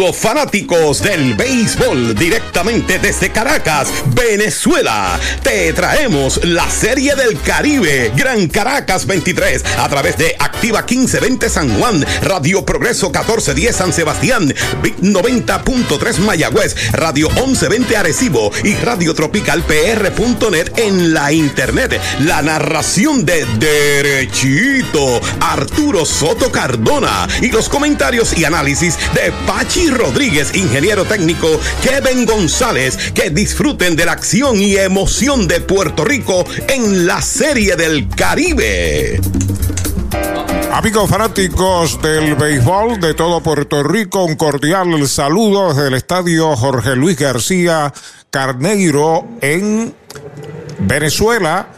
Saludos fanáticos del béisbol directamente desde Caracas, Venezuela. Te traemos la Serie del Caribe, Gran Caracas 23, a través de Activa 1520 San Juan, Radio Progreso 1410 San Sebastián, Big 90.3 Mayagüez, Radio 1120 Arecibo y Radio Tropical PR.net en la internet. La narración de Derechito, Arturo Soto Cardona y los comentarios y análisis de Pachi Rodríguez, ingeniero técnico Kevin González, que disfruten de la acción y emoción de Puerto Rico en la Serie del Caribe. Amigos fanáticos del béisbol de todo Puerto Rico, un cordial saludo desde el estadio Jorge Luis García Carneiro en Venezuela,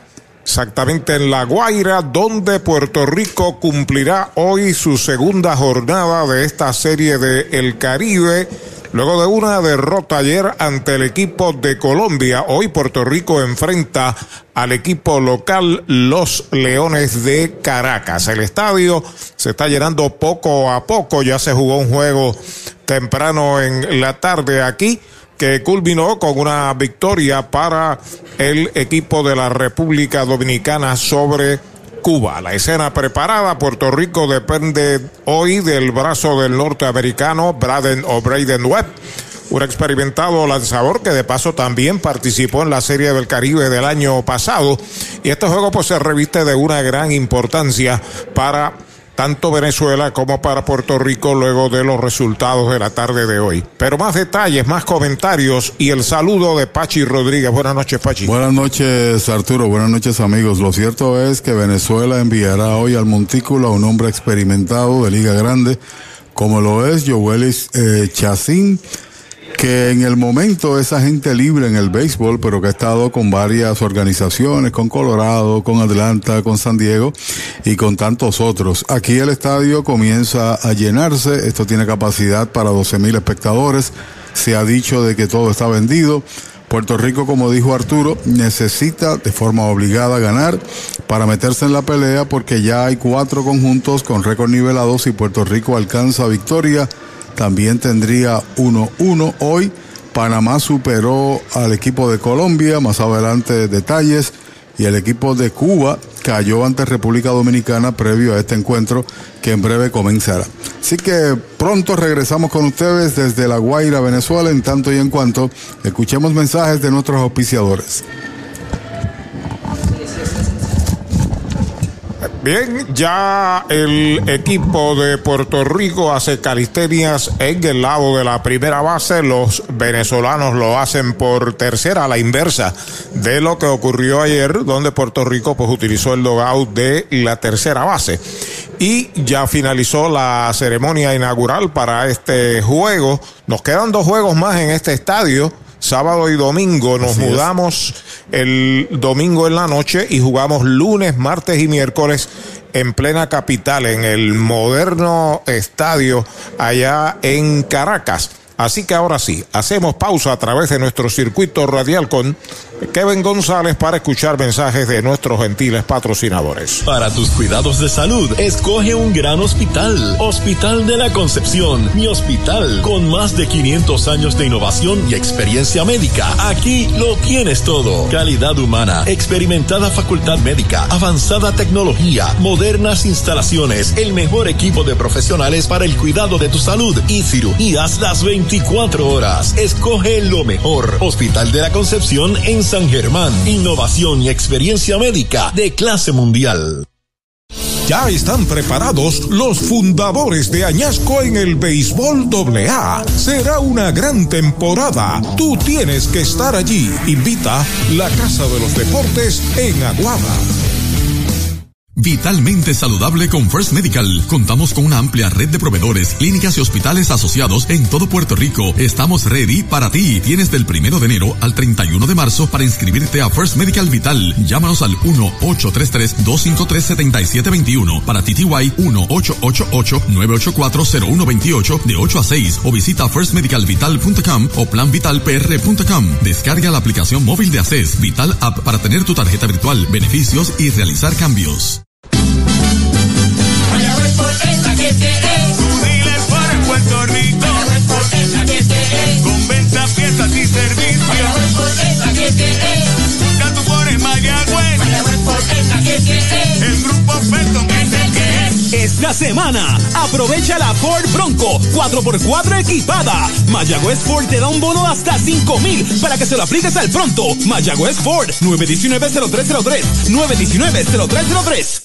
exactamente en La Guaira, donde Puerto Rico cumplirá hoy su segunda jornada de esta serie de El Caribe Luego de una derrota ayer ante el equipo de Colombia, hoy Puerto Rico enfrenta al equipo local Los Leones de Caracas. El estadio se está llenando poco a poco, ya se jugó un juego temprano en la tarde aquí que culminó con una victoria para el equipo de la República Dominicana sobre Cuba. La escena preparada, Puerto Rico depende hoy del brazo del norteamericano Braden o Braden Webb un experimentado lanzador que de paso también participó en la Serie del Caribe del año pasado. Y este juego pues se reviste de una gran importancia para tanto Venezuela como para Puerto Rico luego de los resultados de la tarde de hoy. Pero más detalles, más comentarios y el saludo de Pachi Rodríguez. Buenas noches, Pachi. Buenas noches, Arturo. Buenas noches, amigos. Lo cierto es que Venezuela enviará hoy al montículo a un hombre experimentado de Liga Grande, como lo es Joelis eh, Chacín que en el momento es agente libre en el béisbol, pero que ha estado con varias organizaciones, con Colorado, con Atlanta, con San Diego y con tantos otros. Aquí el estadio comienza a llenarse, esto tiene capacidad para 12 mil espectadores, se ha dicho de que todo está vendido. Puerto Rico, como dijo Arturo, necesita de forma obligada ganar para meterse en la pelea porque ya hay cuatro conjuntos con récord nivelados y Puerto Rico alcanza victoria también tendría 1-1 hoy. Panamá superó al equipo de Colombia, más adelante detalles, y el equipo de Cuba cayó ante República Dominicana previo a este encuentro que en breve comenzará. Así que pronto regresamos con ustedes desde La Guaira, Venezuela, en tanto y en cuanto escuchemos mensajes de nuestros auspiciadores. Bien, ya el equipo de Puerto Rico hace calistenias en el lado de la primera base. Los venezolanos lo hacen por tercera, a la inversa de lo que ocurrió ayer, donde Puerto Rico pues utilizó el logout de la tercera base. Y ya finalizó la ceremonia inaugural para este juego. Nos quedan dos juegos más en este estadio sábado y domingo. Nos mudamos el domingo en la noche y jugamos lunes, martes y miércoles en plena capital, en el moderno estadio allá en Caracas. Así que ahora sí, hacemos pausa a través de nuestro circuito radial con Kevin González para escuchar mensajes de nuestros gentiles patrocinadores. Para tus cuidados de salud, escoge un gran hospital. Hospital de la Concepción, mi hospital, con más de 500 años de innovación y experiencia médica. Aquí lo tienes todo. Calidad humana, experimentada facultad médica, avanzada tecnología, modernas instalaciones, el mejor equipo de profesionales para el cuidado de tu salud y cirugías las 24 horas. Escoge lo mejor. Hospital de la Concepción en San Germán. Innovación y experiencia médica de clase mundial. Ya están preparados los fundadores de Añasco en el béisbol AA. Será una gran temporada. Tú tienes que estar allí. Invita la Casa de los Deportes en Aguada. Vitalmente saludable con First Medical. Contamos con una amplia red de proveedores, clínicas y hospitales asociados en todo Puerto Rico. Estamos ready para ti. Tienes del primero de enero al 31 de marzo para inscribirte a First Medical Vital. Llámanos al 1-833-253-7721 para TTY 1-888-984-0128 de 8 a 6 o visita firstmedicalvital.com o planvitalpr.com. Descarga la aplicación móvil de ACES Vital App para tener tu tarjeta virtual, beneficios y realizar cambios. Esta semana, aprovecha la Ford Bronco 4x4 equipada. Mayagüez Ford te da un bono hasta 5 mil para que se lo apliques al pronto. Mayagüez Ford 919-0303. 919-0303.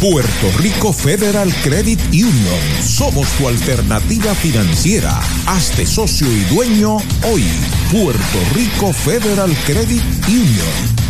Puerto Rico Federal Credit Union. Somos tu alternativa financiera. Hazte socio y dueño hoy. Puerto Rico Federal Credit Union.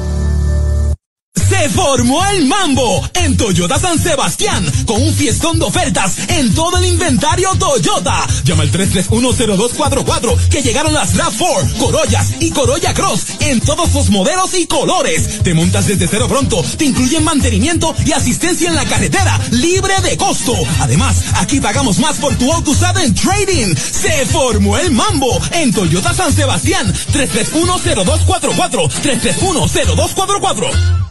Se formó el mambo en Toyota San Sebastián con un fiestón de ofertas en todo el inventario Toyota. Llama al 3310244 que llegaron las RAV4, Corollas y Corolla Cross en todos los modelos y colores. Te montas desde cero pronto, te incluyen mantenimiento y asistencia en la carretera libre de costo. Además, aquí pagamos más por tu auto usado en trading. Se formó el mambo en Toyota San Sebastián 3310244 3310244.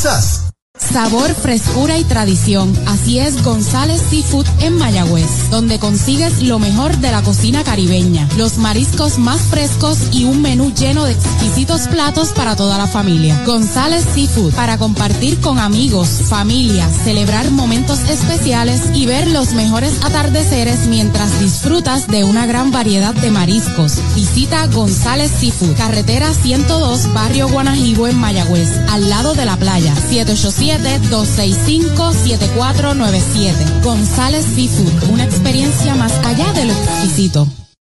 us. Sabor, frescura y tradición. Así es González Seafood en Mayagüez, donde consigues lo mejor de la cocina caribeña, los mariscos más frescos y un menú lleno de exquisitos platos para toda la familia. González Seafood, para compartir con amigos, familia, celebrar momentos especiales y ver los mejores atardeceres mientras disfrutas de una gran variedad de mariscos. Visita González Seafood, carretera 102, barrio Guanajibo en Mayagüez, al lado de la playa, 787 265-7497. González Seafood, una experiencia más allá de lo exquisito.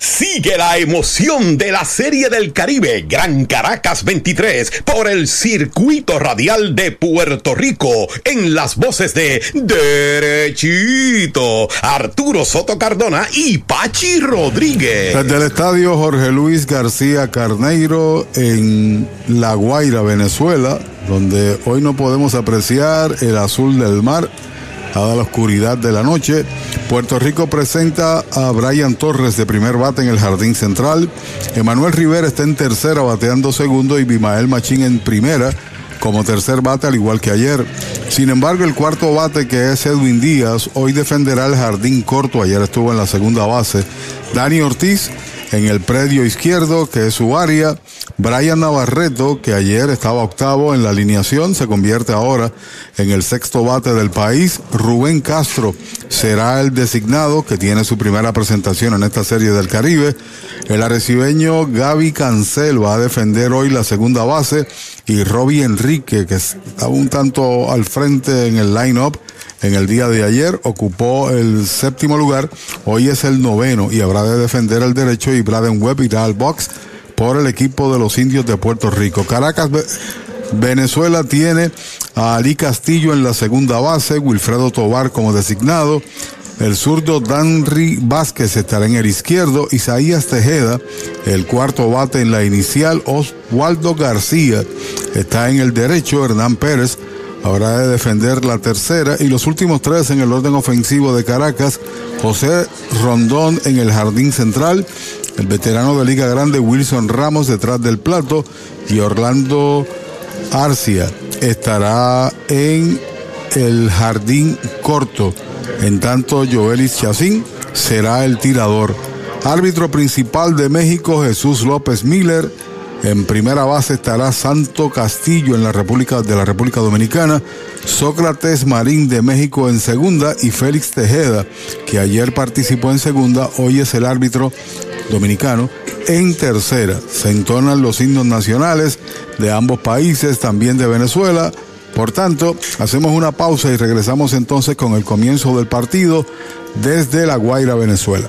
Sigue la emoción de la Serie del Caribe Gran Caracas 23 por el circuito radial de Puerto Rico en las voces de Derechito, Arturo Soto Cardona y Pachi Rodríguez. Desde el estadio Jorge Luis García Carneiro en La Guaira, Venezuela, donde hoy no podemos apreciar el azul del mar dada la oscuridad de la noche. Puerto Rico presenta a Brian Torres de primer bate en el jardín central. Emanuel Rivera está en tercera bateando segundo y Bimael Machín en primera como tercer bate al igual que ayer. Sin embargo, el cuarto bate que es Edwin Díaz hoy defenderá el jardín corto. Ayer estuvo en la segunda base. Dani Ortiz en el predio izquierdo, que es su área. Brian Navarreto, que ayer estaba octavo en la alineación, se convierte ahora en el sexto bate del país. Rubén Castro será el designado que tiene su primera presentación en esta serie del Caribe. El arecibeño Gaby Cancel va a defender hoy la segunda base y Robbie Enrique, que estaba un tanto al frente en el line-up, en el día de ayer ocupó el séptimo lugar, hoy es el noveno y habrá de defender el derecho y Braden Webb irá al box por el equipo de los indios de Puerto Rico. Caracas Venezuela tiene a Ali Castillo en la segunda base, Wilfredo Tobar como designado. El zurdo Danry Vázquez estará en el izquierdo, Isaías Tejeda, el cuarto bate en la inicial, Oswaldo García está en el derecho, Hernán Pérez habrá de defender la tercera y los últimos tres en el orden ofensivo de Caracas, José Rondón en el jardín central, el veterano de Liga Grande Wilson Ramos detrás del plato y Orlando Arcia estará en el jardín corto. En tanto, Joelis Chacín será el tirador. Árbitro principal de México, Jesús López Miller. En primera base estará Santo Castillo en la República de la República Dominicana, Sócrates Marín de México en segunda y Félix Tejeda, que ayer participó en segunda, hoy es el árbitro dominicano en tercera. Se entonan los himnos nacionales de ambos países, también de Venezuela. Por tanto, hacemos una pausa y regresamos entonces con el comienzo del partido desde La Guaira, Venezuela.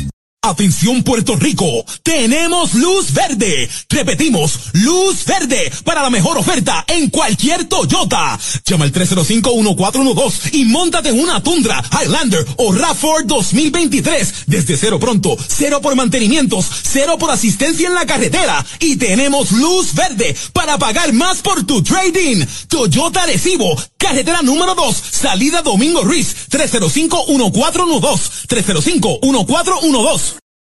Atención Puerto Rico, tenemos luz verde. Repetimos, luz verde para la mejor oferta en cualquier Toyota. Llama al 305-1412 y montate en una Tundra, Highlander o RAV4 2023 desde cero pronto, cero por mantenimientos, cero por asistencia en la carretera y tenemos luz verde para pagar más por tu trading. Toyota Recibo, carretera número 2, salida Domingo Ruiz, 305-1412, 305-1412.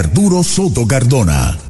Arturo Soto Cardona.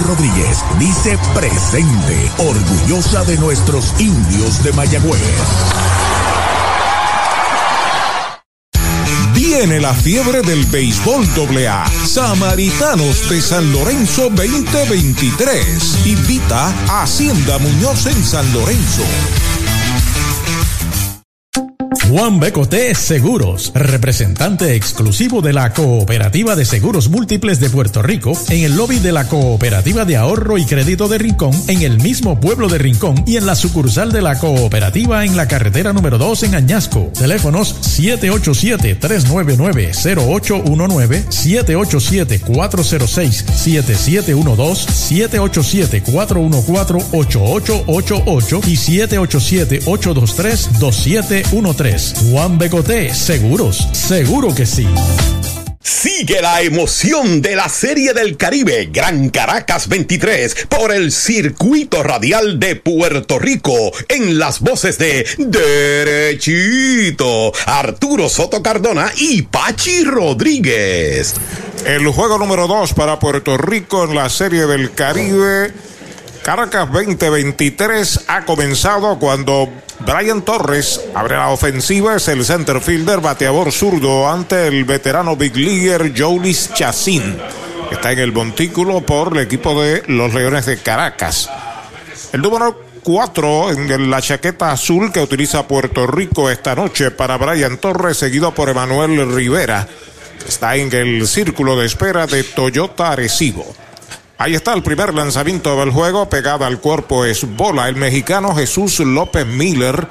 Rodríguez dice presente, orgullosa de nuestros indios de Mayagüez. Viene la fiebre del béisbol AA. Samaritanos de San Lorenzo 2023. Invita a Hacienda Muñoz en San Lorenzo. Juan Becoté Seguros, representante exclusivo de la Cooperativa de Seguros Múltiples de Puerto Rico, en el lobby de la Cooperativa de Ahorro y Crédito de Rincón, en el mismo pueblo de Rincón y en la sucursal de la Cooperativa en la carretera número 2 en Añasco. Teléfonos 787-399-0819, 787-406-7712, 787-414-8888 y 787-823-2713. Juan Becoté, seguros, seguro que sí. Sigue la emoción de la Serie del Caribe Gran Caracas 23 por el circuito radial de Puerto Rico en las voces de Derechito, Arturo Soto Cardona y Pachi Rodríguez. El juego número 2 para Puerto Rico en la Serie del Caribe. Caracas 2023 ha comenzado cuando Brian Torres abre la ofensiva, es el center fielder, bateador zurdo ante el veterano big leaguer Jolis Chacín. Está en el montículo por el equipo de los Leones de Caracas. El número 4 en la chaqueta azul que utiliza Puerto Rico esta noche para Brian Torres, seguido por Emanuel Rivera. Está en el círculo de espera de Toyota Arecibo. Ahí está el primer lanzamiento del juego, pegada al cuerpo es bola. El mexicano Jesús López Miller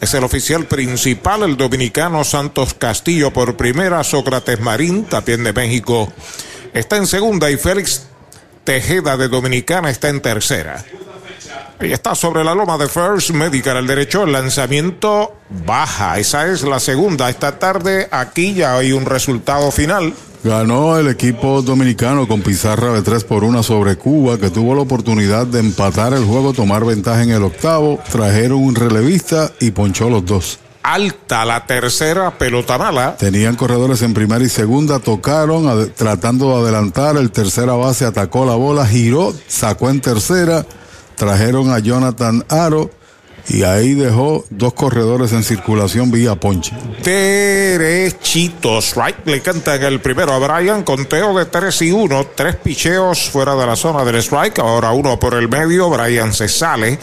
es el oficial principal, el dominicano Santos Castillo por primera, Sócrates Marín, también de México, está en segunda y Félix Tejeda de Dominicana está en tercera. Ahí está sobre la loma de First Medical al derecho, el lanzamiento baja, esa es la segunda. Esta tarde aquí ya hay un resultado final. Ganó el equipo dominicano con pizarra de 3 por 1 sobre Cuba, que tuvo la oportunidad de empatar el juego, tomar ventaja en el octavo, trajeron un relevista y ponchó los dos. Alta la tercera, pelota mala. Tenían corredores en primera y segunda, tocaron tratando de adelantar, el tercera base atacó la bola, giró, sacó en tercera, trajeron a Jonathan Aro y ahí dejó dos corredores en circulación vía ponche. Derechitos, right, le cantan el primero a Brian, conteo de 3 y 1, tres picheos fuera de la zona del strike, ahora uno por el medio, Brian se sale.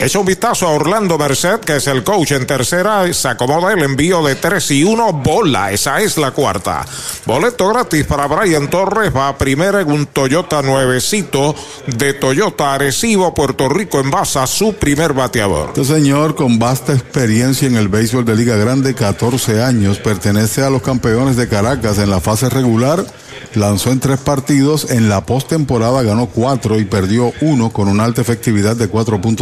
Echa un vistazo a Orlando Merced, que es el coach en tercera, se acomoda el envío de 3 y 1, bola, esa es la cuarta. Boleto gratis para Brian Torres, va a primera en un Toyota nuevecito de Toyota Arecibo, Puerto Rico, en base a su primer bateador. Este señor con vasta experiencia en el béisbol de Liga Grande, 14 años, pertenece a los campeones de Caracas en la fase regular. Lanzó en tres partidos, en la postemporada ganó cuatro y perdió uno con una alta efectividad de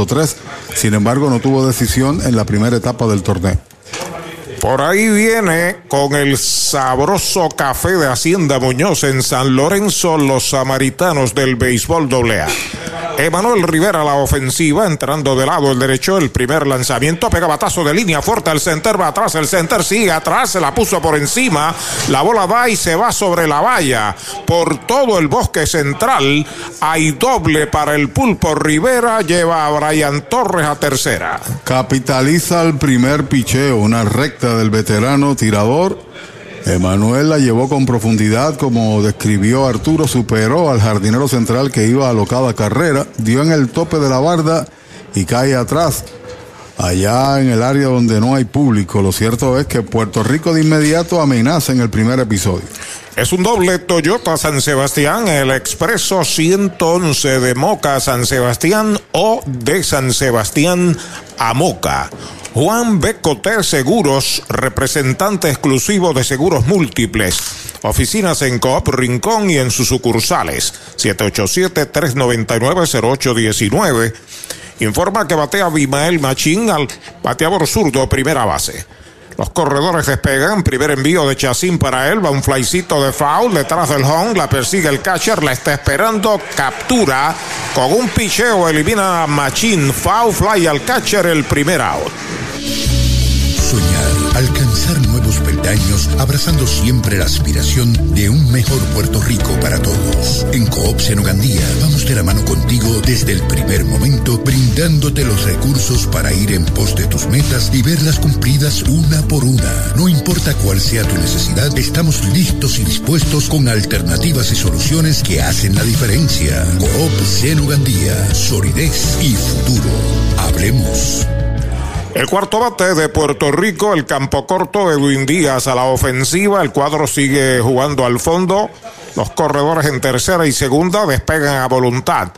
4.3. Sin embargo, no tuvo decisión en la primera etapa del torneo. Por ahí viene con el sabroso café de Hacienda Muñoz en San Lorenzo, los samaritanos del béisbol AA. Emanuel Rivera la ofensiva, entrando de lado el derecho, el primer lanzamiento, pega batazo de línea fuerte al center, va atrás, el center sigue atrás, se la puso por encima, la bola va y se va sobre la valla. Por todo el bosque central hay doble para el pulpo Rivera, lleva a Brian Torres a tercera. Capitaliza el primer picheo, una recta del veterano tirador Emanuel la llevó con profundidad, como describió Arturo, superó al jardinero central que iba alocada carrera, dio en el tope de la barda y cae atrás, allá en el área donde no hay público. Lo cierto es que Puerto Rico de inmediato amenaza en el primer episodio. Es un doble Toyota San Sebastián, el expreso 111 de Moca San Sebastián o de San Sebastián a Moca. Juan Becoter Seguros, representante exclusivo de seguros múltiples. Oficinas en Coop Rincón y en sus sucursales. 787-399-0819. Informa que batea Bimael Machín al bateador zurdo primera base. Los corredores despegan, primer envío de Chacín para él, va un flycito de foul detrás del home, la persigue el catcher, la está esperando, captura, con un picheo elimina a Machín, foul fly al catcher, el primer out. Soñar, alcanzar peldaños, abrazando siempre la aspiración de un mejor Puerto Rico para todos. En Coop Senogandía vamos de la mano contigo desde el primer momento, brindándote los recursos para ir en pos de tus metas y verlas cumplidas una por una. No importa cuál sea tu necesidad, estamos listos y dispuestos con alternativas y soluciones que hacen la diferencia. Coop Senogandía, solidez y futuro. Hablemos. El cuarto bate de Puerto Rico, el campo corto, Edwin Díaz a la ofensiva, el cuadro sigue jugando al fondo, los corredores en tercera y segunda despegan a voluntad.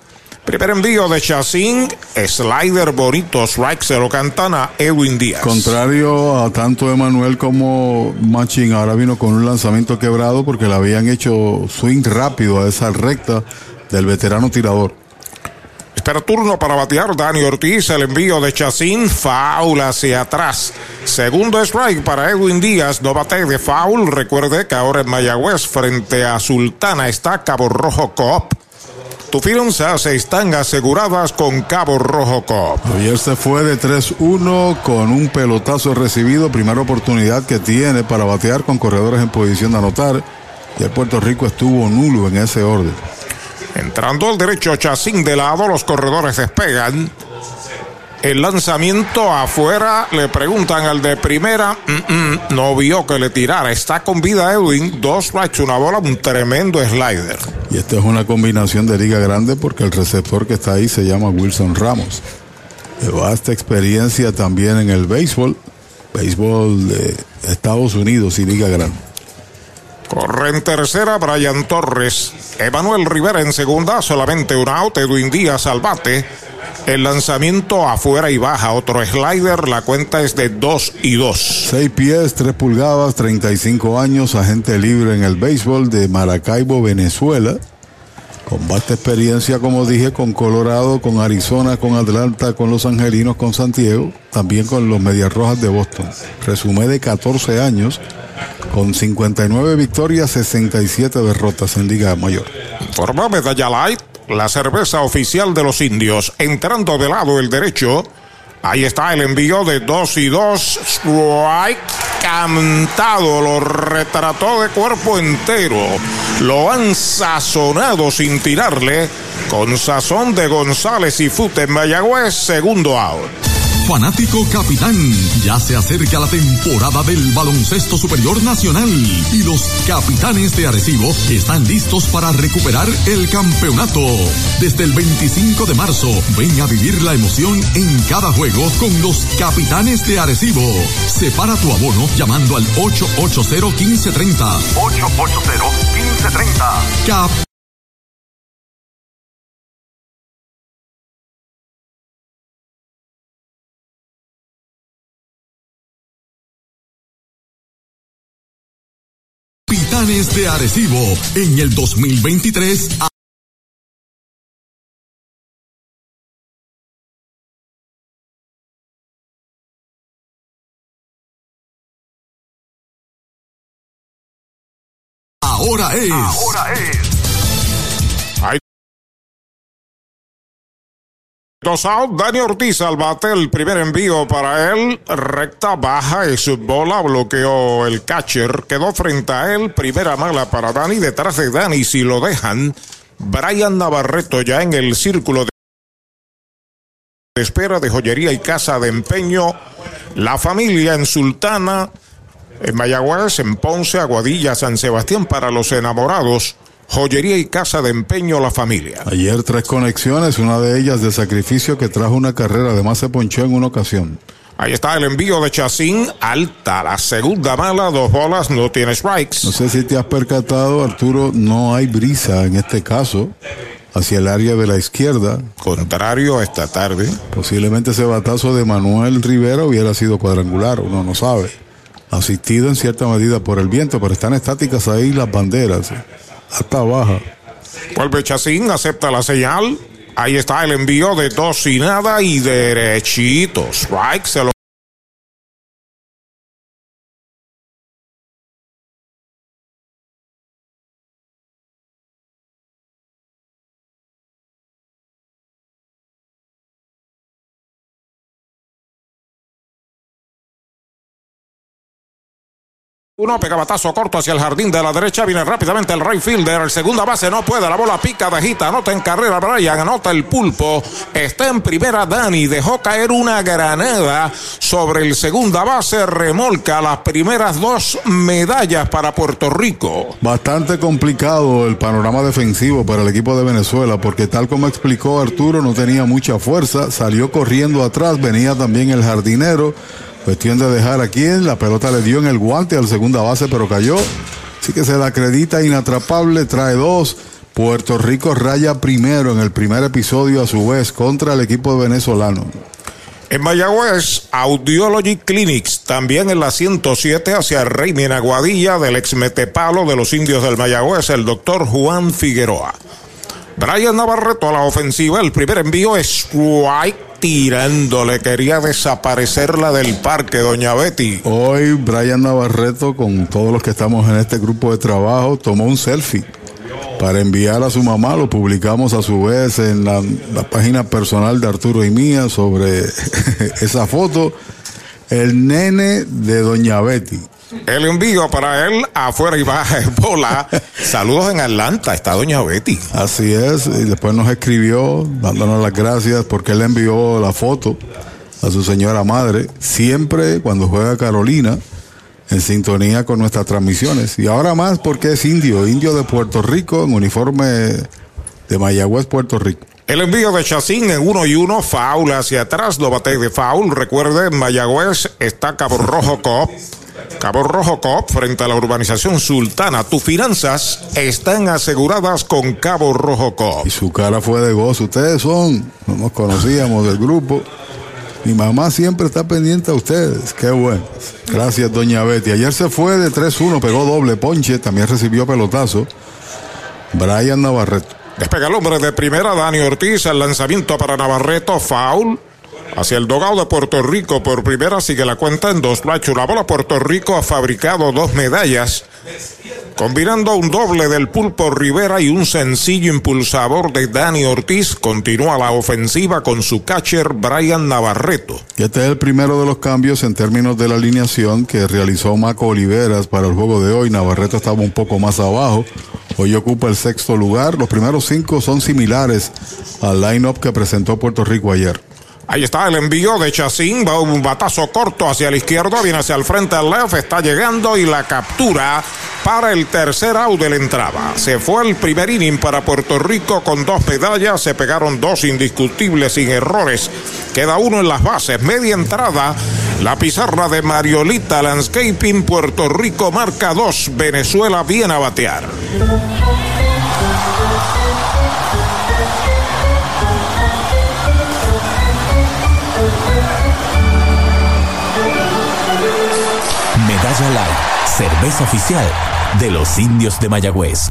Primer envío de Chacín, slider bonito, strike se lo cantan a Edwin Díaz. Contrario a tanto Emanuel como Machín, ahora vino con un lanzamiento quebrado porque le habían hecho swing rápido a esa recta del veterano tirador. Espera turno para batear Dani Ortiz, el envío de Chacín, foul hacia atrás. Segundo strike para Edwin Díaz, no bate de foul. Recuerde que ahora en Mayagüez, frente a Sultana, está Cabo Rojo Coop. Tu finanzas están aseguradas con Cabo Rojo Coop. Ayer se fue de 3-1 con un pelotazo recibido, primera oportunidad que tiene para batear con corredores en posición de anotar. Y el Puerto Rico estuvo nulo en ese orden. Entrando al derecho Chacín de lado, los corredores despegan. El lanzamiento afuera, le preguntan al de primera, mm, mm, no vio que le tirara. Está con vida Edwin, dos strikes, una bola, un tremendo slider. Y esta es una combinación de liga grande porque el receptor que está ahí se llama Wilson Ramos. De vasta experiencia también en el béisbol, béisbol de Estados Unidos y liga grande. Corre en tercera Brian Torres. Emanuel Rivera en segunda, solamente un out. Edwin Díaz al bate. El lanzamiento afuera y baja. Otro slider. La cuenta es de 2 y 2. 6 pies, 3 pulgadas, 35 años, agente libre en el béisbol de Maracaibo, Venezuela. Con vasta experiencia, como dije, con Colorado, con Arizona, con Atlanta, con Los Angelinos, con Santiago, también con los Medias Rojas de Boston. Resume de 14 años con 59 victorias, 67 derrotas en Liga Mayor. Forma Medalla Light, la cerveza oficial de los indios. Entrando de lado el derecho. Ahí está el envío de 2 y 2. Strike cantado. Lo retrató de cuerpo entero. Lo han sazonado sin tirarle. Con sazón de González y Fute en Mayagüez. Segundo out. Fanático Capitán, ya se acerca la temporada del baloncesto superior nacional y los capitanes de Arecibo están listos para recuperar el campeonato. Desde el 25 de marzo, ven a vivir la emoción en cada juego con los capitanes de Arecibo. Separa tu abono llamando al 880-1530. 880-1530. Cap Capitanes de Arecibo en el 2023. a- Ahora es. Ahora es. Out, Dani Ortiz al bate, el primer envío para él, recta baja y bola bloqueó el catcher, quedó frente a él, primera mala para Dani, detrás de Dani si lo dejan, Brian Navarreto ya en el círculo de espera de joyería y casa de empeño, la familia en Sultana, en Mayagüez, en Ponce, Aguadilla, San Sebastián para los enamorados. Joyería y casa de empeño la familia. Ayer tres conexiones, una de ellas de sacrificio que trajo una carrera, además se ponchó en una ocasión. Ahí está el envío de Chacín, alta, la segunda mala, dos bolas, no tiene strikes. No sé si te has percatado, Arturo, no hay brisa en este caso hacia el área de la izquierda. Contrario esta tarde. Posiblemente ese batazo de Manuel Rivera hubiera sido cuadrangular, uno no sabe. asistido en cierta medida por el viento, pero están estáticas ahí las banderas, hasta baja. Vuelve Chacín, acepta la señal. Ahí está el envío de dos y nada y derechitos. Strike se lo Uno pega batazo corto hacia el jardín de la derecha. Viene rápidamente el right fielder. El segunda base no puede. La bola pica de gita. Anota en carrera Brian. Anota el pulpo. Está en primera Dani. Dejó caer una granada sobre el segunda base. Remolca las primeras dos medallas para Puerto Rico. Bastante complicado el panorama defensivo para el equipo de Venezuela. Porque tal como explicó Arturo, no tenía mucha fuerza. Salió corriendo atrás. Venía también el jardinero. Cuestión de dejar aquí, la pelota le dio en el guante al segunda base, pero cayó. Así que se la acredita inatrapable, trae dos. Puerto Rico raya primero en el primer episodio a su vez contra el equipo venezolano. En Mayagüez, Audiology Clinics, también en la 107 hacia Rey Aguadilla del ex Metepalo de los indios del Mayagüez, el doctor Juan Figueroa. Brian Navarreto a la ofensiva, el primer envío es White tirándole, quería desaparecerla del parque, doña Betty. Hoy Brian Navarreto, con todos los que estamos en este grupo de trabajo, tomó un selfie para enviar a su mamá, lo publicamos a su vez en la, la página personal de Arturo y mía sobre esa foto, el nene de doña Betty. El envío para él afuera y baja bola. Saludos en Atlanta, está doña Betty. Así es, y después nos escribió dándonos las gracias porque él envió la foto a su señora madre, siempre cuando juega Carolina, en sintonía con nuestras transmisiones. Y ahora más porque es indio, indio de Puerto Rico, en uniforme de Mayagüez, Puerto Rico. El envío de Chacín en uno y uno, foul hacia atrás, lo bate de foul. Recuerde, en Mayagüez está Cabo Rojo Cop. Cabo Rojo Cop frente a la urbanización Sultana. Tus finanzas están aseguradas con Cabo Rojo Cop. Y su cara fue de gozo. Ustedes son, no nos conocíamos del grupo. Mi mamá siempre está pendiente a ustedes. Qué bueno. Gracias, doña Betty. Ayer se fue de 3-1, pegó doble ponche, también recibió pelotazo. Brian Navarreto. Despega el hombre de primera, Dani Ortiz. El lanzamiento para Navarreto, foul. Hacia el dogado de Puerto Rico por primera sigue la cuenta en dos plachos. La bola Puerto Rico ha fabricado dos medallas, combinando un doble del Pulpo Rivera y un sencillo impulsador de Dani Ortiz. Continúa la ofensiva con su catcher Brian Navarreto. Este es el primero de los cambios en términos de la alineación que realizó Maco Oliveras para el juego de hoy. Navarreto estaba un poco más abajo. Hoy ocupa el sexto lugar. Los primeros cinco son similares al line-up que presentó Puerto Rico ayer. Ahí está el envío de Chacín, va un batazo corto hacia la izquierda, viene hacia el frente al left, está llegando y la captura para el tercer out de la entrada. Se fue el primer inning para Puerto Rico con dos medallas, se pegaron dos indiscutibles sin errores. Queda uno en las bases, media entrada. La pizarra de Mariolita Landscaping, Puerto Rico marca dos, Venezuela viene a batear. Cerveza oficial de los indios de Mayagüez.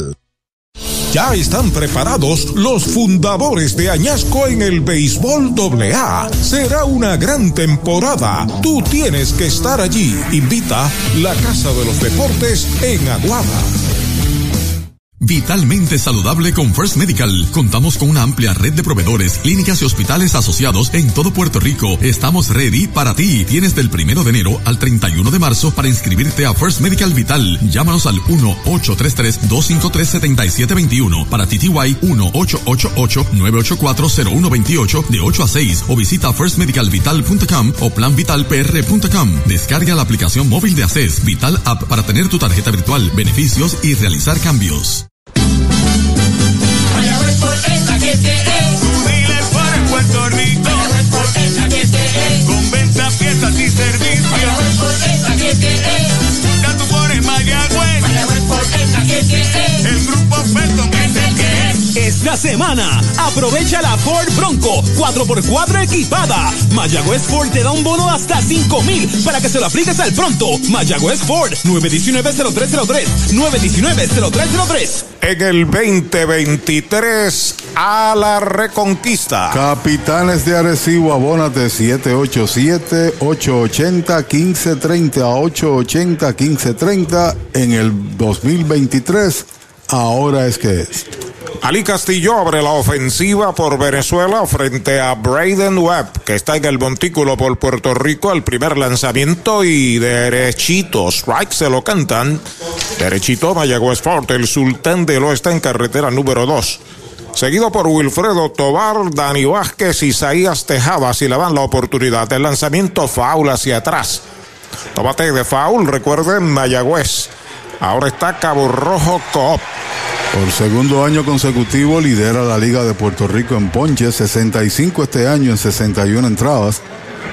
Ya están preparados los fundadores de Añasco en el béisbol AA. Será una gran temporada. Tú tienes que estar allí. Invita la Casa de los Deportes en Aguada. Vitalmente saludable con First Medical. Contamos con una amplia red de proveedores, clínicas y hospitales asociados en todo Puerto Rico. Estamos ready para ti. Tienes del primero de enero al 31 de marzo para inscribirte a First Medical Vital. Llámanos al 1-833-253-7721 para TTY 1-888-984-0128 de 8 a 6 o visita firstmedicalvital.com o planvitalpr.com. Descarga la aplicación móvil de ACES Vital App para tener tu tarjeta virtual, beneficios y realizar cambios. Puerto Rico. Con venta, piezas y servicios. Tú pones Mayagüez. El grupo Felton Esta semana, aprovecha la Ford Bronco 4x4 equipada. Mayagüez Ford te da un bono de hasta 5 mil para que se lo apliques al pronto. Mayagüez Ford 919-0303. 919-0303. En el 2023 a la reconquista. Capitanes de Arecibo, abónate 787-880-1530 a 880-1530 en el 2023. Ahora es que es. Ali Castillo abre la ofensiva por Venezuela frente a Braden Webb, que está en el montículo por Puerto Rico. El primer lanzamiento y derechito, strike se lo cantan. Derechito Mayagüez Fort, el sultán del oeste en carretera número 2. Seguido por Wilfredo Tobar, Dani Vázquez, Isaías Tejada, si le dan la oportunidad. El lanzamiento foul hacia atrás. Tómate de foul, recuerden Mayagüez. Ahora está Cabo Rojo Coop. Por segundo año consecutivo lidera la Liga de Puerto Rico en ponches, 65 este año en 61 entradas.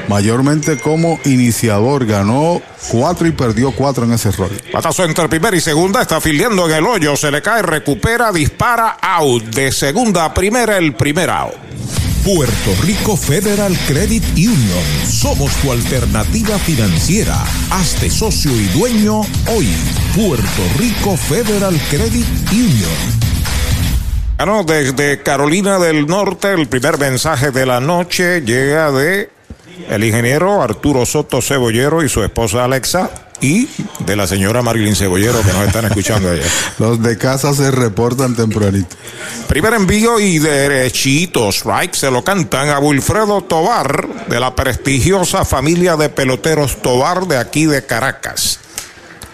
Mayormente como iniciador, ganó cuatro y perdió cuatro en ese rol. Patazo entre primera y segunda, está afiliando en el hoyo, se le cae, recupera, dispara, out. De segunda a primera, el primer out. Puerto Rico Federal Credit Union. Somos tu alternativa financiera. Hazte socio y dueño hoy. Puerto Rico Federal Credit Union. Bueno, desde Carolina del Norte, el primer mensaje de la noche llega de el ingeniero Arturo Soto Cebollero y su esposa Alexa y de la señora Marilyn Cebollero que nos están escuchando allá. Los de casa se reportan tempranito. Primer envío y derechito, strike, se lo cantan a Wilfredo Tobar de la prestigiosa familia de peloteros Tobar de aquí de Caracas.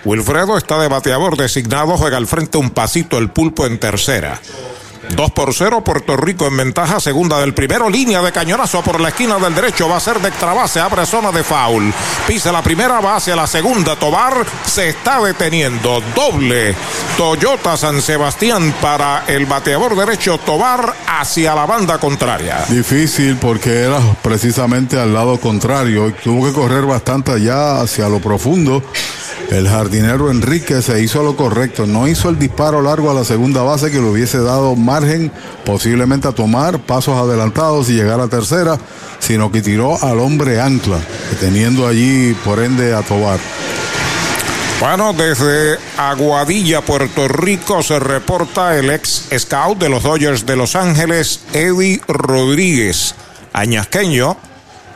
Wilfredo está de bateador designado, juega al frente un pasito el pulpo en tercera. 2 por 0, Puerto Rico en ventaja, segunda del primero, línea de cañonazo por la esquina del derecho, va a ser de extra base, abre zona de foul, pisa la primera, va hacia la segunda, Tobar se está deteniendo, doble Toyota San Sebastián para el bateador derecho, Tobar hacia la banda contraria. Difícil porque era precisamente al lado contrario tuvo que correr bastante allá hacia lo profundo. El jardinero Enrique se hizo lo correcto, no hizo el disparo largo a la segunda base que le hubiese dado margen posiblemente a tomar pasos adelantados y llegar a tercera, sino que tiró al hombre ancla, teniendo allí por ende a Tobar. Bueno, desde Aguadilla, Puerto Rico, se reporta el ex scout de los Dodgers de Los Ángeles, Eddie Rodríguez, añasqueño,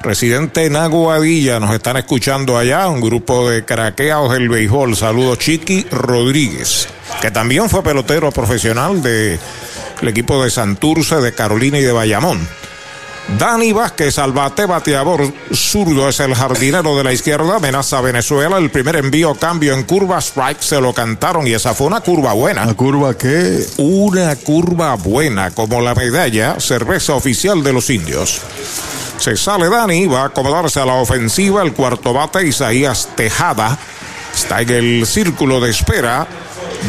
residente en Aguadilla. Nos están escuchando allá, un grupo de craqueados del béisbol. Saludos, Chiqui Rodríguez, que también fue pelotero profesional del equipo de Santurce, de Carolina y de Bayamón. Dani Vázquez, al bate bateador zurdo, es el jardinero de la izquierda, amenaza a Venezuela. El primer envío, cambio en curva, strike, se lo cantaron y esa fue una curva buena. ¿Una curva qué? Una curva buena, como la medalla, cerveza oficial de los indios. Se sale Dani, va a acomodarse a la ofensiva. El cuarto bate, Isaías Tejada, está en el círculo de espera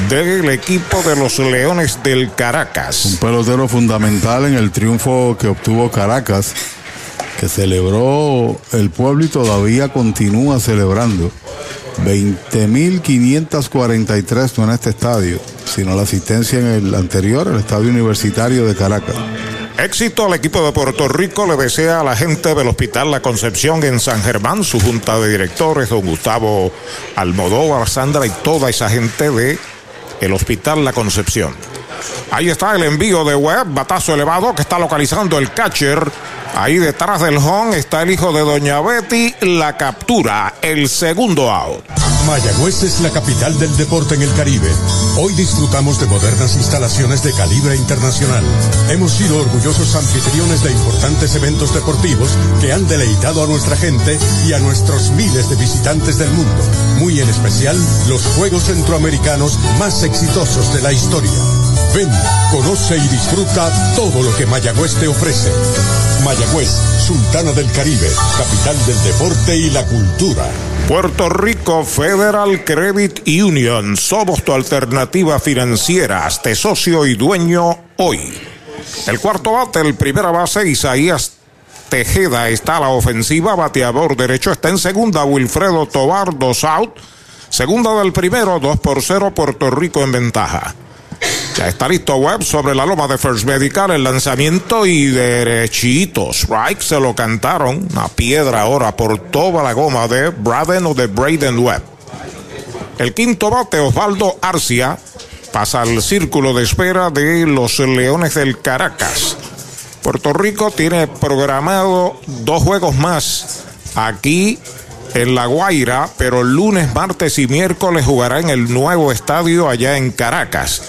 del equipo de los Leones del Caracas. Un pelotero fundamental en el triunfo que obtuvo Caracas, que celebró el pueblo y todavía continúa celebrando. 20.543 no en este estadio, sino la asistencia en el anterior, el estadio universitario de Caracas. Éxito al equipo de Puerto Rico le desea a la gente del Hospital La Concepción en San Germán, su junta de directores, don Gustavo Almodóvar, Sandra y toda esa gente de el Hospital La Concepción. Ahí está el envío de Webb, batazo elevado que está localizando el catcher. Ahí detrás del home está el hijo de Doña Betty, la captura, el segundo out. Mayagüez es la capital del deporte en el Caribe. Hoy disfrutamos de modernas instalaciones de calibre internacional. Hemos sido orgullosos anfitriones de importantes eventos deportivos que han deleitado a nuestra gente y a nuestros miles de visitantes del mundo. Muy en especial los Juegos Centroamericanos más exitosos de la historia. Ven, conoce y disfruta todo lo que Mayagüez te ofrece. Mayagüez, Sultana del Caribe, capital del deporte y la cultura. Puerto Rico Federal Credit Union. Somos tu alternativa financiera. Hazte socio y dueño hoy. El cuarto bate, el primera base, Isaías Tejeda está a la ofensiva. Bateador derecho está en segunda. Wilfredo Tobar, dos out. Segunda del primero, 2 por 0. Puerto Rico en ventaja. Ya está listo Webb sobre la loma de First Medical, el lanzamiento y derechito. Strike se lo cantaron. Una piedra ahora por toda la goma de Braden o de Braden Webb. El quinto bate, Osvaldo Arcia, pasa al círculo de espera de los Leones del Caracas. Puerto Rico tiene programado dos juegos más aquí en La Guaira, pero el lunes, martes y miércoles jugará en el nuevo estadio allá en Caracas.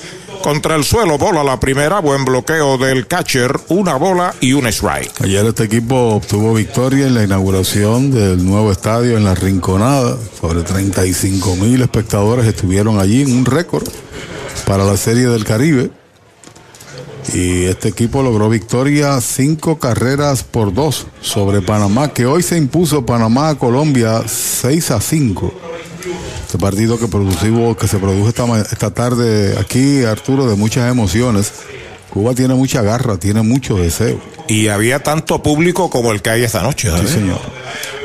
Contra el suelo, bola la primera, buen bloqueo del catcher, una bola y un strike. Ayer este equipo obtuvo victoria en la inauguración del nuevo estadio en la Rinconada. Sobre 35 mil espectadores estuvieron allí un récord para la Serie del Caribe. Y este equipo logró victoria cinco carreras por dos sobre Panamá, que hoy se impuso Panamá a Colombia 6 a 5. Este partido que, producivo, que se produjo esta, esta tarde aquí, Arturo, de muchas emociones. Cuba tiene mucha garra, tiene mucho deseo. Y había tanto público como el que hay esta noche. Sí, señor.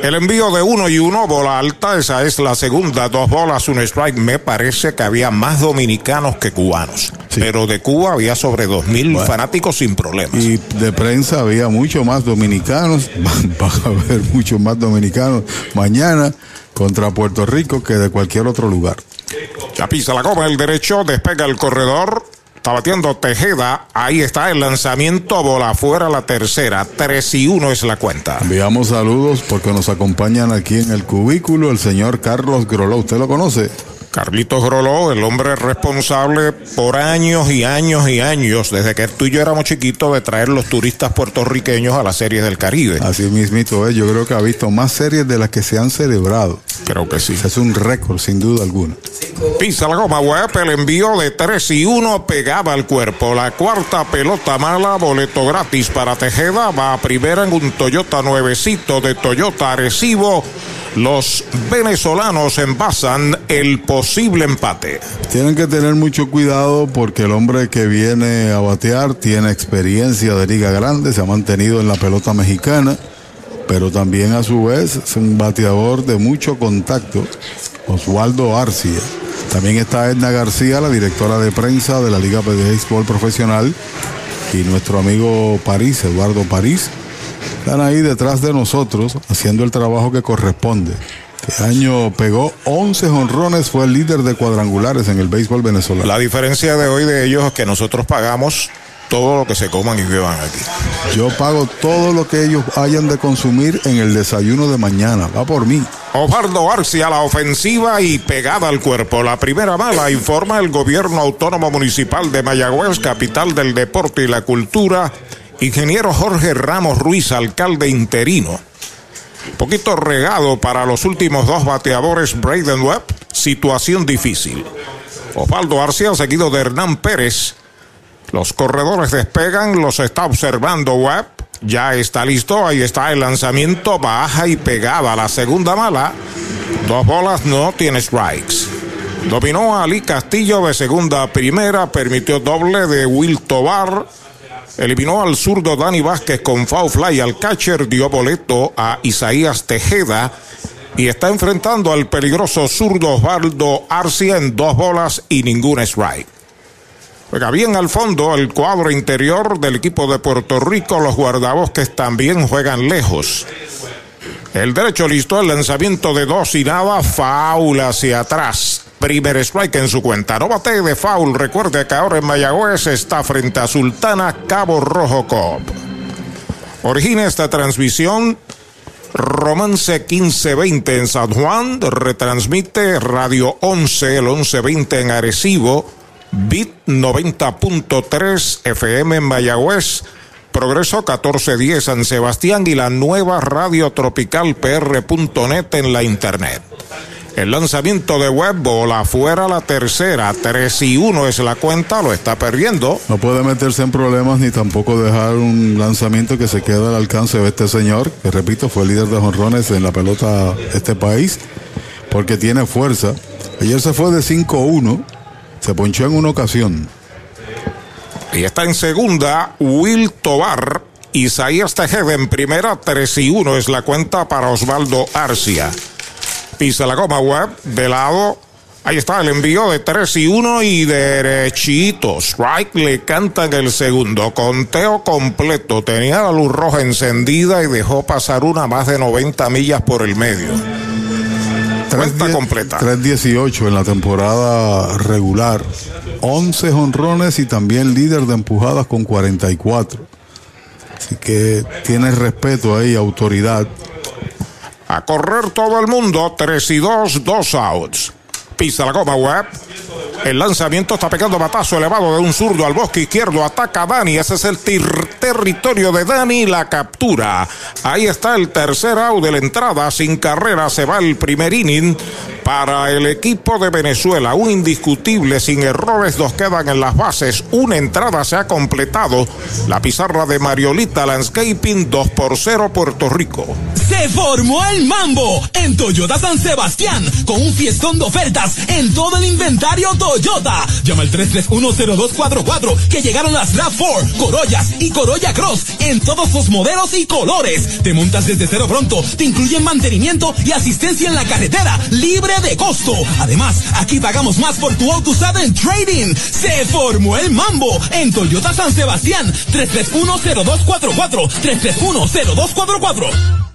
El envío de uno y uno, bola alta, esa es la segunda, dos bolas, un strike. Me parece que había más dominicanos que cubanos. Pero de Cuba había sobre dos mil Bueno. fanáticos sin problemas. Y de prensa había mucho más dominicanos, van, van a haber muchos más dominicanos mañana contra Puerto Rico que de cualquier otro lugar. Ya pisa la goma el derecho, despega el corredor. Está batiendo Tejeda. Ahí está el lanzamiento, bola afuera la tercera. 3 y 1 es la cuenta. Enviamos saludos porque nos acompañan aquí en el cubículo el señor Carlos Groló. ¿Usted lo conoce? Carlitos Groló, el hombre responsable por años y años y años, desde que tú y yo éramos chiquitos, de traer los turistas puertorriqueños a las series del Caribe. Así mismito es. Yo creo que ha visto más series de las que se han celebrado. Creo que sí. Es un récord, sin duda alguna. Pisa la goma, web, el envío de 3 y 1 pegaba al cuerpo. La cuarta pelota mala, boleto gratis para Tejeda. Va a primera en un Toyota nuevecito de Toyota Arecibo. Los venezolanos envasan el posible empate. Tienen que tener mucho cuidado porque el hombre que viene a batear tiene experiencia de liga grande, se ha mantenido en la pelota mexicana, pero también a su vez es un bateador de mucho contacto, Oswaldo Arcia. También está Edna García, la directora de prensa de la Liga de Béisbol Profesional, y nuestro amigo París, Eduardo París, están ahí detrás de nosotros haciendo el trabajo que corresponde. Este año pegó 11 honrones, fue el líder de cuadrangulares en el béisbol venezolano. La diferencia de hoy de ellos es que nosotros pagamos todo lo que se coman y beban aquí. Yo pago todo lo que ellos hayan de consumir en el desayuno de mañana. Va por mí. Osvaldo Arcia, la ofensiva y pegada al cuerpo. La primera bala informa el gobierno autónomo municipal de Mayagüez, capital del deporte y la cultura. Ingeniero Jorge Ramos Ruiz, alcalde interino. Poquito regado para los últimos dos bateadores, Braden Webb. Situación difícil. Osvaldo Arcia, seguido de Hernán Pérez. Los corredores despegan, los está observando Webb. Ya está listo, ahí está el lanzamiento, baja y pegada. La segunda mala, dos bolas, no tiene strikes. Dominó a Ali Castillo de segunda a primera, permitió doble de Will Tobar. Eliminó al zurdo Dani Vázquez con foul fly al catcher, dio boleto a Isaías Tejeda y está enfrentando al peligroso zurdo Osvaldo Arcia en dos bolas y ningún strike. Juega bien al fondo el cuadro interior del equipo de Puerto Rico. Los guardabosques también juegan lejos. El derecho listo, el lanzamiento de dos y nada, foul hacia atrás. Primer strike en su cuenta. No bate de foul. Recuerde que ahora en Mayagüez está frente a Sultana Cabo Rojo Cop. Origina esta transmisión Romance 1520 en San Juan, retransmite Radio 11, el 1120 en Arecibo, Bit 90.3 FM en Mayagüez, Progreso 1410 San Sebastián y la nueva radio tropical PR.net en la internet. El lanzamiento de web bola fuera la tercera, 3 y 1 es la cuenta, lo está perdiendo. No puede meterse en problemas ni tampoco dejar un lanzamiento que se quede al alcance de este señor, que repito, fue líder de jonrones en la pelota de este país, porque tiene fuerza. Ayer se fue de 5-1, se ponchó en una ocasión. Y está en segunda, Will Tobar. Isaías Tejeda en primera, 3 y 1 es la cuenta para Osvaldo Arcia. Pisa la goma web de lado. Ahí está el envío de 3 y 1 y derechito. Strike le cantan el segundo. Conteo completo. Tenía la luz roja encendida y dejó pasar una más de 90 millas por el medio. Cuenta completa. 3-18 en la temporada regular. 11 honrones y también líder de empujadas con 44. Así que tiene respeto ahí, autoridad. A correr todo el mundo, 3 y 2, 2 outs. Pisa la goma web. El lanzamiento está pegando batazo elevado de un zurdo al bosque izquierdo. Ataca Dani. Ese es el territorio de Dani. La captura. Ahí está el tercer out de la entrada. Sin carrera se va el primer inning para el equipo de Venezuela. Un indiscutible, sin errores, dos quedan en las bases. Una entrada se ha completado. La pizarra de Mariolita Landscaping 2 por 0 Puerto Rico. Se formó el mambo en Toyota San Sebastián con un fiestón de ofertas en todo el inventario Toyota. Llama al 3310244 que llegaron las RAV4, Corollas y Corolla Cross en todos los modelos y colores. Te montas desde cero pronto, te incluyen mantenimiento y asistencia en la carretera, libre de costo. Además, aquí pagamos más por tu auto usado en trading. Se formó el mambo en Toyota San Sebastián 3310244 3310244.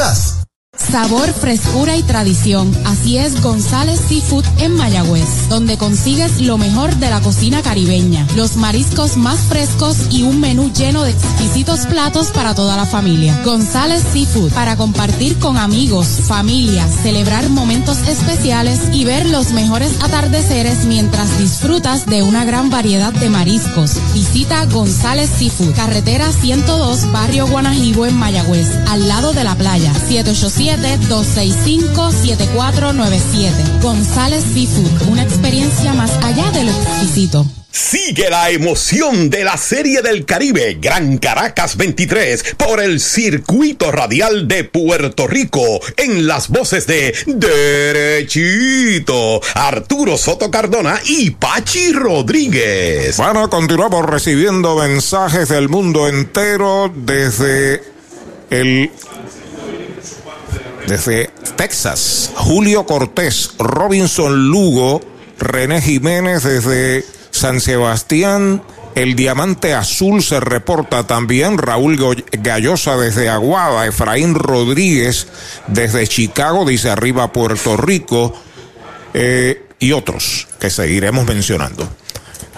us. Sabor, frescura y tradición. Así es González Seafood en Mayagüez, donde consigues lo mejor de la cocina caribeña, los mariscos más frescos y un menú lleno de exquisitos platos para toda la familia. González Seafood, para compartir con amigos, familia, celebrar momentos especiales y ver los mejores atardeceres mientras disfrutas de una gran variedad de mariscos. Visita González Seafood, carretera 102, barrio Guanajibo en Mayagüez, al lado de la playa, 787-265-7497. González Seafood, una experiencia más allá de lo exquisito. Sigue la emoción de la Serie del Caribe Gran Caracas 23 por el circuito radial de Puerto Rico en las voces de Derechito, Arturo Soto Cardona y Pachi Rodríguez. Bueno, continuamos recibiendo mensajes del mundo entero desde el desde Texas, Julio Cortés, Robinson Lugo, René Jiménez desde San Sebastián, el diamante azul se reporta también, Raúl Gallosa desde Aguada, Efraín Rodríguez desde Chicago, dice arriba Puerto Rico, eh, y otros que seguiremos mencionando.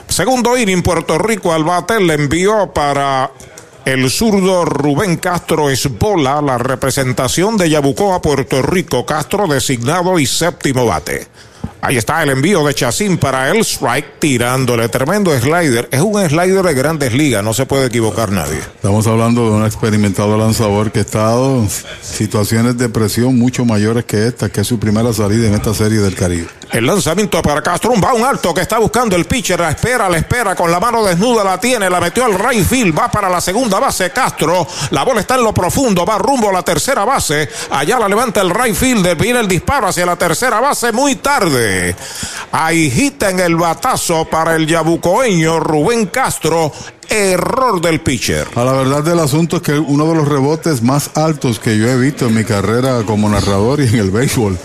Segundo inning, Puerto Rico al bate le envió para el zurdo Rubén Castro Esbola, la representación de Yabucoa, Puerto Rico. Castro designado y séptimo bate. Ahí está el envío de Chacín para el strike, tirándole tremendo slider. Es un slider de grandes ligas, no se puede equivocar nadie. Estamos hablando de un experimentado lanzador que ha estado en situaciones de presión mucho mayores que esta, que es su primera salida en esta serie del Caribe. El lanzamiento para Castro, un va un alto que está buscando el pitcher, la espera, la espera, con la mano desnuda la tiene, la metió al right field, va para la segunda base Castro, la bola está en lo profundo, va rumbo a la tercera base, allá la levanta el right field, viene el disparo hacia la tercera base muy tarde. Hay hit en el batazo para el yabucoeño Rubén Castro. Error del pitcher. A la verdad del asunto es que uno de los rebotes más altos que yo he visto en mi carrera como narrador y en el béisbol.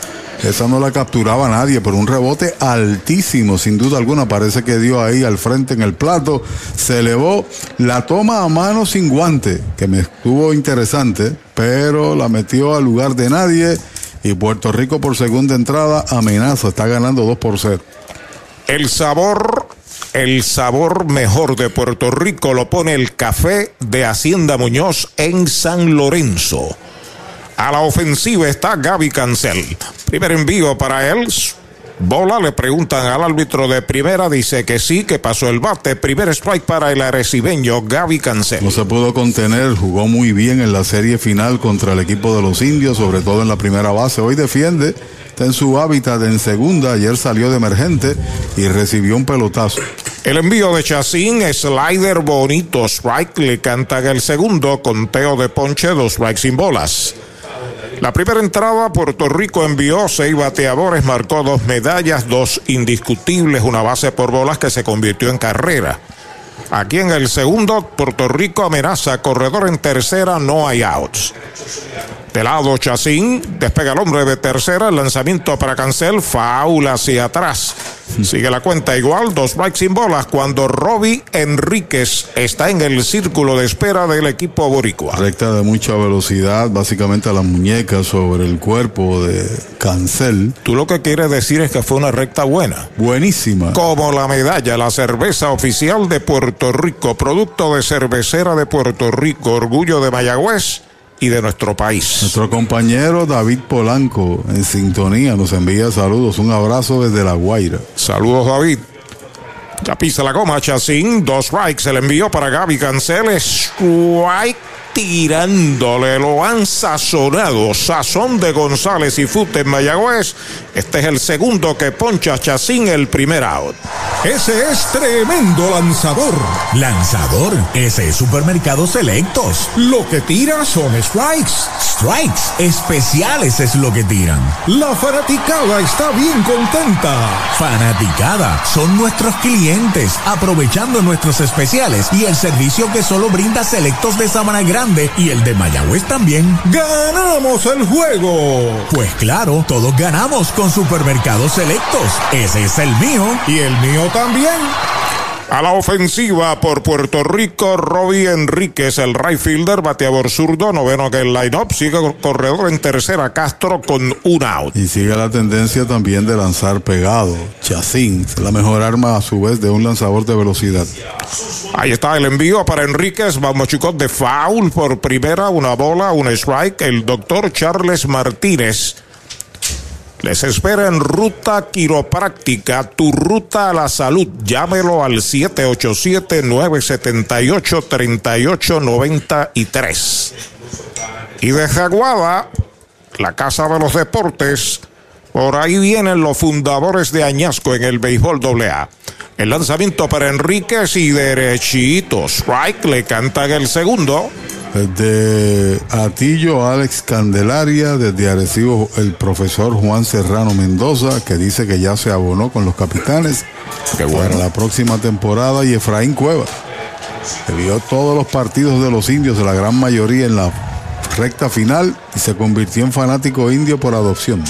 Esa no la capturaba nadie, pero un rebote altísimo, sin duda alguna. Parece que dio ahí al frente en el plato. Se elevó la toma a mano sin guante, que me estuvo interesante, pero la metió al lugar de nadie. Y Puerto Rico por segunda entrada amenaza, está ganando 2 por 0. El sabor, el sabor mejor de Puerto Rico lo pone el café de Hacienda Muñoz en San Lorenzo. A la ofensiva está Gaby Cancel. Primer envío para él. Bola, le preguntan al árbitro de primera, dice que sí, que pasó el bate. Primer strike para el arecibeño Gaby Cancel. No se pudo contener, jugó muy bien en la serie final contra el equipo de los indios, sobre todo en la primera base. Hoy defiende, está en su hábitat en segunda. Ayer salió de emergente y recibió un pelotazo. El envío de Chacín, slider bonito, strike, le canta el segundo, conteo de ponche, dos strikes sin bolas. La primera entrada, Puerto Rico envió seis bateadores, marcó dos medallas, dos indiscutibles, una base por bolas que se convirtió en carrera. Aquí en el segundo, Puerto Rico amenaza, corredor en tercera, no hay outs. De lado, Chacín, despega el hombre de tercera, el lanzamiento para Cancel, faula hacia atrás. Sigue la cuenta igual, dos strikes sin bolas, cuando Robbie Enríquez está en el círculo de espera del equipo boricua. Recta de mucha velocidad, básicamente a la muñeca sobre el cuerpo de Cancel. Tú lo que quieres decir es que fue una recta buena. Buenísima. Como la medalla, la cerveza oficial de Puerto Rico, producto de cervecera de Puerto Rico, orgullo de Mayagüez y de nuestro país. Nuestro compañero David Polanco en sintonía nos envía saludos, un abrazo desde La Guaira. Saludos David. Ya pisa la goma, Chacín, dos strikes, se le envió para Gaby Cancel, strike tirándole, lo han sazonado, sazón de González y Fute en Mayagüez. Este es el segundo que poncha Chacín el primer out. Ese es tremendo lanzador. Lanzador, ese es Supermercados Selectos. Lo que tira son strikes. Strikes, especiales es lo que tiran. La fanaticada está bien contenta. Fanaticada, son nuestros clientes, aprovechando nuestros especiales y el servicio que solo brinda Selectos de Sabana Grande y el de Mayagüez también. ¡Ganamos el juego! Pues claro, todos ganamos con Supermercados Selectos. Ese es el mío. Y el mío también. A la ofensiva por Puerto Rico, Robbie Enríquez, el right fielder, bateador zurdo, noveno que el line-up, sigue corredor en tercera, Castro con un out. Y sigue la tendencia también de lanzar pegado. Chacín, la mejor arma a su vez de un lanzador de velocidad. Ahí está el envío para Enríquez, vamos chicos, de foul por primera, una bola, un strike, el doctor Charles Martínez. Les espera en Ruta Quiropráctica, tu ruta a la salud. Llámelo al 787-978-3893. Y de Jaguada, la Casa de los Deportes, por ahí vienen los fundadores de Añasco en el béisbol AA. El lanzamiento para Enríquez y derechito. Strike le cantan el segundo. Desde Atillo, Alex Candelaria, desde Arecibo, el profesor Juan Serrano Mendoza, que dice que ya se abonó con los capitanes para la próxima temporada, y Efraín Cueva, que vio todos los partidos de los indios, la gran mayoría en la recta final, y se convirtió en fanático indio por adopción.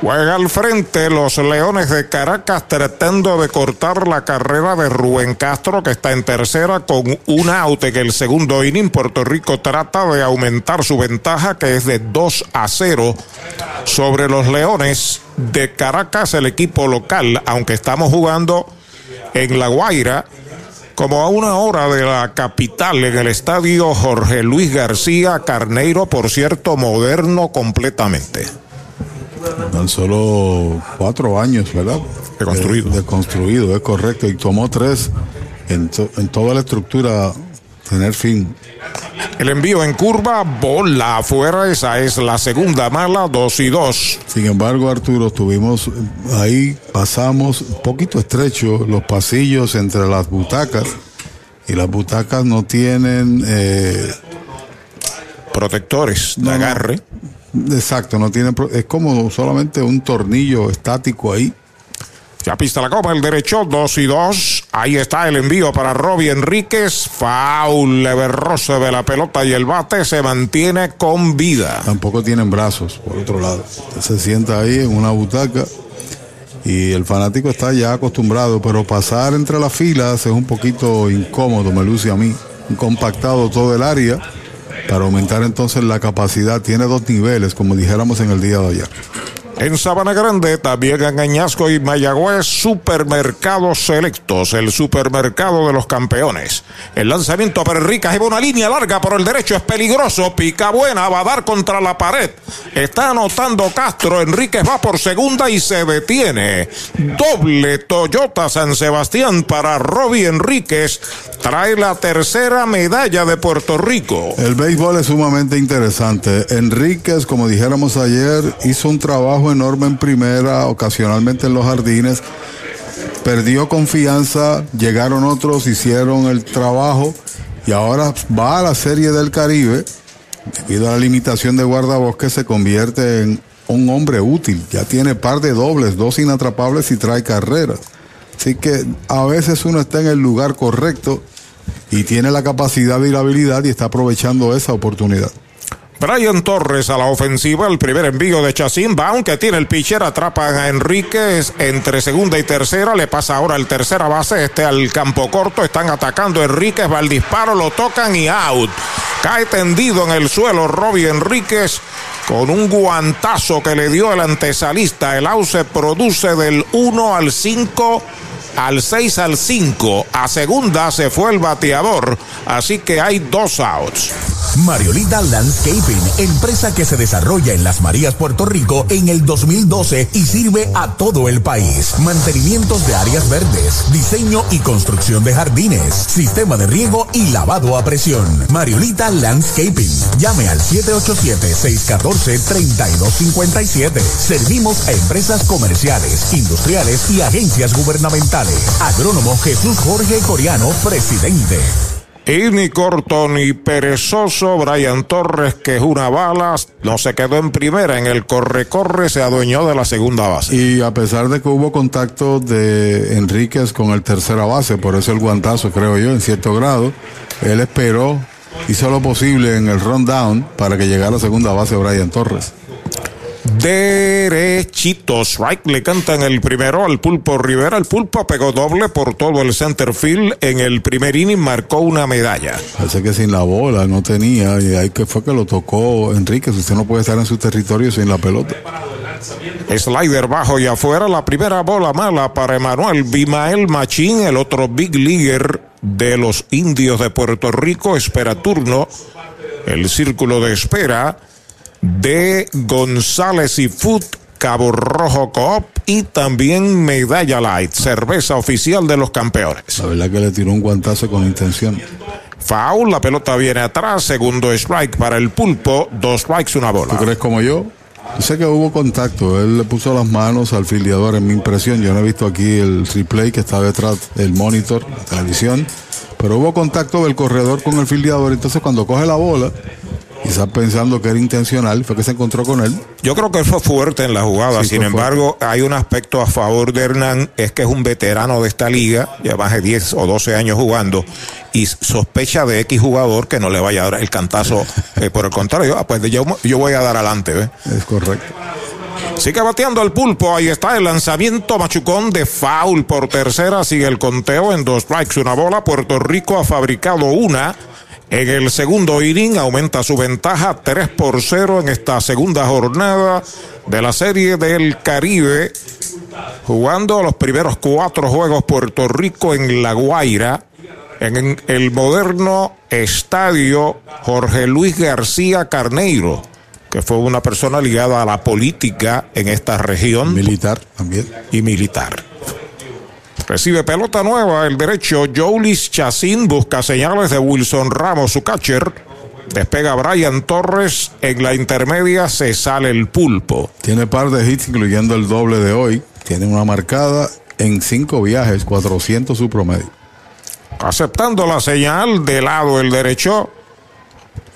Juega al frente los Leones de Caracas tratando de cortar la carrera de Rubén Castro que está en tercera con un out en el segundo inning. Puerto Rico trata de aumentar su ventaja que es de 2 a 0 sobre los Leones de Caracas, el equipo local, aunque estamos jugando en La Guaira como a una hora de la capital en el estadio Jorge Luis García Carneiro, por cierto, moderno completamente. Tan solo cuatro años, ¿verdad? De construido. De, de construido, es correcto. Y tomó tres en, to, en toda la estructura tener fin. El envío en curva, bola afuera, esa es la segunda mala, dos y dos. Sin embargo, Arturo, estuvimos ahí, pasamos un poquito estrecho los pasillos entre las butacas y las butacas no tienen eh, protectores de no, agarre. Exacto, no tiene, es como solamente un tornillo estático ahí Ya pista la copa, el derecho, 2 y 2. Ahí está el envío para Robbie Enríquez. Foul, Leverroso de la pelota y el bate se mantiene con vida. Tampoco tienen brazos, por otro lado. Se sienta ahí en una butaca y el fanático está ya acostumbrado, pero pasar entre las filas es un poquito incómodo, me luce a mí. Compactado todo el área para aumentar entonces la capacidad. Tiene dos niveles, como dijéramos en el día de ayer. En Sabana Grande, también en Añasco y Mayagüez, supermercados selectos, el supermercado de los campeones. El lanzamiento para Enrique lleva una línea larga por el derecho, es peligroso, pica buena, va a dar contra la pared. Está anotando Castro, Enríquez va por segunda y se detiene. Doble Toyota San Sebastián para Robbie Enríquez, trae la tercera medalla de Puerto Rico. El béisbol es sumamente interesante. Enríquez, como dijéramos ayer, hizo un trabajo enorme en primera, ocasionalmente en los jardines. Perdió confianza, llegaron otros, hicieron el trabajo y ahora va a la Serie del Caribe. Debido a la limitación de guardabosque se convierte en un hombre útil. Ya tiene par de dobles, dos inatrapables y trae carreras. Así que a veces uno está en el lugar correcto y tiene la capacidad y la habilidad y está aprovechando esa oportunidad. Brian Torres a la ofensiva, el primer envío de Chacín, va aunque tiene el pitcher, atrapa a Enríquez entre segunda y tercera, le pasa ahora el tercera base, este al campo corto, están atacando Enríquez, va al disparo, lo tocan y out. Cae tendido en el suelo Robbie Enríquez con un guantazo que le dio el antesalista. El out se produce del 1 al 5 al 6 al 5. A segunda se fue el bateador, así que hay dos outs. Mariolita Landscaping, empresa que se desarrolla en Las Marías, Puerto Rico en el 2012 y sirve a todo el país. Mantenimientos de áreas verdes, diseño y construcción de jardines, sistema de riego y lavado a presión. Mariolita Landscaping. Llame al 787-614-3257. Servimos a empresas comerciales, industriales y agencias gubernamentales. Agrónomo Jesús Jorge Coriano, presidente. Y ni corto ni perezoso, Brian Torres, que es una bala, no se quedó en primera, en el corre-corre se adueñó de la segunda base. Y a pesar de que hubo contacto de Enríquez con el tercera base, por eso el guantazo, creo yo, en cierto grado, él esperó, hizo lo posible en el rundown para que llegara a segunda base Brian Torres. Derechito, strike le cantan el primero al Pulpo Rivera. El Pulpo pegó doble por todo el center field. En el primer inning marcó una medalla. Parece que sin la bola no tenía. Y ahí que fue que lo tocó Enrique. Usted no puede estar en su territorio sin la pelota. Slider bajo y afuera. La primera bola mala para Emanuel Bimael Machín, el otro big leaguer de los indios de Puerto Rico. Espera turno. El círculo de espera de González y Food, Cabo Rojo Coop y también Medalla Light, cerveza oficial de los campeones. La verdad que le tiró un guantazo con intención. Foul, la pelota viene atrás, segundo strike para el pulpo, dos strikes, una bola. ¿Tú crees como yo? Yo sé que hubo contacto, él le puso las manos al filiador en mi impresión, yo no he visto aquí el replay que está detrás del monitor, la televisión, pero hubo contacto del corredor con el filiador, entonces cuando coge la bola, quizás pensando que era intencional, fue que se encontró con él. Yo creo que fue fuerte en la jugada, Sí, sin embargo, hay un aspecto a favor de Hernán, es que es un veterano de esta liga, ya más de 10 o 12 años jugando, y sospecha de X jugador que no le vaya a dar el cantazo, eh, por el contrario, ah, pues yo, yo voy a dar adelante. ¿eh? Es correcto. Sigue bateando el pulpo. Ahí está el lanzamiento machucón de foul por tercera. Sigue el conteo en dos strikes, una bola. Puerto Rico ha fabricado una. En el segundo inning aumenta su ventaja 3 por 0 en esta segunda jornada de la Serie del Caribe. Jugando los primeros cuatro juegos Puerto Rico en La Guaira. En el moderno estadio Jorge Luis García Carneiro que fue una persona ligada a la política en esta región. Militar también. Y militar. Recibe pelota nueva, el derecho Joulis Chacín busca señales de Wilson Ramos, su catcher. Despega Brian Torres, en la intermedia se sale el pulpo. Tiene par de hits, incluyendo el doble de hoy. Tiene una marcada en cinco viajes, 400 su promedio. Aceptando la señal de lado el derecho.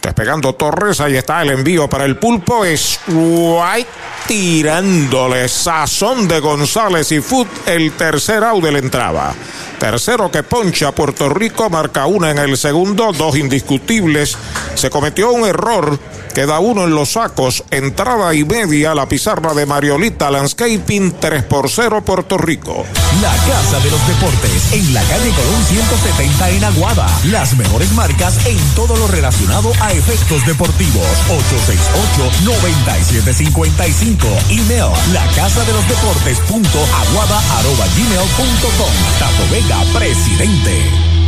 Despegando Torres, ahí está el envío para el pulpo. Es White tirándole sazón de González y Foot. El tercer out de la. Tercero que poncha Puerto Rico, marca una en el segundo, dos indiscutibles. Se cometió un error, queda uno en los sacos, entrada y media, la pizarra de Mariolita Landscaping, 3 por 0 Puerto Rico. La Casa de los Deportes, en la calle Colón 170 en Aguada. Las mejores marcas en todo lo relacionado a efectos deportivos. 868-9755. Email, la casa de los deportes punto aguada arroba gmail punto com. Tato Vega, presidente.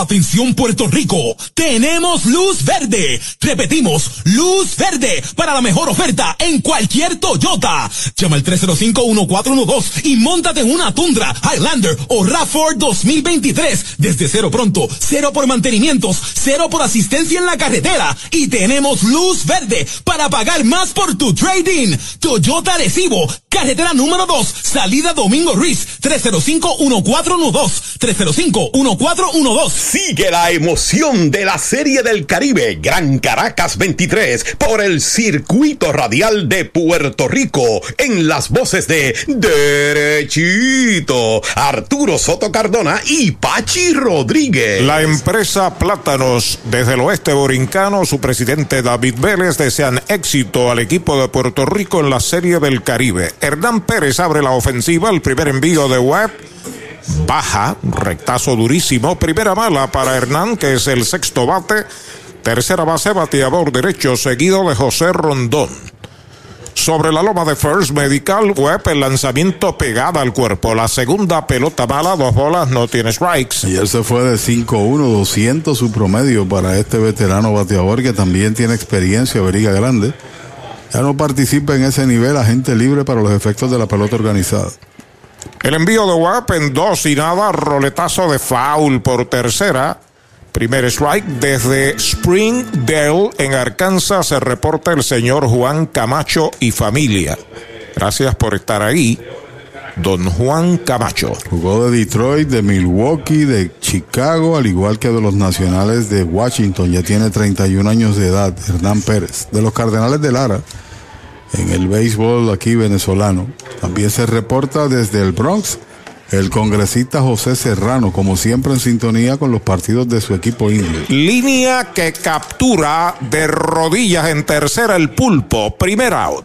Atención Puerto Rico, tenemos luz verde. Repetimos, luz verde para la mejor oferta en cualquier Toyota. Llama al 305-1412 y montate en una Tundra, Highlander o RAV4 2023. Desde cero pronto, cero por mantenimientos, cero por asistencia en la carretera. Y tenemos luz verde para pagar más por tu trading. Toyota Recibo, carretera número 2, salida Domingo Ruiz, 305-1412. 305-1412. Sigue la emoción de la Serie del Caribe Gran Caracas 23 por el circuito radial de Puerto Rico en las voces de Derechito, Arturo Soto Cardona y Pachi Rodríguez. La empresa Plátanos desde el oeste borincano, su presidente David Vélez desean éxito al equipo de Puerto Rico en la Serie del Caribe. Hernán Pérez abre la ofensiva, el primer envío de Webb baja, rectazo durísimo, primera mala para Hernán, que es el sexto bate, tercera base, bateador derecho, seguido de José Rondón. Sobre la loma de First Medical, Web, el lanzamiento pegada al cuerpo. La segunda pelota mala, dos bolas, no tiene strikes. Ayer se fue de 5-1, 200 su promedio para este veterano bateador que también tiene experiencia, veriga grande. Ya no participa en ese nivel, agente libre para los efectos de la pelota organizada. El envío de Wap en dos y nada, roletazo de foul por tercera. Primer strike desde Springdale en Arkansas se reporta el señor Juan Camacho y familia. Gracias por estar ahí. Don Juan Camacho. Jugó de Detroit, de Milwaukee, de Chicago, al igual que de los nacionales de Washington. Ya tiene 31 años de edad, Hernán Pérez. De los Cardenales de Lara en el béisbol aquí venezolano. También se reporta desde el Bronx el congresista José Serrano, como siempre en sintonía con los partidos de su equipo indio. Línea que captura de rodillas en tercera el pulpo, primer out.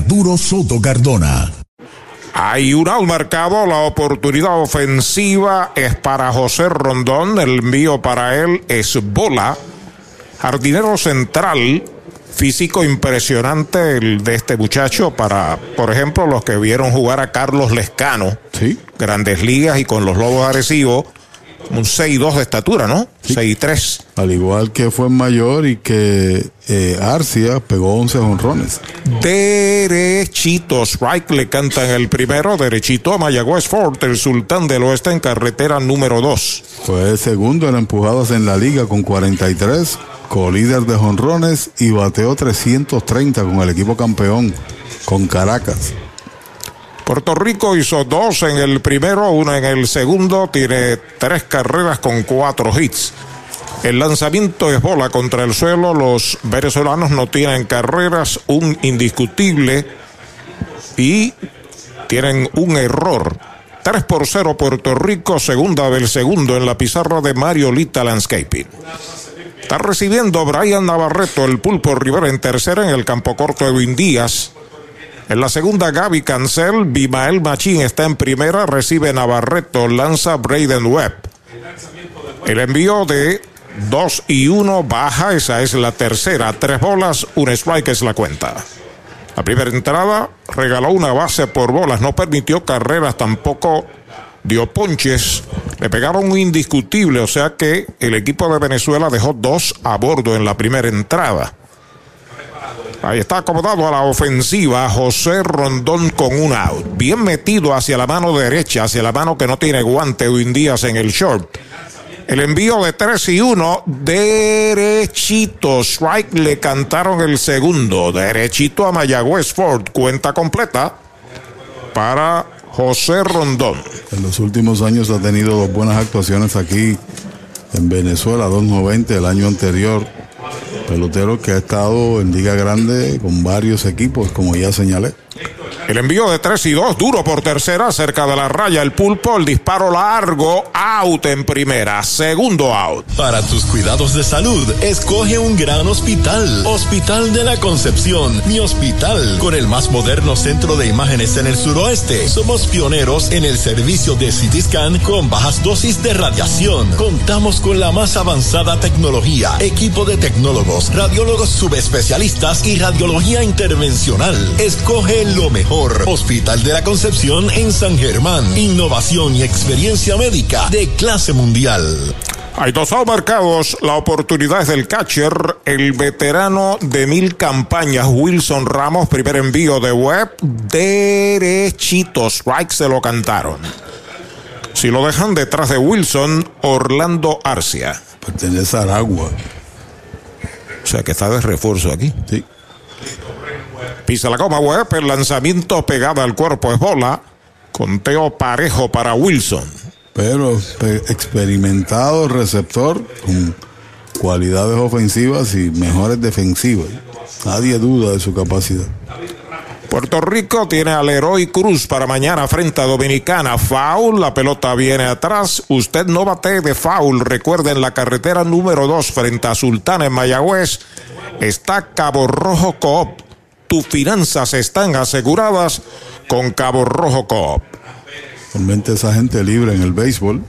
Arturo Soto Cardona. Hay un out marcado, la oportunidad ofensiva es para José Rondón, el envío para él es bola. Jardinero central, físico impresionante el de este muchacho para, por ejemplo, los que vieron jugar a Carlos Lescano, ¿Sí? grandes ligas y con los Lobos Arecibo, un 6-2 de estatura, ¿no? 6-3. Al igual que fue mayor y que eh, Arcia pegó 11 honrones. Derechito, strike le cantan el primero, derechito a Mayagüez Fort, el sultán del oeste en carretera número 2. Fue el segundo en empujadas en la liga con 43, colíder de jonrones y bateó 330 con el equipo campeón, con Caracas. Puerto Rico hizo dos en el primero, una en el segundo, tiene tres carreras con cuatro hits. El lanzamiento es bola contra el suelo. Los venezolanos no tienen carreras, un indiscutible y tienen un error. 3 por 0 Puerto Rico, segunda del segundo en la pizarra de Mario Lita Landscaping. Está recibiendo Brian Navarreto, el pulpo Rivera en tercera en el campo corto Edwin Díaz. En la segunda, Gaby Cancel, Bimael Machín está en primera, recibe Navarreto, lanza Braden Webb. El envío de 2 y 1 baja, esa es la tercera. Tres bolas, un strike es la cuenta. La primera entrada regaló una base por bolas, no permitió carreras, tampoco dio ponches. Le pegaron un indiscutible, o sea que el equipo de Venezuela dejó dos a bordo en la primera entrada. Ahí está acomodado a la ofensiva José Rondón con un out. Bien metido hacia la mano derecha, hacia la mano que no tiene guante hoy en día en el short. El envío de 3 y 1, derechito. Strike le cantaron el segundo. Derechito a Mayagüez Ford. Cuenta completa para José Rondón. En los últimos años ha tenido dos buenas actuaciones aquí en Venezuela, 2.90 el año anterior. Pelotero que ha estado en Liga Grande con varios equipos, como ya señalé. El envío de 3 y 2, duro por tercera, cerca de la raya el pulpo, el disparo largo, out en primera, segundo out. Para tus cuidados de salud, escoge un gran hospital. Hospital de la Concepción, mi hospital, con el más moderno centro de imágenes en el suroeste. Somos pioneros en el servicio de CT scan con bajas dosis de radiación. Contamos con la más avanzada tecnología, equipo de tecnólogos, radiólogos subespecialistas y radiología intervencional. Escoge lo mejor. Hospital de la Concepción en San Germán. Innovación y experiencia médica de clase mundial. Hay dos marcados. La oportunidad es del catcher, el veterano de mil campañas, Wilson Ramos. Primer envío de web. Derechito. Strike se lo cantaron. Si lo dejan detrás de Wilson, Orlando Arcia. Pertenece a Aragua. O sea que está de refuerzo aquí. Sí. Pisa la goma web, el lanzamiento pegada al cuerpo es bola. Conteo parejo para Wilson. Pero experimentado receptor con cualidades ofensivas y mejores defensivas. Nadie duda de su capacidad. Puerto Rico tiene al Heroi Cruz para mañana frente a Dominicana. Foul, la pelota viene atrás. Usted no bate de foul. Recuerden la carretera número 2 frente a Sultana en Mayagüez. Está Cabo Rojo Coop tus finanzas están aseguradas con Cabo Rojo Coop. Realmente esa gente libre en el béisbol.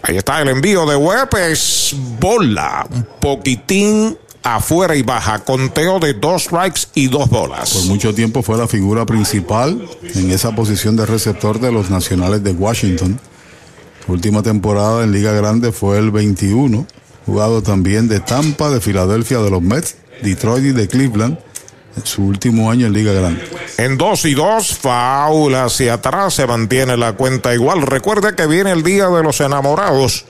Ahí está el envío de web, es bola, un poquitín afuera y baja, conteo de dos strikes y dos bolas. Por mucho tiempo fue la figura principal en esa posición de receptor de los Nacionales de Washington. última temporada en Liga Grande fue el 21, jugado también de Tampa, de Filadelfia, de los Mets Detroit y de Cleveland en su último año en Liga Grande. En dos y dos, faula hacia atrás, se mantiene la cuenta igual. Recuerde que viene el Día de los Enamorados.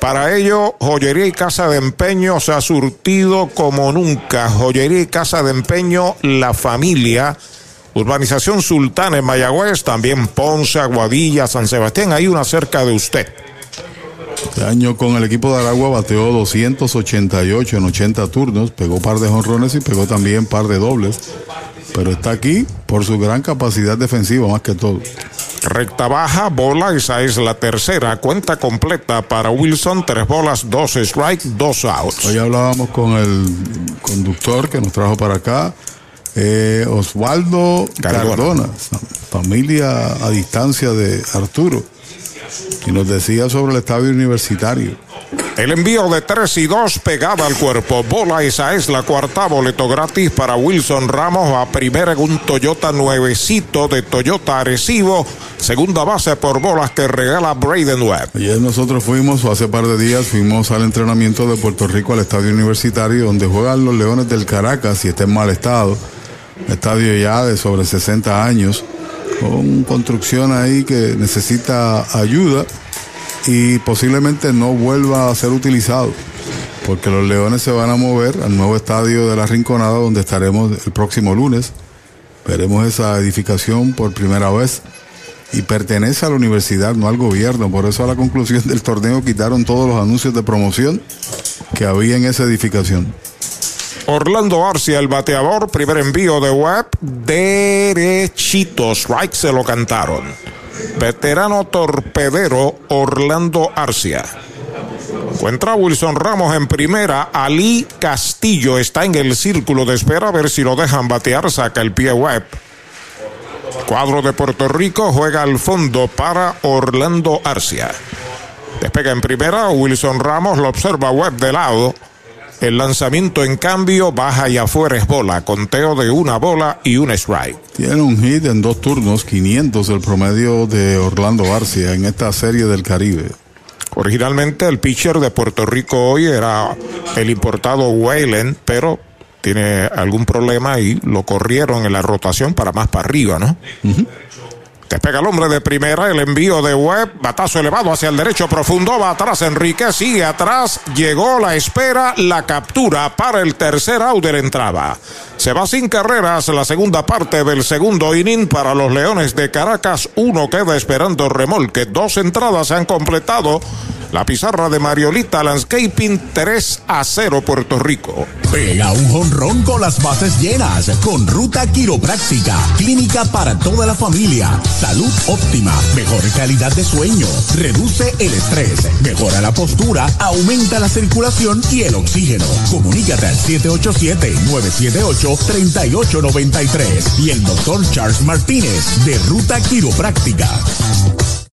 Para ello, Joyería y Casa de Empeño se ha surtido como nunca. Joyería y Casa de Empeño, la familia. Urbanización Sultana en Mayagüez, también Ponce, Aguadilla, San Sebastián. Hay una cerca de usted. Este año con el equipo de Aragua bateó 288 en 80 turnos, pegó par de jonrones y pegó también par de dobles. Pero está aquí por su gran capacidad defensiva más que todo. Recta baja, bola, esa es la tercera. Cuenta completa para Wilson, tres bolas, dos strikes, dos outs. Hoy hablábamos con el conductor que nos trajo para acá, eh, Osvaldo Cardona, familia a distancia de Arturo y nos decía sobre el estadio universitario. El envío de 3 y 2 pegada al cuerpo. Bola, esa es la cuarta boleto gratis para Wilson Ramos a primera en un Toyota nuevecito de Toyota Arecibo. Segunda base por bolas que regala Braden Webb. Ayer nosotros fuimos, o hace par de días, fuimos al entrenamiento de Puerto Rico al estadio universitario donde juegan los Leones del Caracas y está en mal estado. Estadio ya de sobre 60 años con construcción ahí que necesita ayuda y posiblemente no vuelva a ser utilizado, porque los Leones se van a mover al nuevo estadio de la Rinconada donde estaremos el próximo lunes. Veremos esa edificación por primera vez y pertenece a la universidad, no al gobierno. Por eso a la conclusión del torneo quitaron todos los anuncios de promoción que había en esa edificación. Orlando Arcia, el bateador, primer envío de web, derechito, strike se lo cantaron. Veterano torpedero Orlando Arcia. Encuentra Wilson Ramos en primera. Ali Castillo está en el círculo de espera a ver si lo dejan batear. Saca el pie web. Cuadro de Puerto Rico juega al fondo para Orlando Arcia. Despega en primera. Wilson Ramos lo observa web de lado. El lanzamiento en cambio baja y afuera es bola. Conteo de una bola y un strike. Tiene un hit en dos turnos, 500 el promedio de Orlando Arcia en esta serie del Caribe. Originalmente el pitcher de Puerto Rico hoy era el importado Whalen, pero tiene algún problema y lo corrieron en la rotación para más para arriba, ¿no? Despega el hombre de primera, el envío de Webb, batazo elevado hacia el derecho profundo, va atrás Enrique, sigue atrás, llegó la espera, la captura para el tercer out de la entrada. Se va sin carreras la segunda parte del segundo inning para los Leones de Caracas. Uno queda esperando remolque. Dos entradas se han completado. La pizarra de Mariolita Landscaping 3 a 0 Puerto Rico. Pega un jonrón con las bases llenas con Ruta Quiropráctica, clínica para toda la familia, salud óptima, mejor calidad de sueño, reduce el estrés, mejora la postura, aumenta la circulación y el oxígeno. Comunícate al 787-978-3893 y el doctor Charles Martínez de Ruta Quiropráctica.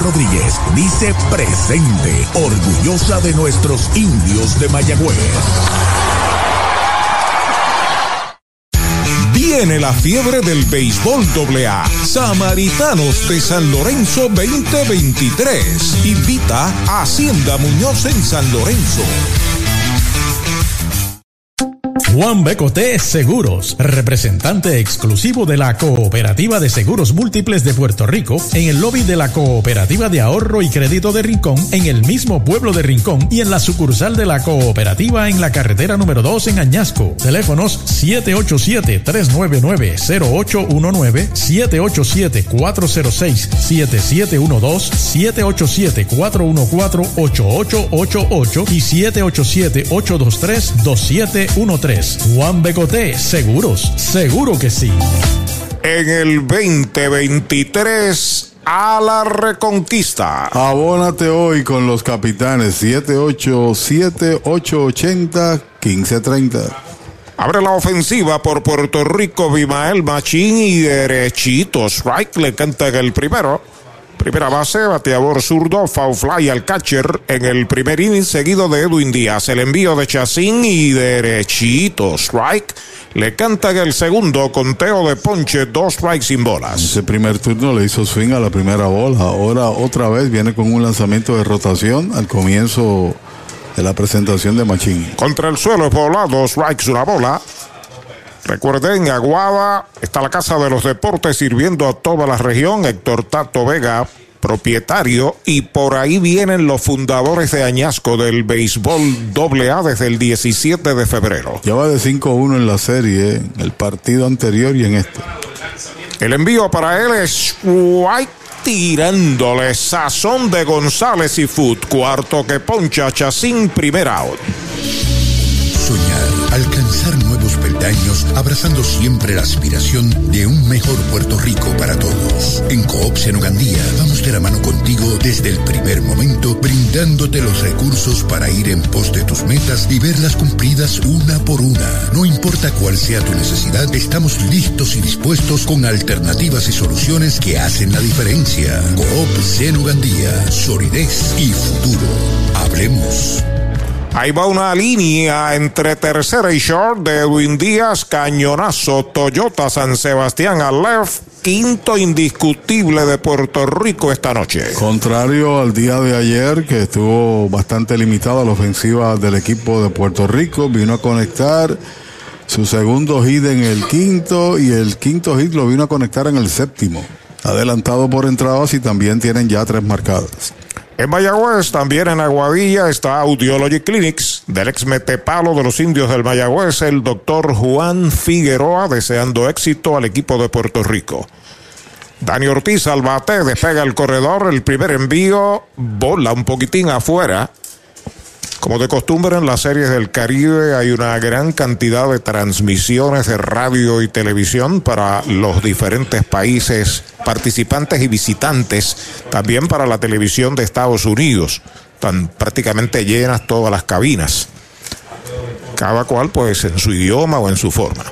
Rodríguez dice presente, orgullosa de nuestros indios de Mayagüez. Viene la fiebre del béisbol AA. Samaritanos de San Lorenzo 2023. Invita a Hacienda Muñoz en San Lorenzo. Juan Becoté Seguros, representante exclusivo de la Cooperativa de Seguros Múltiples de Puerto Rico, en el lobby de la Cooperativa de Ahorro y Crédito de Rincón, en el mismo pueblo de Rincón y en la sucursal de la Cooperativa en la carretera número 2 en Añasco. Teléfonos 787-399-0819, 787-406-7712, 787-414-8888 y 787-823-2713. Juan Becoté, seguros, seguro que sí. En el 2023 a la reconquista. Abónate hoy con los capitanes 787-880-1530. Abre la ofensiva por Puerto Rico, Bimael Machín y derechito. Strike le canta el primero. Primera base, bateador zurdo, foul fly al catcher en el primer inning, seguido de Edwin Díaz. El envío de Chacín y derechito. Strike le canta el segundo, conteo de ponche, dos strikes sin bolas. Ese primer turno le hizo swing a la primera bola. Ahora otra vez viene con un lanzamiento de rotación al comienzo de la presentación de Machín. Contra el suelo poblado, strikes una bola. Recuerden, Aguada está la Casa de los Deportes sirviendo a toda la región. Héctor Tato Vega, propietario, y por ahí vienen los fundadores de Añasco del béisbol AA desde el 17 de febrero. Ya va de 5-1 en la serie, en el partido anterior y en este. El envío para él es White tirándole sazón de González y Foot. Cuarto que poncha Chacín, primer out. soñar, alcanzar peldaños, abrazando siempre la aspiración de un mejor Puerto Rico para todos. En Coop Senogandía vamos de la mano contigo desde el primer momento, brindándote los recursos para ir en pos de tus metas y verlas cumplidas una por una. No importa cuál sea tu necesidad, estamos listos y dispuestos con alternativas y soluciones que hacen la diferencia. Coop Senogandía, solidez y futuro. Hablemos. Ahí va una línea entre tercera y short de Edwin Díaz, cañonazo, Toyota San Sebastián al left, quinto indiscutible de Puerto Rico esta noche. Contrario al día de ayer, que estuvo bastante limitada la ofensiva del equipo de Puerto Rico, vino a conectar su segundo hit en el quinto y el quinto hit lo vino a conectar en el séptimo. Adelantado por entradas y también tienen ya tres marcadas. En Mayagüez, también en Aguadilla, está Audiology Clinics, del ex metepalo de los indios del Mayagüez, el doctor Juan Figueroa, deseando éxito al equipo de Puerto Rico. Dani Ortiz al bate, despega el corredor, el primer envío, bola un poquitín afuera. Como de costumbre en las series del Caribe hay una gran cantidad de transmisiones de radio y televisión para los diferentes países participantes y visitantes, también para la televisión de Estados Unidos. Están prácticamente llenas todas las cabinas. Cada cual pues en su idioma o en su forma.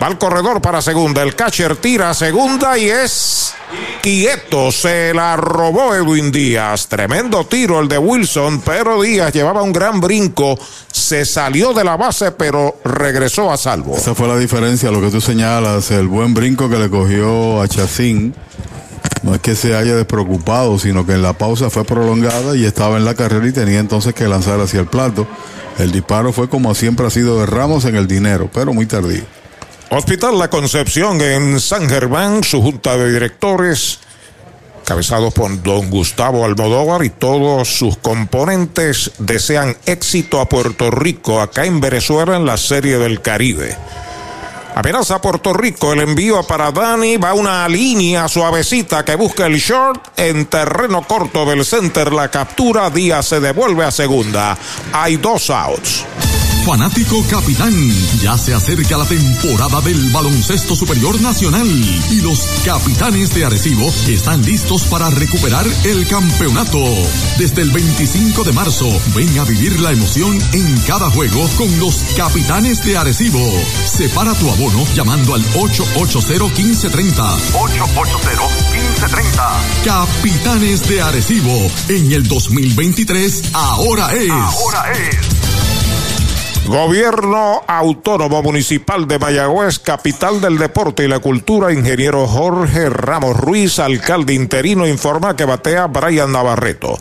Va al corredor para segunda. El catcher tira segunda y es quieto. Se la robó Edwin Díaz. Tremendo tiro el de Wilson, pero Díaz llevaba un gran brinco. Se salió de la base, pero regresó a salvo. Esa fue la diferencia, lo que tú señalas, el buen brinco que le cogió a Chacín. No es que se haya despreocupado, sino que en la pausa fue prolongada y estaba en la carrera y tenía entonces que lanzar hacia el plato. El disparo fue como siempre ha sido de Ramos en el dinero, pero muy tardío. Hospital La Concepción en San Germán, su junta de directores, cabezados por don Gustavo Almodóvar y todos sus componentes desean éxito a Puerto Rico, acá en Venezuela en la Serie del Caribe. Apenas a Puerto Rico, el envío para Dani va una línea suavecita que busca el short en terreno corto del center. La captura, Díaz se devuelve a segunda. Hay dos outs. Fanático Capitán, ya se acerca la temporada del baloncesto superior nacional y los capitanes de Arecibo están listos para recuperar el campeonato. Desde el 25 de marzo, ven a vivir la emoción en cada juego con los capitanes de Arecibo. Separa tu abono llamando al 880-1530. 880-1530. Capitanes de Arecibo, en el 2023, ahora es. Ahora es. Gobierno Autónomo Municipal de Mayagüez, capital del deporte y la cultura, ingeniero Jorge Ramos Ruiz, alcalde interino, informa que batea Brian Navarreto.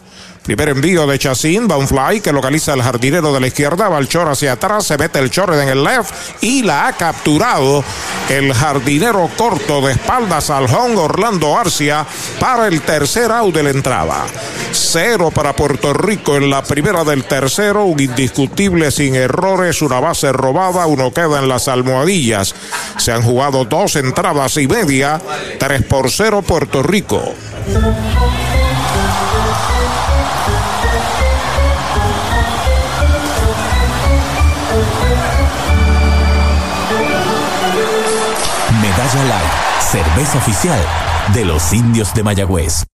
Primer envío de Chacín, va fly que localiza el jardinero de la izquierda, va el hacia atrás, se mete el chorre en el left y la ha capturado el jardinero corto de espaldas al home Orlando Arcia para el tercer out de la entrada. Cero para Puerto Rico en la primera del tercero, un indiscutible sin errores, una base robada, uno queda en las almohadillas. Se han jugado dos entradas y media, tres por cero Puerto Rico. Cerveza oficial de los indios de Mayagüez.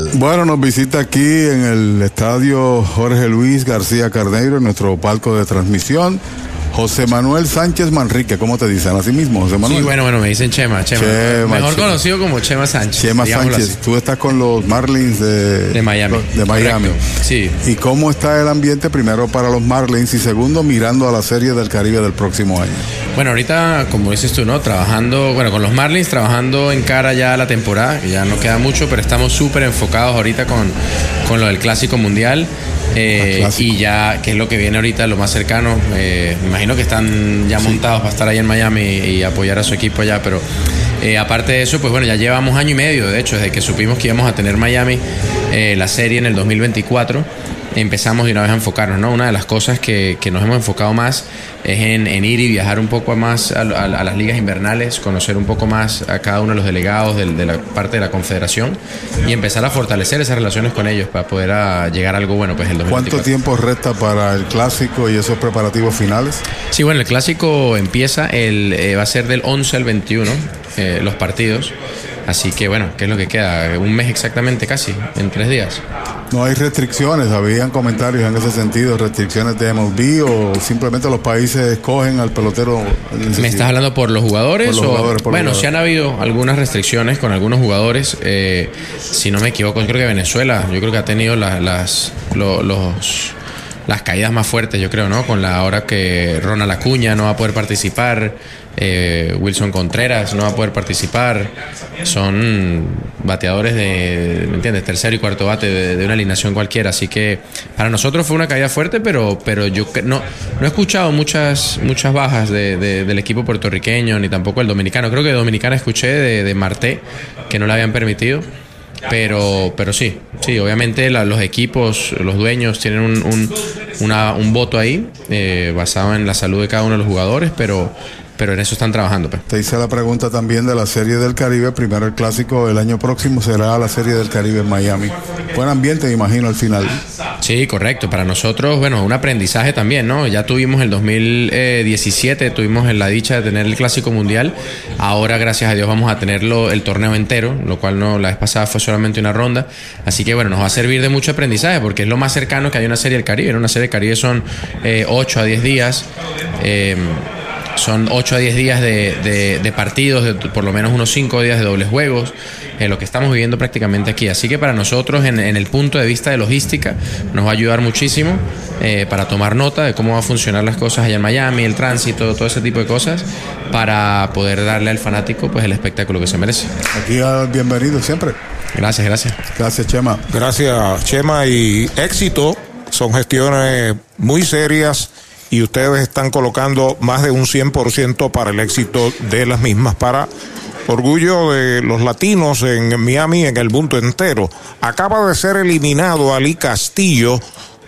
Bueno, nos visita aquí en el estadio Jorge Luis García Carneiro, en nuestro palco de transmisión. José Manuel Sánchez Manrique, ¿cómo te dicen? Así mismo, José Manuel. Sí, bueno, bueno, me dicen Chema, Chema. Chema, Mejor Chema. conocido como Chema Sánchez. Chema Sánchez, así. tú estás con los Marlins de, De Miami. De Miami. Correcto, Sí. ¿Y cómo está el ambiente primero para los Marlins y segundo mirando a la Serie del Caribe del próximo año? Bueno, ahorita, como dices tú, ¿no? Trabajando, bueno, con los Marlins, trabajando en cara ya a la temporada, que ya no queda mucho, pero estamos súper enfocados ahorita con, con lo del Clásico Mundial. Eh, y ya, que es lo que viene ahorita, lo más cercano. eh, me imagino que están ya montados para estar ahí en Miami y apoyar a su equipo allá, pero eh, aparte de eso, pues bueno, ya llevamos año y medio, de hecho, desde que supimos que íbamos a tener Miami, eh, la serie en el 2024 empezamos de una vez a enfocarnos, ¿no? Una de las cosas que, que nos hemos enfocado más es en, en ir y viajar un poco más a, a- a las ligas invernales, conocer un poco más a cada uno de los delegados del- de, la parte de la confederación y empezar a fortalecer esas relaciones con ellos para poder a llegar a algo bueno, pues el 2024. ¿Cuánto tiempo resta para el clásico y esos preparativos finales? Sí, bueno, el clásico empieza, el, eh, va a ser del 11 al 21, eh, los partidos. Así que bueno, ¿qué es lo que queda? Un mes exactamente casi, en tres días. No hay restricciones, habían comentarios en ese sentido, restricciones de MLB o simplemente los países escogen al pelotero. ¿Me estás hablando por los jugadores? Por los o- por los bueno, jugadores. sí han habido algunas restricciones con algunos jugadores. eh, si no me equivoco, creo que Venezuela, yo creo que ha tenido la- las, lo- los, las caídas más fuertes, yo creo, ¿no? Con la hora que Ronald Acuña no va a poder participar, eh, Wilson Contreras no va a poder participar. Son bateadores de, ¿me entiendes? Tercero y cuarto bate de, una alineación cualquiera. Así que para nosotros fue una caída fuerte, pero, pero yo no, no he escuchado muchas, muchas bajas de- de- del equipo puertorriqueño, ni tampoco el dominicano. Creo que dominicana escuché de, Marte, que no le habían permitido. Pero, pero sí, sí, obviamente la- los equipos, los dueños tienen un, un, un voto ahí eh, basado en la salud de cada uno de los jugadores, pero, pero en eso están trabajando. pues. Te hice la pregunta también de la Serie del Caribe. Primero el clásico el año próximo será la Serie del Caribe en Miami. Buen ambiente, me imagino, al final. Sí, correcto. Para nosotros, bueno, un aprendizaje también, ¿no? Ya tuvimos el 2017, tuvimos la dicha de tener el Clásico Mundial. Ahora, gracias a Dios, vamos a tenerlo el torneo entero, lo cual no la vez pasada fue solamente una ronda. Así que, bueno, nos va a servir de mucho aprendizaje porque es lo más cercano que hay una Serie del Caribe. En una Serie del Caribe son eh, 8 a 10 días. Eh, son 8 a 10 días de, de- de partidos, de por lo menos unos 5 días de dobles juegos, eh, lo que estamos viviendo prácticamente aquí. Así que para nosotros, en, en el punto de vista de logística, nos va a ayudar muchísimo eh, para tomar nota de cómo va a funcionar las cosas allá en Miami, el tránsito, todo ese tipo de cosas, para poder darle al fanático pues el espectáculo que se merece. Aquí al bienvenido siempre. Gracias, gracias. Gracias, Chema. Gracias, Chema. Y éxito. Son gestiones muy serias y ustedes están colocando más de un 100% para el éxito de las mismas, para orgullo de los latinos en Miami, en el mundo entero. Acaba de ser eliminado Ali Castillo.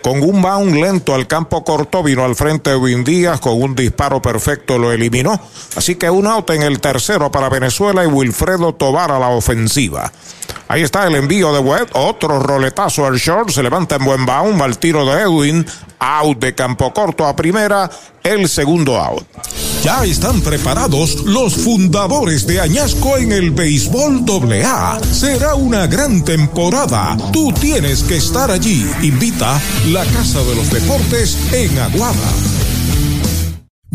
Con un bound lento al campo corto vino al frente de Win Díaz con un disparo perfecto lo eliminó. Así que un out en el tercero para Venezuela y Wilfredo Tobar a la ofensiva. Ahí está el envío de Webb, otro roletazo al short, se levanta en buen bound, al tiro de Edwin, out de campo corto a primera, el segundo out. Ya están preparados los fundadores de Añasco en el béisbol AA. Será una gran temporada. Tú tienes que estar allí. Invita la Casa de los Deportes en Aguada.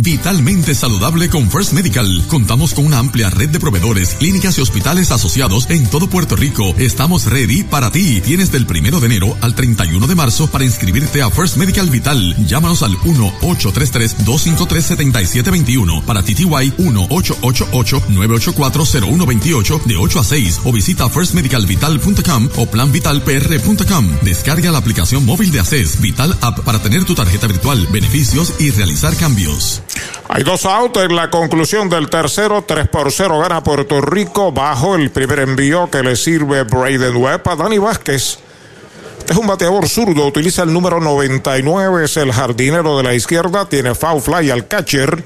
Vitalmente saludable con First Medical. Contamos con una amplia red de proveedores, clínicas y hospitales asociados en todo Puerto Rico. Estamos ready para ti. Tienes del primero de enero al 31 de marzo para inscribirte a First Medical Vital. Llámanos al 1-833-253-7721 para TTY 1-888-984-0128 de 8 a 6 o visita firstmedicalvital.com o planvitalpr.com. Descarga la aplicación móvil de ACES Vital App para tener tu tarjeta virtual, beneficios y realizar cambios. Hay dos outs en la conclusión del tercero, 3 por 0 gana Puerto Rico bajo el primer envío que le sirve Braden Webb a Dani Vázquez. Este es un bateador zurdo, utiliza el número 99, es el jardinero de la izquierda, tiene foul fly al catcher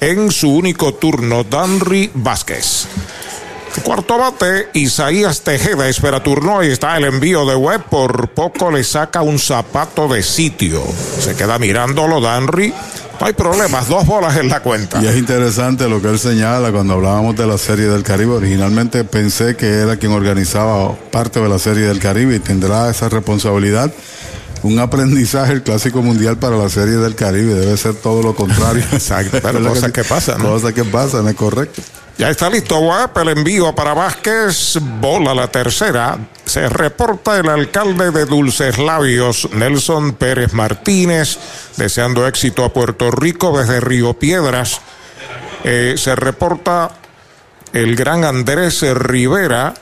en su único turno, Danry Vázquez. Cuarto bate, Isaías Tejeda espera turno. Ahí está el envío de Webb. Por poco le saca un zapato de sitio. Se queda mirándolo, Danry. No hay problemas, dos bolas en la cuenta. Y es interesante lo que él señala cuando hablábamos de la Serie del Caribe. Originalmente pensé que era quien organizaba parte de la Serie del Caribe y tendrá esa responsabilidad. Un aprendizaje, el Clásico Mundial para la Serie del Caribe. Debe ser todo lo contrario. Exacto, pero ¿Verdad cosas sí? que pasan, ¿no? Cosas que pasan, es correcto. Ya está listo el envío para Vázquez, bola la tercera. Se reporta el alcalde de Dulces Labios, Nelson Pérez Martínez, deseando éxito a Puerto Rico desde Río Piedras. Eh, se reporta el gran Andrés Rivera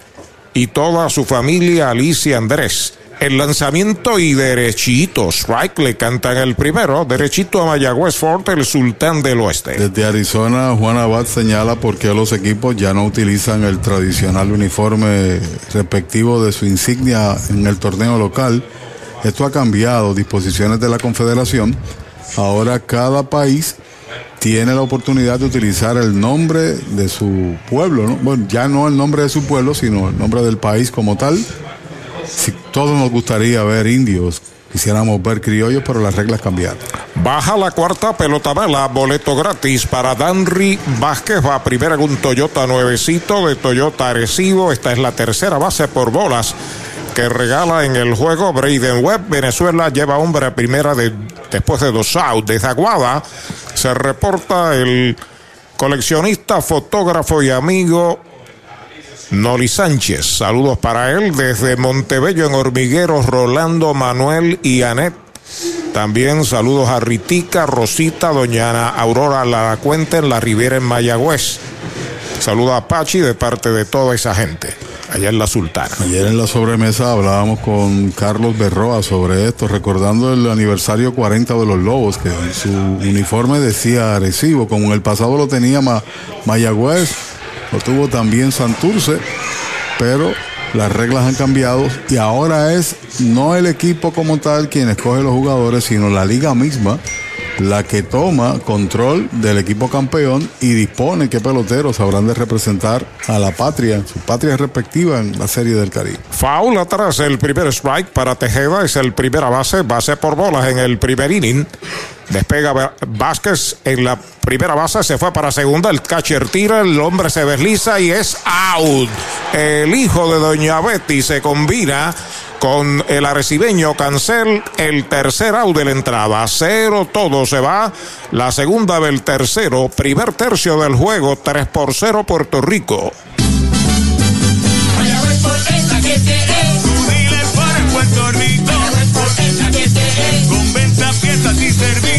y toda su familia Alicia Andrés. El lanzamiento y derechito. Strike le cantan el primero. Derechito a Mayagüez Fort, el sultán del oeste. Desde Arizona, Juan Abad señala por qué los equipos ya no utilizan el tradicional uniforme respectivo de su insignia en el torneo local. Esto ha cambiado disposiciones de la Confederación. Ahora cada país tiene la oportunidad de utilizar el nombre de su pueblo, ¿no? Bueno, ya no el nombre de su pueblo, sino el nombre del país como tal. Si todos nos gustaría ver indios, quisiéramos ver criollos, pero las reglas cambiaron. Baja la cuarta pelota bala, boleto gratis para Danry Vázquez. Va primera con un Toyota nuevecito de Toyota Arecibo. Esta es la tercera base por bolas que regala en el juego Braden Webb. Venezuela lleva hombre a primera de, después de dos outs. Desde Aguada se reporta el coleccionista, fotógrafo y amigo Noli Sánchez. Saludos para él desde Montebello en Hormigueros, Rolando, Manuel y Anet. También saludos a Ritica, Rosita, Doña Aurora La Cuenta en la Ribera en Mayagüez. Saludos a Pachi de parte de toda esa gente allá en la Sultana. Ayer en la sobremesa hablábamos con Carlos Berroa sobre esto, recordando el aniversario 40 de los Lobos, que en su uniforme decía Arecibo, como en el pasado lo tenía Mayagüez, lo tuvo también Santurce, pero las reglas han cambiado y ahora es no el equipo como tal quien escoge los jugadores, sino la liga misma la que toma control del equipo campeón y dispone qué peloteros habrán de representar a la patria, su patria respectiva en la Serie del Caribe. Foul atrás, el primer strike para Tejeda, es el primera base, base por bolas en el primer inning. Despega Vázquez en la primera base, se fue para segunda, el catcher tira, el hombre se desliza y es out. El hijo de Doña Betty se combina con el arecibeño Cancel, el tercer out de la entrada. Cero, todo se va. La segunda del tercero, primer tercio del juego, 3 por 0 Puerto Rico. Puerto Rico. Con venta, piezas y servicios.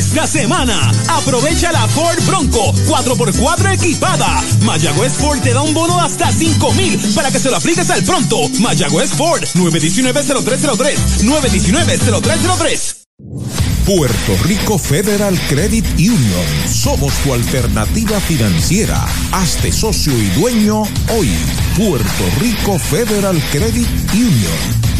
Esta semana, aprovecha la Ford Bronco 4x4 equipada. Mayagüez Ford te da un bono hasta 5 mil para que se lo apliques al pronto. Mayagüez Ford 919-0303. 919-0303. Puerto Rico Federal Credit Union. Somos tu alternativa financiera. Hazte socio y dueño hoy. Puerto Rico Federal Credit Union.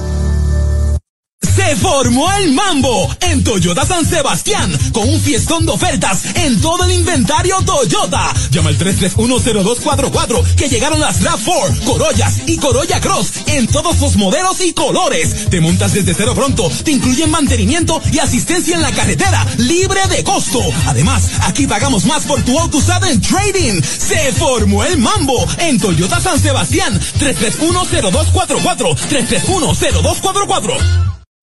Se formó el mambo en Toyota San Sebastián con un fiestón de ofertas en todo el inventario Toyota. Llama al 3310244 que llegaron las RAV4, Corollas y Corolla Cross en todos los modelos y colores. Te montas desde cero pronto, te incluyen mantenimiento y asistencia en la carretera libre de costo. Además, aquí pagamos más por tu auto usado en trading. Se formó el mambo en Toyota San Sebastián 3310244 3310244.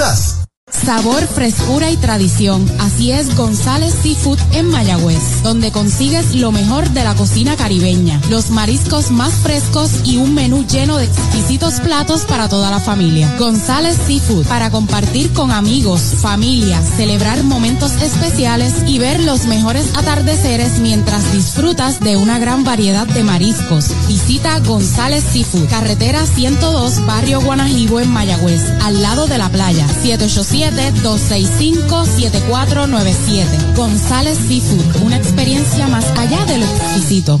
us. Sabor, frescura y tradición. Así es González Seafood en Mayagüez, donde consigues lo mejor de la cocina caribeña, los mariscos más frescos y un menú lleno de exquisitos platos para toda la familia. González Seafood, para compartir con amigos, familia, celebrar momentos especiales y ver los mejores atardeceres mientras disfrutas de una gran variedad de mariscos. Visita González Seafood, carretera 102, barrio Guanajibo en Mayagüez, al lado de la playa, 787 809-265-7497. González Seafood, una experiencia más allá de lo exquisito.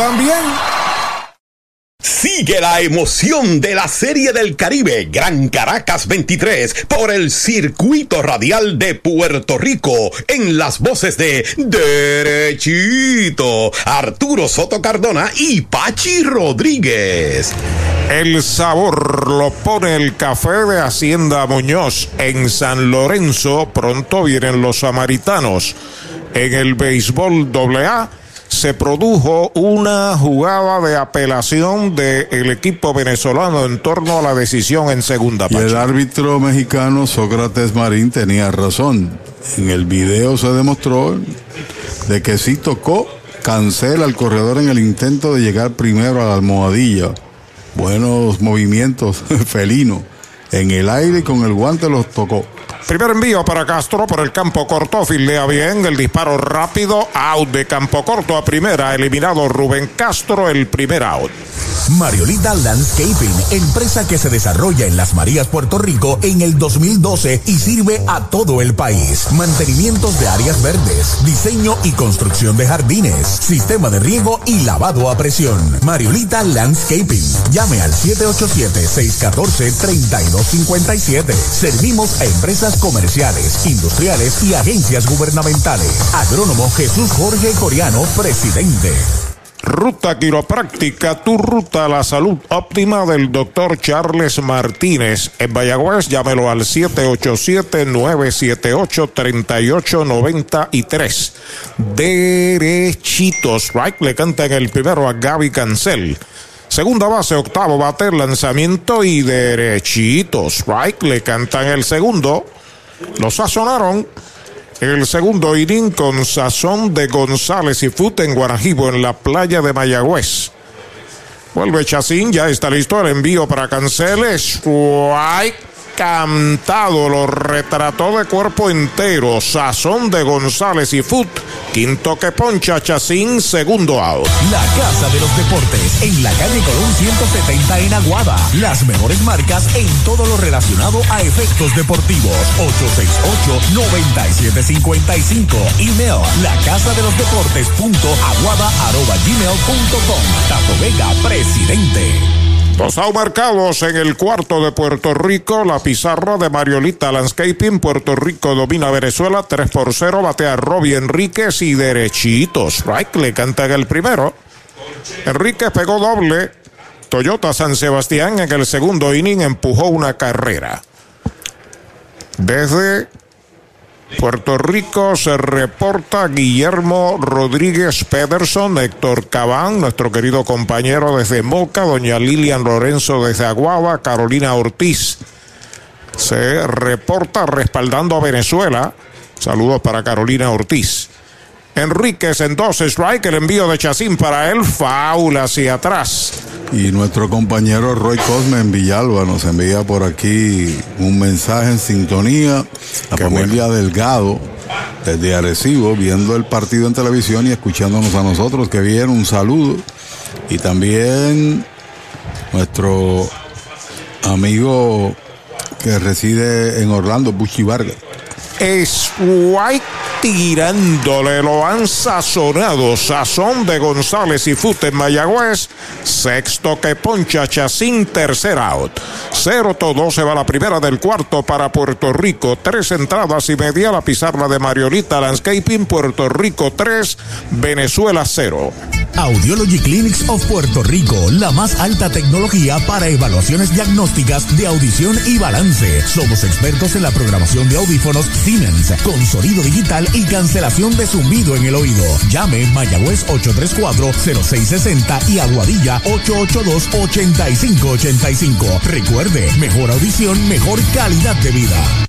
también. Sigue la emoción de la Serie del Caribe Gran Caracas 23 por el circuito radial de Puerto Rico en las voces de Derechito, Arturo Soto Cardona y Pachi Rodríguez. El sabor lo pone el café de Hacienda Muñoz en San Lorenzo. Pronto vienen los samaritanos. En el béisbol AA se produjo una jugada de apelación del equipo venezolano en torno a la decisión en segunda parte. el árbitro mexicano Sócrates Marín tenía razón. En el video se demostró de que si tocó, cancela al corredor en el intento de llegar primero a la almohadilla. Buenos movimientos felinos. En el aire y con el guante los tocó. Primer envío para Castro por el campo corto, fildea bien, el disparo rápido, out de campo corto a primera, eliminado Rubén Castro, el primer out. Mariolita Landscaping, empresa que se desarrolla en Las Marías, Puerto Rico en el 2012 y sirve a todo el país. Mantenimientos de áreas verdes, diseño y construcción de jardines, sistema de riego y lavado a presión. Mariolita Landscaping. Llame al 787-614-3257. Servimos a empresas comerciales, industriales y agencias gubernamentales. Agrónomo Jesús Jorge Coriano, presidente. Ruta Quiropráctica, tu ruta a la salud óptima del doctor Charles Martínez. En Vallagüez, llámelo al 787-978-3893. Derechitos, right? Le canta en el primero a Gaby Cancel. Segunda base, octavo bate, lanzamiento y derechitos, right? Le cantan el segundo. Lo sazonaron el segundo inning con sazón de González y Fute en Guarajibo en la playa de Mayagüez. Vuelve Chacín, ya está listo el envío para Canceles. Cantado, lo retrató de cuerpo entero. Sazón de González y Foot. Quinto que poncha Chacín, segundo out. La Casa de los Deportes, en la calle Colón 170 en Aguada. Las mejores marcas en todo lo relacionado a efectos deportivos. 868-9755. Email, la casa de los deportes punto aguada arroba gmail punto com. Tato Vega, presidente. Dos marcados en el cuarto de Puerto Rico. La pizarra de Mariolita Landscaping. Puerto Rico domina Venezuela 3 por 0. Batea Robbie Enríquez y derechitos. Right le canta en el primero. Enríquez pegó doble. Toyota San Sebastián en el segundo inning empujó una carrera. Desde Puerto Rico se reporta Guillermo Rodríguez Pederson, Héctor Cabán, nuestro querido compañero desde Moca, doña Lilian Lorenzo desde Aguaba, Carolina Ortiz. Se reporta respaldando a Venezuela. Saludos para Carolina Ortiz. Enríquez en dos strike, el envío de Chacín para él, faula hacia atrás. Y nuestro compañero Roy Cosme en Villalba nos envía por aquí un mensaje en sintonía. La familia Delgado, desde Arecibo, viendo el partido en televisión y escuchándonos a nosotros. Que bien, un saludo. Y también nuestro amigo que reside en Orlando, Buchi Vargas. Es White tirándole, lo han sazonado. Sazón de González y Fute en Mayagüez. Sexto que poncha Chacín, tercer out. Cero todo se va la primera del cuarto para Puerto Rico. Tres entradas y media la pizarra de Mariolita Landscaping. Puerto Rico tres, Venezuela cero. Audiology Clinics of Puerto Rico, la más alta tecnología para evaluaciones diagnósticas de audición y balance. Somos expertos en la programación de audífonos Con sonido digital y cancelación de zumbido en el oído. Llame Mayagüez 834-0660 y Aguadilla 882-8585. Recuerde, mejor audición, mejor calidad de vida.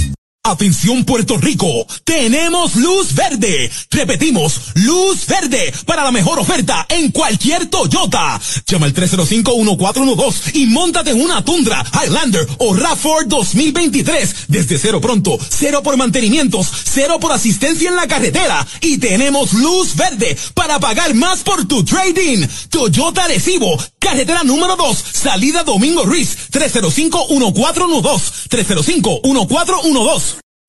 Atención Puerto Rico, tenemos luz verde. Repetimos, luz verde para la mejor oferta en cualquier Toyota. Llama al 305-1412 y montate en una Tundra, Highlander o RAV4 2023 desde cero pronto, cero por mantenimientos, cero por asistencia en la carretera y tenemos luz verde para pagar más por tu trading. Toyota Recibo, carretera número 2, salida Domingo Ruiz, 305-1412, 305-1412.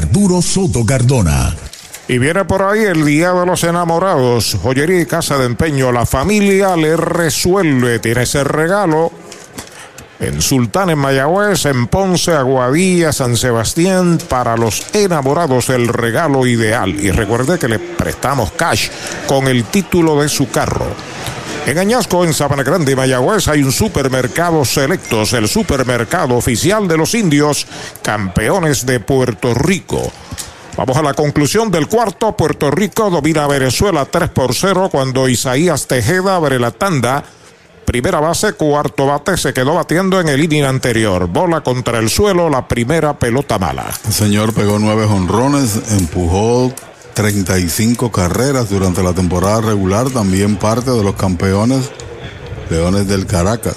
Arturo Soto Cardona. Y viene por ahí el Día de los Enamorados. Joyería y Casa de Empeño. La familia le resuelve. Tiene ese regalo. En Sultán, en Mayagüez, en Ponce, Aguadilla, San Sebastián, para los enamorados el regalo ideal. Y recuerde que le prestamos cash con el título de su carro. En Añasco, en Sabana Grande Mayagüez, hay un supermercado selectos, el supermercado oficial de los indios, campeones de Puerto Rico. Vamos a la conclusión del cuarto. Puerto Rico domina a Venezuela 3 por 0 cuando Isaías Tejeda abre la tanda. Primera base, cuarto bate, se quedó batiendo en el inning anterior. Bola contra el suelo, la primera pelota mala. El señor pegó nueve jonrones, empujó 35 carreras durante la temporada regular, también parte de los campeones Leones del Caracas.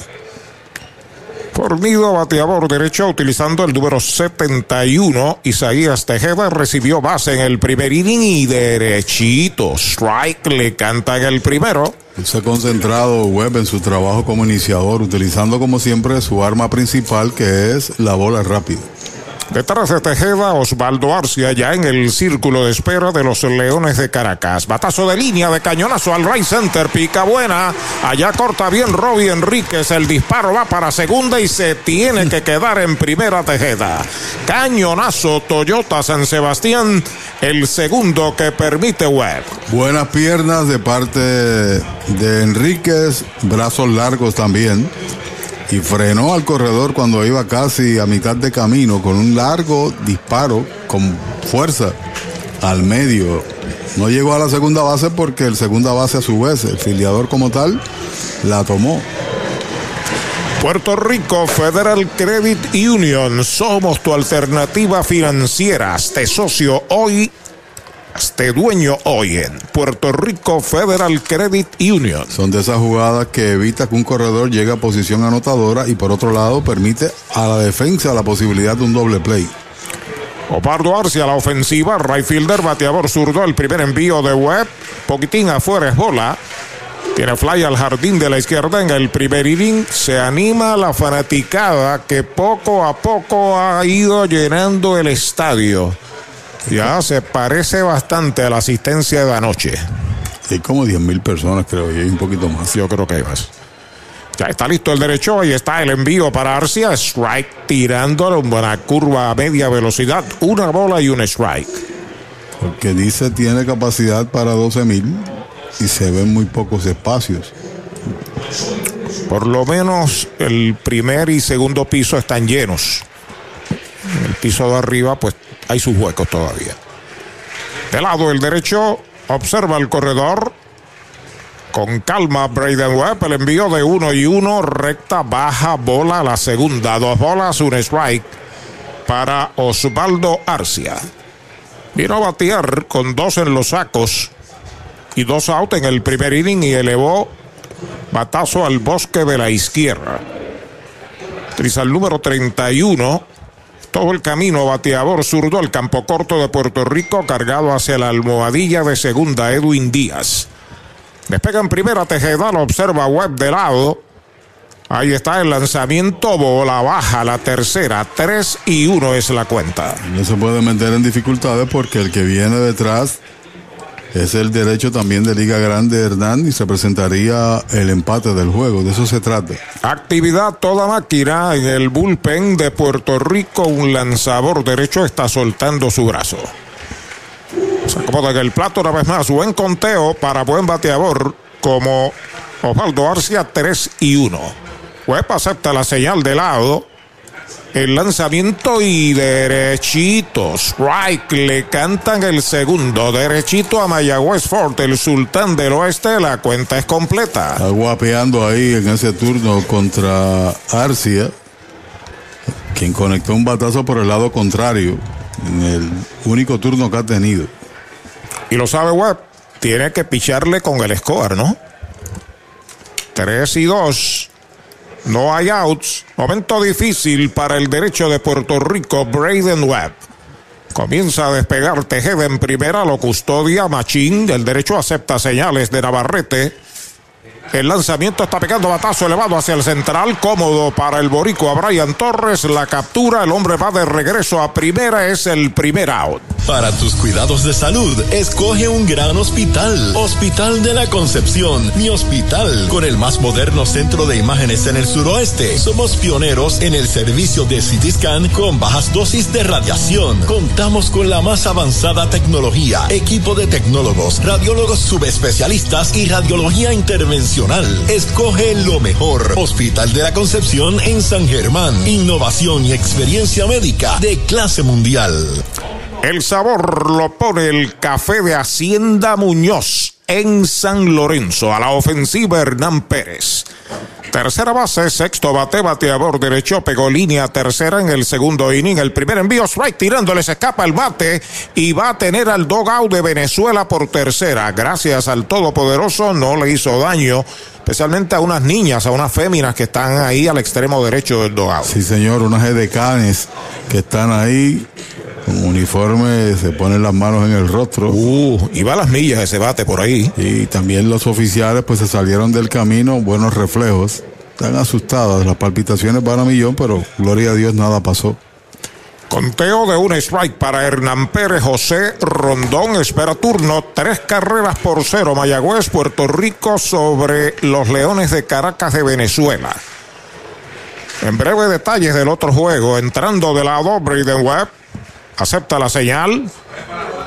Fornido bateador derecho utilizando el número 71. Isaías Tejeda recibió base en el primer inning y derechito. Strike le canta en el primero. Se ha concentrado Webb en su trabajo como iniciador, utilizando como siempre su arma principal que es la bola rápida. Detrás de Tejeda, Osvaldo Arcia ya en el círculo de espera de los Leones de Caracas. Batazo de línea de cañonazo al right center, pica buena. Allá corta bien Robbie Enríquez. El disparo va para segunda y se tiene que quedar en primera Tejeda. Cañonazo Toyota San Sebastián, el segundo que permite Webb. Buenas piernas de parte de Enríquez, brazos largos también y frenó al corredor cuando iba casi a mitad de camino con un largo disparo con fuerza al medio. No llegó a la segunda base porque el segunda base a su vez, el filiador como tal, la tomó. Puerto Rico Federal Credit Union, somos tu alternativa financiera. Este socio hoy este dueño hoy en Puerto Rico Federal Credit Union. Son de esas jugadas que evita que un corredor llegue a posición anotadora y por otro lado permite a la defensa la posibilidad de un doble play. Opardo Arcia a la ofensiva, right fielder, bateador zurdo, el primer envío de Webb, poquitín afuera es bola. Tiene fly al jardín de la izquierda en el primer inning. Se anima la fanaticada que poco a poco ha ido llenando el estadio. Ya se parece bastante a la asistencia de anoche. Hay como 10 mil personas, creo, y hay un poquito más. Yo creo que hay más. Ya está listo el derecho, ahí está el envío para Arcia. Strike tirándole una curva a media velocidad. Una bola y un strike. Porque dice tiene capacidad para 12 mil y se ven muy pocos espacios. Por lo menos el primer y segundo piso están llenos. El piso de arriba, pues hay sus huecos todavía. De lado el derecho, observa el corredor. Con calma, Braden Webb, el envío de uno y uno, recta, baja, bola, la segunda, dos bolas, un strike para Osvaldo Arcia. Vino a batear con dos en los sacos y dos out en el primer inning y elevó batazo al bosque de la izquierda. Utiliza el número 31 todo el camino bateador zurdo al campo corto de Puerto Rico cargado hacia la almohadilla de segunda Edwin Díaz. Despega en primera Tejeda, lo observa Webb de lado. Ahí está el lanzamiento, bola baja, la tercera, 3 y 1 es la cuenta. No se puede meter en dificultades porque el que viene detrás es el derecho también de Liga Grande Hernán y se presentaría el empate del juego. De eso se trata. Actividad toda máquina en el bullpen de Puerto Rico. Un lanzador derecho está soltando su brazo. Se acomoda el plato una vez más. Buen conteo para buen bateador como Osvaldo Arcia 3 y 1. Webb acepta la señal de lado. El lanzamiento y derechito. Strike. Le cantan el segundo. Derechito a Mayagüez Fort, el sultán del oeste. La cuenta es completa. Está guapeando ahí en ese turno contra Arcia, quien conectó un batazo por el lado contrario en el único turno que ha tenido. Y lo sabe Webb. Tiene que picharle con el score, ¿no? 3 y 2. No hay outs. Momento difícil para el derecho de Puerto Rico, Braden Webb. Comienza a despegar Tejeda en primera, lo custodia Machín. El derecho acepta señales de Navarrete. El lanzamiento está pegando batazo elevado hacia el central, cómodo para el borico a Brian Torres. La captura, el hombre va de regreso a primera, es el primer out. Para tus cuidados de salud, escoge un gran hospital. Hospital de la Concepción, mi hospital, con el más moderno centro de imágenes en el suroeste. Somos pioneros en el servicio de CT scan con bajas dosis de radiación. Contamos con la más avanzada tecnología, equipo de tecnólogos, radiólogos subespecialistas y radiología Escoge lo mejor. Hospital de la Concepción en San Germán. Innovación y experiencia médica de clase mundial. El sabor lo pone el café de Hacienda Muñoz en San Lorenzo. A la ofensiva Hernán Pérez. Tercera base, sexto bate, bateador derecho, pegó línea tercera en el segundo inning. El primer envío, strike tirándole, se escapa el bate y va a tener al dogout de Venezuela por tercera. Gracias al Todopoderoso no le hizo daño, especialmente a unas niñas, a unas féminas que están ahí al extremo derecho del dogout. Sí, señor, unas edecanes que están ahí con uniforme, se ponen las manos en el rostro. Uh, y va a las millas ese bate por ahí. Y también los oficiales pues se salieron del camino, buenos reflejos. Están asustadas, las palpitaciones van a millón, pero gloria a Dios nada pasó. Conteo de un strike para Hernán Pérez, José Rondón espera turno, tres carreras por cero, Mayagüez, Puerto Rico sobre los Leones de Caracas de Venezuela. En breve detalles del otro juego, entrando de lado Braden Webb, acepta la señal.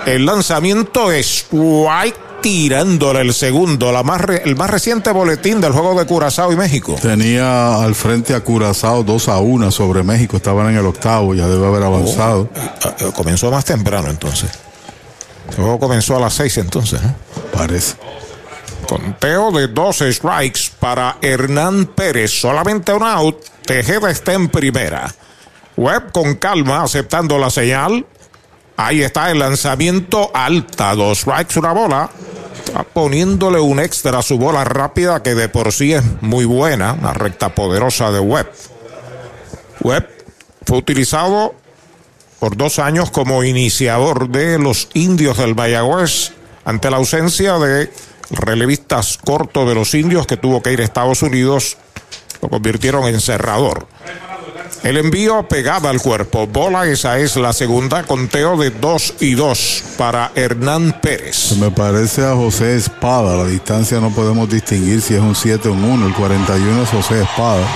El lanzamiento es White tirándole el segundo, la más re, el más reciente boletín del juego de Curazao y México. Tenía al frente a Curazao 2 a 1 sobre México, estaban en el octavo, ya debe haber avanzado. Oh, comenzó más temprano entonces. El juego comenzó a las 6 entonces, ¿no? Parece. Conteo de 12 strikes para Hernán Pérez, solamente un out. Tejeda está en primera. Webb con calma, aceptando la señal. Ahí está el lanzamiento alta, dos strikes, una bola. Está poniéndole un extra a su bola rápida que de por sí es muy buena, una recta poderosa de Webb. Webb fue utilizado por dos años como iniciador de los indios del Mayagüez ante la ausencia de relevistas cortos de los indios que tuvo que ir a Estados Unidos, lo convirtieron en cerrador. El envío pegada al cuerpo. Bola, esa es la segunda. Conteo de 2 y 2 para Hernán Pérez. Me parece a José Espada. La distancia no podemos distinguir si es un 7 o un 1. El 41 es José Espada.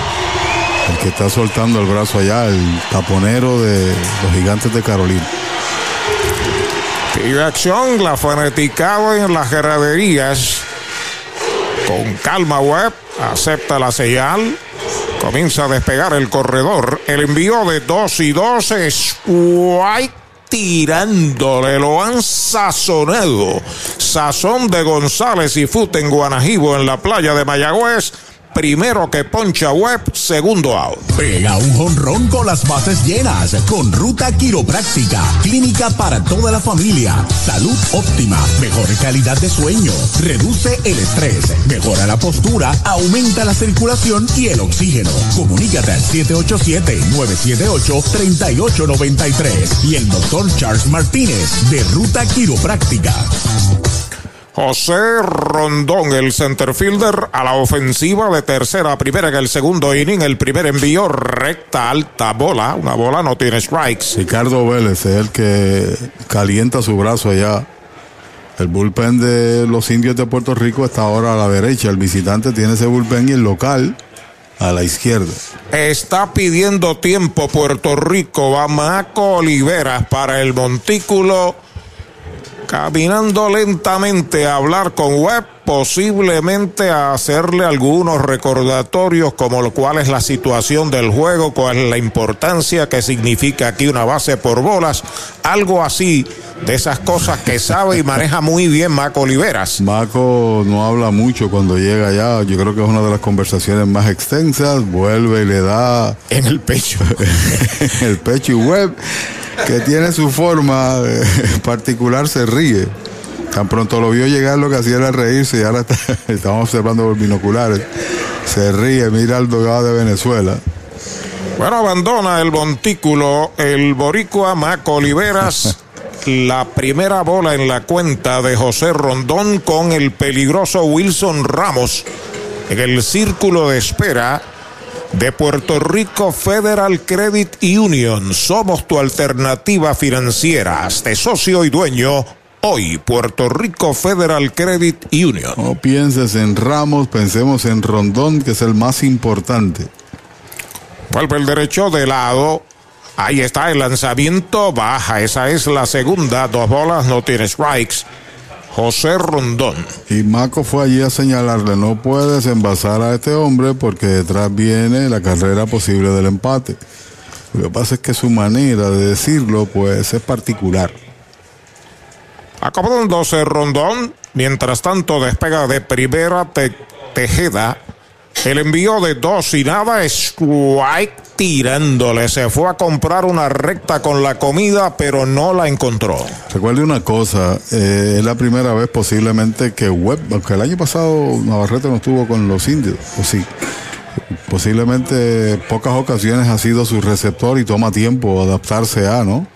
El que está soltando el brazo allá, el taponero de los gigantes de Carolina. Y acción, la fanaticada en las graderías. Con calma, Webb. Acepta la señal. Comienza a despegar el corredor. El envío de 2 y 2 es White tirándole, lo han sazonado. Sazón de González y Fute en Guanajibo en la playa de Mayagüez. Primero que poncha web, segundo out. Pega un jonrón con las bases llenas con Ruta Quiropráctica, clínica para toda la familia, salud óptima, mejor calidad de sueño, reduce el estrés, mejora la postura, aumenta la circulación y el oxígeno. Comunícate al 787-978-3893 y el doctor Charles Martínez de Ruta Quiropráctica. José Rondón, el centerfielder, a la ofensiva de tercera a primera en el segundo inning. El primer envío, recta, alta, bola. Una bola no tiene strikes. Ricardo Vélez es el que calienta su brazo allá. El bullpen de los indios de Puerto Rico está ahora a la derecha. El visitante tiene ese bullpen y el local a la izquierda. Está pidiendo tiempo Puerto Rico. Va Maco Oliveras para el montículo. Caminando lentamente a hablar con Webb, posiblemente a hacerle algunos recordatorios como lo cual es la situación del juego, cuál es la importancia que significa aquí una base por bolas, algo así de esas cosas que sabe y maneja muy bien Maco Oliveras. Maco no habla mucho cuando llega allá, yo creo que es una de las conversaciones más extensas, vuelve y le da en el pecho, en el pecho y Webb que tiene su forma eh, particular, se ríe. Tan pronto lo vio llegar, lo que hacía era reírse y ahora está, estamos observando por binoculares. Se ríe, mira al dogado de Venezuela. Bueno, abandona el montículo el boricua Maco Oliveras. La primera bola en la cuenta de José Rondón con el peligroso Wilson Ramos en el círculo de espera de Puerto Rico Federal Credit Union. Somos tu alternativa financiera. Hazte socio y dueño. Hoy, Puerto Rico Federal Credit Union. No pienses en Ramos, pensemos en Rondón, que es el más importante. Vuelve el derecho de lado. Ahí está el lanzamiento. Baja. Esa es la segunda. Dos bolas, no tiene strikes. José Rondón. Y Maco fue allí a señalarle, no puedes envasar a este hombre porque detrás viene la carrera posible del empate. Lo que pasa es que su manera de decirlo pues es particular. Acomodándose Rondón, mientras tanto despega de primera Tejeda. El envío de dos y nada, strike tirándole. Se fue a comprar una recta con la comida, pero no la encontró. Recuerde una cosa, eh, es la primera vez posiblemente que Webb, aunque el año pasado Navarrete no estuvo con los indios, o sí. Posiblemente pocas ocasiones ha sido su receptor y toma tiempo adaptarse a, ¿no?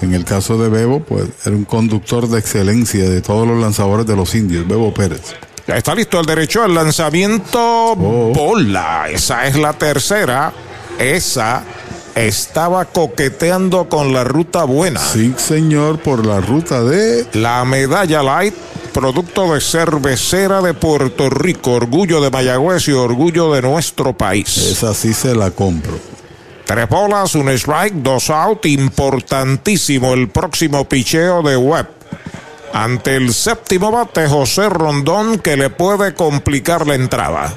En el caso de Bebo, pues era un conductor de excelencia de todos los lanzadores de los indios, Bebo Pérez. Está listo el derecho al lanzamiento. Bola. Esa es la tercera. Esa estaba coqueteando con la ruta buena. Sí, señor, por la ruta de. La medalla light, producto de cervecera de Puerto Rico, orgullo de Mayagüez y orgullo de nuestro país. Esa sí se la compro. Tres bolas, un strike, dos out. Importantísimo el próximo picheo de Webb. Ante el séptimo bate, José Rondón, que le puede complicar la entrada.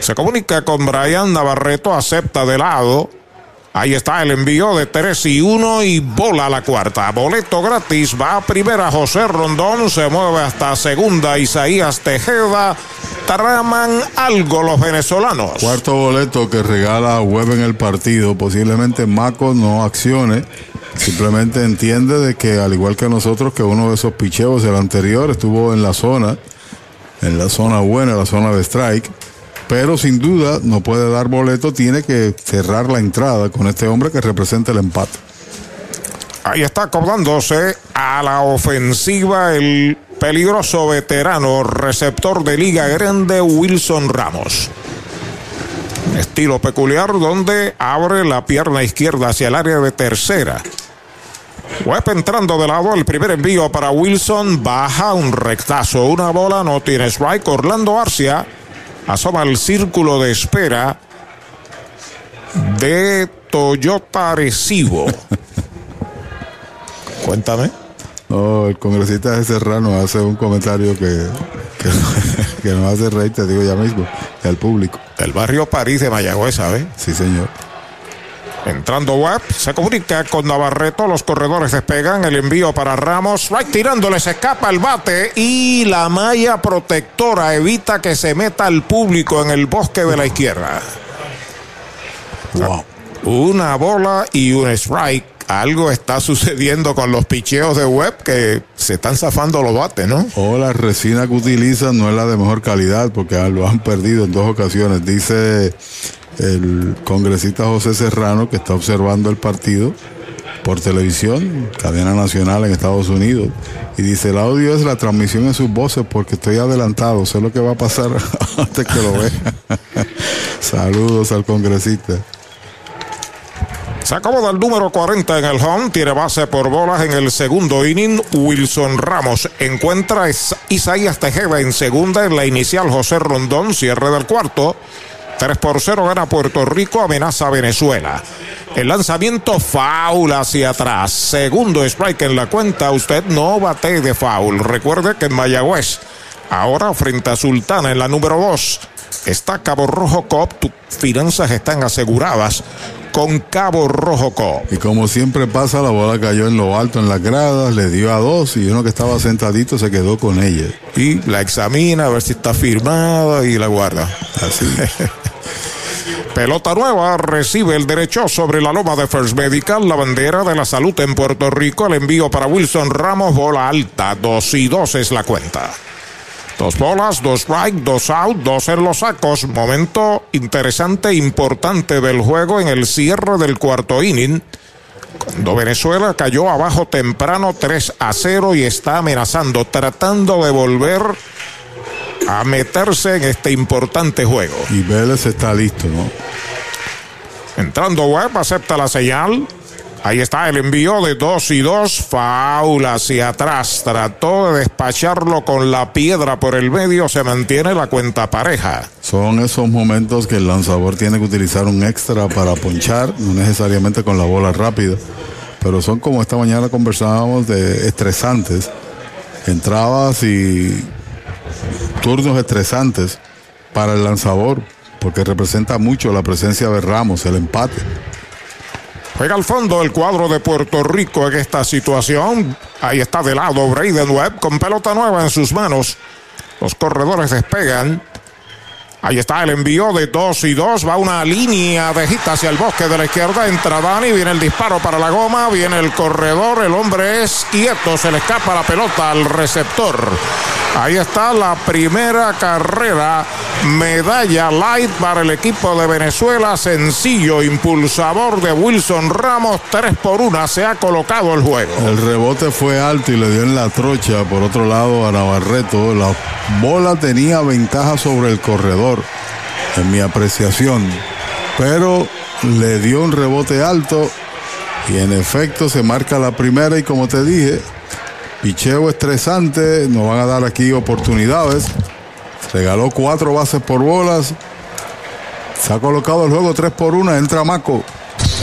Se comunica con Brian Navarreto, acepta de lado. Ahí está el envío de 3 y 1 y bola la cuarta. Boleto gratis. Va a primera José Rondón. Se mueve hasta segunda Isaías Tejeda. Traman algo los venezolanos. Cuarto boleto que regala Web en el partido. Posiblemente Maco no accione. Simplemente entiende de que al igual que nosotros que uno de esos picheos del anterior estuvo en la zona, en la zona buena, la zona de strike pero sin duda no puede dar boleto, tiene que cerrar la entrada con este hombre que representa el empate. Ahí está acordándose a la ofensiva el peligroso veterano receptor de Liga Grande Wilson Ramos. Estilo peculiar donde abre la pierna izquierda hacia el área de tercera. Web entrando de lado, el primer envío para Wilson, baja un rectazo, una bola, no tiene strike. Orlando Arcia asoma el círculo de espera de Toyota Arecibo. Cuéntame. No, el congresista de Serrano hace un comentario que, que, nos hace reír, te digo ya mismo, al público. El barrio París de Mayagüez, ¿sabes? Sí, señor. Entrando Webb, se comunica con Navarreto, los corredores despegan, el envío para Ramos, right tirándole, se escapa el bate y la malla protectora evita que se meta el público en el bosque de la izquierda. Wow. Una bola y un strike. Algo está sucediendo con los picheos de Webb que se están zafando los bates, ¿no? O la resina que utilizan no es la de mejor calidad porque lo han perdido en dos ocasiones. Dice el congresista José Serrano, que está observando el partido, por televisión, cadena nacional en Estados Unidos. Y dice, el audio es la transmisión en sus voces porque estoy adelantado, sé lo que va a pasar antes que lo vea. Saludos al congresista. Se acomoda el número 40 en el home, tiene base por bolas en el segundo inning. Wilson Ramos encuentra a Isaías Tejeda en segunda en la inicial José Rondón, cierre del cuarto. 3 por 0 gana Puerto Rico, amenaza Venezuela. El lanzamiento foul hacia atrás. Segundo strike en la cuenta. Usted no bate de foul. Recuerde que en Mayagüez, ahora frente a Sultana en la número 2, está Cabo Rojo Cop. Tus finanzas están aseguradas con Cabo Rojo Cop. Y como siempre pasa, la bola cayó en lo alto en las gradas, le dio a dos y uno que estaba sentadito se quedó con ella. Y la examina a ver si está firmada y la guarda. Así. Pelota nueva, recibe el derecho sobre la loma de First Medical, la bandera de la salud en Puerto Rico. El envío para Wilson Ramos, bola alta, dos y dos es la cuenta. Dos bolas, dos strike, dos out, dos en los sacos. Momento interesante, importante del juego en el cierre del cuarto inning. Cuando Venezuela cayó abajo temprano 3 a 0 y está amenazando, tratando de volver a meterse en este importante juego. Y Vélez está listo, ¿no? Entrando Webb, acepta la señal. Ahí está el envío de dos y dos. Faula hacia atrás. Trató de despacharlo con la piedra por el medio. Se mantiene la cuenta pareja. Son esos momentos que el lanzador tiene que utilizar un extra para ponchar, no necesariamente con la bola rápida, pero son como esta mañana conversábamos de estresantes. Entrabas y turnos estresantes para el lanzador, porque representa mucho la presencia de Ramos, el empate. Juega al fondo el cuadro de Puerto Rico en esta situación. Ahí está de lado Braden Webb con pelota nueva en sus manos. Los corredores despegan. Ahí está el envío de dos y dos. Va una línea de gita hacia el bosque de la izquierda. Entra Dani. Viene el disparo para la goma. Viene el corredor. El hombre es quieto. Se le escapa la pelota al receptor. Ahí está la primera carrera. Medalla light para el equipo de Venezuela. Sencillo, impulsador de Wilson Ramos. Tres por una se ha colocado el juego. El rebote fue alto y le dio en la trocha. Por otro lado, a Navarreto. La bola tenía ventaja sobre el corredor, en mi apreciación. Pero le dio un rebote alto. Y en efecto se marca la primera. Y como te dije, picheo estresante. Nos van a dar aquí oportunidades. Regaló cuatro bases por bolas. Se ha colocado el juego 3 por 1. Entra Maco.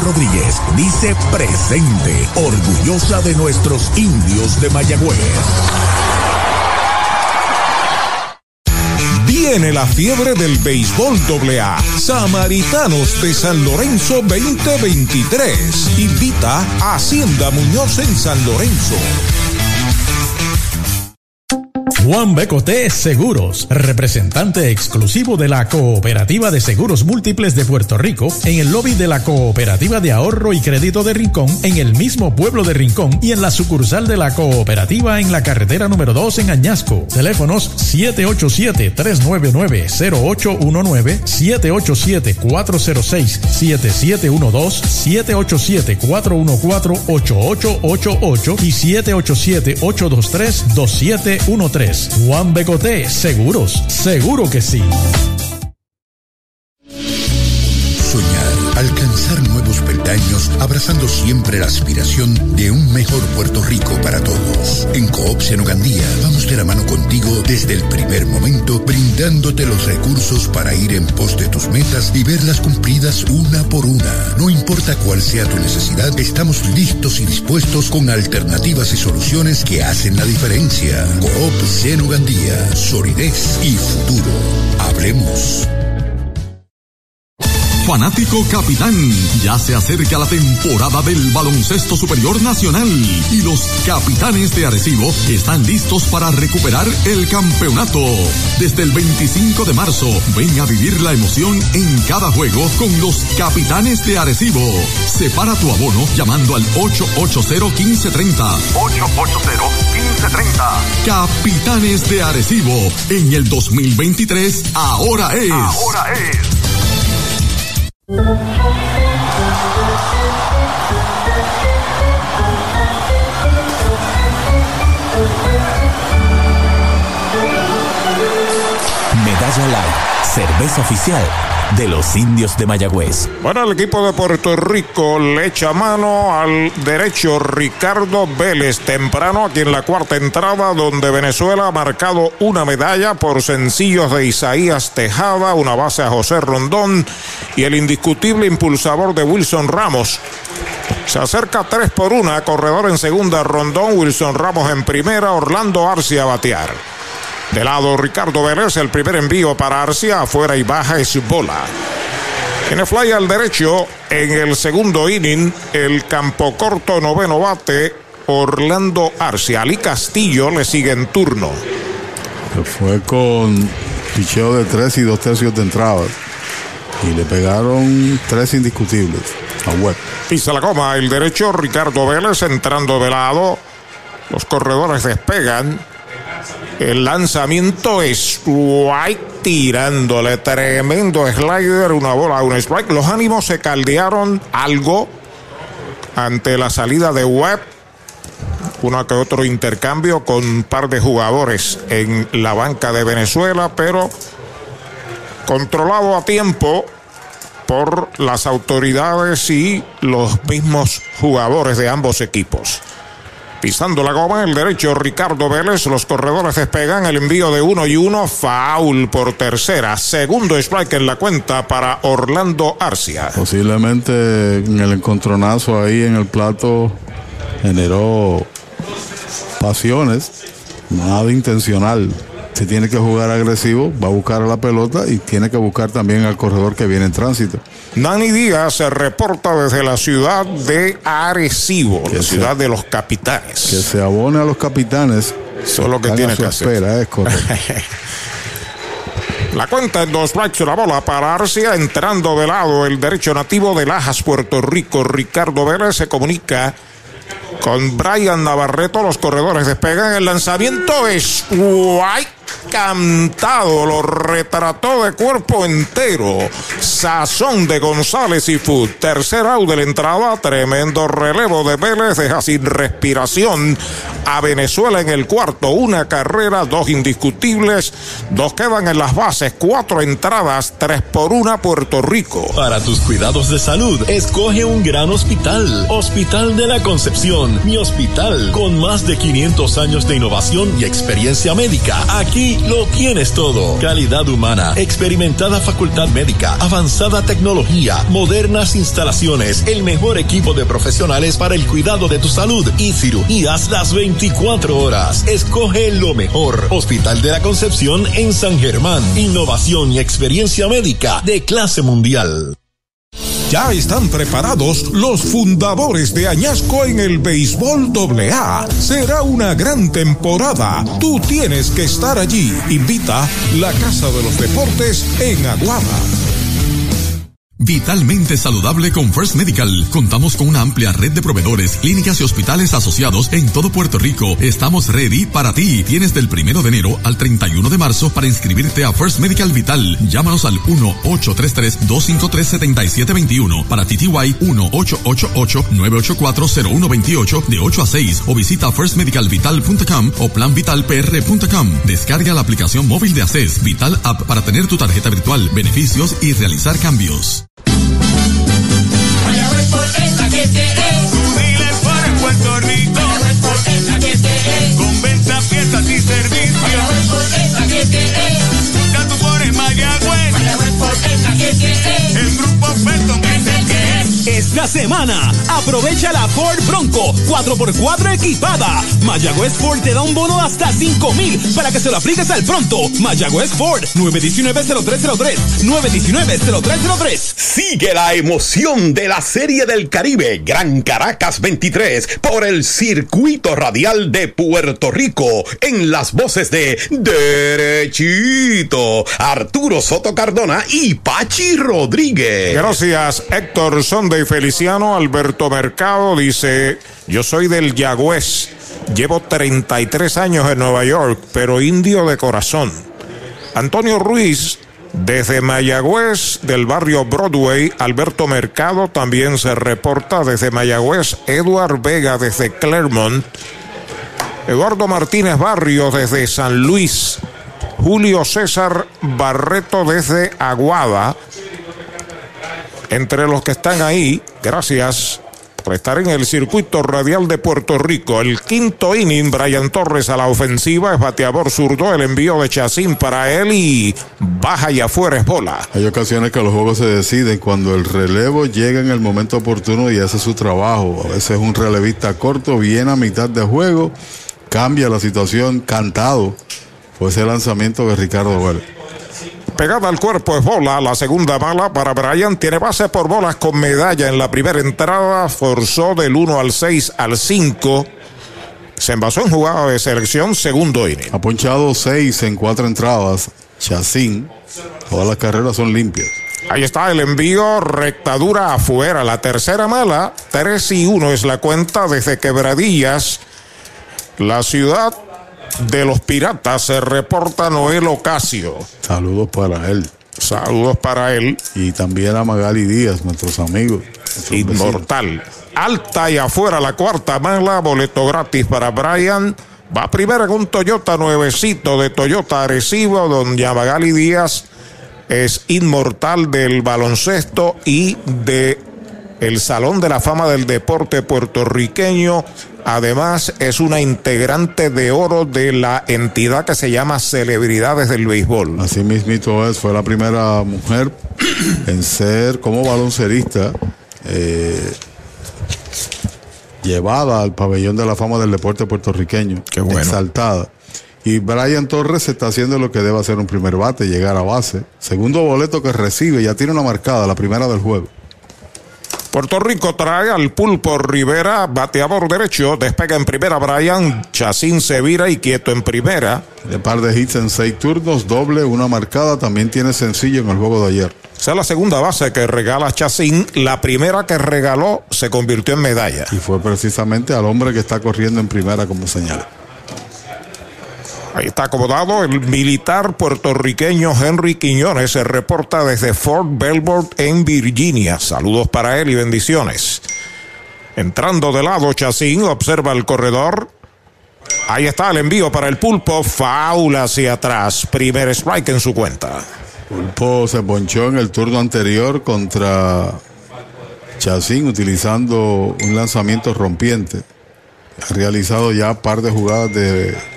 Rodríguez dice presente, orgullosa de nuestros indios de Mayagüez. Viene la fiebre del béisbol AA. Samaritanos de San Lorenzo 2023. Invita a Hacienda Muñoz en San Lorenzo. Juan Becoté Seguros, representante exclusivo de la Cooperativa de Seguros Múltiples de Puerto Rico, en el lobby de la Cooperativa de Ahorro y Crédito de Rincón, en el mismo pueblo de Rincón y en la sucursal de la Cooperativa en la carretera número 2 en Añasco. Teléfonos 787-399-0819, 787-406-7712, 787-414-8888 y 787-823-2713. Juan Becoté, seguros, seguro que sí. Soñar, peldaños, abrazando siempre la aspiración de un mejor Puerto Rico para todos. En Coop Senogandía vamos de la mano contigo desde el primer momento, brindándote los recursos para ir en pos de tus metas y verlas cumplidas una por una. No importa cuál sea tu necesidad, estamos listos y dispuestos con alternativas y soluciones que hacen la diferencia. Coop Senogandía, solidez y futuro. Hablemos. Fanático Capitán, ya se acerca la temporada del baloncesto superior nacional y los capitanes de Arecibo están listos para recuperar el campeonato. Desde el 25 de marzo, ven a vivir la emoción en cada juego con los capitanes de Arecibo. Separa tu abono llamando al 880-1530. 880-1530. Capitanes de Arecibo, en el 2023, ahora es. Ahora es. Thank you. Medalla Light, cerveza oficial de los indios de Mayagüez. Bueno, el equipo de Puerto Rico le echa mano al derecho Ricardo Vélez temprano aquí en la cuarta entrada donde Venezuela ha marcado una medalla por sencillos de Isaías Tejada, una base a José Rondón y el indiscutible impulsador de Wilson Ramos. Se acerca 3 por 1, corredor en segunda, Rondón, Wilson Ramos en primera, Orlando Arcia a batear. De lado Ricardo Vélez, el primer envío para Arcia, afuera y baja es bola. Tiene fly al derecho en el segundo inning, el campo corto noveno bate, Orlando Arcia. Ali Castillo le sigue en turno. Se fue con picheo de tres y dos tercios de entrada. Y le pegaron tres indiscutibles a Webb. Pisa la coma el derecho, Ricardo Vélez entrando de lado. Los corredores despegan. El lanzamiento es White tirándole tremendo slider, una bola, un strike. Los ánimos se caldearon algo ante la salida de Webb. Uno que otro intercambio con un par de jugadores en la banca de Venezuela, pero controlado a tiempo por las autoridades y los mismos jugadores de ambos equipos. Pisando la goma, el derecho Ricardo Vélez. Los corredores despegan el envío de uno y uno. Foul por tercera. Segundo strike en la cuenta para Orlando Arcia. Posiblemente en el encontronazo ahí en el plato generó pasiones. Nada intencional. Si tiene que jugar agresivo, va a buscar a la pelota y tiene que buscar también al corredor que viene en tránsito. Nani Díaz se reporta desde la ciudad de Arecibo, la ciudad de los capitanes. Que se abone a los capitanes. Eso es lo que tiene que hacer. espera, es correcto. La cuenta en dos strikes, la bola para Arcia, entrando de lado el derecho nativo de Lajas, Puerto Rico. Ricardo Vélez se comunica con Brian Navarreto. Los corredores despegan. El lanzamiento es White cantado, lo retrató de cuerpo entero. Sazón de González y Food. Tercer out de la entrada. Tremendo relevo de Vélez. Deja sin respiración a Venezuela en el cuarto. Una carrera, dos indiscutibles. Dos quedan en las bases. Cuatro entradas. Tres por una Puerto Rico. Para tus cuidados de salud, escoge un gran hospital. Hospital de la Concepción, mi hospital, con más de 500 años de innovación y experiencia médica. Aquí lo tienes todo. Calidad humana, experimentada facultad médica, avanzada tecnología, modernas instalaciones, el mejor equipo de profesionales para el cuidado de tu salud y cirugías las 24 horas. Escoge lo mejor. Hospital de la Concepción en San Germán. Innovación y experiencia médica de clase mundial. Ya están preparados los fundadores de Añasco en el béisbol AA. Será una gran temporada. Tú tienes que estar allí. Invita la Casa de los Deportes en Aguada. Vitalmente saludable con First Medical. Contamos con una amplia red de proveedores, clínicas y hospitales asociados en todo Puerto Rico. Estamos ready para ti. Tienes del primero de enero al 31 de marzo para inscribirte a First Medical Vital. Llámanos al 1-833-253-7721 para TTY 1-888-984-0128 de 8 a 6 o visita firstmedicalvital.com o planvitalpr.com. Descarga la aplicación móvil de ACES Vital App para tener tu tarjeta virtual, beneficios y realizar cambios. Por dealer para Puerto Rico. Semana, aprovecha la Ford Bronco 4x4 equipada. Mayagüez Ford te da un bono de hasta 5 mil para que se lo apliques al pronto. Mayagüez Ford 919-0303. 919-0303. Sigue la emoción de la Serie del Caribe Gran Caracas 23 por el circuito radial de Puerto Rico en las voces de Derechito, Arturo Soto Cardona y Pachi Rodríguez. Gracias, Héctor Sonde y Feliciano. Alberto Mercado dice: Yo soy del Yagüez. Llevo 33 años en Nueva York, pero indio de corazón. Antonio Ruiz, desde Mayagüez, del barrio Broadway. Alberto Mercado también se reporta desde Mayagüez. Eduard Vega, desde Claremont. Eduardo Martínez Barrio, desde San Luis. Julio César Barreto, desde Aguada. Entre los que están ahí, gracias por estar en el circuito radial de Puerto Rico. El quinto inning, Brian Torres a la ofensiva, es bateador zurdo, el envío de Chacín para él y baja y afuera es bola. Hay ocasiones que los juegos se deciden cuando el relevo llega en el momento oportuno y hace su trabajo. A veces un relevista corto viene a mitad de juego, cambia la situación cantado. Fue ese lanzamiento de Ricardo Vélez. Pegada al cuerpo es bola. La segunda bala para Brian. Tiene base por bolas con medalla en la primera entrada. Forzó del 1 al 6 al 5. Se envasó en jugada de selección, segundo inning. Ha ponchado 6 en cuatro entradas. Chacín. Todas las carreras son limpias. Ahí está el envío, rectadura afuera. La tercera mala, 3 y 1 es la cuenta desde Quebradillas. La ciudad de los piratas se reporta Noel Ocasio. Saludos para él. Saludos para él. Y también a Magali Díaz, nuestros amigos. nuestros Inmortal. Alta y afuera la cuarta mala, boleto gratis para Brian. Va primero con un Toyota nuevecito de Toyota Arecibo, donde Magali Díaz es inmortal del baloncesto y de el Salón de la Fama del Deporte puertorriqueño. Además, es una integrante de oro de la entidad que se llama Celebridades del Béisbol. Así mismito es, fue la primera mujer en ser como baloncerista eh, llevada al pabellón de la fama del deporte puertorriqueño. Qué bueno. Exaltada. Y Brian Torres está haciendo lo que debe hacer un primer bate, llegar a base. Segundo boleto que recibe, ya tiene una marcada, la primera del juego. Puerto Rico trae al pulpo Rivera, bateador derecho, despega en primera Brian, Chacín se vira y quieto en primera. De par de hits en seis turnos, doble, una marcada, también tiene sencillo en el juego de ayer. Esa es la segunda base que regala Chacín. La primera que regaló se convirtió en medalla. Y fue precisamente al hombre que está corriendo en primera como señala. Ahí está acomodado el militar puertorriqueño Henry Quiñones. Se reporta desde Fort Belvoir en Virginia. Saludos para él y bendiciones. Entrando de lado, Chacín observa el corredor. Ahí está el envío para el pulpo. Faula hacia atrás. Primer strike en su cuenta. Pulpo se ponchó en el turno anterior contra Chacín utilizando un lanzamiento rompiente. Ha realizado ya un par de jugadas de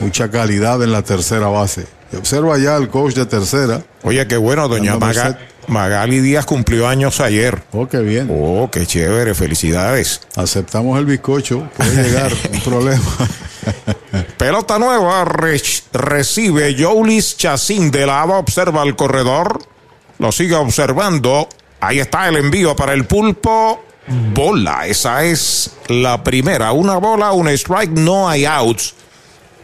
mucha calidad en la tercera base. Y observa ya al coach de tercera. Oye, qué bueno, doña Maga-. Magali Díaz cumplió años ayer. Oh, qué bien. Oh, qué chévere, felicidades. Aceptamos el bizcocho, puede llegar, un problema. Pelota nueva, re- recibe Joulis Chacín de lado, observa el corredor, lo sigue observando. Ahí está el envío para el pulpo. Bola, esa es la primera. Una bola, un strike, no hay outs.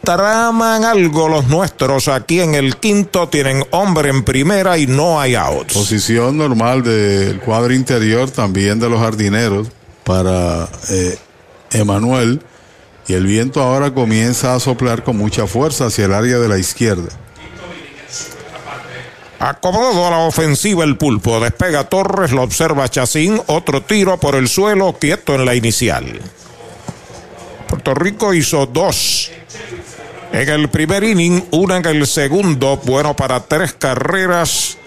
Traman algo los nuestros aquí en el quinto, tienen hombre en primera y no hay outs. Posición normal del cuadro interior, también de los jardineros, para eh, Emanuel. Y el viento ahora comienza a soplar con mucha fuerza hacia el área de la izquierda. Acomodado a la ofensiva el pulpo. Despega Torres, lo observa Chacín. Otro tiro por el suelo, quieto en la inicial. Puerto Rico hizo dos en el primer inning, una en el segundo. Bueno para tres carreras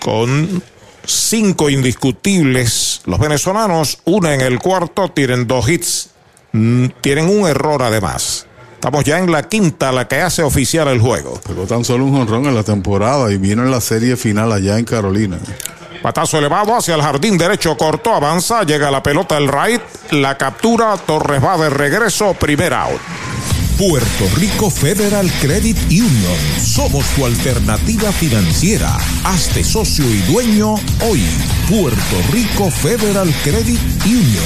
con cinco indiscutibles. Los venezolanos, una en el cuarto, tienen dos hits. Mm, tienen un error además. Estamos ya en la quinta, la que hace oficial el juego. Pegó tan solo un jonrón en la temporada y vino en la serie final allá en Carolina. Patazo elevado hacia el jardín derecho, corto, avanza, llega la pelota el right, la captura, Torres va de regreso, primer out. Puerto Rico Federal Credit Union. Somos tu alternativa financiera. Hazte socio y dueño hoy. Puerto Rico Federal Credit Union.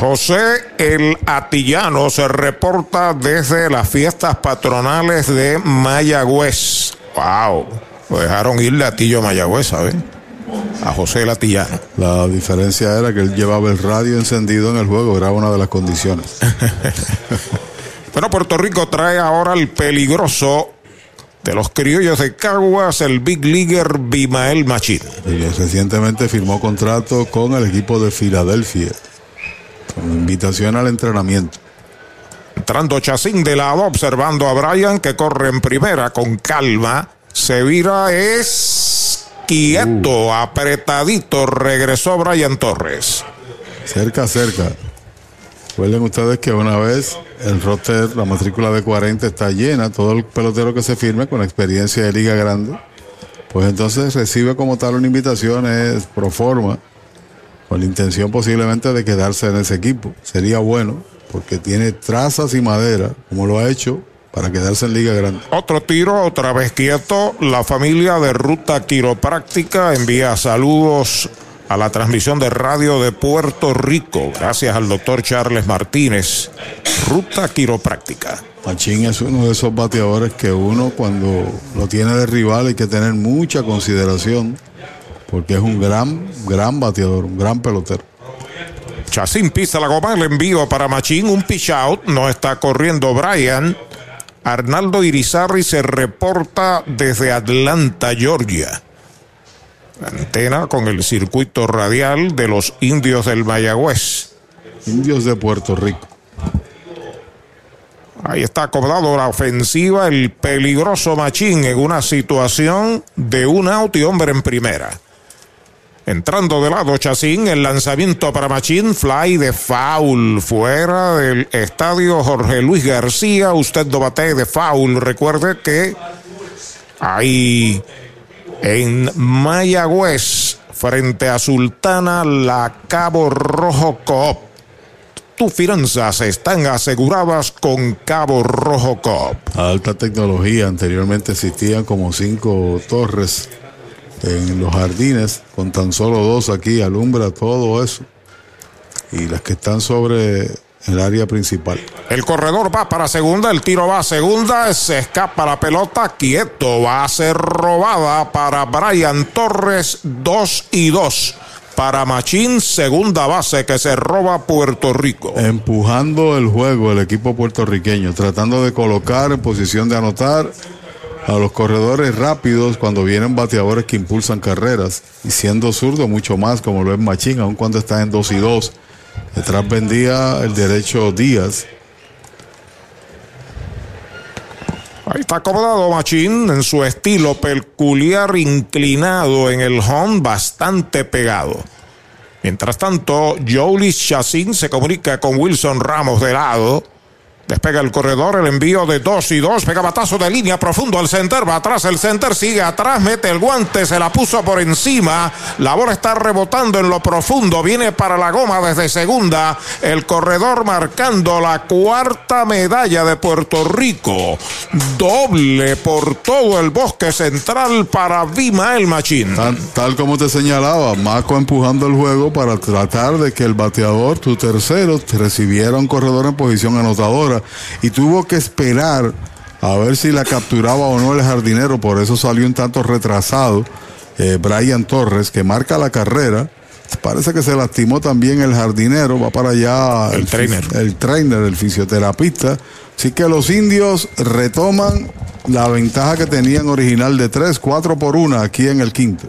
José el Atillano se reporta desde las fiestas patronales de Mayagüez. ¡Wow! Lo dejaron ir de Atillo a Mayagüez, ¿saben? A José el Atillano. La diferencia era que él llevaba el radio encendido en el juego, era una de las condiciones. bueno, Puerto Rico trae ahora el peligroso de los criollos de Caguas, el Big Leaguer Bimael Machín. Y recientemente firmó contrato con el equipo de Filadelfia. Con invitación al entrenamiento. Entrando Chacín de lado, observando a Brian que corre en primera con calma. Se vira, es quieto, apretadito. Regresó Brian Torres. Cerca, cerca. Recuerden ustedes que una vez el roster, la matrícula de 40 está llena, todo el pelotero que se firme con experiencia de Liga Grande, pues entonces recibe como tal una invitación, es pro forma, con la intención posiblemente de quedarse en ese equipo. Sería bueno, porque tiene trazas y madera, como lo ha hecho, para quedarse en Liga Grande. Otro tiro, otra vez quieto. La familia de Ruta Quiropráctica envía saludos a la transmisión de radio de Puerto Rico, gracias al doctor Charles Martínez. Ruta Quiropráctica. Machín es uno de esos bateadores que uno cuando lo tiene de rival hay que tener mucha consideración porque es un gran, gran bateador, un gran pelotero. Chacín pisa la goma, el envío para Machín, un pitch out, no está corriendo Brian. Arnaldo Irizarri se reporta desde Atlanta, Georgia. Antena con el circuito radial de los indios del Mayagüez. Indios de Puerto Rico. Ahí está acomodado la ofensiva, el peligroso Machín en una situación de un out y hombre en primera. Entrando de lado Chacín, el lanzamiento para Machín, fly de foul fuera del estadio Jorge Luis García. Usted no bate de foul. Recuerde que ahí en Mayagüez, frente a Sultana, la Cabo Rojo Coop. Tus finanzas están aseguradas con Cabo Rojo Coop. Alta tecnología, anteriormente existían como cinco torres en los jardines, con tan solo dos aquí, alumbra todo eso. Y las que están sobre el área principal. El corredor va para segunda, el tiro va a segunda, se escapa la pelota, quieto, va a ser robada para Brian Torres, 2 y 2. Para Machín, segunda base que se roba Puerto Rico. Empujando el juego el equipo puertorriqueño, tratando de colocar en posición de anotar a los corredores rápidos cuando vienen bateadores que impulsan carreras y siendo zurdo mucho más como lo es Machín, aun cuando está en 2 y 2. Detrás vendía el derecho Díaz. Ahí está acomodado Machín en su estilo peculiar, inclinado en el home, bastante pegado. Mientras tanto, Jolis Chacín se comunica con Wilson Ramos de lado. Despega el corredor, el envío de 2 y 2, pega batazo de línea profundo al center, va atrás el center, sigue atrás, mete el guante, se la puso por encima, la bola está rebotando en lo profundo, viene para la goma desde segunda, el corredor marcando la cuarta medalla de Puerto Rico, doble por todo el bosque central para Vimael Machín. Tal, tal como te señalaba, Maco empujando el juego para tratar de que el bateador, tu tercero, recibiera un corredor en posición anotadora y tuvo que esperar a ver si la capturaba o no el jardinero, por eso salió un tanto retrasado eh, Brian Torres, que marca la carrera. Parece que se lastimó también el jardinero, va para allá El trainer. el trainer, el fisioterapista. Así que los indios retoman la ventaja que tenían original de 3, 4 por 1 aquí en el quinto.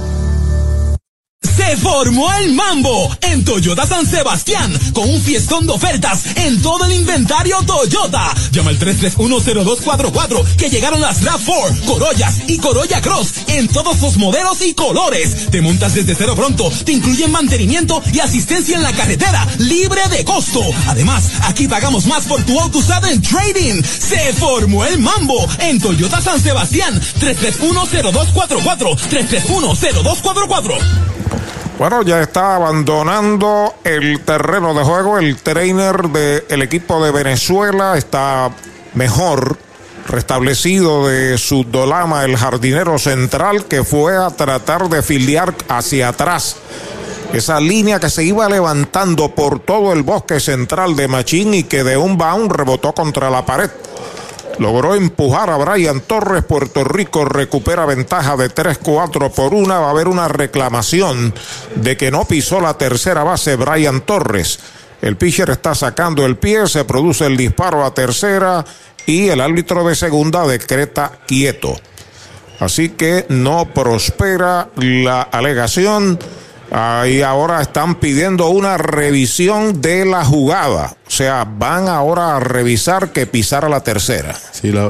Se formó el mambo en Toyota San Sebastián con un fiestón de ofertas en todo el inventario Toyota. Llama al 3310244 que llegaron las RAV4, Corollas y Corolla Cross en todos los modelos y colores. Te montas desde cero pronto, te incluyen mantenimiento y asistencia en la carretera libre de costo. Además, aquí pagamos más por tu auto usado en trading. Se formó el mambo en Toyota San Sebastián 3310244 3310244. Bueno, ya está abandonando el terreno de juego el trainer del equipo de Venezuela. Está mejor restablecido de su dolama el jardinero central que fue a tratar de filiar hacia atrás. Esa línea que se iba levantando por todo el bosque central de Machín y que de un bound rebotó contra la pared. Logró empujar a Brian Torres. Puerto Rico recupera ventaja de 3-4 por una. Va a haber una reclamación de que no pisó la tercera base Brian Torres. El pitcher está sacando el pie, se produce el disparo a tercera y el árbitro de segunda decreta quieto. Así que no prospera la alegación. Ahí ahora están pidiendo una revisión de la jugada. O sea, van ahora a revisar que pisara la tercera. Sí, la,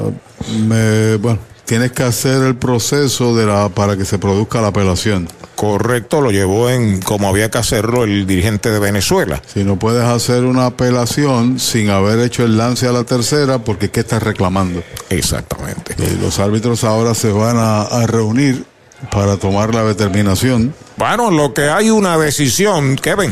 me, bueno, tienes que hacer el proceso de la, para que se produzca la apelación. Correcto, lo llevó en como había que hacerlo el dirigente de Venezuela. Si no puedes hacer una apelación sin haber hecho el lance a la tercera, porque ¿qué estás reclamando? Exactamente. Y los árbitros ahora se van a, a reunir para tomar la determinación. Bueno, lo que hay una decisión, Kevin.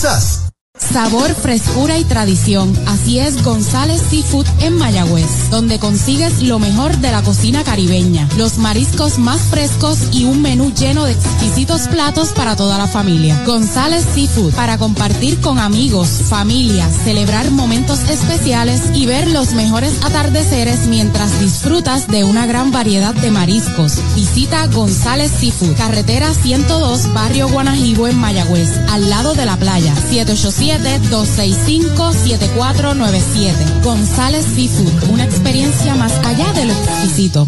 us. Sabor, frescura y tradición. Así es González Seafood en Mayagüez, donde consigues lo mejor de la cocina caribeña, los mariscos más frescos y un menú lleno de exquisitos platos para toda la familia. González Seafood, para compartir con amigos, familia, celebrar momentos especiales y ver los mejores atardeceres mientras disfrutas de una gran variedad de mariscos. Visita González Seafood, carretera 102, barrio Guanajibo en Mayagüez, al lado de la playa, 787-265-7497. González Seafood, una experiencia más allá de lo exquisito.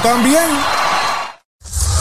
también.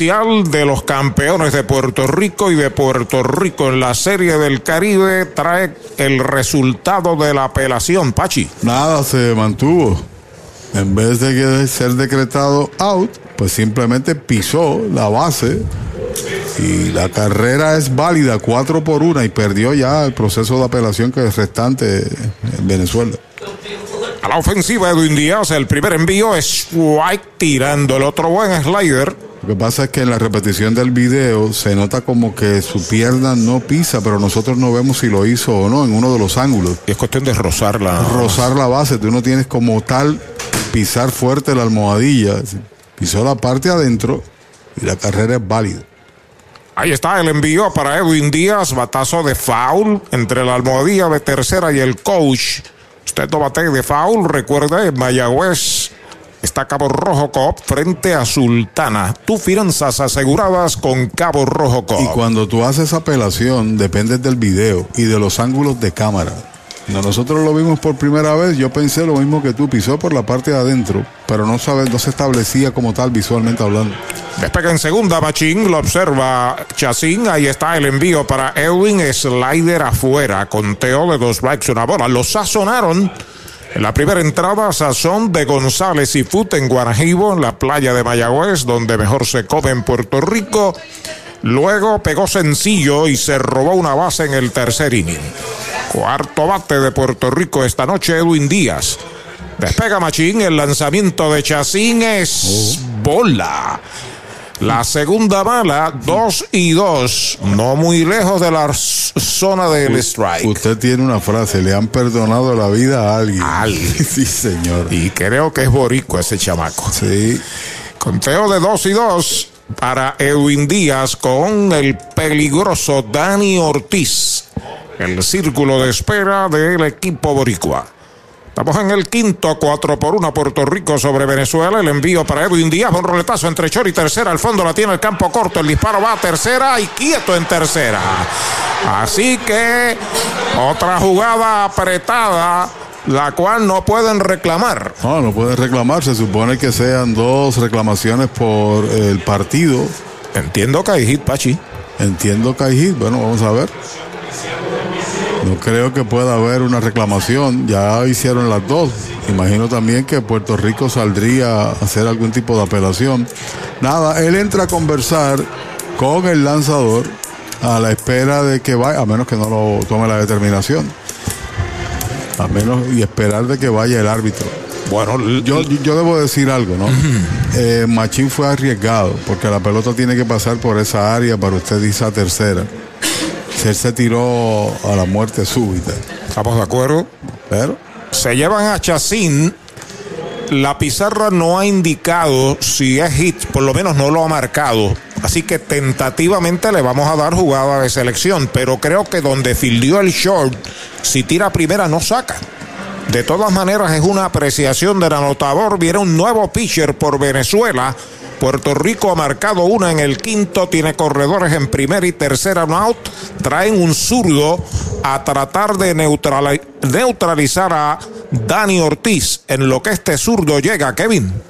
oficial de los campeones de Puerto Rico y de Puerto Rico en la Serie del Caribe trae el resultado de la apelación, Pachi. Nada, se mantuvo. En vez de ser decretado out, pues simplemente pisó la base y la carrera es válida 4 por 1 y perdió ya el proceso de apelación que es restante en Venezuela. A la ofensiva Edwin Díaz, el primer envío es White tirando el otro buen slider. Lo que pasa es que en la repetición del video se nota como que su pierna no pisa, pero nosotros no vemos si lo hizo o no en uno de los ángulos. Y es cuestión de rozar la... Rozar la base, tú no tienes como tal pisar fuerte la almohadilla. Pisó la parte adentro y la carrera es válida. Ahí está el envío para Edwin Díaz, batazo de foul entre la almohadilla de tercera y el coach. Usted no bate de foul, recuerde, en Mayagüez está Cabo Rojo Cop frente a Sultana. Tu finanzas aseguradas con Cabo Rojo Cop. Y cuando tú haces apelación, depende del video y de los ángulos de cámara. Cuando nosotros lo vimos por primera vez, yo pensé lo mismo que tú, pisó por la parte de adentro, pero no, sabe, no se establecía como tal visualmente hablando. Despega en segunda, Machín, lo observa Chacín, ahí está el envío para Edwin, slider afuera, conteo de dos strikes, una bola, lo sazonaron. En la primera entrada, sazón de González y Fut en Guanajibo, en la playa de Mayagüez, donde mejor se come en Puerto Rico. Luego pegó sencillo y se robó una base en el tercer inning. Cuarto bate de Puerto Rico esta noche, Edwin Díaz. Despega Machín, el lanzamiento de Chacín es bola. La segunda bala, dos y dos, no muy lejos de la zona del strike. Usted tiene una frase, le han perdonado la vida a alguien. alguien. sí, señor. Y creo que es boricua ese chamaco. Sí. Conteo de dos y dos para Edwin Díaz con el peligroso Dani Ortiz. El círculo de espera del equipo boricua. Estamos en el quinto, 4 por 1 Puerto Rico sobre Venezuela. El envío para Edwin Díaz, un roletazo entre short y tercera. Al fondo la tiene el campo corto. El disparo va a tercera y quieto en tercera. Así que otra jugada apretada, la cual no pueden reclamar. No, no pueden reclamar. Se supone que sean dos reclamaciones por el partido. Entiendo que hay hit, Pachi. Entiendo que hay hit. Bueno, vamos a ver. No creo que pueda haber una reclamación. Ya hicieron las dos. Imagino también que Puerto Rico saldría a hacer algún tipo de apelación. Nada, él entra a conversar con el lanzador a la espera de que vaya, a menos que no lo tome la determinación. A menos y esperar de que vaya el árbitro. Bueno, yo, yo debo decir algo, ¿no? eh, Machín fue arriesgado porque la pelota tiene que pasar por esa área para usted irse a tercera. Él se tiró a la muerte súbita. ¿Estamos de acuerdo? Pero. Se llevan a Chacín. La pizarra no ha indicado si es hit, por lo menos no lo ha marcado. Así que tentativamente le vamos a dar jugada de selección. Pero creo que donde fildió el short, si tira primera no saca. De todas maneras, es una apreciación del anotador. Viene un nuevo pitcher por Venezuela. Puerto Rico ha marcado una en el quinto, tiene corredores en primera y tercera out. Traen un zurdo a tratar de neutralizar a Dani Ortiz. En lo que este zurdo llega, Kevin.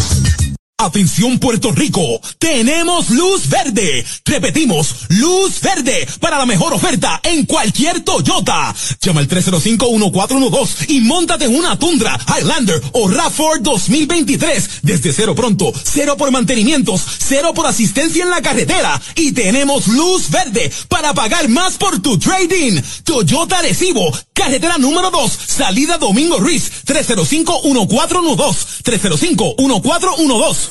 Atención Puerto Rico, tenemos luz verde. Repetimos, luz verde para la mejor oferta en cualquier Toyota. Llama al 305-1412 y montate en una Tundra, Highlander o RAV4 2023 desde cero pronto, cero por mantenimientos, cero por asistencia en la carretera y tenemos luz verde para pagar más por tu trading. Toyota Recibo, carretera número 2, salida Domingo Ruiz, 305-1412, 305-1412.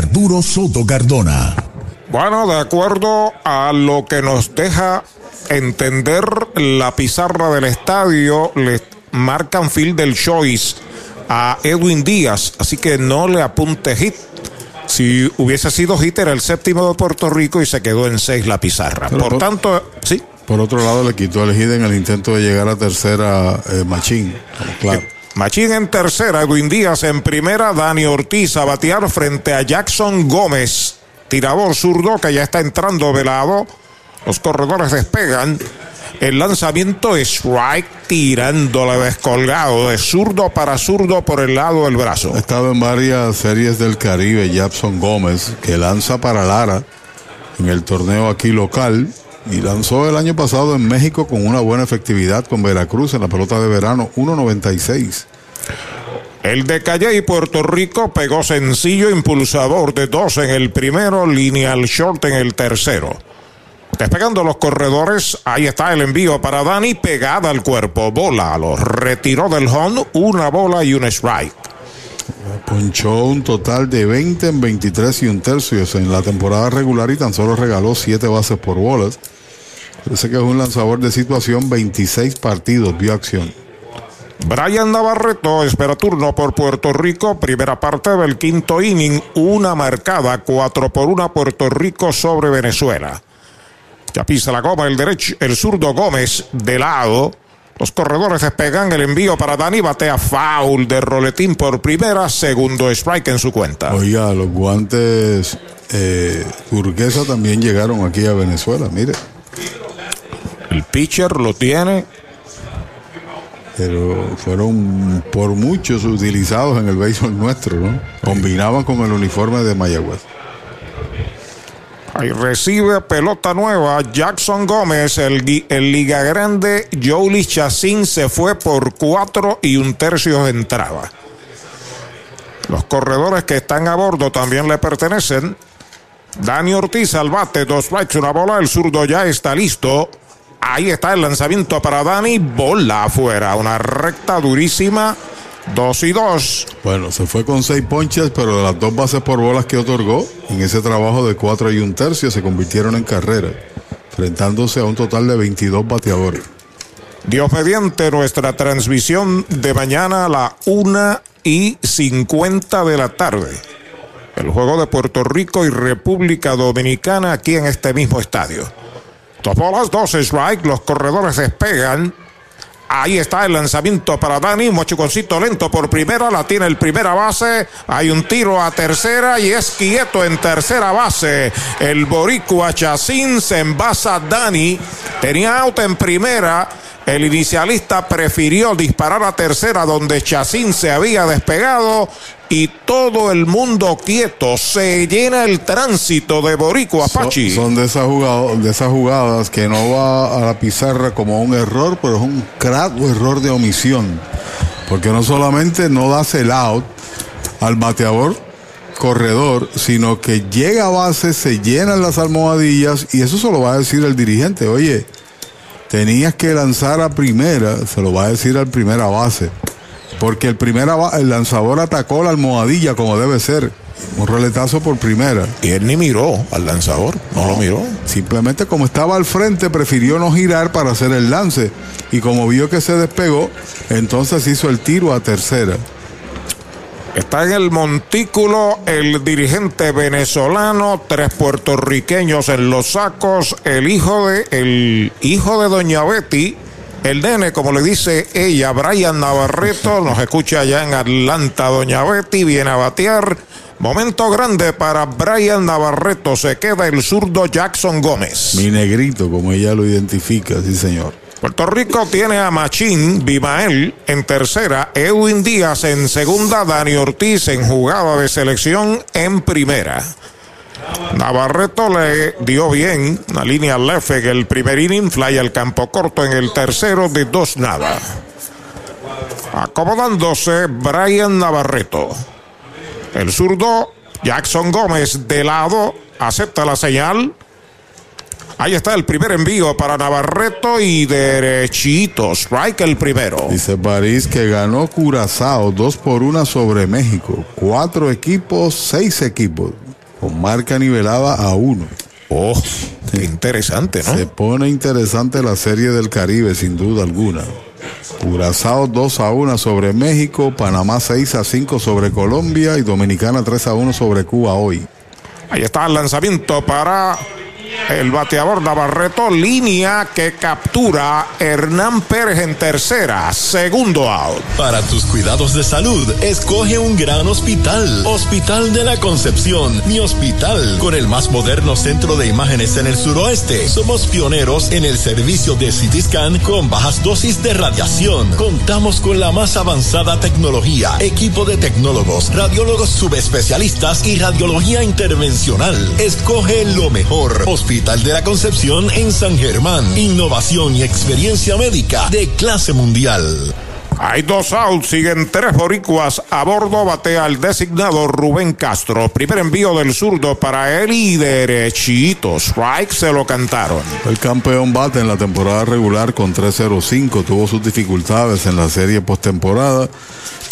Arturo Soto Cardona. Bueno, de acuerdo a lo que nos deja entender la pizarra del estadio, le marcan field del choice a Edwin Díaz, así que no le apunte hit. Si hubiese sido hit, era el séptimo de Puerto Rico y se quedó en seis la pizarra. Pero por, por- tanto, sí. Por otro lado, le quitó el hit en el intento de llegar a tercera eh, Machín. Claro. Machín en tercera, Edwin Díaz en primera, Dani Ortiz a batear frente a Jackson Gómez. Tirador zurdo que ya está entrando velado. Los corredores despegan. El lanzamiento es strike tirándole descolgado de zurdo para zurdo por el lado del brazo. Ha estado en varias series del Caribe, Jackson Gómez, que lanza para Lara en el torneo aquí local. Y lanzó el año pasado en México con una buena efectividad con Veracruz en la pelota de verano, 1.96. El de Calle y Puerto Rico pegó sencillo impulsador de dos en el primero, lineal short en el tercero. Despegando los corredores, ahí está el envío para Dani, pegada al cuerpo, bola, lo retiró del home, una bola y un strike. Ponchó un total de 20 en 23 y un tercio en la temporada regular y tan solo regaló 7 bases por bolas. Parece que es un lanzador de situación, 26 partidos, vio acción. Brian Navarreto espera turno por Puerto Rico, primera parte del quinto inning, una marcada, 4 por 1 Puerto Rico sobre Venezuela. Ya pisa la goma el derecho, el zurdo Gómez de lado. Los corredores despegan el envío para Dani, batea foul de roletín por primera, segundo strike en su cuenta. Oiga, los guantes eh, turquesa también llegaron aquí a Venezuela, mire. El pitcher lo tiene. Pero fueron por muchos utilizados en el béisbol nuestro, ¿no? Combinaban con el uniforme de Mayagüez. Ahí recibe pelota nueva Jackson Gómez, el, Liga Grande, Jolie Chacín se fue por cuatro y un tercio de entrada. Los corredores que están a bordo también le pertenecen. Dani Ortiz al bate, dos strikes, una bola, el zurdo ya está listo. Ahí está el lanzamiento para Dani, bola afuera, una recta durísima, dos y dos. Bueno, se fue con seis ponches, pero de las dos bases por bolas que otorgó, en ese trabajo de cuatro y un tercio se convirtieron en carrera, enfrentándose a un total de 22 bateadores. Dios mediante nuestra transmisión de mañana a la una y 50 de la tarde. El juego de Puerto Rico y República Dominicana aquí en este mismo estadio. Dos bolas, dos strike, los corredores despegan. Ahí está el lanzamiento para Dani, mochiconcito lento por primera, la tiene el primera base, hay un tiro a tercera y es quieto en tercera base. El boricua Chacín se envasa Dani, tenía out en primera, el inicialista prefirió disparar a tercera donde Chacín se había despegado y todo el mundo quieto, se llena el tránsito de boricua Son, Apache. son de, esas jugadas, de esas jugadas que no va a la pizarra como un error, pero es un crack error de omisión. Porque no solamente no das el out al bateador corredor, sino que llega a base, se llenan las almohadillas y eso se lo va a decir el dirigente. Oye, tenías que lanzar a primera, se lo va a decir al primera base. Porque el, el lanzador atacó la almohadilla como debe ser. Un roletazo por primera. Y él ni miró al lanzador, no, lo miró. Simplemente como estaba al frente, prefirió no girar para hacer el lance. Y como vio que se despegó, entonces hizo el tiro a tercera. Está en el montículo el dirigente venezolano, tres puertorriqueños en los sacos, el hijo de el hijo de Doña Betty, el nene, como le dice ella, Brian Navarreto, nos escucha allá en Atlanta, Doña Betty, viene a batear. Momento grande para Brian Navarreto, se queda el zurdo Jackson Gómez. Mi negrito, como ella lo identifica, sí señor. Puerto Rico tiene a Machín, Bimael en tercera, Edwin Díaz en segunda, Dani Ortiz en jugada de selección en primera. Navarreto le dio bien una línea left en el primer inning, fly al campo corto en el tercero de dos nada. Acomodándose Brian Navarreto. El zurdo Jackson Gómez de lado acepta la señal. Ahí está el primer envío para Navarreto y derechito. Strike el primero. Dice París que ganó Curazao dos por una sobre México. Cuatro equipos, seis equipos. Con marca nivelada a uno. Oh, qué interesante, ¿no? Se pone interesante la serie del Caribe, sin duda alguna. Curazao 2 a 1 sobre México, Panamá 6 a 5 sobre Colombia y Dominicana 3 a 1 sobre Cuba hoy. Ahí está el lanzamiento para el bateador Navarreto, línea que captura Hernán Pérez en tercera, segundo out. Para tus cuidados de salud, escoge un gran hospital. Hospital de la Concepción, mi hospital, con el más moderno centro de imágenes en el suroeste. Somos pioneros en el servicio de CT con bajas dosis de radiación. Contamos con la más avanzada tecnología, equipo de tecnólogos, radiólogos subespecialistas y radiología intervencional. Escoge lo mejor. Hospital de la Concepción en San Germán. Innovación y experiencia médica de clase mundial. Hay dos outs, siguen tres boricuas a bordo, batea el designado Rubén Castro. Primer envío del zurdo para él y derechito. Strike se lo cantaron. El campeón bate en la temporada regular con 3-0-5. Tuvo sus dificultades en la serie postemporada,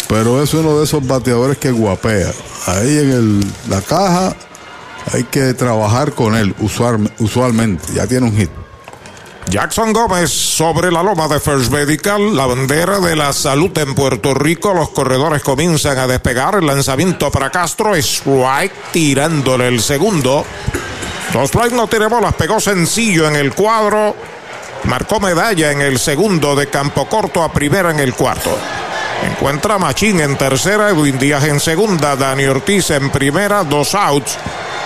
pero es uno de esos bateadores que guapea. Ahí en el, la caja hay que trabajar con él usual, usualmente. Ya tiene un hit. Jackson Gómez sobre la loma de First Medical, la bandera de la salud en Puerto Rico. Los corredores comienzan a despegar. El lanzamiento para Castro. Strike tirándole el segundo. Dos no tiene bolas. Pegó sencillo en el cuadro. Marcó medalla en el segundo de campo corto a primera en el cuarto. Encuentra Machín en tercera, Edwin Díaz en segunda, Dani Ortiz en primera, dos outs.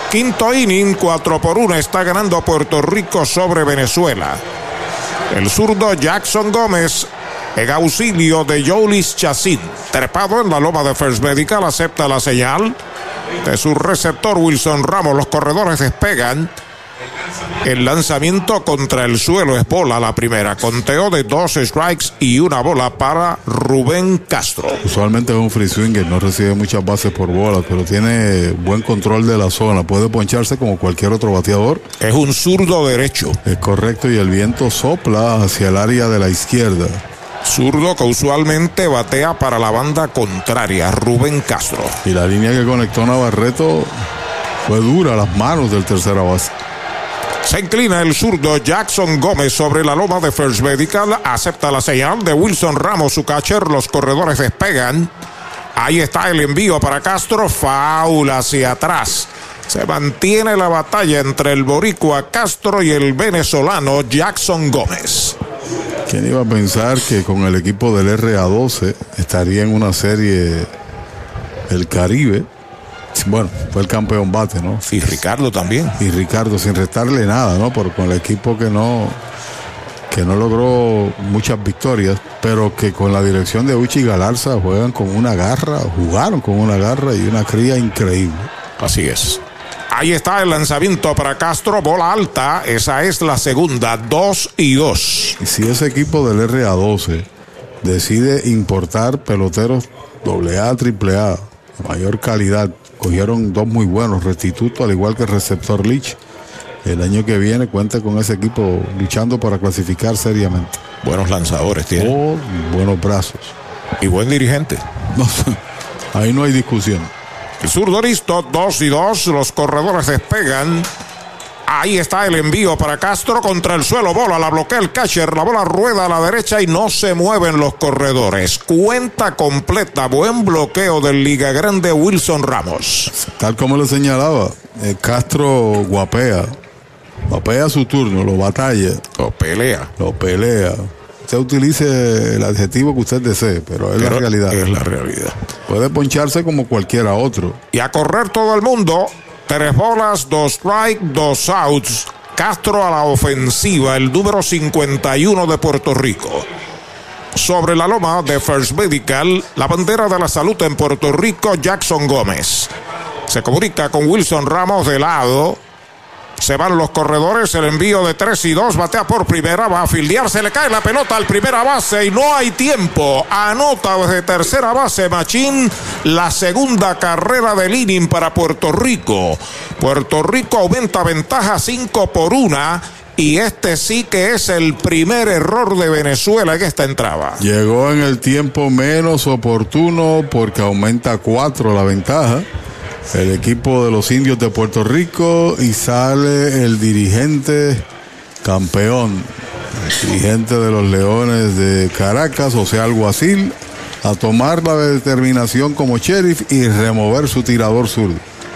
Quinto inning, 4 por 1 está ganando Puerto Rico sobre Venezuela. El zurdo Jackson Gómez en auxilio de Jolis Chacín. Trepado en la loma de First Medical, acepta la señal de su receptor Wilson Ramos. Los corredores despegan. El lanzamiento contra el suelo es bola la primera. Conteo de dos strikes y una bola para Rubén Castro. Usualmente es un free swinger, no recibe muchas bases por bolas, pero tiene buen control de la zona. Puede poncharse como cualquier otro bateador. Es un zurdo derecho. Es correcto y el viento sopla hacia el área de la izquierda. Zurdo que usualmente batea para la banda contraria, Rubén Castro. Y la línea que conectó Navarreto fue dura las manos del tercera base. Se inclina el zurdo Jackson Gómez sobre la loma de First Medical. Acepta la señal de Wilson Ramos, su catcher. Los corredores despegan. Ahí está el envío para Castro. Faula hacia atrás. Se mantiene la batalla entre el boricua Castro y el venezolano Jackson Gómez. ¿Quién iba a pensar que con el equipo del RA12 estaría en una serie el Caribe? Bueno, fue el campeón bate, ¿no? Y Ricardo también. Y Ricardo, sin restarle nada, ¿no? Por, con el equipo que no, que no logró muchas victorias, pero que con la dirección de Uchi Galarza juegan con una garra, jugaron con una garra y una cría increíble. Así es. Ahí está el lanzamiento para Castro, bola alta. Esa es la segunda, 2 y 2. Y si ese equipo del RA12 decide importar peloteros AA, AAA, de mayor calidad, cogieron dos muy buenos, Restituto, al igual que el receptor Lich. El año que viene cuenta con ese equipo luchando para clasificar seriamente. Buenos lanzadores tiene. Oh, buenos brazos. Y buen dirigente. ahí no hay discusión. El zurdo listo, 2 y 2. Los corredores despegan. Ahí está el envío para Castro contra el suelo. Bola, la bloquea el catcher. La bola rueda a la derecha y no se mueven los corredores. Cuenta completa. Buen bloqueo del Liga Grande Wilson Ramos. Tal como le señalaba, eh, Castro guapea. Guapea su turno, lo batalla. Lo pelea. Lo pelea. Usted utilice el adjetivo que usted desee, pero es la realidad. Es la realidad. Puede poncharse como cualquiera otro. Y a correr todo el mundo. Tres bolas, dos strike, dos outs. Castro a la ofensiva, el número 51 de Puerto Rico. Sobre la loma de First Medical, la bandera de la salud en Puerto Rico, Jackson Gómez. Se comunica con Wilson Ramos de lado. Se van los corredores, el envío de 3 y 2, batea por primera, va a fildear, se le cae la pelota al primera base y no hay tiempo. Anota desde tercera base Machín la segunda carrera del inning para Puerto Rico. Puerto Rico aumenta ventaja 5 por 1 y este sí que es el primer error de Venezuela en esta entrada. Llegó en el tiempo menos oportuno porque aumenta cuatro la ventaja. El equipo de los indios de Puerto Rico y sale el dirigente campeón, el dirigente de los Leones de Caracas, o sea, alguacil, a tomar la determinación como sheriff y remover su tirador zurdo.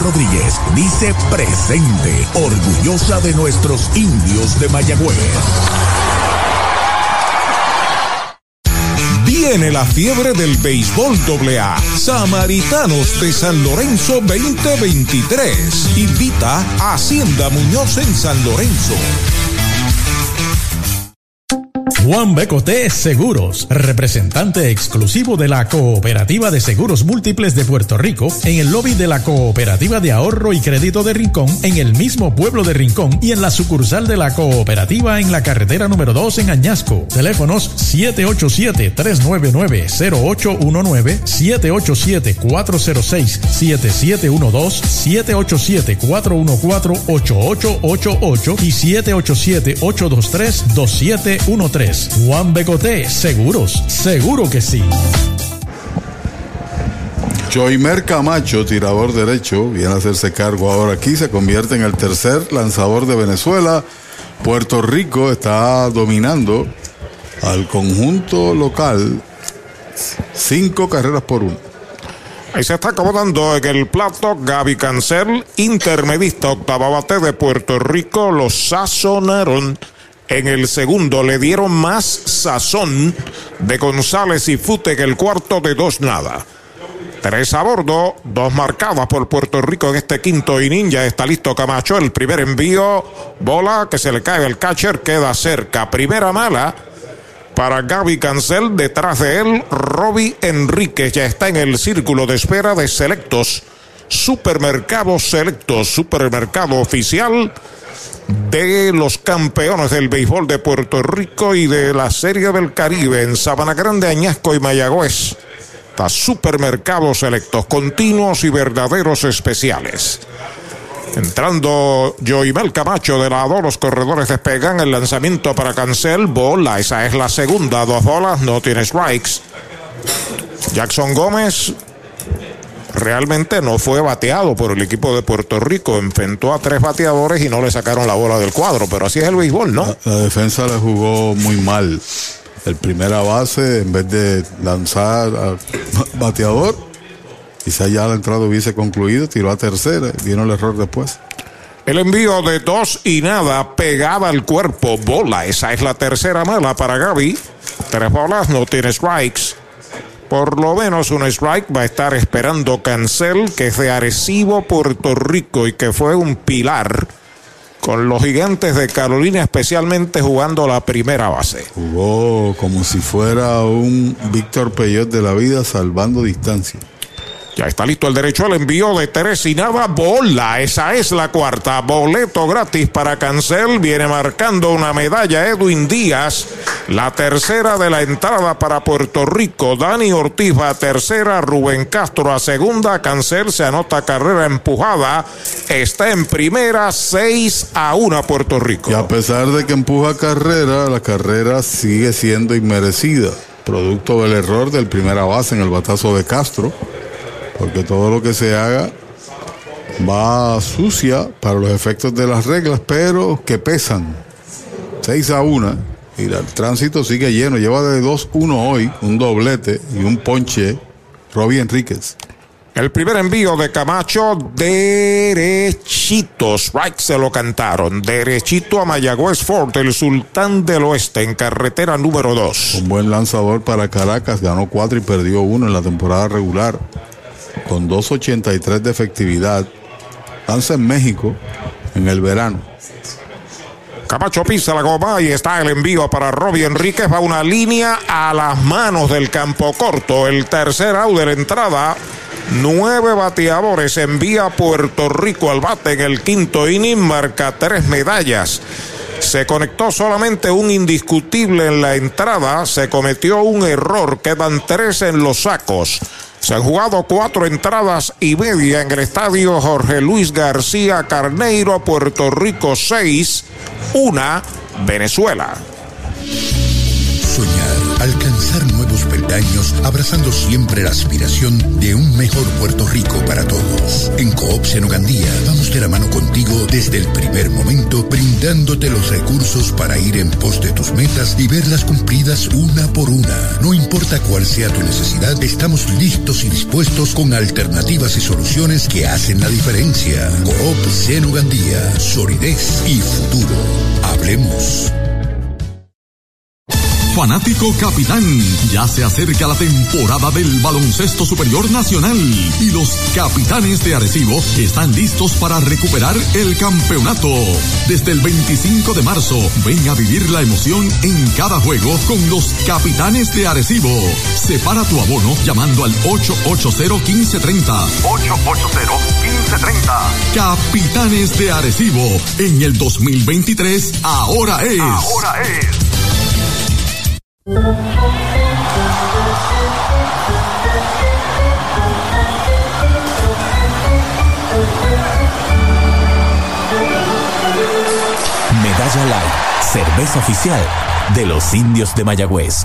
Rodríguez dice presente, orgullosa de nuestros indios de Mayagüez. Viene la fiebre del béisbol AA. Samaritanos de San Lorenzo 2023. Invita a Hacienda Muñoz en San Lorenzo. Juan Becoté Seguros, representante exclusivo de la Cooperativa de Seguros Múltiples de Puerto Rico, en el lobby de la Cooperativa de Ahorro y Crédito de Rincón, en el mismo pueblo de Rincón y en la sucursal de la Cooperativa en la carretera número 2 en Añasco. Teléfonos 787-399-0819, 787-406-7712, 787-414-8888 y 787-823-2713. Juan Becoté, seguros, seguro que sí. Joimer Camacho, tirador derecho, viene a hacerse cargo ahora aquí, se convierte en el tercer lanzador de Venezuela. Puerto Rico está dominando al conjunto local cinco carreras por uno. Ahí se está acomodando en el plato Gaby Cancel, intermedista octava bate de Puerto Rico. Los sazonaron en el segundo, le dieron más sazón de González y Fute que el cuarto de dos nada. Tres a bordo, dos marcadas por Puerto Rico en este quinto inning. Ya está listo Camacho. El primer envío, bola que se le cae al catcher, queda cerca. Primera mala para Gaby Cancel. Detrás de él, Robbie Enríquez ya está en el círculo de espera de selectos. Supermercados selectos, supermercado oficial de los campeones del béisbol de Puerto Rico y de la Serie del Caribe en Sabana Grande, Añasco y Mayagüez. Está supermercados selectos, continuos y verdaderos especiales. Entrando Joimel Camacho de lado, los corredores despegan el lanzamiento para Cancel, bola, esa es la segunda, dos bolas, no tiene strikes. Jackson Gómez realmente no fue bateado por el equipo de Puerto Rico. Enfrentó a tres bateadores y no le sacaron la bola del cuadro. Pero así es el béisbol, ¿no? La, la defensa le jugó muy mal. El primera base, en vez de lanzar al bateador, quizá ya la entrada hubiese concluido, tiró a tercera. Vino el error después. El envío de dos y nada pegada al cuerpo. Bola. Esa es la tercera mala para Gaby. Tres bolas, no tiene strikes. Por lo menos un strike va a estar esperando Cancel, que es de Arecibo, Puerto Rico, y que fue un pilar con los gigantes de Carolina, especialmente jugando la primera base. Jugó como si fuera un Víctor Peyot de la vida salvando distancia. Ya está listo el derecho al envío de tres y. Bola. Esa es la cuarta. Boleto gratis para Cancel. Viene marcando una medalla Edwin Díaz. La tercera de la entrada para Puerto Rico. Dani Ortiz a tercera. Rubén Castro a segunda. Cancel se anota carrera empujada. Está en primera. 6 a 1 Puerto Rico. Y a pesar de que empuja carrera, la carrera sigue siendo inmerecida. Producto del error del primera base en el batazo de Castro porque todo lo que se haga va sucia para los efectos de las reglas, pero que pesan. 6 a 1 y el tránsito sigue lleno. Lleva de 2-1 hoy, un doblete y un ponche. Robbie Enríquez. El primer envío de Camacho, derechito. Strike se lo cantaron. Derechito a Mayagüez Ford, el sultán del oeste, en carretera número 2. Un buen lanzador para Caracas. Ganó 4 y perdió 1 en la temporada regular con 2.83 de efectividad. Lanza en México en el verano. Camacho pisa la goma y está el envío para Robbie Enríquez. Va una línea a las manos del campo corto. El tercer out de la entrada. Nueve bateadores envía Puerto Rico al bate en el quinto inning. Marca tres medallas. Se conectó solamente un indiscutible en la entrada. Se cometió un error. Quedan tres en los sacos. Se han jugado cuatro entradas y media en el estadio Jorge Luis García Carneiro, Puerto Rico 6, una Venezuela. Soñar, nuevos peldaños, abrazando siempre la aspiración de un mejor Puerto Rico para todos. En Coop Senogandía vamos de la mano contigo desde el primer momento, brindándote los recursos para ir en pos de tus metas y verlas cumplidas una por una. No importa cuál sea tu necesidad, estamos listos y dispuestos con alternativas y soluciones que hacen la diferencia. Coop Senogandía, solidez y futuro. Hablemos. Fanático Capitán, ya se acerca la temporada del baloncesto superior nacional y los capitanes de Arecibo están listos para recuperar el campeonato. Desde el 25 de marzo, ven a vivir la emoción en cada juego con los capitanes de Arecibo. Separa tu abono llamando al 880-1530. 880-1530. Capitanes de Arecibo, en el 2023, ahora es. Ahora es. Medalla Light, cerveza oficial de los indios de Mayagüez.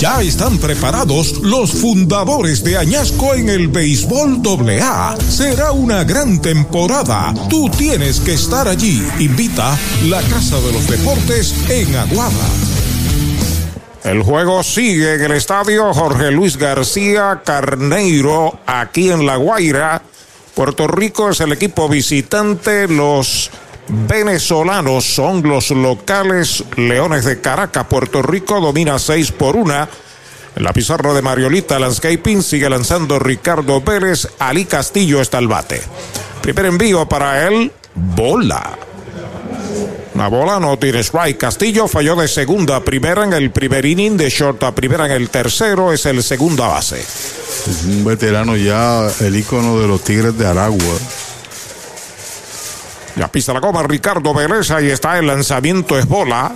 Ya están preparados los fundadores de Añasco en el béisbol AA. Será una gran temporada. Tú tienes que estar allí. Invita la Casa de los Deportes en Aguada. El juego sigue en el estadio Jorge Luis García Carneiro, aquí en La Guaira. Puerto Rico es el equipo visitante. Los venezolanos son los locales Leones de Caracas. Puerto Rico domina 6 por 1. En la pizarra de Mariolita Landscaping sigue lanzando Ricardo Pérez. Ali Castillo está al bate. Primer envío para él. Bola. Una bola no tiene strike. Castillo falló de segunda a primera en el primer inning, de short a primera en el tercero, es el segunda base. Es un veterano ya, el ícono de los Tigres de Aragua. Ya pisa la goma Ricardo Vélez, ahí está el lanzamiento es bola.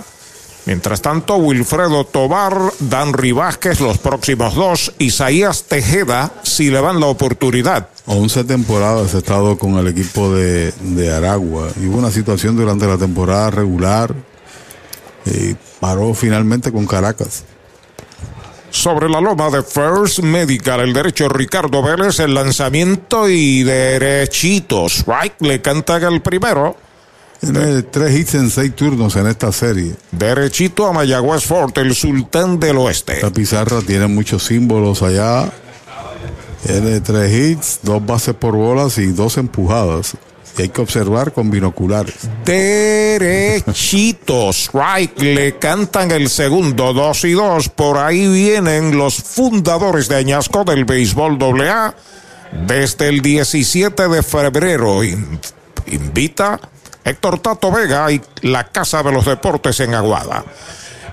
Mientras tanto, Wilfredo Tobar, Dan Vázquez, los próximos dos, Isaías Tejeda, si le dan la oportunidad. 11 temporadas he estado con el equipo de, de Aragua. Y hubo una situación durante la temporada regular y paró finalmente con Caracas. Sobre la loma de First Medical, el derecho Ricardo Vélez, el lanzamiento y derechitos. Right, le canta el primero. Tiene tres hits en seis turnos en esta serie. Derechito a Mayagüez Fort, el sultán del oeste. Esta pizarra tiene muchos símbolos allá. Tiene tres hits, dos bases por bolas y dos empujadas. Y hay que observar con binoculares. Derechito, strike, le cantan el segundo, dos y dos. Por ahí vienen los fundadores de Añasco del béisbol AA. Desde el 17 de febrero invita Héctor Tato Vega y la Casa de los Deportes en Aguada.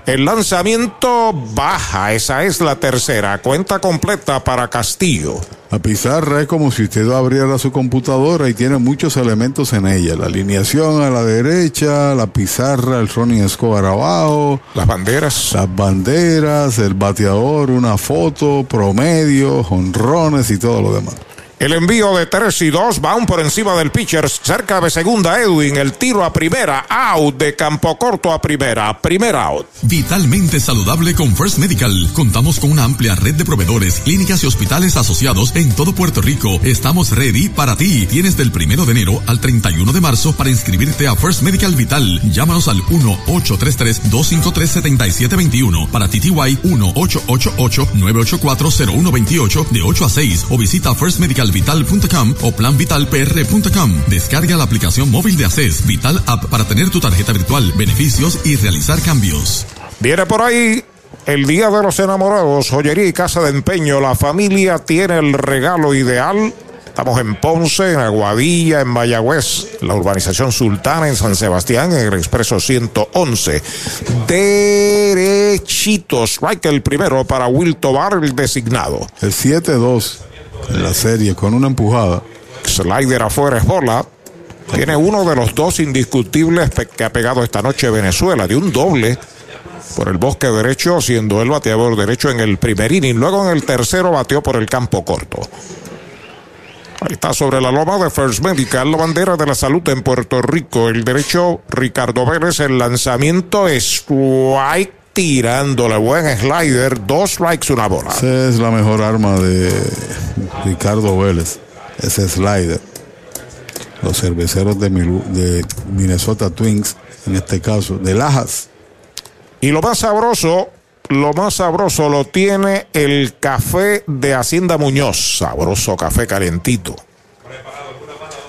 El lanzamiento baja, esa es la tercera, cuenta completa para Castillo. La pizarra es como si usted abriera su computadora y tiene muchos elementos en ella. La alineación a la derecha, la pizarra, el Ronnie Escobar abajo. Las banderas. Las banderas, el bateador, una foto, promedio, honrones y todo lo demás. El envío de 3 y 2, un por encima del pitcher, cerca de segunda Edwin, el tiro a primera, out de campo corto a primera, primera out. Vitalmente saludable con First Medical. Contamos con una amplia red de proveedores, clínicas y hospitales asociados en todo Puerto Rico. Estamos ready para ti. Tienes del primero de enero al 31 de marzo para inscribirte a First Medical Vital. Llámanos al 1-833-253-7721 para TTY 1-888-984-0128 de 8 a 6 o visita First Medical vital.com o planvitalpr.com. Descarga la aplicación móvil de ACES Vital App para tener tu tarjeta virtual, beneficios y realizar cambios. Viene por ahí el Día de los Enamorados, joyería y casa de empeño. La familia tiene el regalo ideal. Estamos en Ponce, en Aguadilla, en Mayagüez, la urbanización Sultana, en San Sebastián, en el Expreso 111. Derechitos, strike el primero para Will Tobar, el designado. El 7-2 en la serie con una empujada. Slider afuera es bola. Tiene uno de los dos indiscutibles que ha pegado esta noche Venezuela, de un doble por el bosque derecho, siendo el bateador derecho en el primer inning. Luego en el tercero bateó por el campo corto. Ahí está sobre la loma de First Medical, la bandera de la salud en Puerto Rico. El derecho Ricardo Vélez, el lanzamiento es strike tirándole buen slider, dos strikes, una bola. Esa es la mejor arma de Ricardo Vélez, ese slider. Los cerveceros de, de Minnesota Twins, en este caso, de Lajas. Y lo más sabroso, lo más sabroso lo tiene el café de Hacienda Muñoz. Sabroso café calentito.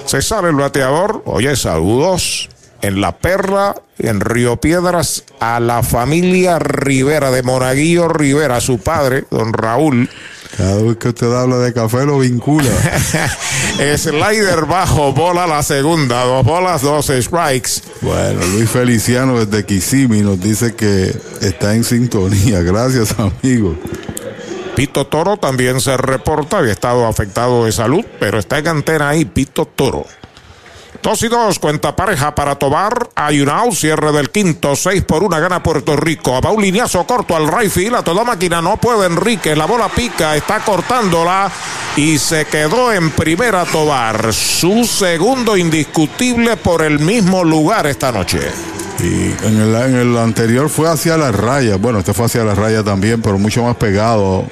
Se sale el bateador. Oye, saludos en La Perla, en Río Piedras, a la familia Rivera, de Monaguillo Rivera, su padre, don Raúl. Cada vez que usted habla de café lo vincula. Slider bajo, bola la segunda, dos bolas, dos strikes. Bueno, Luis Feliciano desde Kissimmee nos dice que está en sintonía. Gracias, amigo. Pito Toro también se reporta, había estado afectado de salud, pero está en antena ahí, Pito Toro. Dos y dos, cuenta pareja para Tobar. Hay un out, cierre del quinto, seis por una, gana Puerto Rico. Va un lineazo corto al right field, a toda máquina no puede Enrique. La bola pica, está cortándola y se quedó en primera Tobar. Su segundo indiscutible por el mismo lugar esta noche. Y en el, en el anterior fue hacia la raya. Bueno, este fue hacia la raya también, pero mucho más pegado.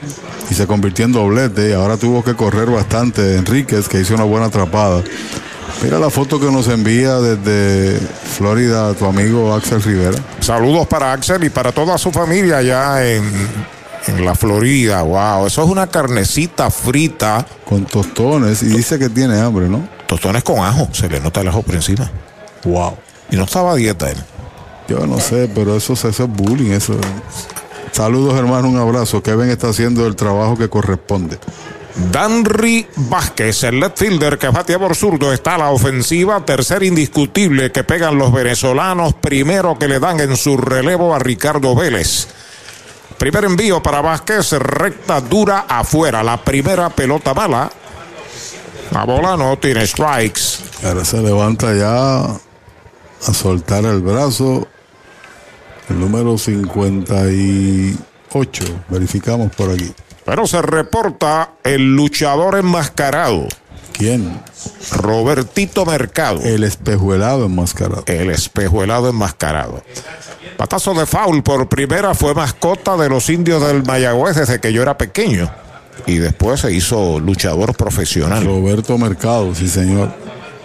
Y se convirtió en doblete. Y ahora tuvo que correr bastante Enríquez, que hizo una buena atrapada. Mira la foto que nos envía desde Florida tu amigo Axel Rivera. Saludos para Axel y para toda su familia allá en, en la Florida. Wow, eso es una carnecita frita. Con tostones y dice que tiene hambre, ¿no? Tostones con ajo, se le nota el ajo por encima. Wow. Y no estaba a dieta él. Yo no sé, pero eso, eso es bullying, eso. Saludos hermano, un abrazo. Kevin está haciendo el trabajo que corresponde. Danry Vázquez, el left fielder que batea por zurdo, está a la ofensiva. Tercer indiscutible que pegan los venezolanos. Primero que le dan en su relevo a Ricardo Vélez. Primer envío para Vázquez, recta dura afuera. La primera pelota mala. La bola no tiene strikes. Ahora se levanta ya a soltar el brazo. El número 58. Verificamos por aquí. Pero se reporta el luchador enmascarado. ¿Quién? Robertito Mercado. El espejuelado enmascarado. El espejuelado enmascarado. Patazo de foul por primera fue mascota de los indios del Mayagüez desde que yo era pequeño. Y después se hizo luchador profesional. Roberto Mercado, sí señor.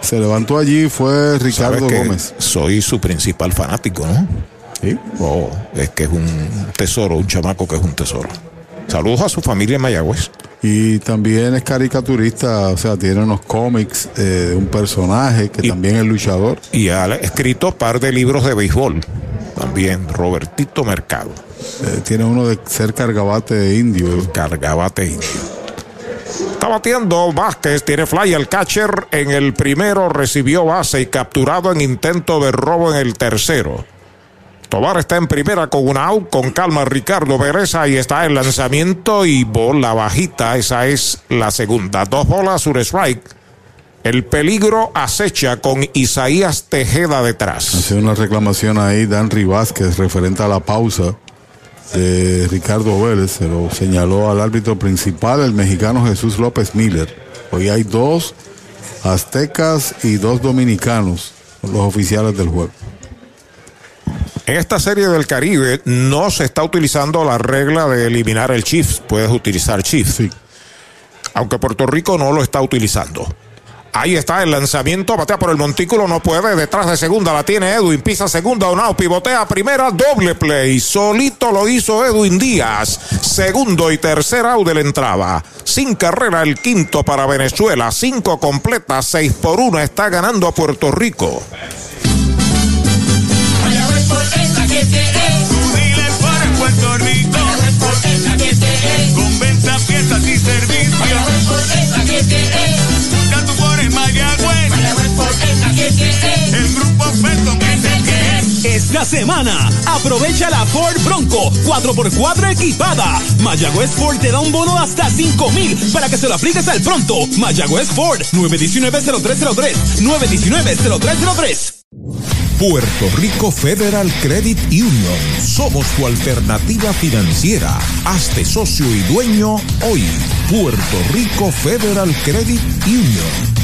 Se levantó allí, fue Ricardo Gómez. Soy su principal fanático, ¿no? Sí. Oh, es que es un tesoro, un chamaco que es un tesoro. Saludos a su familia en Mayagüez. Y también es caricaturista, o sea, tiene unos cómics eh, de un personaje que también es luchador. Y ha escrito un par de libros de béisbol. También, Robertito Mercado. Eh, tiene uno de ser cargabate de indio. Cargabate indio. Está batiendo Vázquez, tiene fly el catcher en el primero, recibió base y capturado en intento de robo en el tercero. Tobar está en primera con una out, con calma Ricardo Pérez, ahí está el lanzamiento y bola bajita, esa es la segunda. Dos bolas, un strike. El peligro acecha con Isaías Tejeda detrás. Hace una reclamación ahí, Dan Vázquez, referente a la pausa de Ricardo Vélez, se lo señaló al árbitro principal, el mexicano Jesús López Miller. Hoy hay dos aztecas y dos dominicanos, los oficiales del juego. En esta serie del Caribe no se está utilizando la regla de eliminar el Chiefs. Puedes utilizar Chiefs. Aunque Puerto Rico no lo está utilizando. Ahí está el lanzamiento, batea por el montículo, no puede, detrás de segunda la tiene Edwin, pisa segunda, Onao, pivotea. Primera, doble play, solito lo hizo Edwin Díaz, segundo y tercer out de la entrada, sin carrera el quinto para Venezuela, cinco completas, seis por uno, está ganando a Puerto Rico. Tu dealer para Puerto Rico. Con venta, piezas y servicios. Ya tú pones Mayagüez. El grupo Felton es el que es. Esta semana, aprovecha la Ford Bronco 4x4 equipada. Mayagüez Ford te da un bono de hasta 5 mil para que se lo apliques al pronto. Mayagüez Ford 919-0303. 919-0303. Puerto Rico Federal Credit Union. Somos tu alternativa financiera. Hazte socio y dueño hoy. Puerto Rico Federal Credit Union.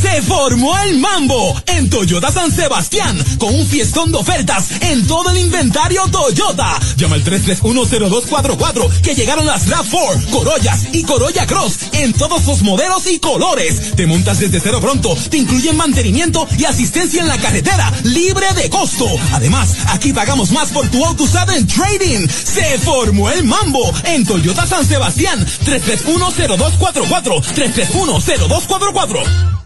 Se formó el mambo en Toyota San Sebastián con un fiestón de ofertas en todo el inventario Toyota. Llama al 3310244 que llegaron las RAV4, Corollas y Corolla Cross en todos sus modelos y colores. Te montas desde cero pronto, te incluyen mantenimiento y asistencia en la carretera libre de costo. Además, aquí pagamos más por tu auto usado en trading. Se formó el mambo en Toyota San Sebastián 3310244 3310244.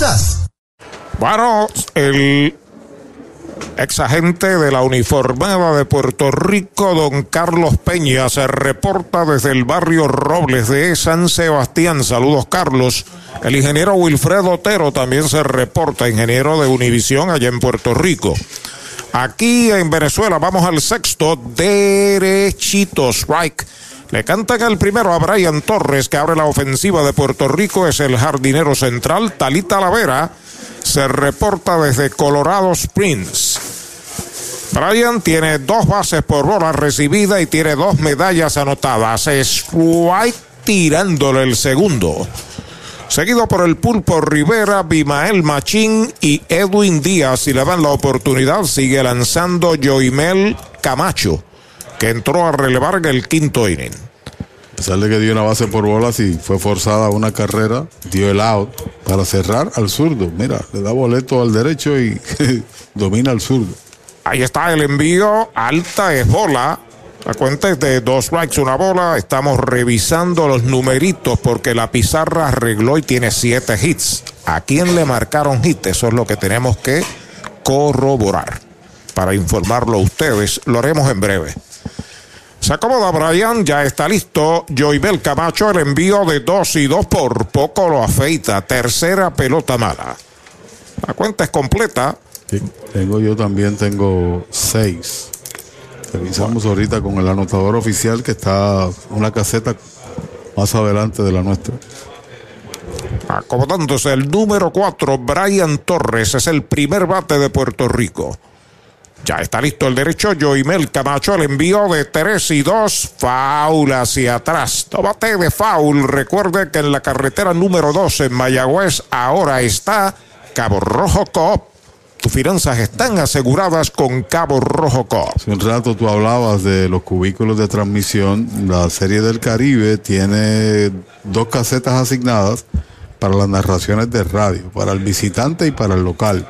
Bueno, el ex agente de la uniformada de Puerto Rico, don Carlos Peña, se reporta desde el barrio Robles de San Sebastián. Saludos, Carlos. El ingeniero Wilfredo Otero también se reporta, ingeniero de Univisión allá en Puerto Rico. Aquí en Venezuela vamos al sexto, derechito, strike. Le cantan el primero a Brian Torres, que abre la ofensiva de Puerto Rico. Es el jardinero central. Talita Lavera se reporta desde Colorado Springs. Brian tiene dos bases por bola recibida y tiene dos medallas anotadas. Es White tirándole el segundo. Seguido por el Pulpo Rivera, Bimael Machín y Edwin Díaz. Si le dan la oportunidad, sigue lanzando Joimel Camacho que entró a relevar en el quinto inning. A pesar de que dio una base por bolas y fue forzada una carrera, dio el out para cerrar al zurdo. Mira, le da boleto al derecho y domina al zurdo. Ahí está el envío, alta es bola. La cuenta es de dos strikes, una bola. Estamos revisando los numeritos porque la pizarra arregló y tiene siete hits. ¿A quién le marcaron hit? Eso es lo que tenemos que corroborar. Para informarlo a ustedes, lo haremos en breve. Se acomoda Brian, ya está listo. Joibel Camacho, el envío de dos y dos por poco lo afeita. Tercera pelota mala. La cuenta es completa. tengo yo también, tengo seis. Revisamos ahorita con el anotador oficial que está una caseta más adelante de la nuestra. Acomodándose el número cuatro, Brian Torres, es el primer bate de Puerto Rico. Ya está listo el derecho. Joimel Camacho el envío de 3 y 2. Foul hacia atrás. Tómate de foul. Recuerde que en la carretera número 2 en Mayagüez ahora está Cabo Rojo Coop. Tus finanzas están aseguradas con Cabo Rojo Coop. Hace un rato tú hablabas de los cubículos de transmisión. La Serie del Caribe tiene dos casetas asignadas para las narraciones de radio, para el visitante y para el local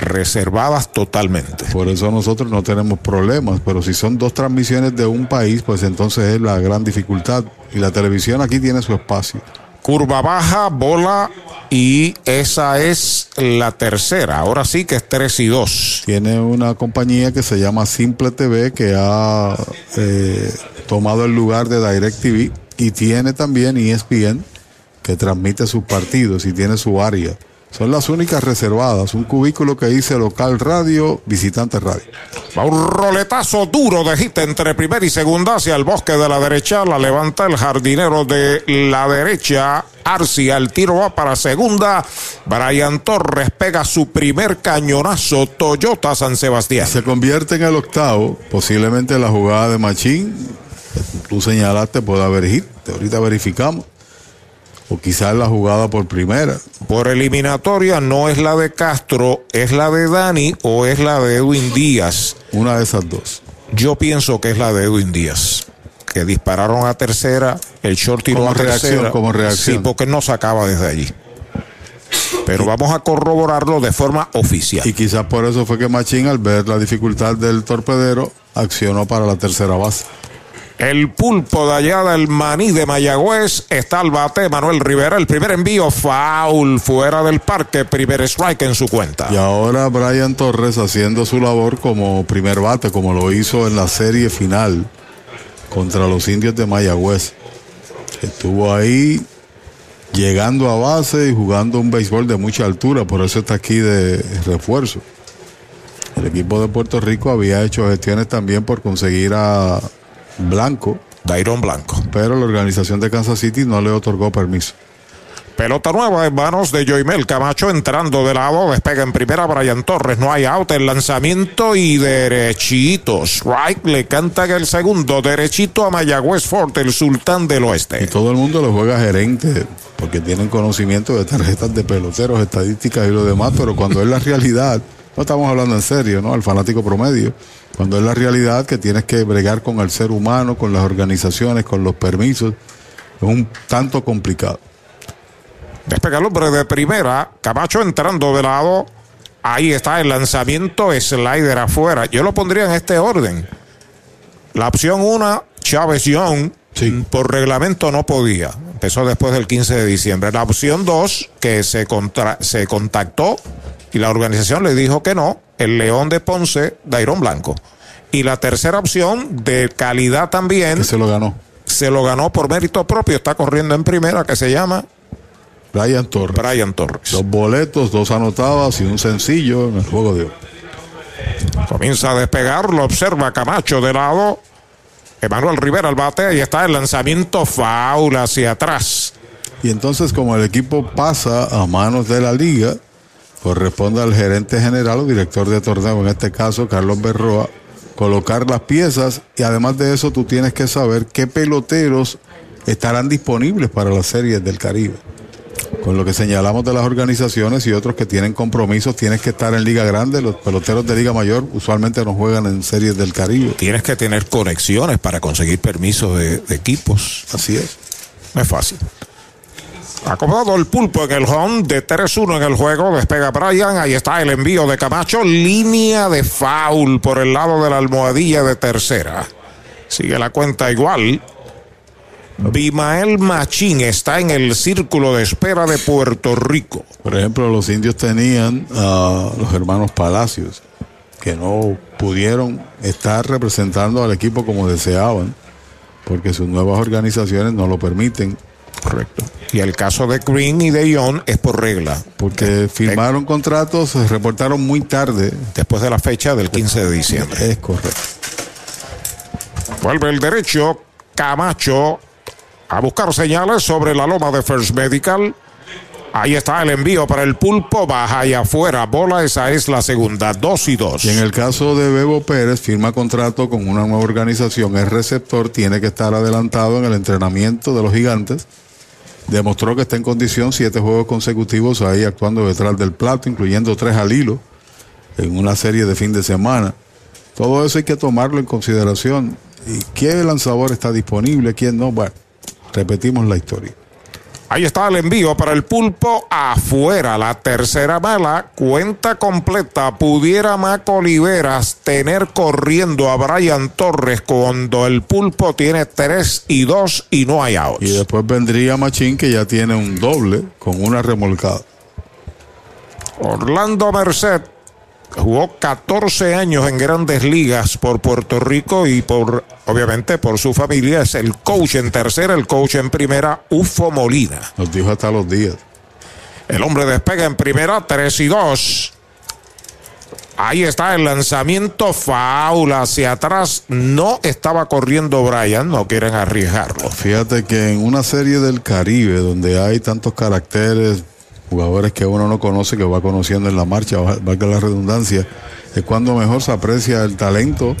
reservadas totalmente. Por eso nosotros no tenemos problemas, pero si son dos transmisiones de un país, pues entonces es la gran dificultad. Y la televisión aquí tiene su espacio. Curva baja, bola y esa es la tercera. Ahora sí que es 3 y 2. Tiene una compañía que se llama Simple TV que ha eh, tomado el lugar de DirecTV y tiene también ESPN que transmite sus partidos y tiene su área. Son las únicas reservadas. Un cubículo que dice local radio, visitante radio. Va un roletazo duro de hit entre primera y segunda hacia el bosque de la derecha. La levanta el jardinero de la derecha. Arcia, el tiro va para segunda. Brian Torres pega su primer cañonazo. Toyota San Sebastián. Se convierte en el octavo. Posiblemente la jugada de Machín. Tú señalaste puede haber hit. Ahorita verificamos o quizás la jugada por primera. Por eliminatoria no es la de Castro, es la de Dani o es la de Edwin Díaz. Una de esas dos. Yo pienso que es la de Edwin Díaz. Que dispararon a tercera, el short tiró a tercera. Como reacción. Sí, porque no sacaba desde allí. Pero vamos a corroborarlo de forma oficial. Y quizás por eso fue que Machín, al ver la dificultad del torpedero, accionó para la tercera base. El pulpo de allá del maní de Mayagüez está al bate Manuel Rivera. El primer envío, foul fuera del parque, primer strike en su cuenta. Y ahora Brian Torres haciendo su labor como primer bate, como lo hizo en la serie final contra los indios de Mayagüez. Estuvo ahí llegando a base y jugando un béisbol de mucha altura, por eso está aquí de refuerzo. El equipo de Puerto Rico había hecho gestiones también por conseguir a Blanco. Dairon Blanco. Pero la organización de Kansas City no le otorgó permiso. Pelota nueva en manos de Joimel Camacho entrando de lado. Despega en primera Brian Torres. No hay out. El lanzamiento y derechito. Strike le canta el segundo. Derechito a Mayagüez Fort, el sultán del oeste. Y todo el mundo lo juega gerente porque tienen conocimiento de tarjetas de peloteros, estadísticas y lo demás. Pero cuando es la realidad, no estamos hablando en serio, ¿no? Al fanático promedio cuando es la realidad que tienes que bregar con el ser humano, con las organizaciones, con los permisos, es un tanto complicado. Despega el hombre de primera, Camacho entrando de lado. Ahí está el lanzamiento, slider afuera. Yo lo pondría en este orden. La opción 1, Chávez Young, por reglamento no podía. Empezó después del 15 de diciembre. La opción 2, que se, se contactó y la organización le dijo que no, el León de Ponce, Dairón Blanco. Y la tercera opción, de calidad también. se lo ganó. Se lo ganó por mérito propio. Está corriendo en primera, que se llama. Brian Torres. Brian Torres. Dos boletos, dos anotadas y un sencillo en el juego de hoy. Comienza a despegar, lo observa Camacho de lado. Emanuel Rivera al bate y está el lanzamiento foul hacia atrás. Y entonces como el equipo pasa a manos de la liga, corresponde al gerente general o director de torneo, en este caso Carlos Berroa, colocar las piezas y además de eso tú tienes que saber qué peloteros estarán disponibles para las series del Caribe. Con lo que señalamos de las organizaciones y otros que tienen compromisos, tienes que estar en Liga Grande. Los peloteros de Liga Mayor usualmente no juegan en series del Caribe. Tienes que tener conexiones para conseguir permisos de, de equipos. Así es. No es fácil. Acomodado el pulpo en el home de 3-1 en el juego. Despega Brian. Ahí está el envío de Camacho. Línea de foul por el lado de la almohadilla de tercera. Sigue la cuenta igual. Bimael Machín está en el círculo de espera de Puerto Rico. Por ejemplo, los indios tenían a los hermanos Palacios, que no pudieron estar representando al equipo como deseaban, porque sus nuevas organizaciones no lo permiten. Correcto. Y el caso de Green y de Ion es por regla. Porque firmaron contratos, se reportaron muy tarde. Después de la fecha del 15 de diciembre. Es correcto. Vuelve el derecho, Camacho, a buscar señales sobre la loma de First Medical. Ahí está el envío para el pulpo, baja y afuera, bola, esa es la segunda, dos y dos. Y en el caso de Bebo Pérez, firma contrato con una nueva organización, el receptor tiene que estar adelantado en el entrenamiento de los gigantes. Demostró que está en condición siete juegos consecutivos ahí actuando detrás del plato, incluyendo tres al hilo en una serie de fin de semana. Todo eso hay que tomarlo en consideración. ¿Y qué lanzador está disponible? ¿Quién no? Bueno, repetimos la historia. Ahí está el envío para el pulpo afuera. La tercera bala, cuenta completa. Pudiera Maco Oliveras tener corriendo a Brian Torres cuando el pulpo tiene 3 y 2 y no hay outs. Y después vendría Machín que ya tiene un doble con una remolcada. Orlando Merced jugó 14 años en grandes ligas por Puerto Rico y por, obviamente, por su familia. Es el coach en tercera, el coach en primera, Ufo Molina. Nos dijo hasta los días. El hombre despega en primera, 3 y 2. Ahí está el lanzamiento foul hacia atrás. No estaba corriendo Brian, no quieren arriesgarlo. Fíjate que en una serie del Caribe donde hay tantos caracteres, jugadores que uno no conoce, que va conociendo en la marcha, valga la redundancia, es cuando mejor se aprecia el talento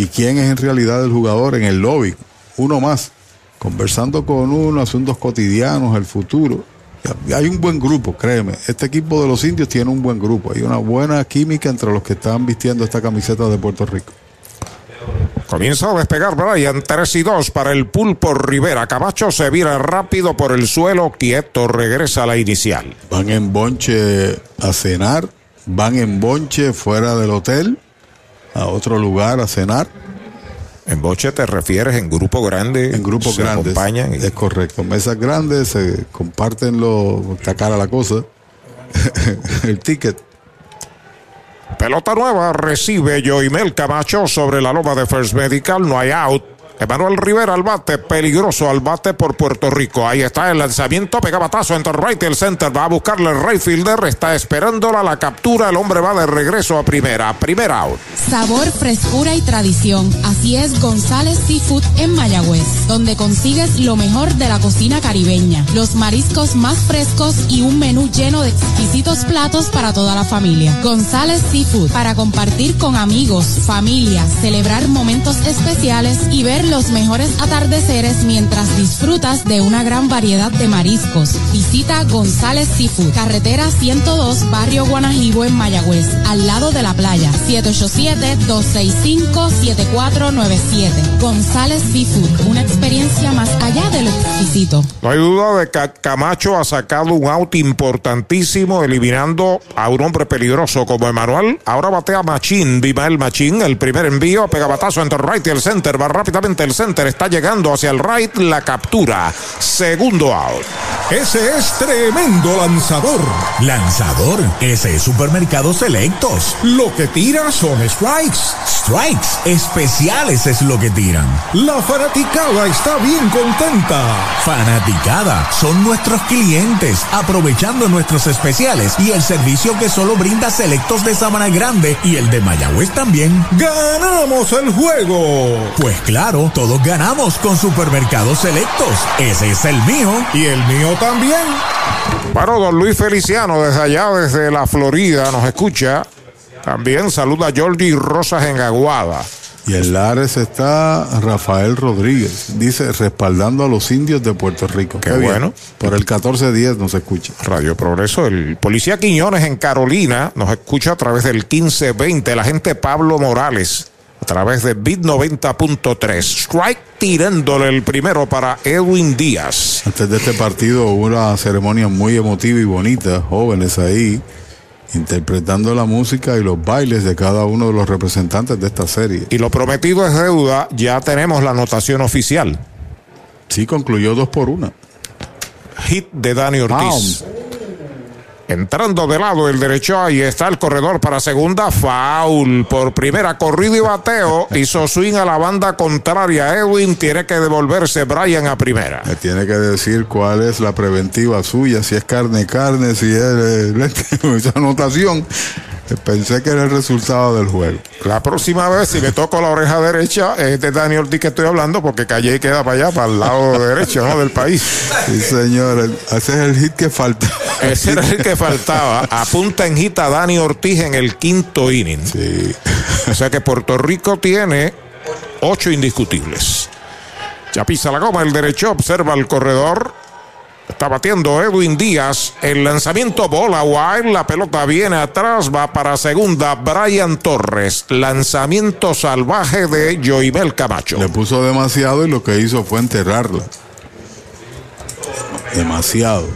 y quién es en realidad el jugador en el lobby. Uno más, conversando con uno, asuntos cotidianos, el futuro. Hay un buen grupo, créeme. Este equipo de los indios tiene un buen grupo. Hay una buena química entre los que están vistiendo esta camiseta de Puerto Rico. Comienza a despegar Brian 3 y 2 para el pulpo Rivera. Camacho se vira rápido por el suelo, quieto, regresa a la inicial. Van en bonche a cenar, van en bonche fuera del hotel, a otro lugar a cenar. En bonche te refieres en grupo grande. En grupos se grandes. acompañan. y- Es correcto. Mesas grandes, se comparten lo, está cara la cosa. el ticket. Pelota nueva recibe Joimel Camacho sobre la loma de First Medical. No hay out. Emanuel Rivera al bate, peligroso al bate por Puerto Rico. Ahí está el lanzamiento, pega batazo entre right el center. Va a buscarle el right fielder, está esperándola la captura. El hombre va de regreso a primera. Primer out. Sabor, frescura y tradición. Así es González Seafood en Mayagüez, donde consigues lo mejor de la cocina caribeña, los mariscos más frescos y un menú lleno de exquisitos platos para toda la familia. González Seafood, para compartir con amigos, familia, celebrar momentos especiales y ver los mejores atardeceres mientras disfrutas de una gran variedad de mariscos. Visita González Seafood, carretera 102, barrio Guanajibo en Mayagüez, al lado de la playa. 787-265-7497. González Seafood, una experiencia más allá de lo exquisito. No hay duda de que Camacho ha sacado un out importantísimo, eliminando a un hombre peligroso como Emanuel. Ahora batea Machín, Bimael Machín. El primer envío, pega batazo entre right y el center. Va rápidamente el center, está llegando hacia el right, la captura. Segundo out. Ese es tremendo lanzador. Lanzador, ese es Supermercados Selectos. Lo que tira son strikes. Strikes, especiales es lo que tiran. La fanaticada está bien contenta. Fanaticada, son nuestros clientes, aprovechando nuestros especiales y el servicio que solo brinda Selectos de Sabana Grande y el de Mayagüez también. ¡Ganamos el juego! Pues claro, claro, todos ganamos con supermercados selectos. Ese es el mío. Y el mío también. Bueno, don Luis Feliciano, desde allá, desde la Florida, nos escucha. También saluda a Jordi Rosas en Aguada. Y en Lares está Rafael Rodríguez, dice, respaldando a los indios de Puerto Rico. Qué bueno. Por el 1410 nos escucha. Radio Progreso, el policía Quiñones en Carolina nos escucha a través del 1520, el agente Pablo Morales a través de Bit 90.3. Strike tirándole el primero para Edwin Díaz. Antes de este partido hubo una ceremonia muy emotiva y bonita, jóvenes ahí interpretando la música y los bailes de cada uno de los representantes de esta serie. Y lo prometido es deuda, ya tenemos la anotación oficial. Sí, concluyó dos por una. Hit de Dani Ortiz. Entrando de lado el derecho, ahí está el corredor para segunda. Foul por primera, corrido y bateo. Hizo swing a la banda contraria. Edwin tiene que devolverse Brian a primera. Me tiene que decir cuál es la preventiva suya, si es carne, carne, si es eh, esa anotación. Pensé que era el resultado del juego. La próxima vez, si me toco la oreja derecha, es de Daniel Ortiz que estoy hablando, porque Calle queda para allá, para el lado derecho ¿no? del país. Sí, señor. Ese es el hit que falta. Ese era el que faltaba. Apunta en hit a Dani Ortiz en el quinto inning. Sí. O sea que Puerto Rico tiene ocho indiscutibles. Ya pisa la goma el derecho, observa el corredor. Está batiendo Edwin Díaz. El lanzamiento bola wild. La pelota viene atrás. Va para segunda. Brian Torres. Lanzamiento salvaje de Joibel Camacho. Le puso demasiado y lo que hizo fue enterrarla. Demasiado.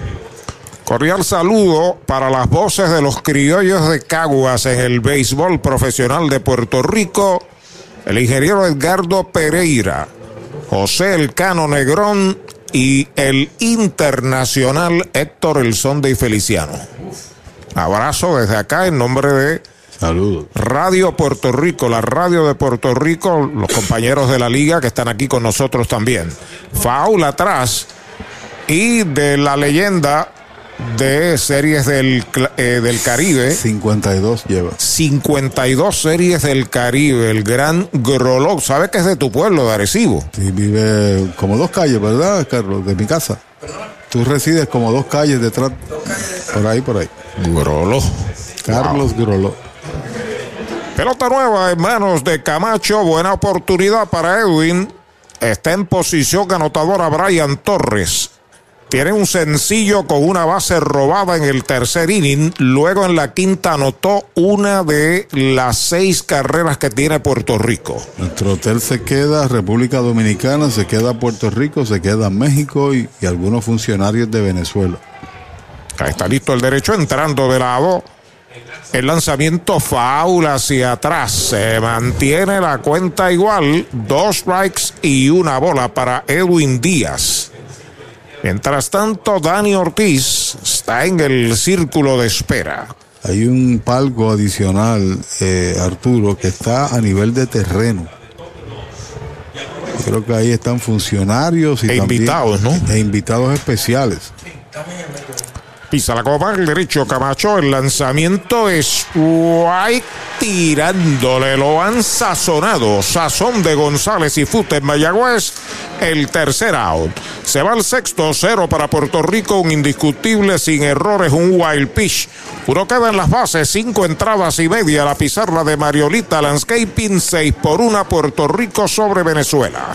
Cordial saludo para las voces de los criollos de Caguas en el béisbol profesional de Puerto Rico. El ingeniero Edgardo Pereira, José Elcano Negrón y el internacional Héctor El Sonde y Feliciano. Abrazo desde acá en nombre de Saludos. Radio Puerto Rico, la radio de Puerto Rico, los compañeros de la liga que están aquí con nosotros también. Faul atrás y de la leyenda de series del, eh, del Caribe. 52 lleva. 52 series del Caribe, el gran Grolog. ¿Sabes que es de tu pueblo, de Arecibo? Sí, vive como dos calles, ¿verdad, Carlos? De mi casa. Tú resides como dos calles detrás. Por ahí, por ahí. Grolog. Carlos Grolog. Pelota nueva en manos de Camacho. Buena oportunidad para Edwin. Está en posición anotadora Brian Torres. Tiene un sencillo con una base robada en el tercer inning. Luego en la quinta anotó una de las seis carreras que tiene Puerto Rico. Nuestro hotel se queda República Dominicana, se queda Puerto Rico, se queda México y, y algunos funcionarios de Venezuela. Ahí está listo el derecho entrando de lado. El lanzamiento faul hacia atrás. Se mantiene la cuenta igual. Dos strikes y una bola para Edwin Díaz. Mientras tanto, Dani Ortiz está en el círculo de espera. Hay un palco adicional, eh, Arturo, que está a nivel de terreno. Creo que ahí están funcionarios y E también- invitados, ¿no? E invitados especiales. Pisa la copa el derecho Camacho. El lanzamiento es White tirándole. Lo han sazonado. Sazón de González y Fute en Mayagüez. El tercer out. Se va al sexto cero para Puerto Rico. Un indiscutible sin errores. Un wild pitch. Uno queda en las bases. Cinco entradas y media. La pizarra de Mariolita Landscaping. Seis por una. Puerto Rico sobre Venezuela.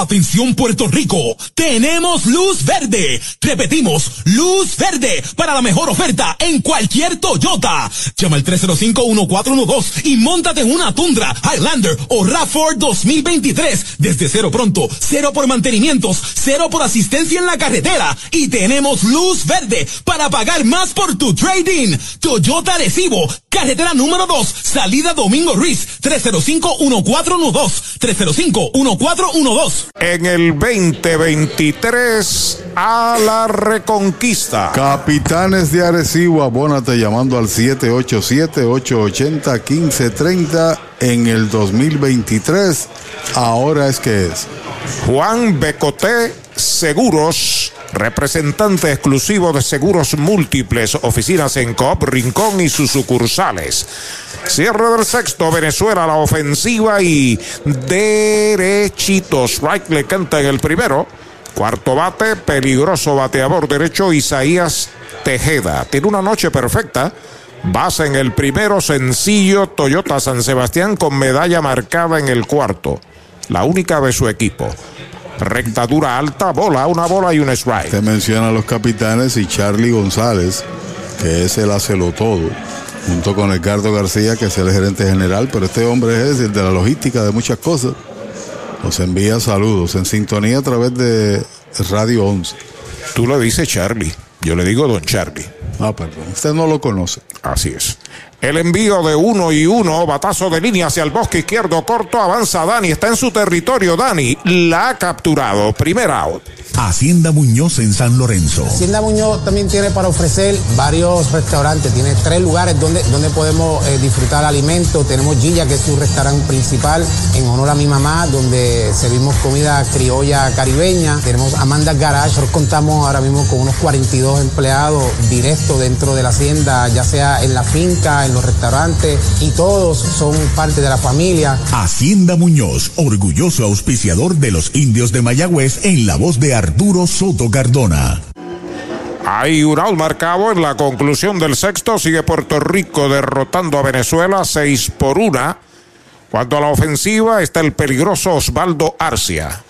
Atención Puerto Rico, tenemos luz verde. Repetimos, luz verde para la mejor oferta en cualquier Toyota. Llama al 305-1412 y montate en una Tundra, Highlander o RAV4 2023. Desde cero pronto, cero por mantenimientos, cero por asistencia en la carretera. Y tenemos luz verde para pagar más por tu trading. Toyota Recibo, carretera número 2, salida Domingo Ruiz, 305-1412. 305-1412. En el 2023 a la reconquista. Capitanes de Arecibo, abónate llamando al 787-880-1530 en el 2023. Ahora es que es. Juan Becoté Seguros, representante exclusivo de seguros múltiples, oficinas en Coop, Rincón y sus sucursales. Cierre del sexto, Venezuela la ofensiva y derechitos. Right le canta en el primero. Cuarto bate, peligroso bateador derecho Isaías Tejeda. Tiene una noche perfecta. Base en el primero, sencillo Toyota San Sebastián con medalla marcada en el cuarto. La única de su equipo. Rectadura alta, bola, una bola y un strike. Te menciona a los capitanes y Charlie González, que es el hacelo todo, junto con Edgardo García, que es el gerente general, pero este hombre es el de la logística de muchas cosas. Nos envía saludos en sintonía a través de Radio 11. Tú le dices Charlie, yo le digo Don Charlie. Ah, perdón, usted no lo conoce. Así es. El envío de uno y uno, batazo de línea hacia el bosque izquierdo corto, avanza Dani, está en su territorio Dani, la ha capturado, primer out. Hacienda Muñoz en San Lorenzo. Hacienda Muñoz también tiene para ofrecer varios restaurantes, tiene tres lugares donde, donde podemos eh, disfrutar alimentos. Tenemos Gilla, que es su restaurante principal, en honor a mi mamá, donde servimos comida criolla caribeña. Tenemos Amanda Garage, nosotros contamos ahora mismo con unos 42 empleados directos dentro de la hacienda, ya sea en la finca, en los restaurantes, y todos son parte de la familia. Hacienda Muñoz, orgulloso auspiciador de los indios de Mayagüez en la voz de Arturo Soto Cardona. Hay un out marcado en la conclusión del sexto. Sigue Puerto Rico derrotando a Venezuela 6 por 1. Cuando a la ofensiva está el peligroso Osvaldo Arcia.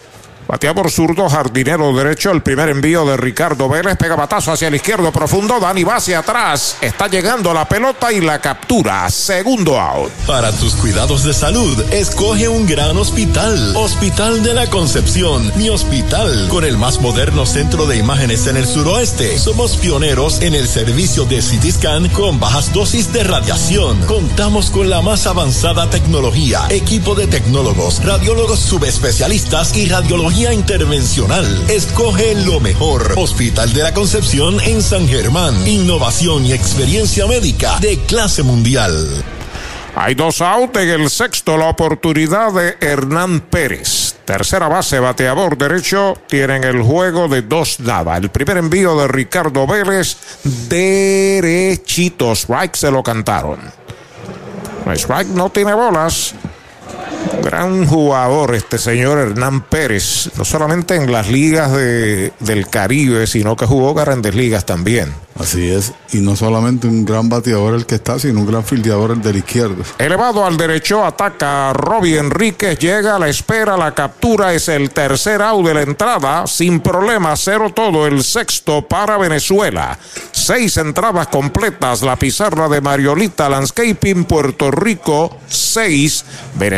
Batea por zurdo, jardinero derecho. El primer envío de Ricardo Vélez. Pega batazo hacia el izquierdo profundo. Dani va hacia atrás. Está llegando la pelota y la captura. Segundo out. Para tus cuidados de salud, escoge un gran hospital. Hospital de la Concepción. Mi hospital. Con el más moderno centro de imágenes en el suroeste. Somos pioneros en el servicio de CT con bajas dosis de radiación. Contamos con la más avanzada tecnología. Equipo de tecnólogos, radiólogos subespecialistas y radiología intervencional. Escoge lo mejor. Hospital de la Concepción en San Germán. Innovación y experiencia médica de clase mundial. Hay dos out en el sexto, la oportunidad de Hernán Pérez. Tercera base, bateador derecho, tienen el juego de dos nada. El primer envío de Ricardo Vélez, derechito. Strike se lo cantaron. Strike no tiene bolas. Gran jugador este señor Hernán Pérez, no solamente en las ligas de, del Caribe, sino que jugó grandes ligas también. Así es, y no solamente un gran bateador el que está, sino un gran fildeador el del izquierdo. Elevado al derecho, ataca Robbie Enríquez, llega a la espera, la captura es el tercer out de la entrada, sin problema, cero todo, el sexto para Venezuela. Seis entradas completas, la pizarra de Mariolita Landscaping, Puerto Rico, seis, Venezuela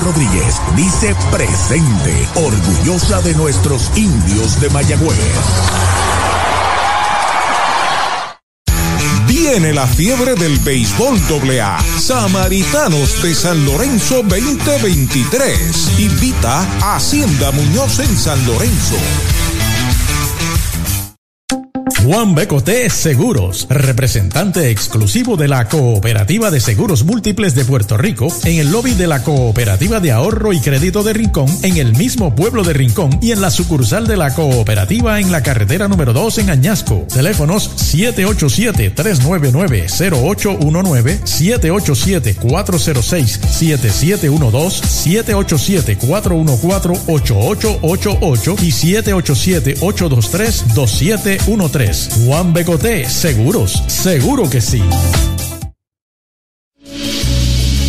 Rodríguez dice presente, orgullosa de nuestros indios de Mayagüez. Viene la fiebre del béisbol AA. Samaritanos de San Lorenzo 2023. Invita a Hacienda Muñoz en San Lorenzo. Juan Becoté Seguros, representante exclusivo de la Cooperativa de Seguros Múltiples de Puerto Rico, en el lobby de la Cooperativa de Ahorro y Crédito de Rincón, en el mismo pueblo de Rincón y en la sucursal de la Cooperativa en la carretera número 2 en Añasco. Teléfonos 787-399-0819, 787-406-7712, 787-414-8888 y 787-823-2713. Juan Becoté, seguros, seguro que sí.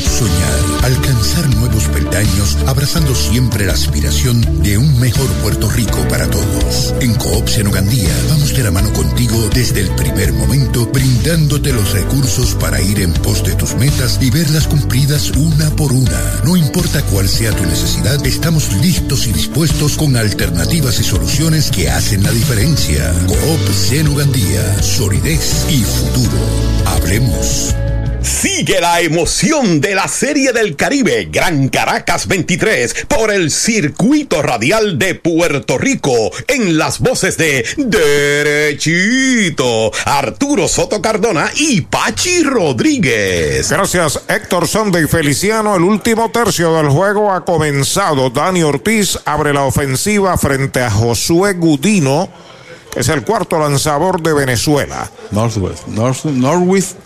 Soñar, alcanzar nuevos peldaños, abrazando siempre la aspiración de un mejor Puerto Rico para todos. En Coop Senogandía vamos de la mano contigo desde el primer momento, brindándote los recursos para ir en pos de tus metas y verlas cumplidas una por una. No importa cuál sea tu necesidad, estamos listos y dispuestos con alternativas y soluciones que hacen la diferencia. Coop Senogandía, solidez y futuro. Hablemos. Sigue la emoción de la Serie del Caribe Gran Caracas 23 por el circuito radial de Puerto Rico en las voces de Derechito, Arturo Soto Cardona y Pachi Rodríguez. Gracias Héctor Sonde y Feliciano. El último tercio del juego ha comenzado. Dani Ortiz abre la ofensiva frente a Josué Gudino. Es el cuarto lanzador de Venezuela. Northwest. North, Northwest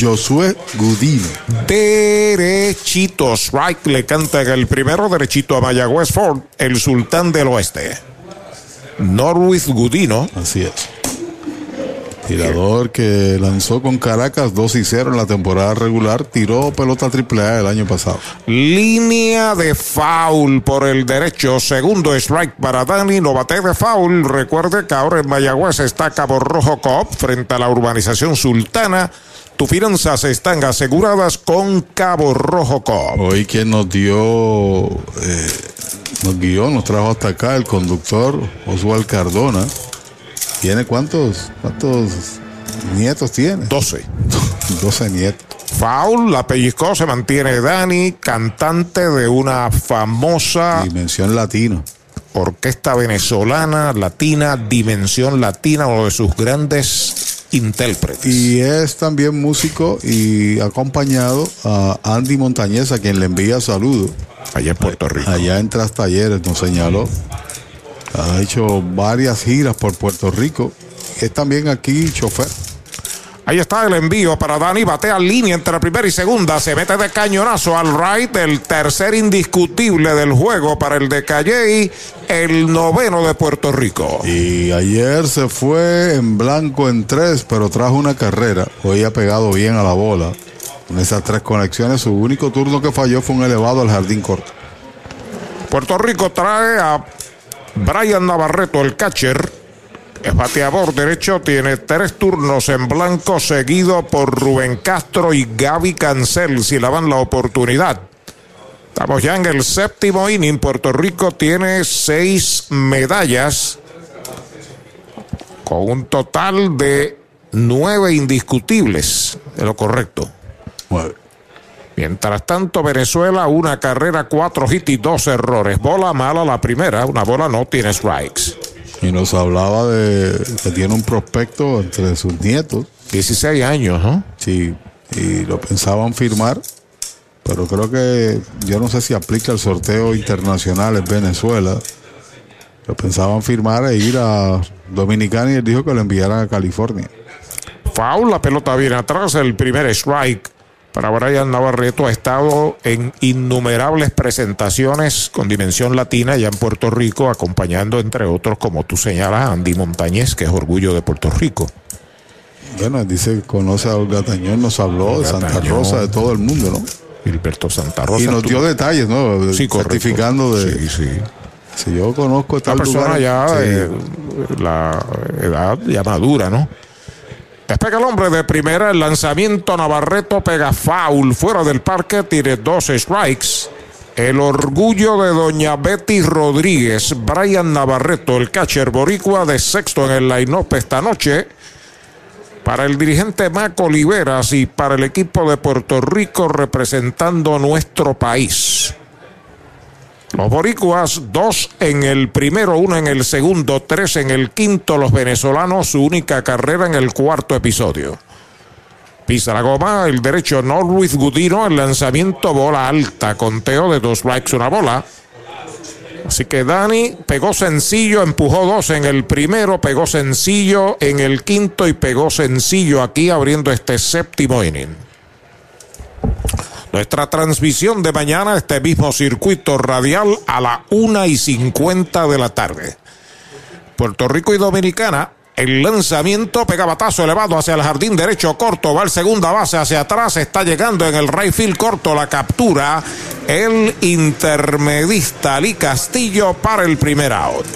Josué Gudino. Derechito. Strike le canta el primero derechito a Mayagüez Ford, el sultán del oeste. Norwith Gudino. Así es. Tirador que lanzó con Caracas 2 y 0 en la temporada regular, tiró pelota AAA el año pasado. Línea de foul por el derecho, segundo strike para Dani, no bate de foul. Recuerde que ahora en Mayagüez está Cabo Rojo Coop frente a la urbanización Sultana. Tus finanzas están aseguradas con Cabo Rojo Coop. Hoy quien nos dio, eh, nos guió, nos trajo hasta acá el conductor Oswald Cardona. ¿Tiene cuántos, cuántos nietos tiene? 12. 12 nietos. Foul, la pellizcó, se mantiene Dani, cantante de una famosa Dimensión Latino. orquesta venezolana, latina, Dimensión Latina, uno de sus grandes intérpretes. Y es también músico y acompañado a Andy Montañez, a quien le envía saludos. Allá en Puerto Rico. Allá en Tras Talleres, nos señaló. Ha hecho varias giras por Puerto Rico. Es también aquí chofer. Ahí está el envío para Dani. Batea línea entre la primera y segunda. Se mete de cañonazo al right. El tercer indiscutible del juego para el de Calley. El noveno de Puerto Rico. Y ayer se fue en blanco en tres, pero trajo una carrera. Hoy ha pegado bien a la bola. Con esas tres conexiones, su único turno que falló fue un elevado al jardín corto. Puerto Rico trae a Brian Navarreto, el catcher. Es bateador derecho, tiene tres turnos en blanco, seguido por Rubén Castro y Gaby Cancel, si le dan la oportunidad. Estamos ya en el séptimo inning. Puerto Rico tiene seis medallas, con un total de nueve indiscutibles, de lo correcto. Mientras tanto, Venezuela, una carrera, cuatro hits y dos errores. Bola mala la primera, una bola no tiene strikes. Y nos hablaba de que tiene un prospecto entre sus nietos. 16 años, ¿no? Sí, y lo pensaban firmar, pero creo que yo no sé si aplica el sorteo internacional en Venezuela. Lo pensaban firmar e ir a Dominicana y él dijo que lo enviaran a California. Foul, la pelota viene atrás, el primer strike para Brian Navarreto. Ha estado en innumerables presentaciones con dimensión latina ya en Puerto Rico, acompañando entre otros, como tú señalas, a Andy Montañez, que es orgullo de Puerto Rico. Bueno, dice que conoce a Olga Tañón, nos habló de Santa Tañón. Rosa, de todo el mundo, ¿no? Gilberto Santa Rosa. Y nos tú- dio detalles, ¿no? Sí, correcto. Certificando de. Sí, sí. Si yo conozco Esta persona lugar. ya sí. de la edad ya madura, ¿no? Despega el hombre de primera, el lanzamiento Navarreto pega foul fuera del parque, tiene dos strikes. El orgullo de doña Betty Rodríguez, Brian Navarreto, el catcher boricua de sexto en el line-up esta noche. Para el dirigente Mac Oliveras y para el equipo de Puerto Rico representando nuestro país. Los boricuas, dos en el primero, uno en el segundo, tres en el quinto. Los venezolanos, su única carrera en el cuarto episodio. Pisa la goma, el derecho Norwith Gudino, el lanzamiento bola alta, conteo de dos strikes, una bola. Así que Dani pegó sencillo, empujó dos en el primero, pegó sencillo en el quinto y pegó sencillo aquí abriendo este séptimo inning. Nuestra transmisión de mañana, este mismo circuito radial a la una y cincuenta de la tarde. Puerto Rico y Dominicana. El lanzamiento pega batazo elevado hacia el jardín derecho corto, va al segunda base hacia atrás, está llegando en el right field corto la captura. El intermedista Ali Castillo para el primer out.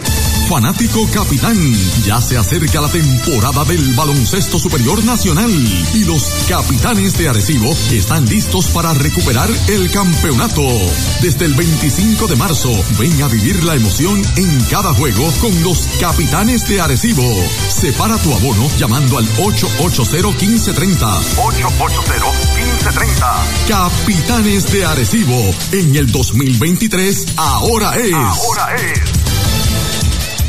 Fanático capitán, ya se acerca la temporada del baloncesto superior nacional y los capitanes de Arecibo están listos para recuperar el campeonato. Desde el 25 de marzo, ven a vivir la emoción en cada juego con los capitanes de Arecibo. Separa tu abono llamando al 880-1530. 880-1530. Capitanes de Arecibo, en el 2023, ahora es. Ahora es.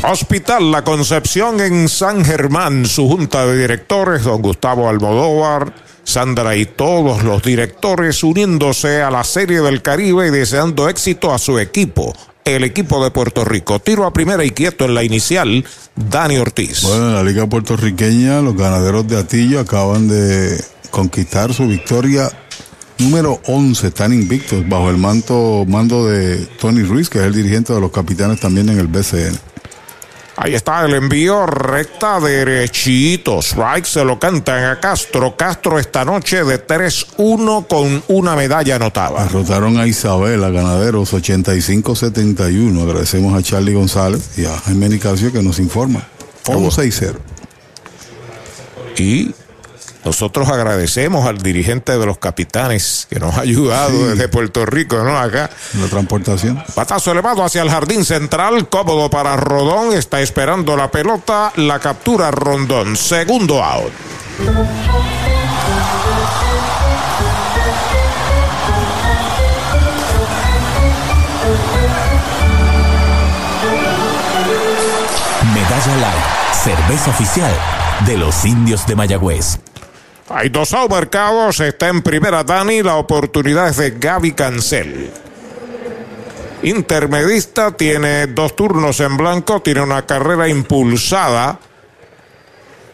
Hospital La Concepción en San Germán, su junta de directores, don Gustavo Almodóvar, Sandra y todos los directores uniéndose a la Serie del Caribe y deseando éxito a su equipo, el equipo de Puerto Rico. Tiro a primera y quieto en la inicial, Dani Ortiz. Bueno, en la liga puertorriqueña, los ganaderos de Atillo acaban de conquistar su victoria número 11. Están invictos bajo el manto, mando de Tony Ruiz, que es el dirigente de los capitanes también en el BCN. Ahí está el envío recta derechito. Strike se lo cantan a Castro. Castro esta noche de 3-1 con una medalla anotada. Derrotaron a Isabela, ganaderos 85-71. Agradecemos a Charlie González y a Jaime Nicasio que nos informa. 11 y 0. Y nosotros agradecemos al dirigente de los capitanes que nos ha ayudado Sí. desde Puerto Rico, ¿no? Acá. La transportación. Batazo elevado hacia el jardín central, cómodo para Rodón, está esperando la pelota, la captura Rondón, segundo out. Medalla Light, cerveza oficial de los indios de Mayagüez. Hay dos out marcados, está en primera Dani, la oportunidad es de Gaby Cancel. Intermedista tiene dos turnos en blanco, tiene una carrera impulsada.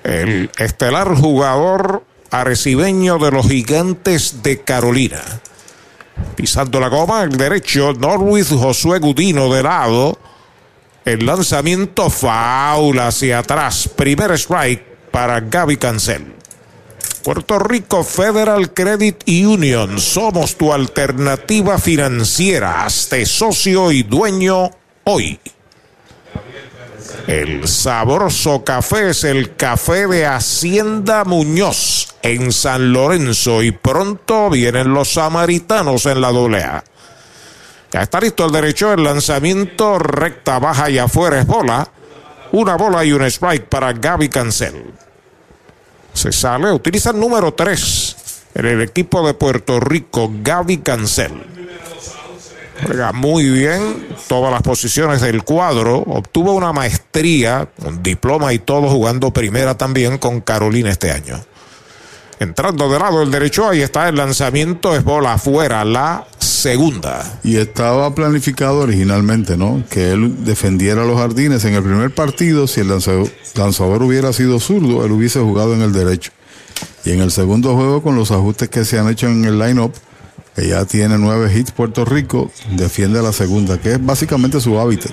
El estelar jugador arecibeño de los gigantes de Carolina. Pisando la goma, el derecho, Norwich Josué Gudino de lado. El lanzamiento faula hacia atrás. Primer strike para Gaby Cancel. Puerto Rico Federal Credit Union. Somos tu alternativa financiera. Hazte socio y dueño hoy. El sabroso café es el café de Hacienda Muñoz en San Lorenzo y pronto vienen los samaritanos en la doblea. Ya está listo el derecho, el lanzamiento recta, baja y afuera es bola. Una bola y un strike para Gaby Cancel. Se sale, utiliza el número 3 en el equipo de Puerto Rico, Gaby Cancel. Juega muy bien todas las posiciones del cuadro. Obtuvo una maestría, un diploma y todo jugando primera también con Carolina este año. Entrando de lado el derecho, ahí está el lanzamiento, es bola afuera, la segunda. Y estaba planificado originalmente, ¿no? Que él defendiera los jardines. En el primer partido, si el lanzador, hubiera sido zurdo, él hubiese jugado en el derecho. Y en el segundo juego, con los ajustes que se han hecho en el line-up, que ya tiene nueve hits Puerto Rico, defiende la segunda, que es básicamente su hábitat.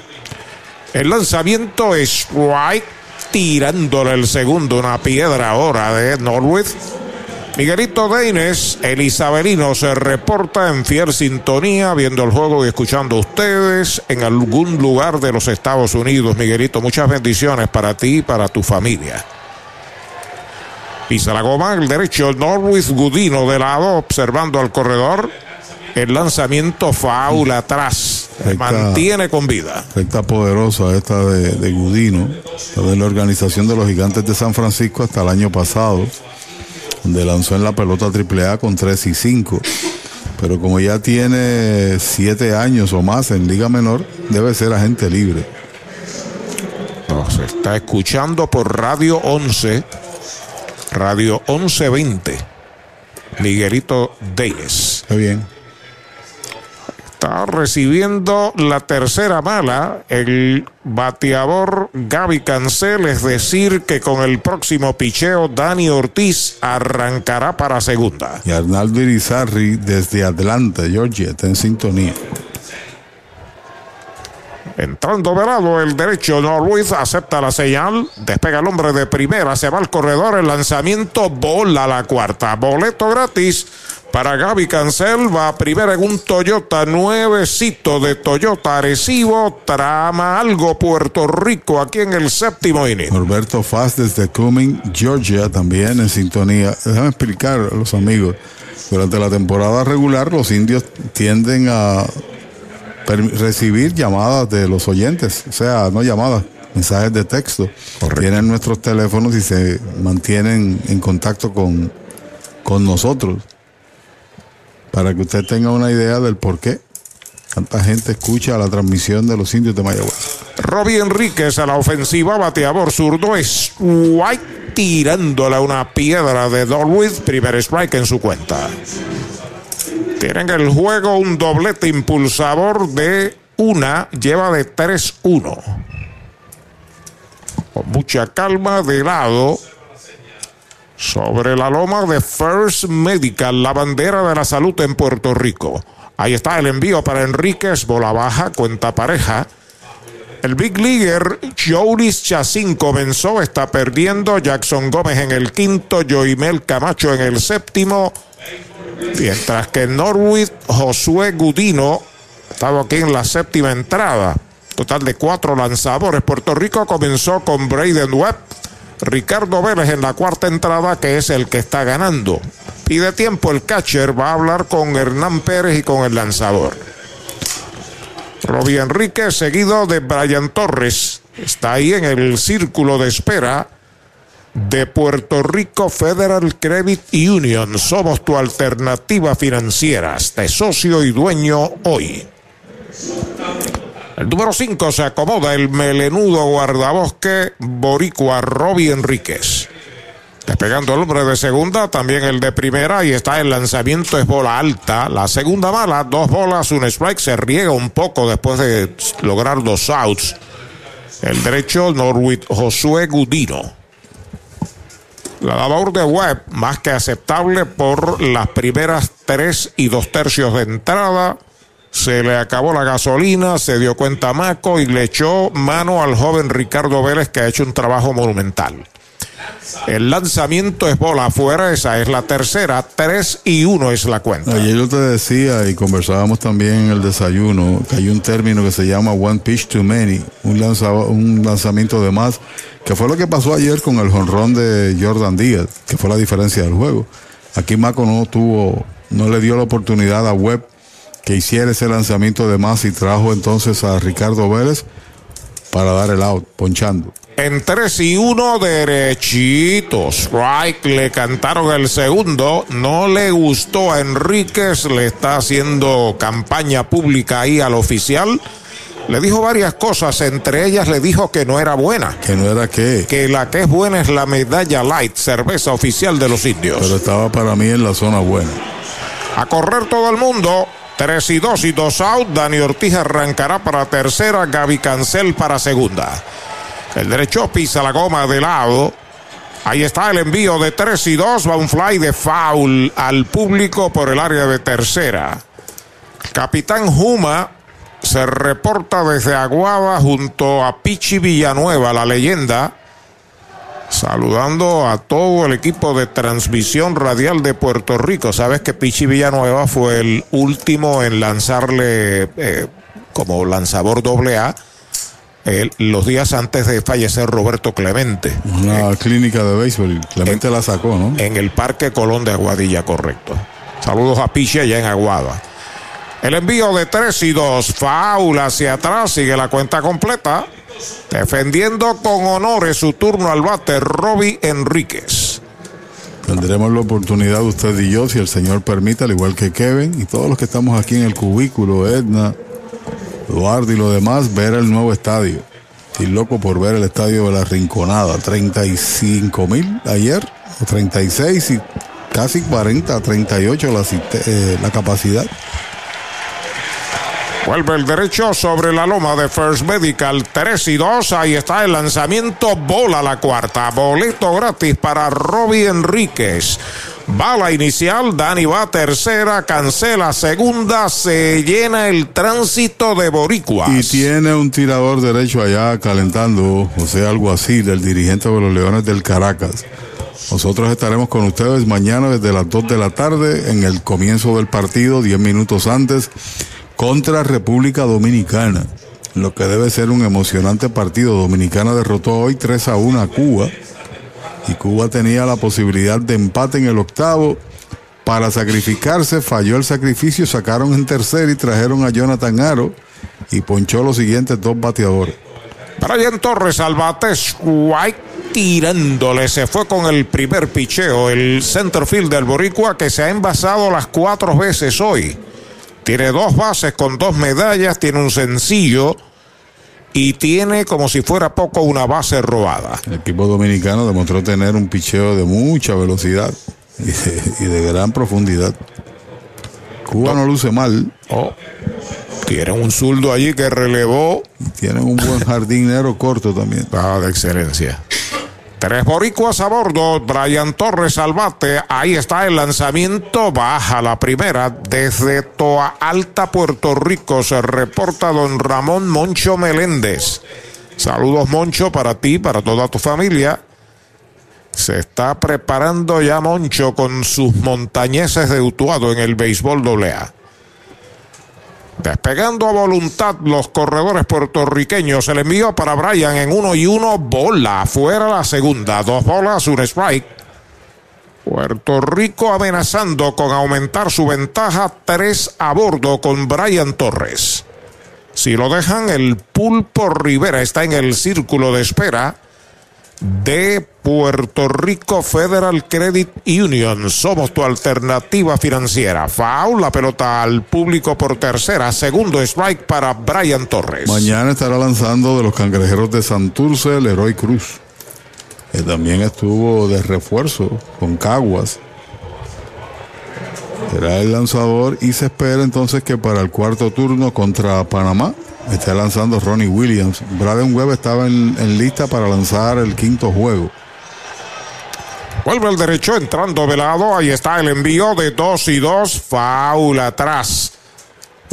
El lanzamiento es White tirándole el segundo, una piedra ahora de Norwood. Miguelito Deines, el isabelino, se reporta en fiel sintonía, viendo el juego y escuchando a ustedes en algún lugar de los Estados Unidos. Miguelito, muchas bendiciones para ti y para tu familia. Pisa la goma, el derecho, Norwis Gudino de lado, observando al corredor. El lanzamiento faula atrás. Recta- mantiene con vida. Recta poderosa esta de, de Gudino, de la organización de los gigantes de San Francisco hasta el año pasado, donde lanzó en la pelota AAA con 3 y 5. Pero como ya tiene 7 años o más en Liga Menor, debe ser agente libre. Nos está escuchando por Radio 11, Radio 1120. Miguelito Deines. Está bien. Está recibiendo la tercera mala el bateador Gaby Cancel, es decir, que con el próximo picheo Dani Ortiz arrancará para segunda. Y Arnaldo Irizarri desde Atlanta, Georgia, está en sintonía. Entrando de lado el derecho, no Luis acepta la señal, despega el hombre de primera, se va al corredor, el lanzamiento, bola la cuarta, boleto gratis para Gaby Cancel, va a primera en un Toyota nuevecito de Toyota Arecibo, trama algo Puerto Rico aquí en el séptimo inning. Norberto Faz desde Cumming, Georgia, también en sintonía. Déjame explicar a los amigos. Durante la temporada regular, los indios tienden a recibir llamadas de los oyentes, o sea, no llamadas, mensajes de texto. Tienen nuestros teléfonos y se mantienen en contacto con, con nosotros. Para que usted tenga una idea del por qué tanta gente escucha la transmisión de los indios de Mayagüez. Robbie Enríquez a la ofensiva, bateador zurdo es White tirándole una piedra de Dorwith, primer strike en su cuenta. Tienen el juego un doblete impulsador de una, lleva de 3-1. Con mucha calma de lado. Sobre la loma de First Medical, la bandera de la salud en Puerto Rico. Ahí está el envío para Enríquez, bola baja, cuenta pareja. El Big Leaguer Jolis Chacín comenzó, está perdiendo. Jackson Gómez en el quinto, Joimel Camacho en el séptimo. Mientras que Norwood Josué Gudino estaba aquí en la séptima entrada. Total de cuatro lanzadores. Puerto Rico comenzó con Braden Webb. Ricardo Vélez en la cuarta entrada, que es el que está ganando. Pide tiempo el catcher, va a hablar con Hernán Pérez y con el lanzador. Robbie Enrique, seguido de Brian Torres. Está ahí en el círculo de espera de Puerto Rico Federal Credit Union. Somos tu alternativa financiera. De socio y dueño hoy. El número 5 se acomoda el melenudo guardabosque boricua Robbie Enríquez. Despegando el hombre de segunda, también el de primera, y está el lanzamiento, es bola alta. La segunda bala, dos bolas, un strike, se riega un poco después de lograr dos outs. El derecho, Norwich Josué Gudino. La labor de Webb, más que aceptable por las primeras tres y dos tercios de entrada. Se le acabó la gasolina, se dio cuenta Maco y le echó mano al joven Ricardo Vélez que ha hecho un trabajo monumental. El lanzamiento es bola afuera, esa es la tercera, 3 y 1 es la cuenta. Ayer yo te decía y conversábamos también en el desayuno que hay un término que se llama one pitch too many, un, un lanzamiento de más, que fue lo que pasó ayer con el jonrón de Jordan Díaz, que fue la diferencia del juego. Aquí Maco no tuvo, no le dio la oportunidad a Webb que hiciera ese lanzamiento de más y trajo entonces a Ricardo Vélez para dar el out, ponchando. En 3 y 1 derechitos. Strike le cantaron el segundo. No le gustó a Enríquez. Le está haciendo campaña pública ahí al oficial. Le dijo varias cosas. Entre ellas le dijo que no era buena. Que no era qué. Que la que es buena es la medalla light, cerveza oficial de los indios. Pero estaba para mí en la zona buena. A correr todo el mundo. 3 y 2 y 2 out. Dani Ortiz arrancará para tercera. Gaby Cancel para segunda. El derecho pisa la goma de lado. Ahí está el envío de 3 y 2. Va un fly de foul al público por el área de tercera. Capitán Juma se reporta desde Aguada junto a Pichi Villanueva, la leyenda. Saludando a todo el equipo de transmisión radial de Puerto Rico. Sabes que Pichi Villanueva fue el último en lanzarle eh, como lanzador doble A eh, los días antes de fallecer Roberto Clemente. Una clínica de béisbol. Clemente la sacó, ¿no? En el Parque Colón de Aguadilla, correcto. Saludos a Pichi allá en Aguada. El envío de 3 y 2. Faul hacia atrás. Sigue la cuenta completa. Defendiendo con honores su turno al bate, Robbie Enríquez. Tendremos la oportunidad usted y yo, si el Señor permite, al igual que Kevin y todos los que estamos aquí en el cubículo, Edna, Eduardo y los demás, ver el nuevo estadio. Estoy loco por ver el estadio de la Rinconada. 35 mil ayer, o 36 y casi 40, 38 la, eh, la capacidad. Vuelve el derecho sobre la loma de First Medical 3 y 2. Ahí está el lanzamiento. Bola la cuarta. Boleto gratis para Robbie Enríquez. Bala inicial. Dani va tercera. Cancela segunda. Se llena el tránsito de Boricuas. Y tiene un tirador derecho allá calentando, o sea, algo así, del dirigente de los Leones del Caracas. Nosotros estaremos con ustedes mañana desde las 2 de la tarde en el comienzo del partido, 10 minutos antes, contra República Dominicana. Lo que debe ser un emocionante partido. Dominicana derrotó hoy 3 a 1 a Cuba. Y Cuba tenía la posibilidad de empate en el octavo. Para sacrificarse, falló el sacrificio, sacaron en tercer y trajeron a Jonathan Aro y ponchó los siguientes dos bateadores. Brian Torres al White tirándole, se fue con el primer picheo, el centerfield del Boricua que se ha envasado las cuatro veces hoy. Tiene dos bases con dos medallas, tiene un sencillo y tiene como si fuera poco una base robada. El equipo dominicano demostró tener un picheo de mucha velocidad y de, y de gran profundidad. Cuba no luce mal. Oh, tiene un zurdo allí que relevó. Y tienen un buen jardinero corto también. Ah, de excelencia. Tres boricuas a bordo, Brian Torres al bate, ahí está el lanzamiento, baja la primera, desde Toa Alta, Puerto Rico, se reporta don Ramón Moncho Meléndez. Saludos Moncho para ti, para toda tu familia. Se está preparando ya Moncho con sus montañeses de Utuado en el béisbol AA. Despegando a voluntad los corredores puertorriqueños. El envío para Brian en uno y uno. Bola. Fuera la segunda. Dos bolas, un strike. Puerto Rico amenazando con aumentar su ventaja. Tres a bordo con Brian Torres. Si lo dejan, el pulpo Rivera está en el círculo de espera de Puerto Rico Federal Credit Union. Somos tu alternativa financiera. Foul, la pelota al público por tercera. Segundo strike para Brian Torres. Mañana estará lanzando de los cangrejeros de Santurce el Heroi Cruz. Que también estuvo de refuerzo con Caguas. Será el lanzador y se espera entonces que para el cuarto turno contra Panamá esté lanzando Ronnie Williams. Braden Webb estaba en, en lista para lanzar el quinto juego. Vuelve el derecho entrando velado. Ahí está el envío de 2 y 2. Foul atrás.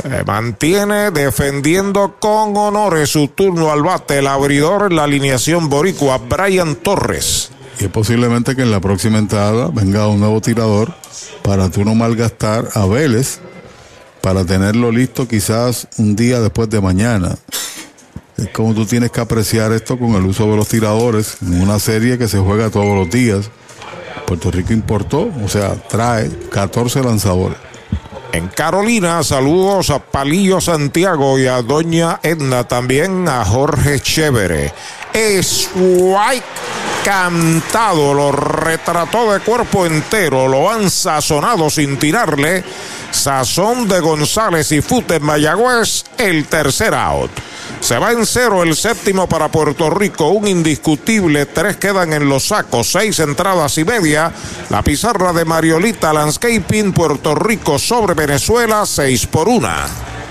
Se mantiene defendiendo con honores su turno al bate. El abridor en la alineación boricua, Brian Torres. Y es posiblemente que en la próxima entrada venga un nuevo tirador para tú no malgastar a Vélez para tenerlo listo quizás un día después de mañana. Es como tú tienes que apreciar esto con el uso de los tiradores en una serie que se juega todos los días. Puerto Rico importó, o sea, trae 14 lanzadores. En Carolina, saludos a Palillo Santiago y a Doña Edna, también a Jorge Chévere. Es White cantado, lo retrató de cuerpo entero, lo han sazonado sin tirarle. Sazón de González y Fute Mayagüez, el tercer out. Se va en cero el séptimo para Puerto Rico, un indiscutible. Tres quedan en los sacos, seis entradas y media. La pizarra de Mariolita Landscaping, Puerto Rico sobre Venezuela, seis por una.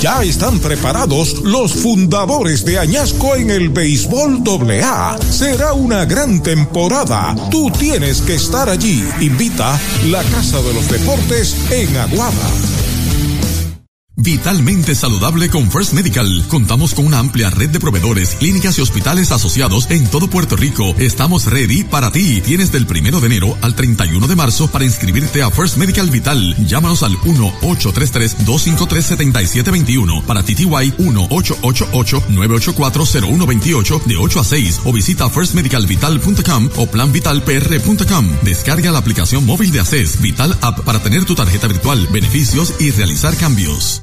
Ya están preparados los fundadores de Añasco en el béisbol AA. Será una gran temporada. Tú tienes que estar allí. Invita la Casa de los Deportes en Aguada. Vitalmente saludable con First Medical. Contamos con una amplia red de proveedores, clínicas y hospitales asociados en todo Puerto Rico. Estamos ready para ti. Tienes del primero de enero al 31 de marzo para inscribirte a First Medical Vital. Llámanos al 1-833-253-7721 para TTY 1-888-984-0128 de 8 a 6 o visita firstmedicalvital.com o planvitalpr.com. Descarga la aplicación móvil de ACES Vital App para tener tu tarjeta virtual, beneficios y realizar cambios.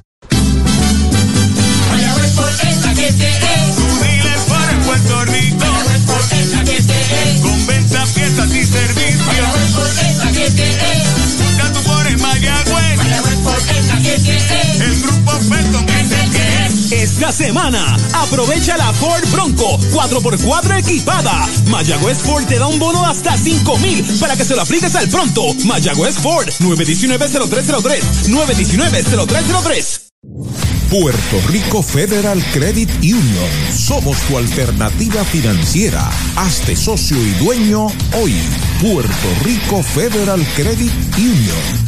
Esta semana, aprovecha la Ford Bronco 4x4 equipada. Mayagüez Ford te da un bono de hasta 5 mil para que se lo apliques al pronto. Mayagüez Ford 919-0303. 919-0303. Puerto Rico Federal Credit Union. Somos tu alternativa financiera. Hazte socio y dueño hoy. Puerto Rico Federal Credit Union.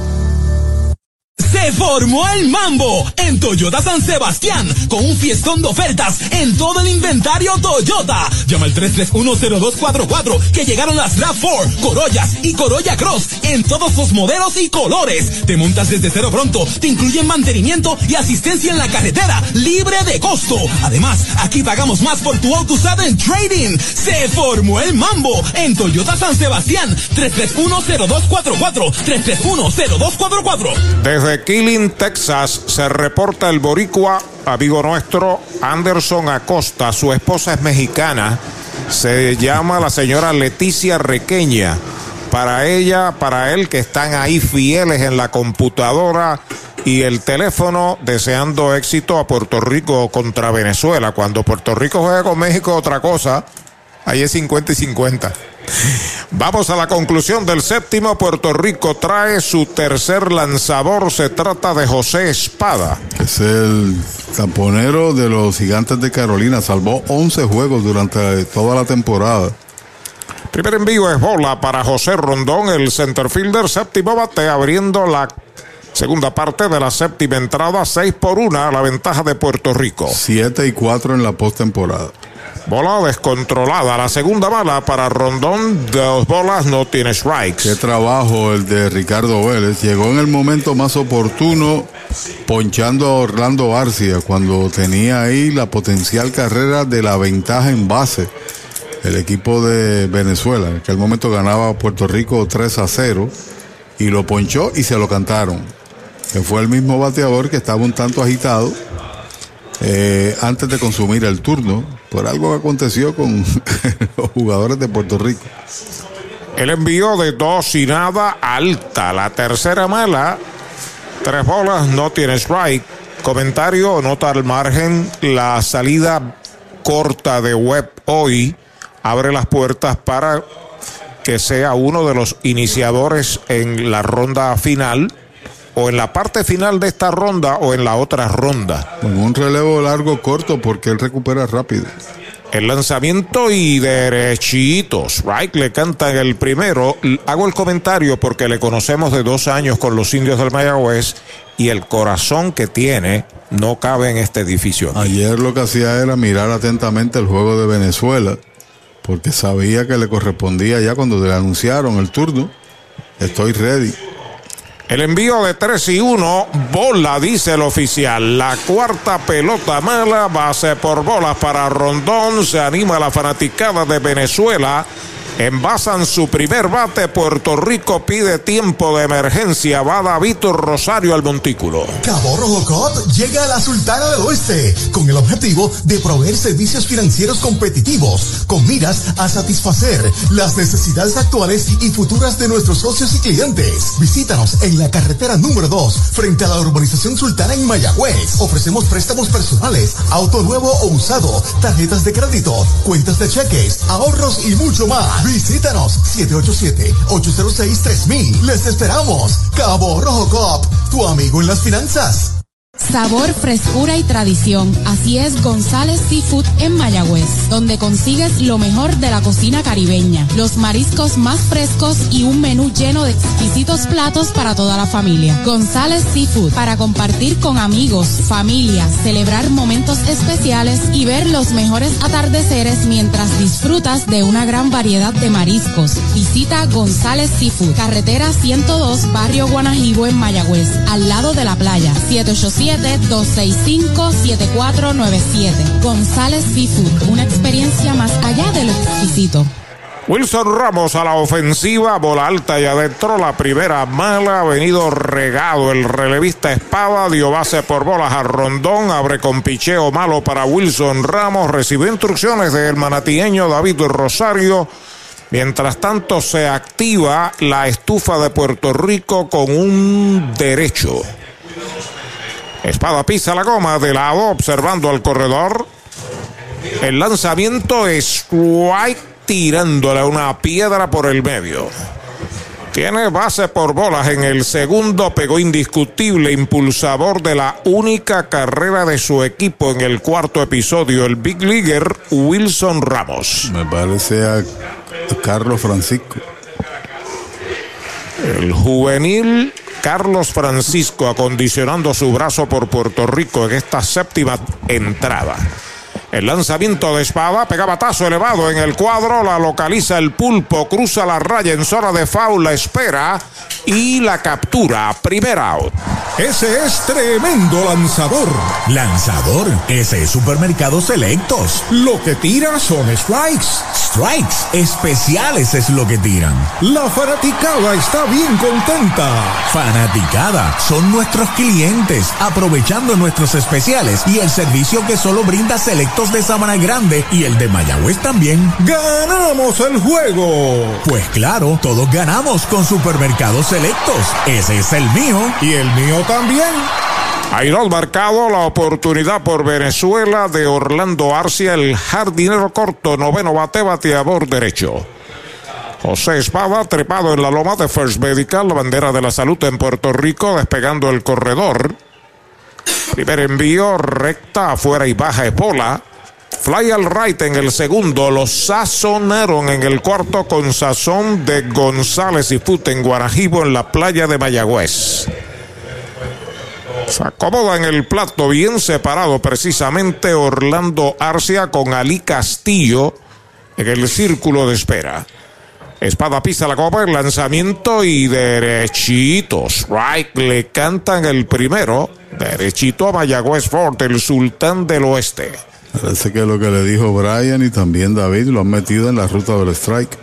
Se formó el mambo en Toyota San Sebastián con un fiestón de ofertas en todo el inventario Toyota. Llama al 3310244 que llegaron las RAV4, Corollas y Corolla Cross en todos los modelos y colores. Te montas desde cero pronto, te incluyen mantenimiento y asistencia en la carretera libre de costo. Además, aquí pagamos más por tu auto usado en trading. Se formó el mambo en Toyota San Sebastián 3310244 3310244. Desde Killing, Texas, se reporta el boricua, amigo nuestro, Anderson Acosta. Su esposa es mexicana. Se llama la señora Leticia Requeña. Para ella, para él, que están ahí fieles en la computadora y el teléfono, deseando éxito a Puerto Rico contra Venezuela. Cuando Puerto Rico juega con México, otra cosa. Ahí es 50 y 50. Vamos a la conclusión del séptimo. Puerto Rico trae su tercer lanzador. Se trata de José Espada. Es el camponero de los gigantes de Carolina. Salvó 11 juegos durante toda la temporada. Primer envío es bola para José Rondón, el centerfielder. Séptimo bate abriendo la segunda parte de la séptima entrada. 6 por 1 la ventaja de Puerto Rico. 7 y 4 en la postemporada. Bola descontrolada. La segunda bala para Rondón. Dos bolas no tiene strikes. Qué trabajo el de Ricardo Vélez. Llegó en el momento más oportuno, ponchando a Orlando Arcia cuando tenía ahí la potencial carrera de la ventaja en base. el equipo de Venezuela. En aquel momento ganaba Puerto Rico 3 a 0 y lo ponchó y se lo cantaron. Que fue el mismo bateador que estaba un tanto agitado eh, antes de consumir el turno por algo aconteció con los jugadores de Puerto Rico. El envío de dos y nada alta. La tercera mala. Tres bolas, no tiene strike. Comentario, nota al margen. La salida corta de Webb hoy abre las puertas para que sea uno de los iniciadores en la ronda final o en la parte final de esta ronda o en la otra ronda. Con un relevo largo corto porque él recupera rápido. El lanzamiento y derechitos. Right, le cantan el primero. Hago el comentario porque le conocemos de dos años con los indios del Mayagüez y el corazón que tiene no cabe en este edificio. Ayer lo que hacía era mirar atentamente el juego de Venezuela porque sabía que le correspondía ya cuando le anunciaron el turno. Estoy ready. El envío de 3 y 1, bola, dice el oficial. La cuarta pelota mala, base por bolas para Rondón. Se anima la fanaticada de Venezuela. Envasan su primer bate. Puerto Rico pide tiempo de emergencia. Va David Rosario al montículo. Cabo Rojo llega a la Sultana del Oeste con el objetivo de proveer servicios financieros competitivos con miras a satisfacer las necesidades actuales y futuras de nuestros socios y clientes. Visítanos en la carretera número 2 frente a la urbanización Sultana en Mayagüez. Ofrecemos préstamos personales, auto nuevo o usado, tarjetas de crédito, cuentas de cheques, ahorros y mucho más. Visítanos 787-806-3000. Les esperamos. Cabo Rojo Cop, tu amigo en las finanzas. Sabor, frescura y tradición. Así es González Seafood en Mayagüez, donde consigues lo mejor de la cocina caribeña, los mariscos más frescos y un menú lleno de exquisitos platos para toda la familia. González Seafood, para compartir con amigos, familia, celebrar momentos especiales y ver los mejores atardeceres mientras disfrutas de una gran variedad de mariscos. Visita González Seafood, carretera 102, barrio Guanajibo en Mayagüez, al lado de la playa, 787 265-7497. González Seafood, una experiencia más allá de lo exquisito. Wilson Ramos a la ofensiva, bola alta y adentro, la primera mala, ha venido regado el relevista Espada, dio base por bolas a Rondón, abre con picheo malo para Wilson Ramos, recibió instrucciones del manatieño David Rosario. Mientras tanto se activa la estufa de Puerto Rico con un derecho. Espada pisa la goma de lado, observando al corredor. El lanzamiento es White tirándole una piedra por el medio. Tiene base por bolas en el segundo, pegó indiscutible, impulsador de la única carrera de su equipo en el cuarto episodio, el Big Leaguer Wilson Ramos. Me parece a Carlos Francisco. El juvenil Carlos Francisco acondicionando su brazo por Puerto Rico en esta séptima entrada. El lanzamiento de espada pega batazo elevado en el cuadro, la localiza el pulpo, cruza la raya en zona de foul, la espera y la captura. Primera out. Ese es tremendo lanzador. Lanzador, ese es Supermercados Selectos. Lo que tira son strikes. Strikes, especiales es lo que tiran. La fanaticada está bien contenta. Fanaticada, son nuestros clientes, aprovechando nuestros especiales y el servicio que solo brinda Selectos de Sabana Grande y el de Mayagüez también. ¡Ganamos el juego! Pues claro, todos ganamos con Supermercados Selectos. Ese es el mío. Y el mío también. Airol marcado la oportunidad por Venezuela de Orlando Arcia, el jardinero corto, noveno bate, bateador derecho. José Espada, trepado en la loma de First Medical, la bandera de la salud en Puerto Rico, despegando el corredor. Primer envío, recta, afuera y baja Epola. Fly al right en el segundo. Los sazonaron en el cuarto con sazón de González y Fut en Guarajibo en la playa de Mayagüez. Se acomoda en el plato bien separado precisamente Orlando Arcia con Ali Castillo en el círculo de espera. Espada pisa la copa, el lanzamiento y derechitos. Right, le cantan el primero. Derechito a Mayagüez Fort, el sultán del oeste. Parece que lo que le dijo Brian y también David lo han metido en la ruta del strike.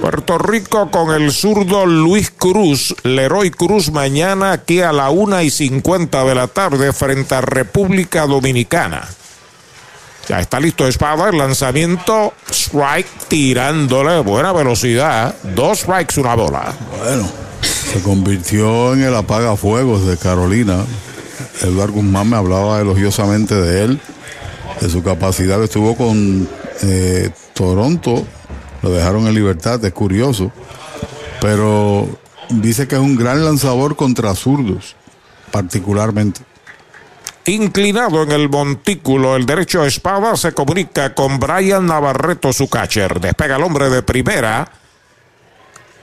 Puerto Rico con el zurdo Luis Cruz, Leroy Cruz mañana aquí a la una y cincuenta de la tarde frente a República Dominicana. Ya está listo Espada, el lanzamiento, strike tirándole buena velocidad, dos strikes, una bola. Bueno, se convirtió en el apagafuegos de Carolina. Eduardo Guzmán me hablaba elogiosamente de él, de su capacidad. Estuvo con eh, Toronto, lo dejaron en libertad, es curioso. Pero dice que es un gran lanzador contra zurdos, particularmente. Inclinado en el montículo, el derecho espada se comunica con Brian Navarreto, su catcher. Despega el hombre de primera.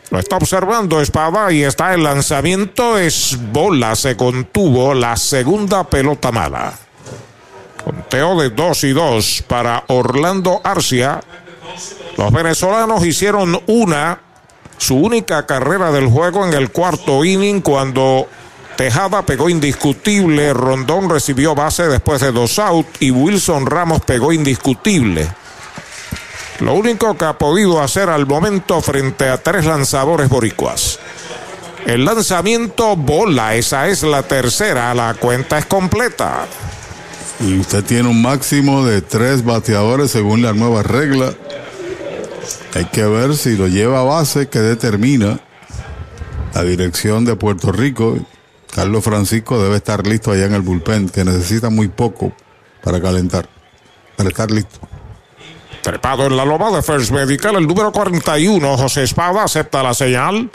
Lo está observando Espada y está el lanzamiento. Es bola, se contuvo la segunda pelota mala. Conteo de 2 y 2 para Orlando Arcia. Los venezolanos hicieron una, su única carrera del juego en el cuarto inning cuando Tejada pegó indiscutible, Rondón recibió base después de dos out y Wilson Ramos pegó indiscutible. Lo único que ha podido hacer al momento frente a tres lanzadores boricuas. El lanzamiento bola, esa es la tercera, la cuenta es completa. Y usted tiene un máximo de tres bateadores según la nueva regla. Hay que ver si lo lleva a base que determina la dirección de Puerto Rico Carlos Francisco debe estar listo allá en el bullpen, que necesita muy poco para calentar, para estar listo. Trepado en la loba de First Medical, el número 41, José Espada, acepta la señal.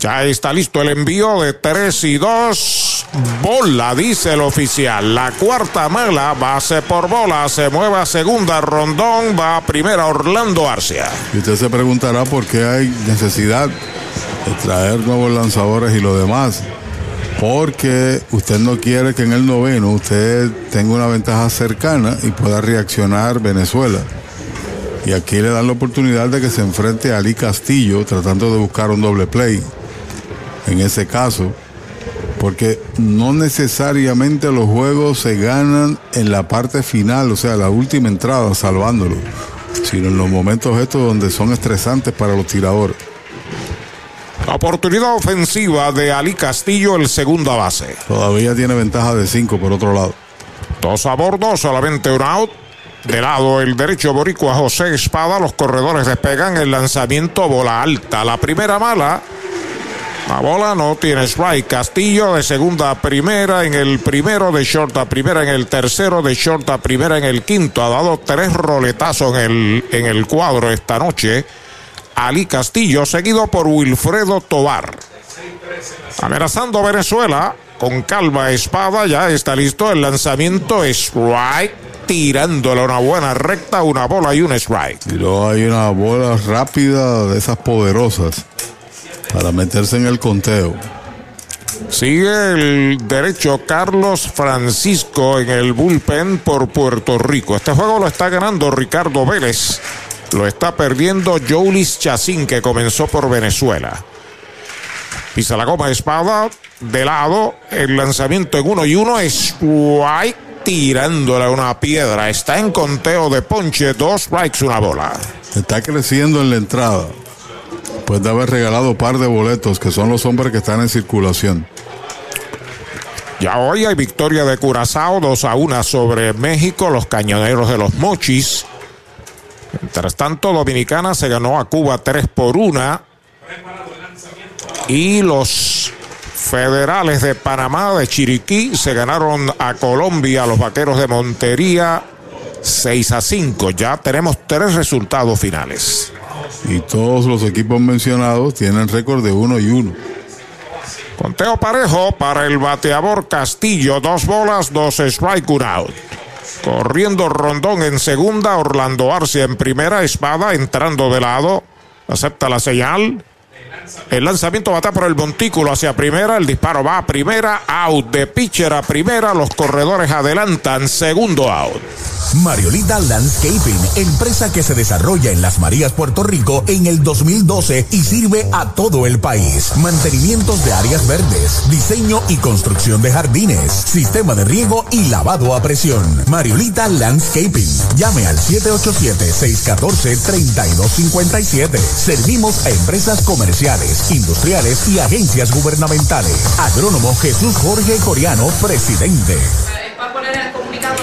Ya está listo el envío de 3 y 2. Bola, dice el oficial. La cuarta mala, base por bola, se mueve a segunda, Rondón, va a primera, Orlando Arcia. Y usted se preguntará por qué hay necesidad de traer nuevos lanzadores y lo demás porque usted no quiere que en el noveno usted tenga una ventaja cercana y pueda reaccionar Venezuela. Y aquí le dan la oportunidad de que se enfrente a Ali Castillo tratando de buscar un doble play. En ese caso, porque no necesariamente los juegos se ganan en la parte final, o sea, la última entrada, salvándolo, sino en los momentos estos donde son estresantes para los tiradores. Oportunidad ofensiva de Ali Castillo, el segunda base. Todavía tiene ventaja de cinco por otro lado. Dos a bordo, solamente un out. De lado el derecho boricua José Espada, los corredores despegan el lanzamiento bola alta. La primera mala. La bola no tiene strike. Castillo de segunda a primera en el primero, de short a primera en el tercero, de short a primera en el quinto. Ha dado tres roletazos en el, en el cuadro esta noche. Ali Castillo, seguido por Wilfredo Tobar. Amenazando Venezuela con calma espada, ya está listo el lanzamiento strike, tirándole una buena recta, una bola y un strike. Tiró hay una bola rápida de esas poderosas para meterse en el conteo. Sigue el derecho Carlos Francisco en el bullpen por Puerto Rico. Este juego lo está ganando Ricardo Vélez. Lo está perdiendo Joulis Chacín, que comenzó por Venezuela. Pisa la goma espada de lado. El lanzamiento en uno y uno es White tirándole una piedra. Está en conteo de ponche. Dos strikes, una bola. Está creciendo en la entrada. Puede haber regalado par de boletos, que son los hombres que están en circulación. Ya hoy hay victoria de Curazao, 2 a 1 sobre México, los cañoneros de los Mochis. Mientras tanto, Dominicana se ganó a Cuba 3 por 1. Y los federales de Panamá, de Chiriquí, se ganaron a Colombia, los vaqueros de Montería, 6 a 5. Ya tenemos tres resultados finales. Y todos los equipos mencionados tienen récord de 1 y 1. Conteo parejo para el bateador Castillo, dos bolas, dos strike, un out. Corriendo Rondón en segunda, Orlando Arcia en primera, Espada entrando de lado, acepta la señal. El lanzamiento va a estar por el montículo hacia primera. El disparo va a primera. Out de pitcher a primera. Los corredores adelantan. Segundo out. Mariolita Landscaping, empresa que se desarrolla en Las Marías, Puerto Rico en el 2012 y sirve a todo el país. Mantenimientos de áreas verdes, diseño y construcción de jardines, sistema de riego y lavado a presión. Mariolita Landscaping. Llame al 787-614-3257. Servimos a empresas comerciales, industriales y agencias gubernamentales. Agrónomo Jesús Jorge Coriano, presidente.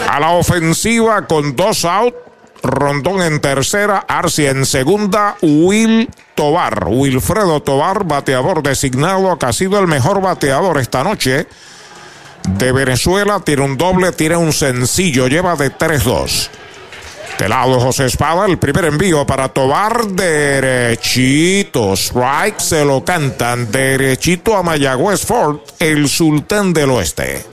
A la ofensiva con dos out. Rondón en tercera, Arcia en segunda, Will Tobar, Wilfredo Tobar, bateador designado, que ha sido el mejor bateador esta noche de Venezuela. Tiene un doble, tiene un sencillo, lleva de 3-2. De lado José Espada, el primer envío para Tobar, derechito. Strike se lo cantan, derechito a Mayagüez Ford, el sultán del oeste.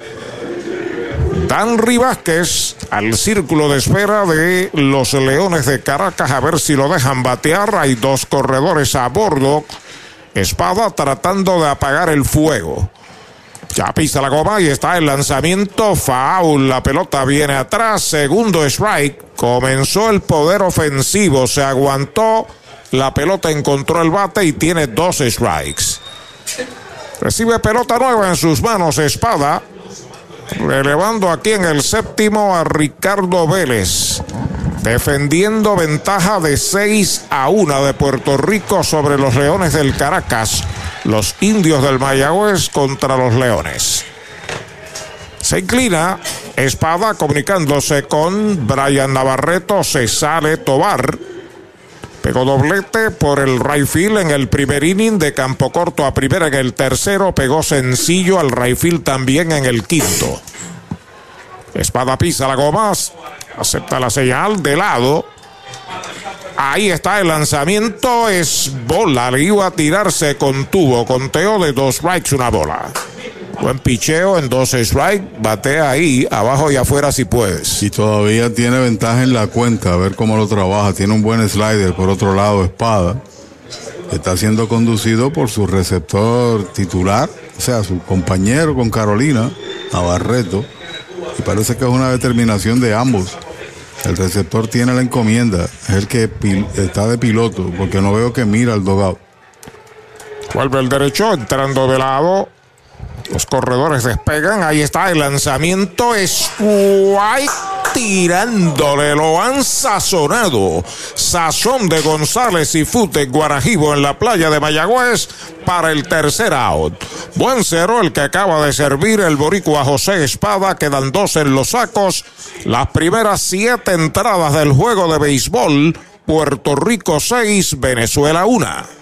Dan Vázquez al círculo de espera de los Leones de Caracas a ver si lo dejan batear. Hay dos corredores a bordo. Espada tratando de apagar el fuego. Ya pisa la goma y está el lanzamiento. Foul. La pelota viene atrás. Segundo strike. Comenzó el poder ofensivo. Se aguantó. La pelota encontró el bate y tiene dos strikes. Recibe pelota nueva en sus manos. Espada. Relevando aquí en el séptimo a Ricardo Vélez. Defendiendo ventaja de 6 a 1 de Puerto Rico sobre los Leones del Caracas. Los indios del Mayagüez contra los Leones. Se inclina Espada comunicándose con Brian Navarreto. Se sale Tobar. Pegó doblete por el right en el primer inning de campo corto a primera en el tercero. Pegó sencillo al right también en el quinto. Espada pisa la goma. Acepta la señal de lado. Ahí está el lanzamiento. Es bola. Le iba a tirarse con tubo. Conteo de dos strikes, una bola. Buen picheo en dos strikes. Batea ahí, abajo y afuera si puedes. Y todavía tiene ventaja en la cuenta. A ver cómo lo trabaja. Tiene un buen slider. Por otro lado, espada. Está siendo conducido por su receptor titular. O sea, su compañero con Carolina, Navarreto. Y parece que es una determinación de ambos. El receptor tiene la encomienda, es el que está de piloto, porque no veo que mira al dogado. Vuelve el derecho, entrando de lado. Los corredores despegan. Ahí está el lanzamiento. Es tirándole. Lo han sazonado. Sazón de González y Fute Guarajibo en la playa de Mayagüez para el tercer out. Buen cero el que acaba de servir el boricua José Espada. Quedan dos en los sacos. Las primeras siete entradas del juego de béisbol. Puerto Rico 6, Venezuela 1.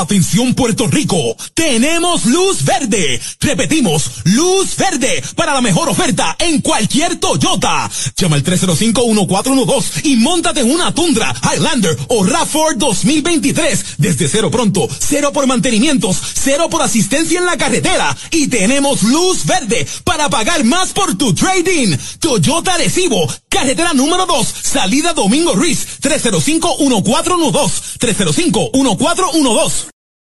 Atención Puerto Rico, tenemos luz verde. Repetimos, luz verde para la mejor oferta en cualquier Toyota. Llama al 305-1412 y montate en una Tundra, Highlander o RAV4 2023. Desde cero pronto, cero por mantenimientos, cero por asistencia en la carretera. Y tenemos luz verde para pagar más por tu trading. Toyota Recibo, carretera número 2, salida Domingo Ruiz, 305-1412. 305-1412.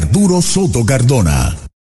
Arturo Soto Cardona.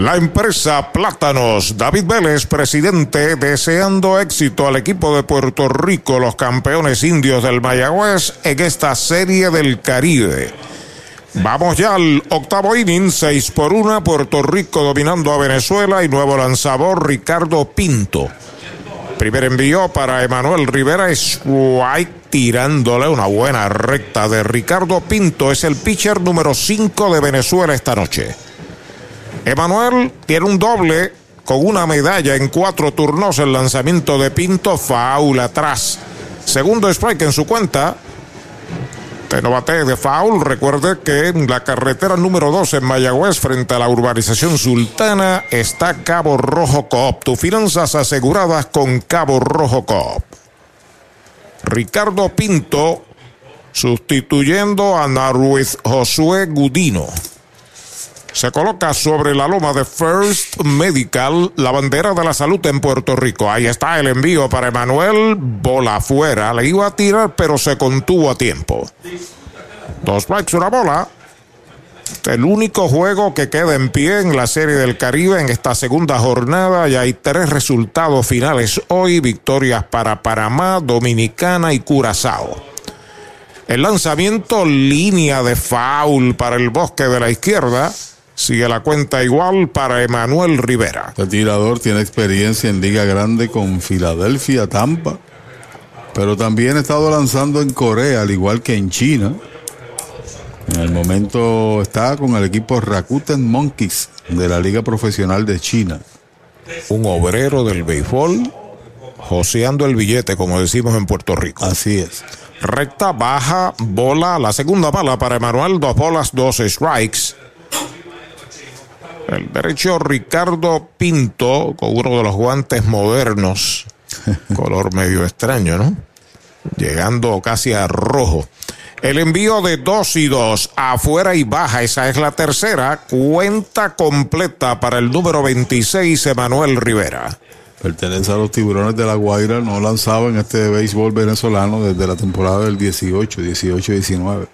La empresa Plátanos, David Vélez, presidente, deseando éxito al equipo de Puerto Rico, los campeones indios del Mayagüez, en esta serie del Caribe. Vamos ya al octavo inning, 6 por 1, Puerto Rico dominando a Venezuela y nuevo lanzador Ricardo Pinto. Primer envío para Emanuel Rivera, White tirándole una buena recta de Ricardo Pinto, es el pitcher número 5 de Venezuela esta noche. Emanuel tiene un doble con una medalla en cuatro turnos. El lanzamiento de Pinto, foul atrás. Segundo strike en su cuenta. Te bate de foul. Recuerde que en la carretera número 2 en Mayagüez, frente a la urbanización Sultana, está Cabo Rojo Coop. Tus finanzas aseguradas con Cabo Rojo Coop. Ricardo Pinto sustituyendo a Naruiz Josué Gudino se coloca sobre la loma de First Medical la bandera de la salud en Puerto Rico. Ahí está el envío para Emanuel, bola afuera. Le iba a tirar, pero se contuvo a tiempo. Dos strikes, una bola. El único juego que queda en pie en la Serie del Caribe en esta segunda jornada. Y hay tres resultados finales hoy: victorias para Panamá, Dominicana y Curazao. El lanzamiento, línea de foul para el bosque de la izquierda. Sigue la cuenta igual para Emanuel Rivera. El tirador tiene experiencia en Liga Grande con Filadelfia, Tampa, pero también ha estado lanzando en Corea, al igual que en China. En el momento está con el equipo Rakuten Monkeys de la Liga Profesional de China. Un obrero del béisbol, joseando el billete, como decimos en Puerto Rico. Así es. Recta, baja, bola, la segunda bala para Emanuel, dos bolas, dos strikes. El derecho Ricardo Pinto, con uno de los guantes modernos, color medio extraño, ¿no? Llegando casi a rojo. El envío de dos y dos, afuera y baja, esa es la tercera. Cuenta completa para el número 26, Emanuel Rivera. Pertenece a los tiburones de la Guaira, no lanzaba en este béisbol venezolano desde la temporada del 18, 18-19.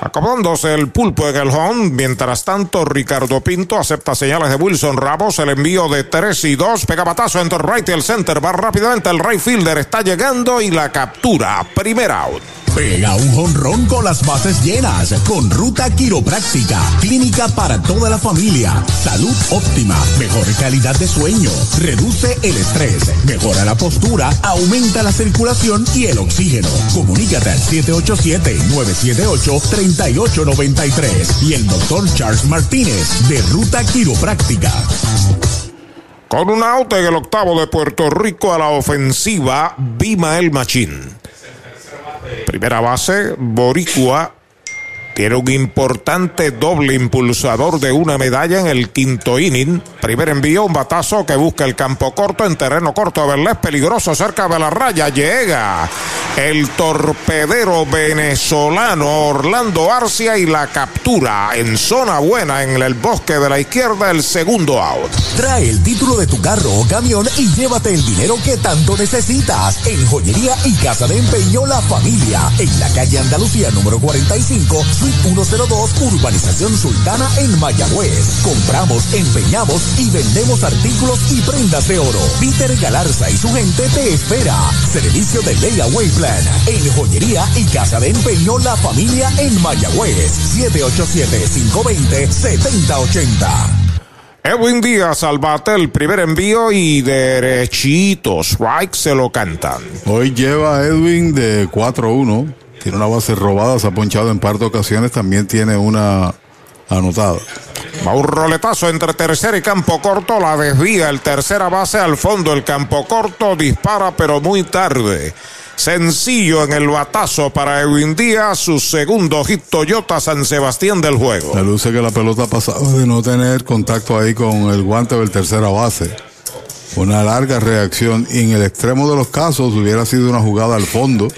Acomodándose el pulpo en el. Mientras tanto, Ricardo Pinto acepta señales de Wilson Ramos. El envío de 3 y 2. Pega batazo entre el right y el center. Va rápidamente. El right fielder está llegando y la captura. Primer out. Pega un jonrón con las bases llenas con Ruta Quiropráctica, clínica para toda la familia, salud óptima, mejor calidad de sueño, reduce el estrés, mejora la postura, aumenta la circulación y el oxígeno. Comunícate al 787-978-3893 y el doctor Charles Martínez de Ruta Quiropráctica. Con un out en el octavo de Puerto Rico a la ofensiva, Bimael Machín. Primera base, Boricua. Tiene un importante doble impulsador de una medalla en el quinto inning. Primer envío, un batazo que busca el campo corto en terreno corto. Verles peligroso cerca de la raya. Llega el torpedero venezolano Orlando Arcia y la captura en zona buena en el bosque de la izquierda. El segundo out. Trae el título de tu carro o camión y llévate el dinero que tanto necesitas en Joyería y Casa de Empeño La Familia en la calle Andalucía número 45 102, Urbanización Sultana en Mayagüez. Compramos, empeñamos y vendemos artículos y prendas de oro. Peter Galarza y su gente te espera. Servicio de Layaway Plan Plan. En joyería y casa de empeño La Familia en Mayagüez. 787-520-7080. Edwin Díaz al bate el primer envío y derechitos. Strike se lo cantan. Hoy lleva a Edwin de 4-1. Tiene una base robada, se ha ponchado en par de ocasiones. También tiene una anotada. Va un roletazo entre tercera y campo corto. La desvía el tercera base al fondo. El campo corto dispara, pero muy tarde. Sencillo en el batazo para Edwin Díaz, su segundo hit Toyota San Sebastián del juego. La luce que la pelota pasaba de no tener contacto ahí con el guante del tercera base. Una larga reacción y en el extremo de los casos hubiera sido una jugada al fondo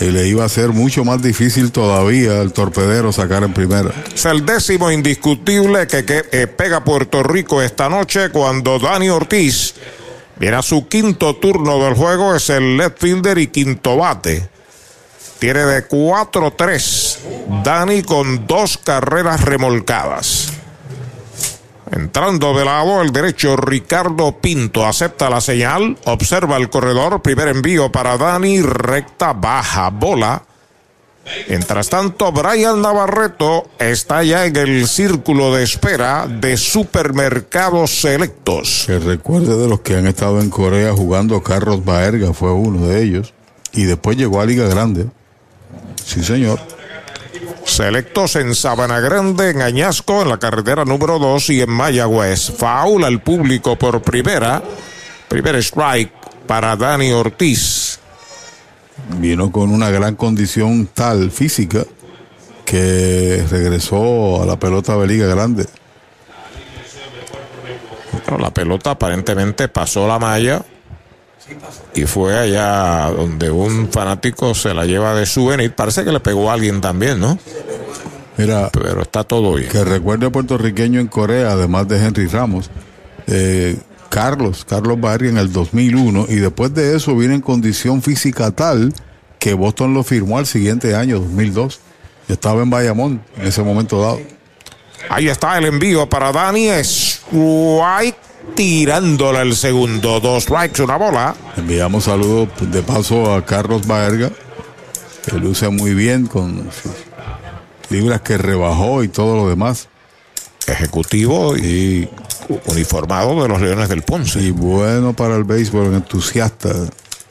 y le iba a ser mucho más difícil todavía el torpedero sacar en primera. Es el décimo indiscutible que, que eh, pega Puerto Rico esta noche cuando Dani Ortiz viene a su quinto turno del juego, es el left fielder y quinto bate. Tiene de 4-3 Dani con dos carreras remolcadas. Entrando de lado el derecho, Ricardo Pinto acepta la señal, observa el corredor, primer envío para Dani, recta, baja, bola. Mientras tanto, Brian Navarreto está ya en el círculo de espera de supermercados selectos. Que recuerde de los que han estado en Corea jugando, Carlos Baerga fue uno de ellos. Y después llegó a Liga Grande. Sí, señor. Selectos en Sabana Grande, en Añasco, en la carretera número 2 y en Mayagüez. Faula al público por primera. Primer strike para Dani Ortiz. Vino con una gran condición tal física que regresó a la pelota de Liga Grande. Pero la pelota aparentemente pasó la malla y fue allá donde un fanático se la lleva de souvenir. Parece que le pegó a alguien también, ¿no? Mira, pero está todo bien. Que recuerde puertorriqueño en Corea, además de Henry Ramos, eh, Carlos, Carlos Barry en el 2001, y después de eso viene en condición física tal que Boston lo firmó al siguiente año, 2002. Estaba en Bayamón en ese momento dado. Ahí está el envío para Dani White tirándole el segundo. Dos strikes, una bola. Enviamos saludos de paso a Carlos Baerga, que luce muy bien con sus libras que rebajó y todo lo demás. Ejecutivo y uniformado de los Leones del Ponce. Y bueno para el béisbol, entusiasta,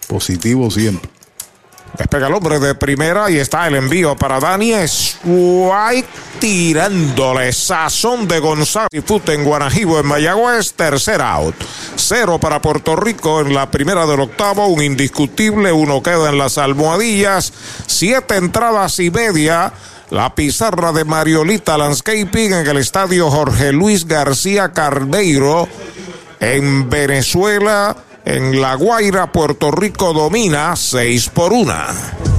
positivo siempre. Despega el hombre de primera y está el envío para Dani White tirándole sazón de González Fute en Guanajibo en Mayagüez, tercer out. Cero para Puerto Rico en la primera del octavo, un indiscutible, uno queda en las almohadillas, siete entradas y media. La pizarra de Mariolita Landscaping en el estadio Jorge Luis García Carneiro en Venezuela. En La Guaira, Puerto Rico domina 6 por 1.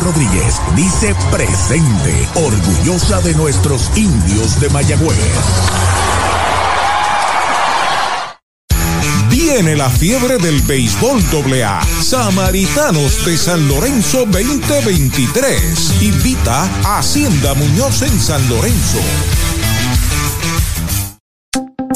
Rodríguez dice presente, orgullosa de nuestros indios de Mayagüez. Viene la fiebre del béisbol AA. Samaritanos de San Lorenzo 2023. Invita a Hacienda Muñoz en San Lorenzo.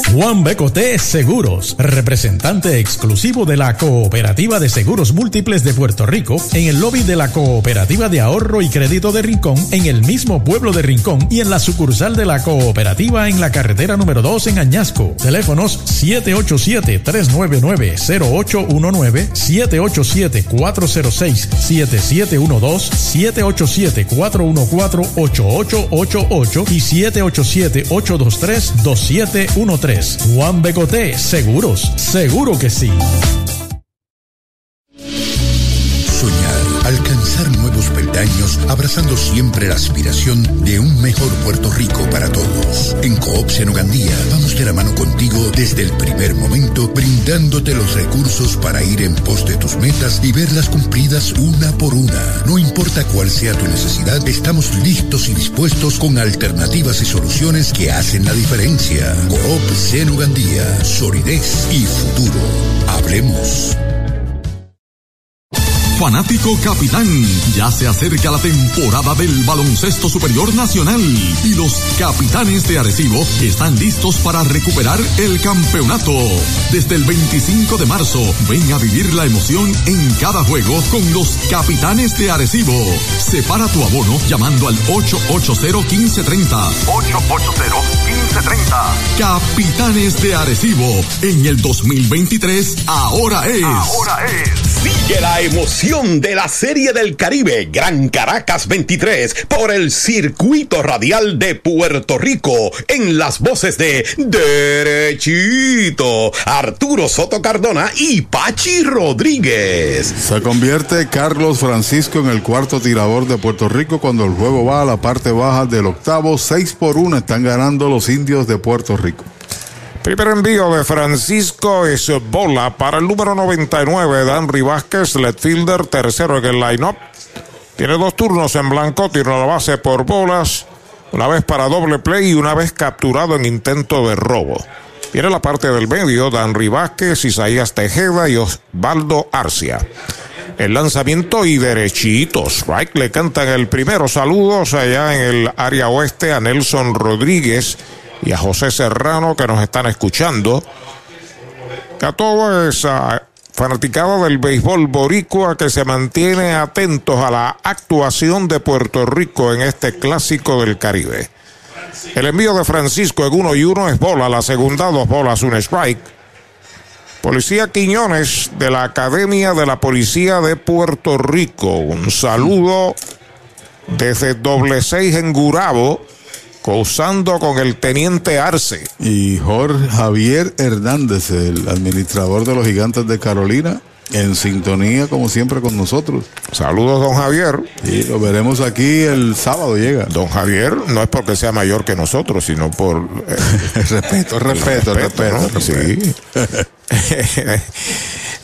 Juan Becoté Seguros, representante exclusivo de la Cooperativa de Seguros Múltiples de Puerto Rico, en el lobby de la Cooperativa de Ahorro y Crédito de Rincón, en el mismo pueblo de Rincón y en la sucursal de la Cooperativa en la carretera número 2 en Añasco. Teléfonos 787-399-0819, 787-406-7712, 787-414-8888 y 787-823-2713. Juan Becoté, seguros, seguro que sí. años abrazando siempre la aspiración de un mejor Puerto Rico para todos. En Coops Cenugandía vamos de la mano contigo desde el primer momento, brindándote los recursos para ir en pos de tus metas y verlas cumplidas una por una. No importa cuál sea tu necesidad, estamos listos y dispuestos con alternativas y soluciones que hacen la diferencia. Coop en solidez y futuro. Hablemos. Fanático Capitán, ya se acerca la temporada del baloncesto superior nacional y los capitanes de Arecibo están listos para recuperar el campeonato. Desde el 25 de marzo, ven a vivir la emoción en cada juego con los capitanes de Arecibo. Separa tu abono llamando al 880-1530. 880-1530. Capitanes de Arecibo, en el 2023, ahora es. Ahora es. Sigue la emoción de la Serie del Caribe Gran Caracas 23 por el Circuito Radial de Puerto Rico en las voces de Derechito, Arturo Soto Cardona y Pachi Rodríguez. Se convierte Carlos Francisco en el cuarto tirador de Puerto Rico cuando el juego va a la parte baja del octavo. 6 por 1 están ganando los indios de Puerto Rico. Primer envío de Francisco es bola para el número 99, Danry Vázquez, left fielder, tercero en el line-up. Tiene dos turnos en blanco, tiro a la base por bolas, una vez para doble play y una vez capturado en intento de robo. Viene la parte del medio, Danry Vázquez, Isaías Tejeda y Osvaldo Arcia. El lanzamiento y derechitos. Strike le cantan el primero. Saludos allá en el área oeste a Nelson Rodríguez y a José Serrano que nos están escuchando. Que a toda esa fanaticada del béisbol boricua que se mantiene atentos a la actuación de Puerto Rico en este clásico del Caribe. El envío de Francisco en uno y uno es bola, la segunda dos bolas, un strike. Policía Quiñones de la Academia de la Policía de Puerto Rico. Un saludo desde doble seis en Gurabo causando con el teniente Arce. Y Jorge Javier Hernández, el administrador de los gigantes de Carolina, en sintonía como siempre con nosotros. Saludos, don Javier. Y lo veremos aquí el sábado, llega. Don Javier no es porque sea mayor que nosotros, sino por... Eh, respeto, respeto, respeto, respeto, ¿no? Sí.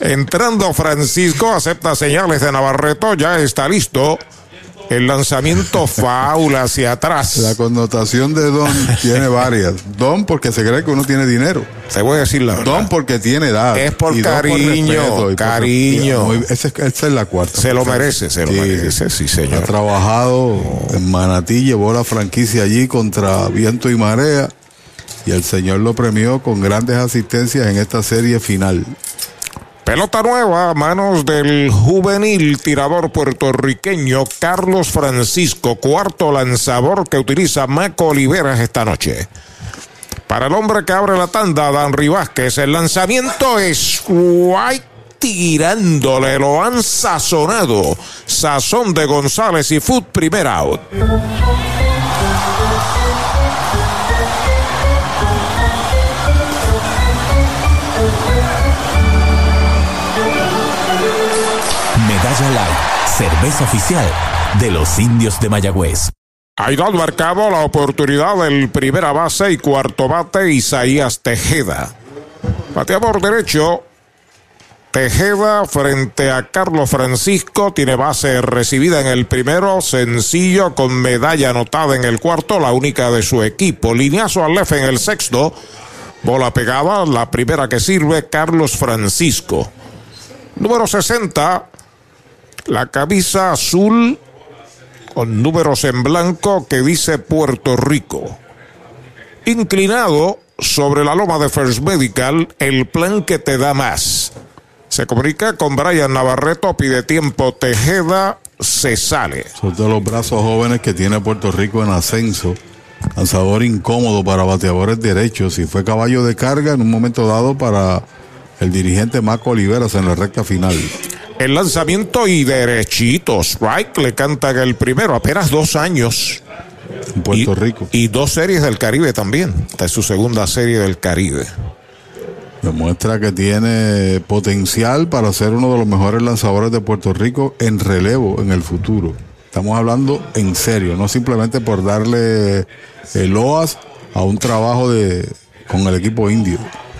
Entrando Francisco, acepta señales de Navarreto, ya está listo. El lanzamiento faula hacia atrás. La connotación de don tiene varias. Don porque se cree que uno tiene dinero. Te voy a decir la verdad. Don porque tiene edad. Es por cariño, por cariño. Esa, es, esa, es, la cuarta. Se lo merece, se lo sí, merece, sí, señor. Ha trabajado oh. en Manatí, llevó la franquicia allí contra viento y marea. Y el señor lo premió con grandes asistencias en esta serie final. Pelota nueva a manos del juvenil tirador puertorriqueño Carlos Francisco, cuarto lanzador que utiliza Maco Oliveras esta noche. Para el hombre que abre la tanda, Dan Vázquez, el lanzamiento es White tirándole, lo han sazonado. Sazón de González y Foot primer out. Cerveza oficial de los indios de Mayagüez. Aidal marcado la oportunidad del primera base y cuarto bate Isaías Tejeda. Bateador derecho. Tejeda frente a Carlos Francisco tiene base recibida en el primero, sencillo con medalla anotada en el cuarto, la única de su equipo. Lineazo al left en el sexto. Bola pegada, la primera que sirve Carlos Francisco. Número 60, la camisa azul con números en blanco que dice Puerto Rico. Inclinado sobre la loma de First Medical, el plan que te da más. Se comunica con Brian Navarreto, pide tiempo Tejeda, se sale. Son de los brazos jóvenes que tiene Puerto Rico en ascenso. Lanzador incómodo para bateadores derechos y fue caballo de carga en un momento dado para el dirigente Marco Oliveras en la recta final. El lanzamiento y derechito. Strike le canta el primero, apenas dos años. En Puerto y, Rico. Y dos series del Caribe también. Esta es su segunda serie del Caribe. Demuestra que tiene potencial para ser uno de los mejores lanzadores de Puerto Rico en relevo en el futuro. Estamos hablando en serio, no simplemente por darle el OAS a un trabajo de, con el equipo indio.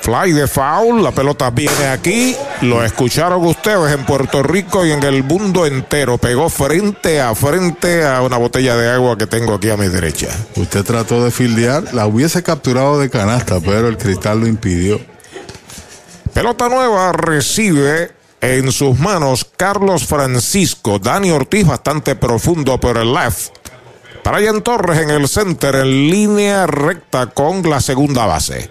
Fly de foul, la pelota viene aquí. Lo escucharon ustedes en Puerto Rico y en el mundo entero. Pegó frente a frente a una botella de agua que tengo aquí a mi derecha. Usted trató de fildear, la hubiese capturado de canasta, pero el cristal lo impidió. Pelota nueva recibe en sus manos Carlos Francisco. Dani Ortiz bastante profundo por el left. Brian Torres en el center en línea recta con la segunda base.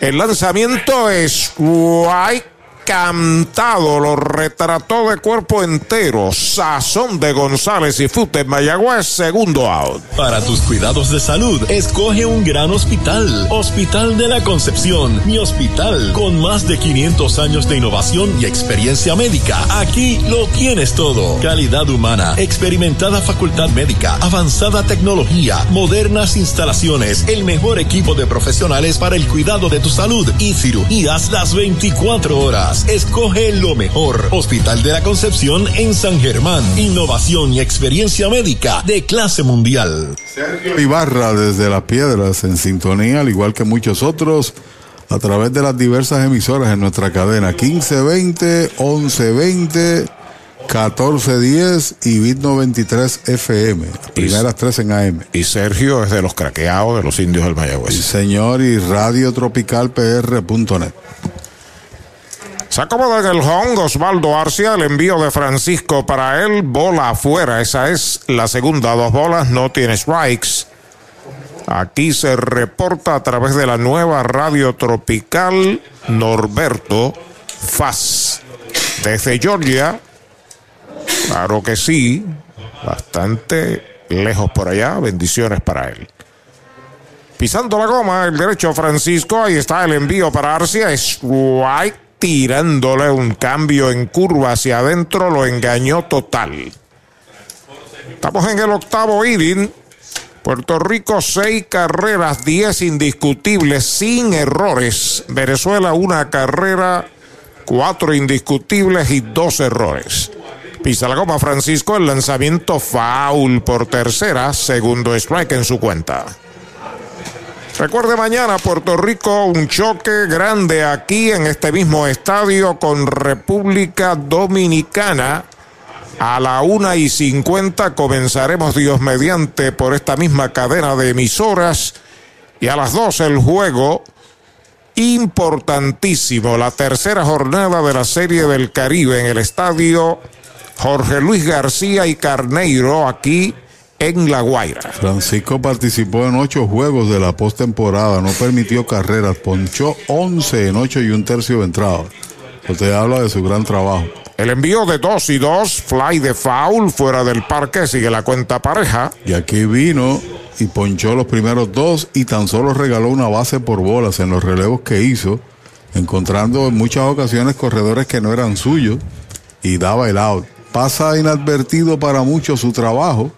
El lanzamiento es White cantado, lo retrató de cuerpo entero. Sazón de González y Fute Mayagüez, segundo out. Para tus cuidados de salud, escoge un gran hospital. Hospital de la Concepción, mi hospital, con más de 500 años de innovación y experiencia médica. Aquí lo tienes todo. Calidad humana, experimentada facultad médica, avanzada tecnología, modernas instalaciones, el mejor equipo de profesionales para el cuidado de tu salud y cirugías las 24 horas. Escoge lo mejor. Hospital de la Concepción en San Germán. Innovación y experiencia médica de clase mundial. Sergio Ibarra desde Las Piedras en sintonía, al igual que muchos otros, a través de las diversas emisoras en nuestra cadena 1520, 1120, 1410 y Bit 93 FM. Primeras tres en AM. Y Sergio es de los craqueados de los indios del Mayagüez. Sí, señor, y radiotropicalpr.net. Se acomoda en el home Osvaldo Arcia, el envío de Francisco para él, bola afuera. Esa es la segunda, dos bolas, no tiene strikes. Aquí se reporta a través de la nueva radio tropical Norberto Faz. Desde Georgia, claro que sí, bastante lejos por allá, bendiciones para él. Pisando la goma, el derecho Francisco, ahí está el envío para Arcia, strike tirándole un cambio en curva hacia adentro, lo engañó total. Estamos en el octavo inning. Puerto Rico, seis carreras, diez indiscutibles, sin errores. Venezuela, una carrera, cuatro indiscutibles y dos errores. Pisa la goma Francisco, el lanzamiento foul por tercera, segundo strike en su cuenta. Recuerde mañana Puerto Rico un choque grande aquí en este mismo estadio con República Dominicana. A la una y cincuenta comenzaremos Dios mediante por esta misma cadena de emisoras. Y a las dos el juego importantísimo, la tercera jornada de la Serie del Caribe en el estadio Jorge Luis García y Carneiro aquí en La Guaira. Francisco participó en ocho juegos de la postemporada, no permitió carreras, ponchó 11 en ocho y un tercio de entrada. Usted habla de su gran trabajo. El envío de dos y dos, fly de foul fuera del parque, sigue la cuenta pareja. Y aquí vino y ponchó los primeros dos y tan solo regaló una base por bolas en los relevos que hizo, encontrando en muchas ocasiones corredores que no eran suyos y daba el out. Pasa inadvertido para muchos su trabajo,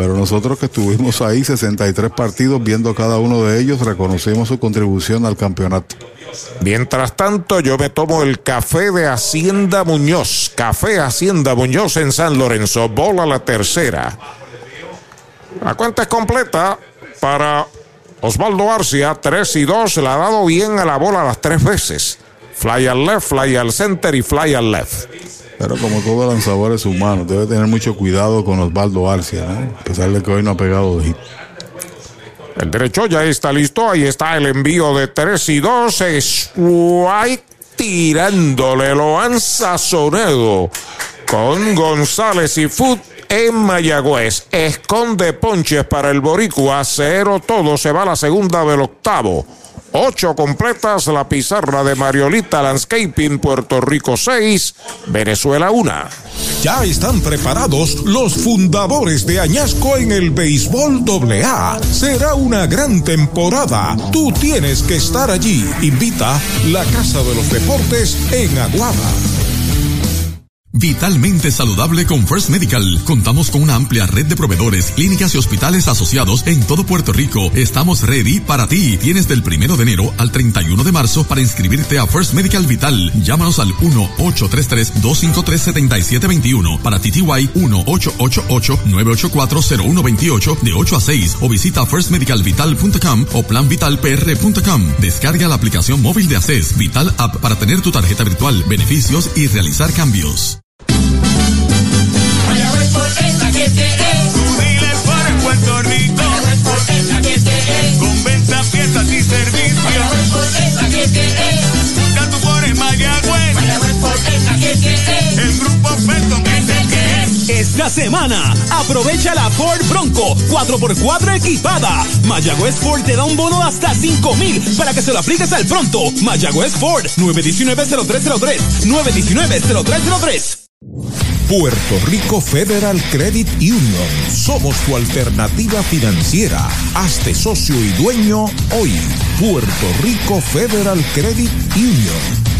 pero nosotros que estuvimos ahí 63 partidos viendo cada uno de ellos, reconocemos su contribución al campeonato. Mientras tanto, yo me tomo el café de Hacienda Muñoz. Café Hacienda Muñoz en San Lorenzo. Bola la tercera. La cuenta es completa para Osvaldo Arcia. 3 y 2. Le ha dado bien a la bola las tres veces. Fly al left, fly al center y fly al left. Pero como todo lanzador es humano, debe tener mucho cuidado con Osvaldo Arcia, ¿no? a pesar de que hoy no ha pegado de hit. El derecho ya está listo. Ahí está el envío de 3 y 2. White tirándole. Lo han sazonado con González y Foot en Mayagüez. Esconde ponches para el Boricua. Cero todo. Se va a la segunda del octavo. Ocho completas la pizarra de Mariolita Landscaping, Puerto Rico 6, Venezuela 1. Ya están preparados los fundadores de Añasco en el béisbol AA. Será una gran temporada. Tú tienes que estar allí. Invita la Casa de los Deportes en Aguada. Vitalmente saludable con First Medical. Contamos con una amplia red de proveedores, clínicas y hospitales asociados en todo Puerto Rico. Estamos ready para ti. Tienes del primero de enero al 31 de marzo para inscribirte a First Medical Vital. Llámanos al 1-833-253-7721 para TTY 1-888-984-0128 de 8 a 6 o visita firstmedicalvital.com o planvitalpr.com. Descarga la aplicación móvil de ACES Vital App para tener tu tarjeta virtual, beneficios y realizar cambios. Esta semana, aprovecha la Ford Bronco 4x4 equipada. Mayagüez Ford te da un bono de hasta 5 mil para que se lo apliques al pronto. Mayagüez Ford 919-0303. 919-0303. Puerto Rico Federal Credit Union. Somos tu alternativa financiera. Hazte socio y dueño hoy. Puerto Rico Federal Credit Union.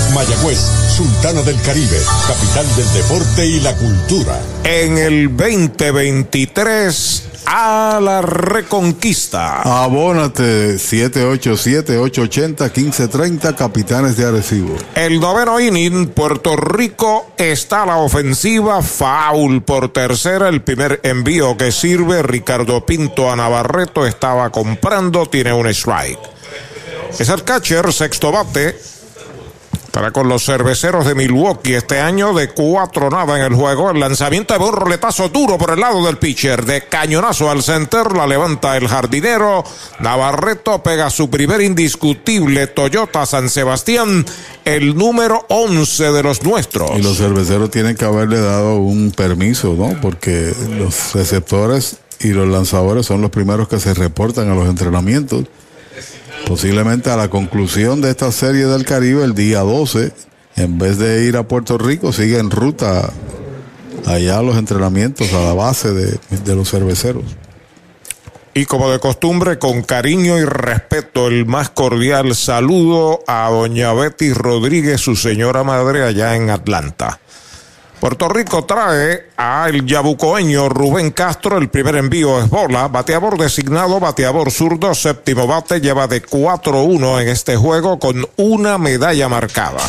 Mayagüez, Sultana del Caribe, capital del deporte y la cultura. En el 2023 a la reconquista. Abónate 787-880-1530, Capitanes de Arecibo. El noveno inning, Puerto Rico está a la ofensiva, foul por tercera, el primer envío que sirve, Ricardo Pinto a Navarreto estaba comprando, tiene un strike. Es el catcher, sexto bate, Estará con los cerveceros de Milwaukee este año de cuatro nada en el juego. El lanzamiento de un duro por el lado del pitcher. De cañonazo al center. La levanta el jardinero. Navarreto pega su primer indiscutible Toyota San Sebastián. El número 11 de los nuestros. Y los cerveceros tienen que haberle dado un permiso, ¿no? Porque los receptores y los lanzadores son los primeros que se reportan a los entrenamientos posiblemente a la conclusión de esta serie del Caribe el día 12, en vez de ir a Puerto Rico, sigue en ruta allá a los entrenamientos, a la base de, de los cerveceros. Y como de costumbre, con cariño y respeto, el más cordial saludo a doña Betty Rodríguez, su señora madre, allá en Atlanta. Puerto Rico trae al yabucoeño Rubén Castro. El primer envío es bola. Bateador designado, bateador zurdo, séptimo bate. Lleva de 4-1 en este juego con una medalla marcada.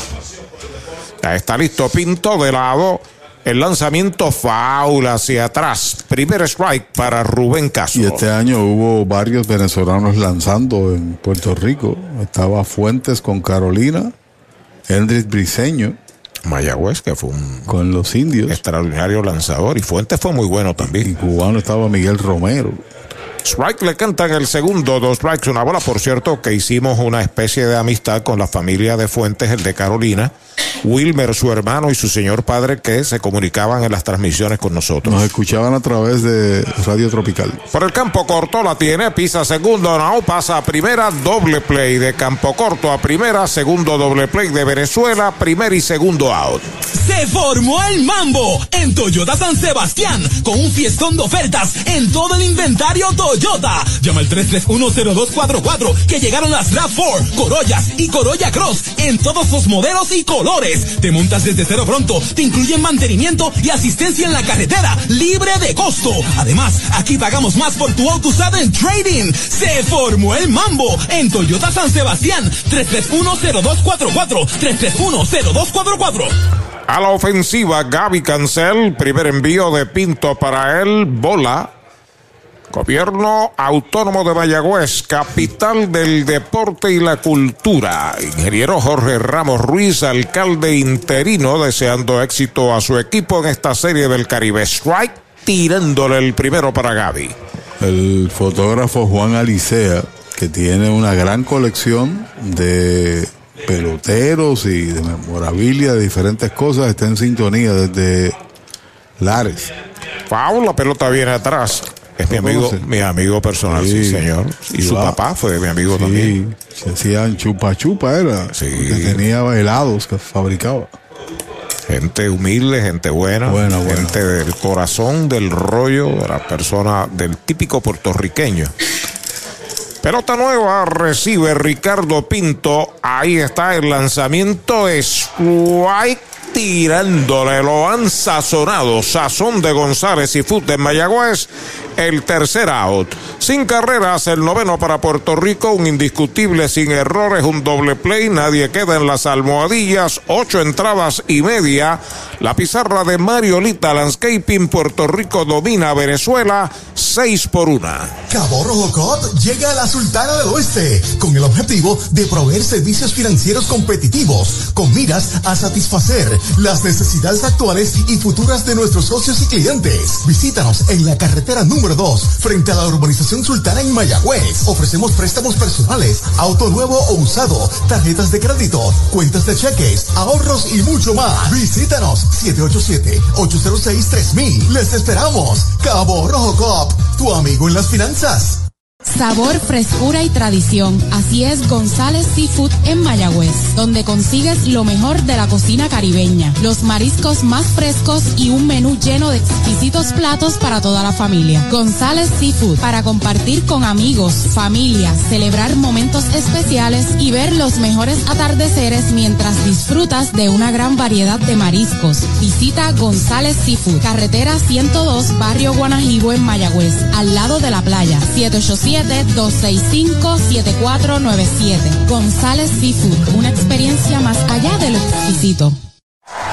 Ya está listo Pinto de lado. El lanzamiento foul hacia atrás. Primer strike para Rubén Castro. Y este año hubo varios venezolanos lanzando en Puerto Rico. Estaba Fuentes con Carolina, Hendrix Briseño. Mayagüez, que fue un con los indios. extraordinario lanzador. Y Fuentes fue muy bueno también. Y cubano estaba Miguel Romero. Strike le canta en el segundo, dos strikes, una bola. Por cierto, que hicimos una especie de amistad con la familia de Fuentes, el de Carolina. Wilmer, su hermano y su señor padre que se comunicaban en las transmisiones con nosotros. Nos escuchaban a través de Radio Tropical. Por el campo corto la tiene, pisa segundo, no, pasa a primera, doble play de campo corto a primera, segundo doble play de Venezuela, primer y segundo out. Se formó el mambo en Toyota San Sebastián con un fiestón de ofertas en todo el inventario Toyota. Llama al 3310244 que llegaron las RAV4, Corollas y Corolla Cross en todos los modelos y colores. Te montas desde cero pronto, te incluyen mantenimiento y asistencia en la carretera, libre de costo. Además, aquí pagamos más por tu auto usado en trading. Se formó el mambo en Toyota San Sebastián. 3310244. 3310244. A la ofensiva, Gaby Cancel, primer envío de Pinto para él, bola. Gobierno Autónomo de Mayagüez, capital del deporte y la cultura. Ingeniero Jorge Ramos Ruiz, alcalde interino, deseando éxito a su equipo en esta serie del Caribe. Strike, tirándole el primero para Gaby. El fotógrafo Juan Alicea, que tiene una gran colección de peloteros y de memorabilia de diferentes cosas, está en sintonía desde Lares. Foul, la pelota viene atrás. Es mi ¿Lo amigo, mi amigo personal, sí, Sí. señor. Y su va. papá fue mi amigo Sí, también. Se hacían chupa chupa, era. Sí. Que tenía helados que fabricaba. Gente humilde, gente buena, buena. gente del corazón, del rollo, de la persona del típico puertorriqueño. Pelota nueva recibe Ricardo Pinto. Ahí está el lanzamiento. Strike tirándole. Lo han sazonado. Sazón de González y Fut de Mayagüez. El tercer out. Sin carreras, el noveno para Puerto Rico. Un indiscutible sin errores. Un doble play. Nadie queda en las almohadillas. Ocho entradas y media. La pizarra de Mariolita Landscaping. Puerto Rico domina Venezuela. Seis por una. Cabo Rojo Cop llega a la Sultana del Oeste con el objetivo de proveer servicios financieros competitivos con miras a satisfacer las necesidades actuales y futuras de nuestros socios y clientes. Visítanos en la carretera número 2 frente a la urbanización Sultana en Mayagüez. Ofrecemos préstamos personales, auto nuevo o usado, tarjetas de crédito, cuentas de cheques, ahorros y mucho más. Visítanos 787-806-3000. Les esperamos. Cabo Rojo Cop, tu amigo en las finanzas. Sabor, frescura y tradición. Así es González Seafood en Mayagüez, donde consigues lo mejor de la cocina caribeña, los mariscos más frescos y un menú lleno de exquisitos platos para toda la familia. González Seafood, para compartir con amigos, familia, celebrar momentos especiales y ver los mejores atardeceres mientras disfrutas de una gran variedad de mariscos. Visita González Seafood, carretera 102, barrio Guanajibo en Mayagüez, al lado de la playa, 787-265-7497. González Seafood, una experiencia más allá de lo exquisito.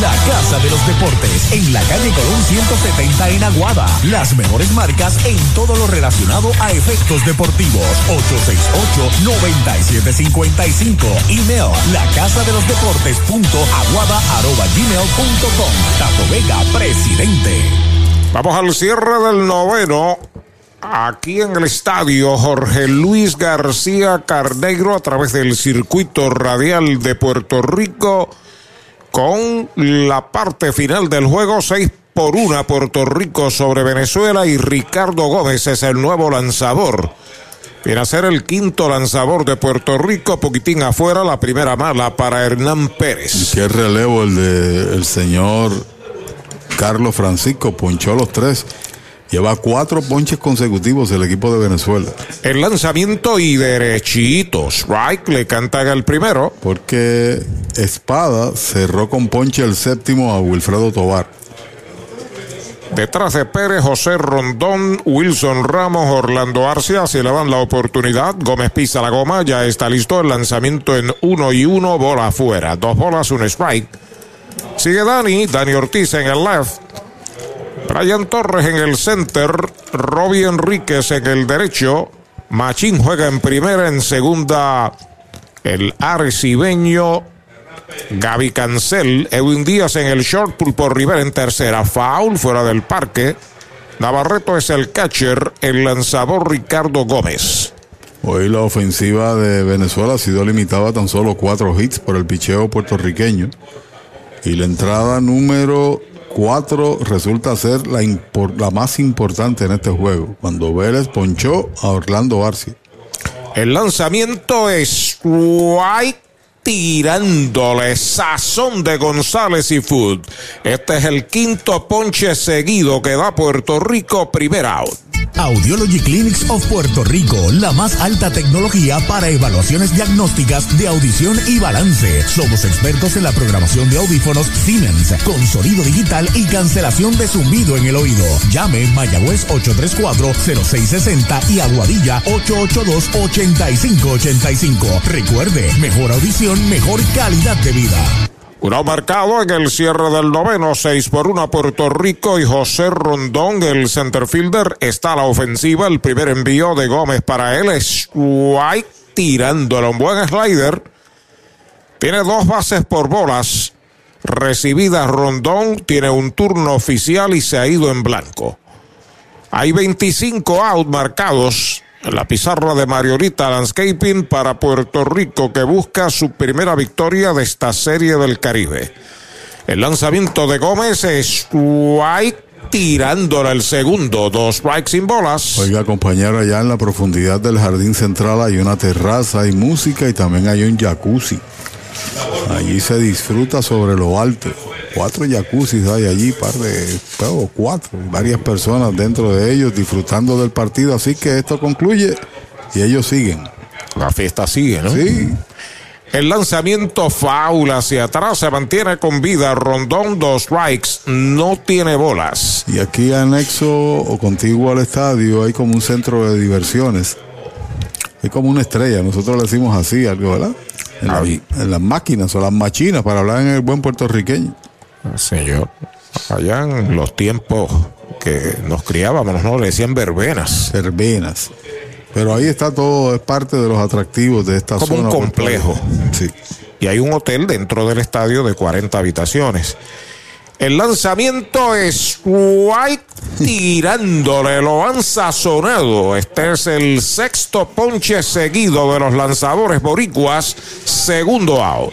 La Casa de los Deportes, en la calle Colón 170 en Aguada. Las mejores marcas en todo lo relacionado a efectos deportivos. 868-9755. Email, la casa de los deportes punto aguada arroba gmail punto com. Tato Vega, presidente. Vamos al cierre del noveno. Aquí en el estadio Jorge Luis García Carneiro a través del circuito radial de Puerto Rico con la parte final del juego 6 por 1 Puerto Rico sobre Venezuela y Ricardo Gómez es el nuevo lanzador. Viene a ser el quinto lanzador de Puerto Rico, poquitín afuera, la primera mala para Hernán Pérez. Qué relevo el de el señor Carlos Francisco, ponchó los tres. Lleva cuatro ponches consecutivos el equipo de Venezuela. El lanzamiento y derechito. Strike le cantan el primero. Porque Espada cerró con ponche el séptimo a Wilfredo Tobar. Detrás de Pérez, José Rondón, Wilson Ramos, Orlando Arcia se le dan la oportunidad. Gómez pisa la goma, ya está listo el lanzamiento en uno y uno, bola afuera. Dos bolas, un strike. Sigue Dani, Dani Ortiz en el left. Brian Torres en el center, Robbie Enríquez en el derecho, Machín juega en primera, en segunda el arecibeño Gaby Cancel, Edwin Díaz en el short, Pulpo Rivera en tercera, foul fuera del parque, Navarreto es el catcher, el lanzador Ricardo Gómez. Hoy la ofensiva de Venezuela ha sido limitada a tan solo cuatro hits por el picheo puertorriqueño. Y la entrada número cuatro resulta ser la, la más importante en este juego, cuando Vélez ponchó a Orlando Arcia. El lanzamiento es strike tirándole sazón de González y Food. Este es el quinto ponche seguido que da Puerto Rico primer out. Audiology Clinics of Puerto Rico, la más alta tecnología para evaluaciones diagnósticas de audición y balance. Somos expertos en la programación de audífonos Siemens, con sonido digital y cancelación de zumbido en el oído. Llame Mayagüez 834-0660 y Aguadilla 882-8585. Recuerde, mejor audición, mejor calidad de vida. Uno marcado en el cierre del noveno, 6 por 1 Puerto Rico y José Rondón, el centerfielder, está a la ofensiva. El primer envío de Gómez para él es White tirándole un buen slider. Tiene dos bases por bolas recibidas. Rondón tiene un turno oficial y se ha ido en blanco. Hay 25 out marcados la pizarra de Mariolita Landscaping para Puerto Rico que busca su primera victoria de esta serie del Caribe. El lanzamiento de Gómez es White tirándole el segundo, dos strikes sin bolas. Oiga, compañero, allá en la profundidad del jardín central hay una terraza, hay música y también hay un jacuzzi. Allí se disfruta sobre lo alto. Cuatro jacuzzis hay allí, par de, o cuatro, varias personas dentro de ellos disfrutando del partido. Así que esto concluye y ellos siguen. La fiesta sigue, ¿no? Sí. El lanzamiento foul hacia atrás se mantiene con vida. Rondón, dos strikes, no tiene bolas. Y aquí anexo o contiguo al estadio hay como un centro de diversiones. Es como una estrella, nosotros le decimos así, algo, ¿verdad? En, la- en las máquinas o las machinas, para hablar en el buen puertorriqueño. Señor, allá en los tiempos que nos criábamos, ¿no? Le decían verbenas. Verbenas. Pero ahí está todo, es parte de los atractivos de esta Como zona. un complejo. Sí. Y hay un hotel dentro del estadio de 40 habitaciones. El lanzamiento es White tirándole, lo han sazonado. Este es el sexto ponche seguido de los lanzadores boricuas, segundo out.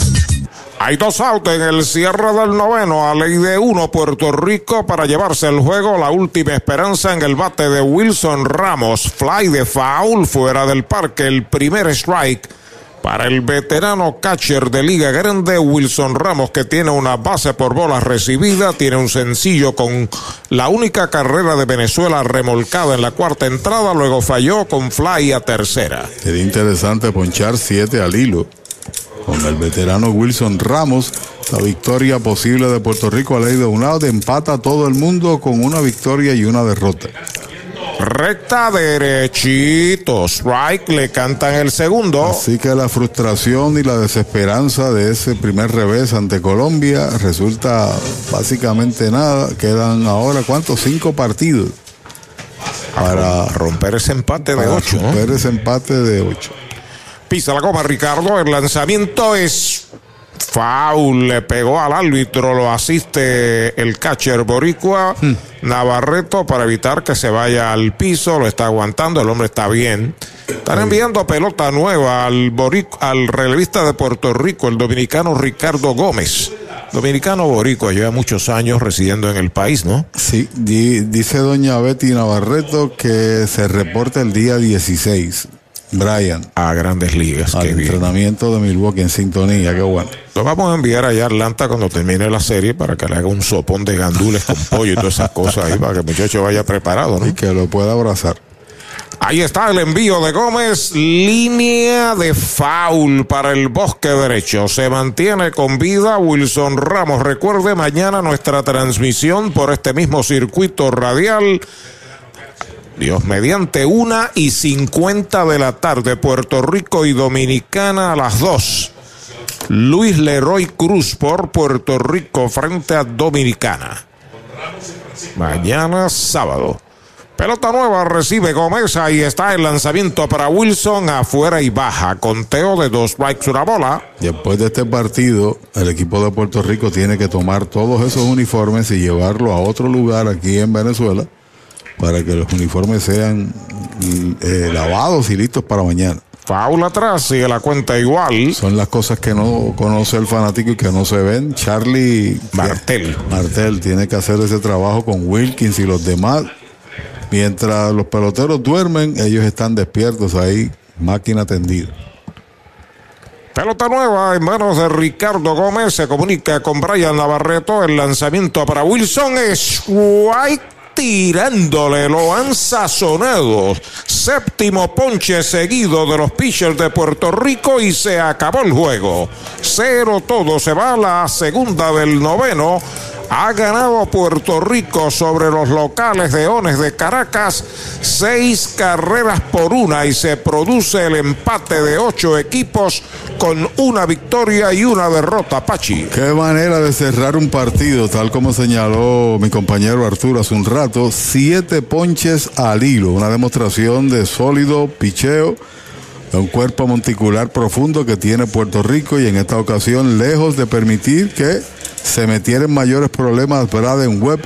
Hay dos outs en el cierre del noveno a ley de uno Puerto Rico para llevarse el juego. La última esperanza en el bate de Wilson Ramos. Fly de foul fuera del parque. El primer strike para el veterano catcher de Liga Grande Wilson Ramos que tiene una base por bolas recibida. Tiene un sencillo con la única carrera de Venezuela remolcada en la cuarta entrada. Luego falló con fly a tercera. Sería interesante ponchar siete al hilo. Con el veterano Wilson Ramos, la victoria posible de Puerto Rico a ley de un lado, empata a todo el mundo con una victoria y una derrota. Recta derechito. Strike le cantan el segundo. Así que la frustración y la desesperanza de ese primer revés ante Colombia resulta básicamente nada. Quedan ahora, ¿cuántos? Cinco partidos. Para romper ese empate de para ocho. ¿no? Romper ese empate de ocho. Pisa la goma Ricardo. El lanzamiento es foul. Le pegó al árbitro. Lo asiste el catcher boricua Navarreto para evitar que se vaya al piso. Lo está aguantando. El hombre está bien. Están enviando pelota nueva al, boric- al relevista de Puerto Rico, el dominicano Ricardo Gómez. Dominicano boricua, lleva muchos años residiendo en el país, ¿no? Sí, di- dice doña Betty Navarreto que se reporta el día 16. Brian. A grandes ligas. Al qué bien. entrenamiento de Milwaukee en sintonía, qué bueno. Lo vamos a enviar allá a Atlanta cuando termine la serie para que le haga un sopón de gandules con pollo y todas esas cosas ahí para que el muchacho vaya preparado, ¿no? Y que lo pueda abrazar. Ahí está el envío de Gómez, línea de foul para el bosque derecho. Se mantiene con vida Wilson Ramos. Recuerde mañana nuestra transmisión por este mismo circuito radial. Mediante una y cincuenta de la tarde, Puerto Rico y Dominicana a las dos. Luis Leroy Cruz por Puerto Rico frente a Dominicana. Mañana sábado. Pelota nueva recibe Gómez. Ahí está el lanzamiento para Wilson afuera y baja. Conteo de dos strikes una bola. Después de este partido, el equipo de Puerto Rico tiene que tomar todos esos uniformes y llevarlo a otro lugar aquí en Venezuela, para que los uniformes sean eh, lavados y listos para mañana. Paula atrás, sigue la cuenta igual. Son las cosas que no conoce el fanático y que no se ven. Charlie Martel. Martel tiene que hacer ese trabajo con Wilkins y los demás. Mientras los peloteros duermen, ellos están despiertos ahí, máquina tendida. Pelota nueva en manos de Ricardo Gómez. Se comunica con Brian Navarreto. El lanzamiento para Wilson es White tirándole, lo han sazonado. Séptimo ponche seguido de los pitchers de Puerto Rico y se acabó el juego. Cero todo, se va a la segunda del noveno. Ha ganado Puerto Rico sobre los locales de Ones de Caracas seis carreras por una y se produce el empate de ocho equipos con una victoria y una derrota, Pachi. Qué manera de cerrar un partido, tal como señaló mi compañero Arturo hace un rato. Siete ponches al hilo, una demostración de sólido picheo un cuerpo monticular profundo que tiene Puerto Rico y en esta ocasión lejos de permitir que se metiera en mayores problemas en Webb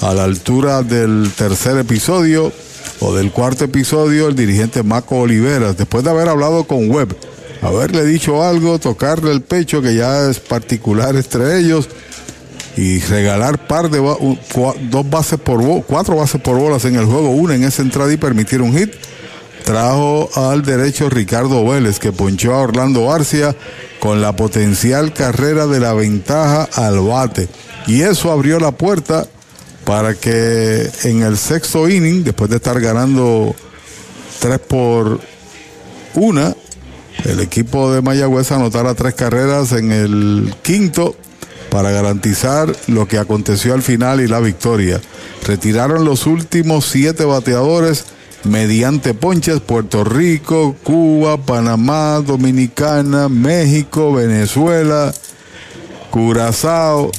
a la altura del tercer episodio o del cuarto episodio, el dirigente Marco Oliveras, después de haber hablado con Webb, haberle dicho algo, tocarle el pecho, que ya es particular entre ellos, y regalar par de dos bases por cuatro bases por bolas en el juego, una en esa entrada y permitir un hit. Trajo al derecho Ricardo Vélez, que ponchó a Orlando Arcia con la potencial carrera de la ventaja al bate. Y eso abrió la puerta para que en el sexto inning, después de estar ganando tres por una, el equipo de Mayagüez anotara tres carreras en el quinto para garantizar lo que aconteció al final y la victoria. Retiraron los últimos siete bateadores mediante ponches Puerto Rico, Cuba, Panamá, Dominicana, México, Venezuela, Curazao,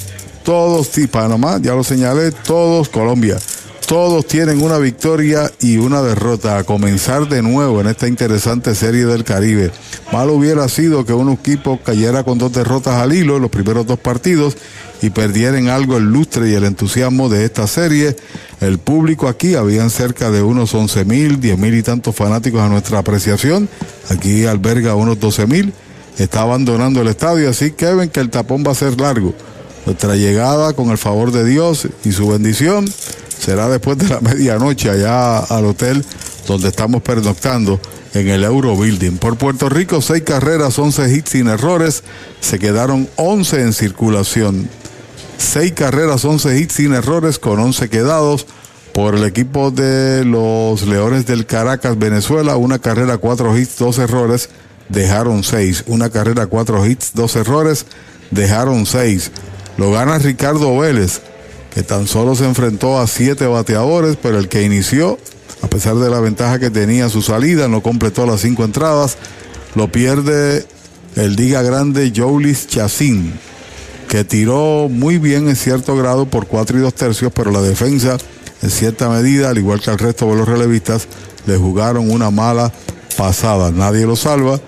todos, y Panamá, ya lo señalé, todos, Colombia. Todos tienen una victoria y una derrota a comenzar de nuevo en esta interesante serie del Caribe. Mal hubiera sido que un equipo cayera con dos derrotas al hilo en los primeros dos partidos y perdieran algo el lustre y el entusiasmo de esta serie. El público aquí, habían cerca de unos 11 mil, 10 mil y tantos fanáticos a nuestra apreciación. Aquí alberga unos 12 mil. Está abandonando el estadio, así que ven que el tapón va a ser largo. Nuestra llegada, con el favor de Dios y su bendición, será después de la medianoche allá al hotel donde estamos pernoctando en el Euro Building. Por Puerto Rico, seis carreras, 11 hits sin errores, se quedaron 11 en circulación. Seis carreras, 11 hits sin errores con 11 quedados. Por el equipo de los Leones del Caracas, Venezuela, una carrera, cuatro hits, dos errores, dejaron seis. Una carrera, cuatro hits, dos errores, dejaron seis. Lo gana Ricardo Vélez, que tan solo se enfrentó a siete bateadores, pero el que inició, a pesar de la ventaja que tenía su salida, no completó las cinco entradas, lo pierde el Diga Grande Joulis Chacín, que tiró muy bien en cierto grado por cuatro y dos tercios, pero la defensa, en cierta medida, al igual que al resto de los relevistas, le jugaron una mala pasada. Nadie lo salva,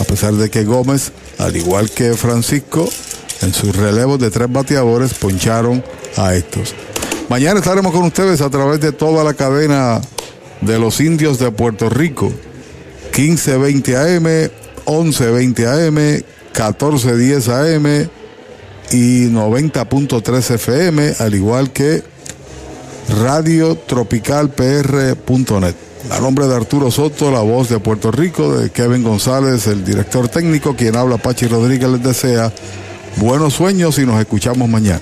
a pesar de que Gómez, al igual que Francisco, en sus relevos de tres bateadores poncharon a estos. Mañana estaremos con ustedes a través de toda la cadena de los indios de Puerto Rico. 1520 AM, 1120 AM, 1410 AM y 90.3 FM, al igual que Radio Tropical PR.net. A nombre de Arturo Soto, la voz de Puerto Rico, de Kevin González, el director técnico, quien habla Pachi Rodríguez, les desea buenos sueños y nos escuchamos mañana.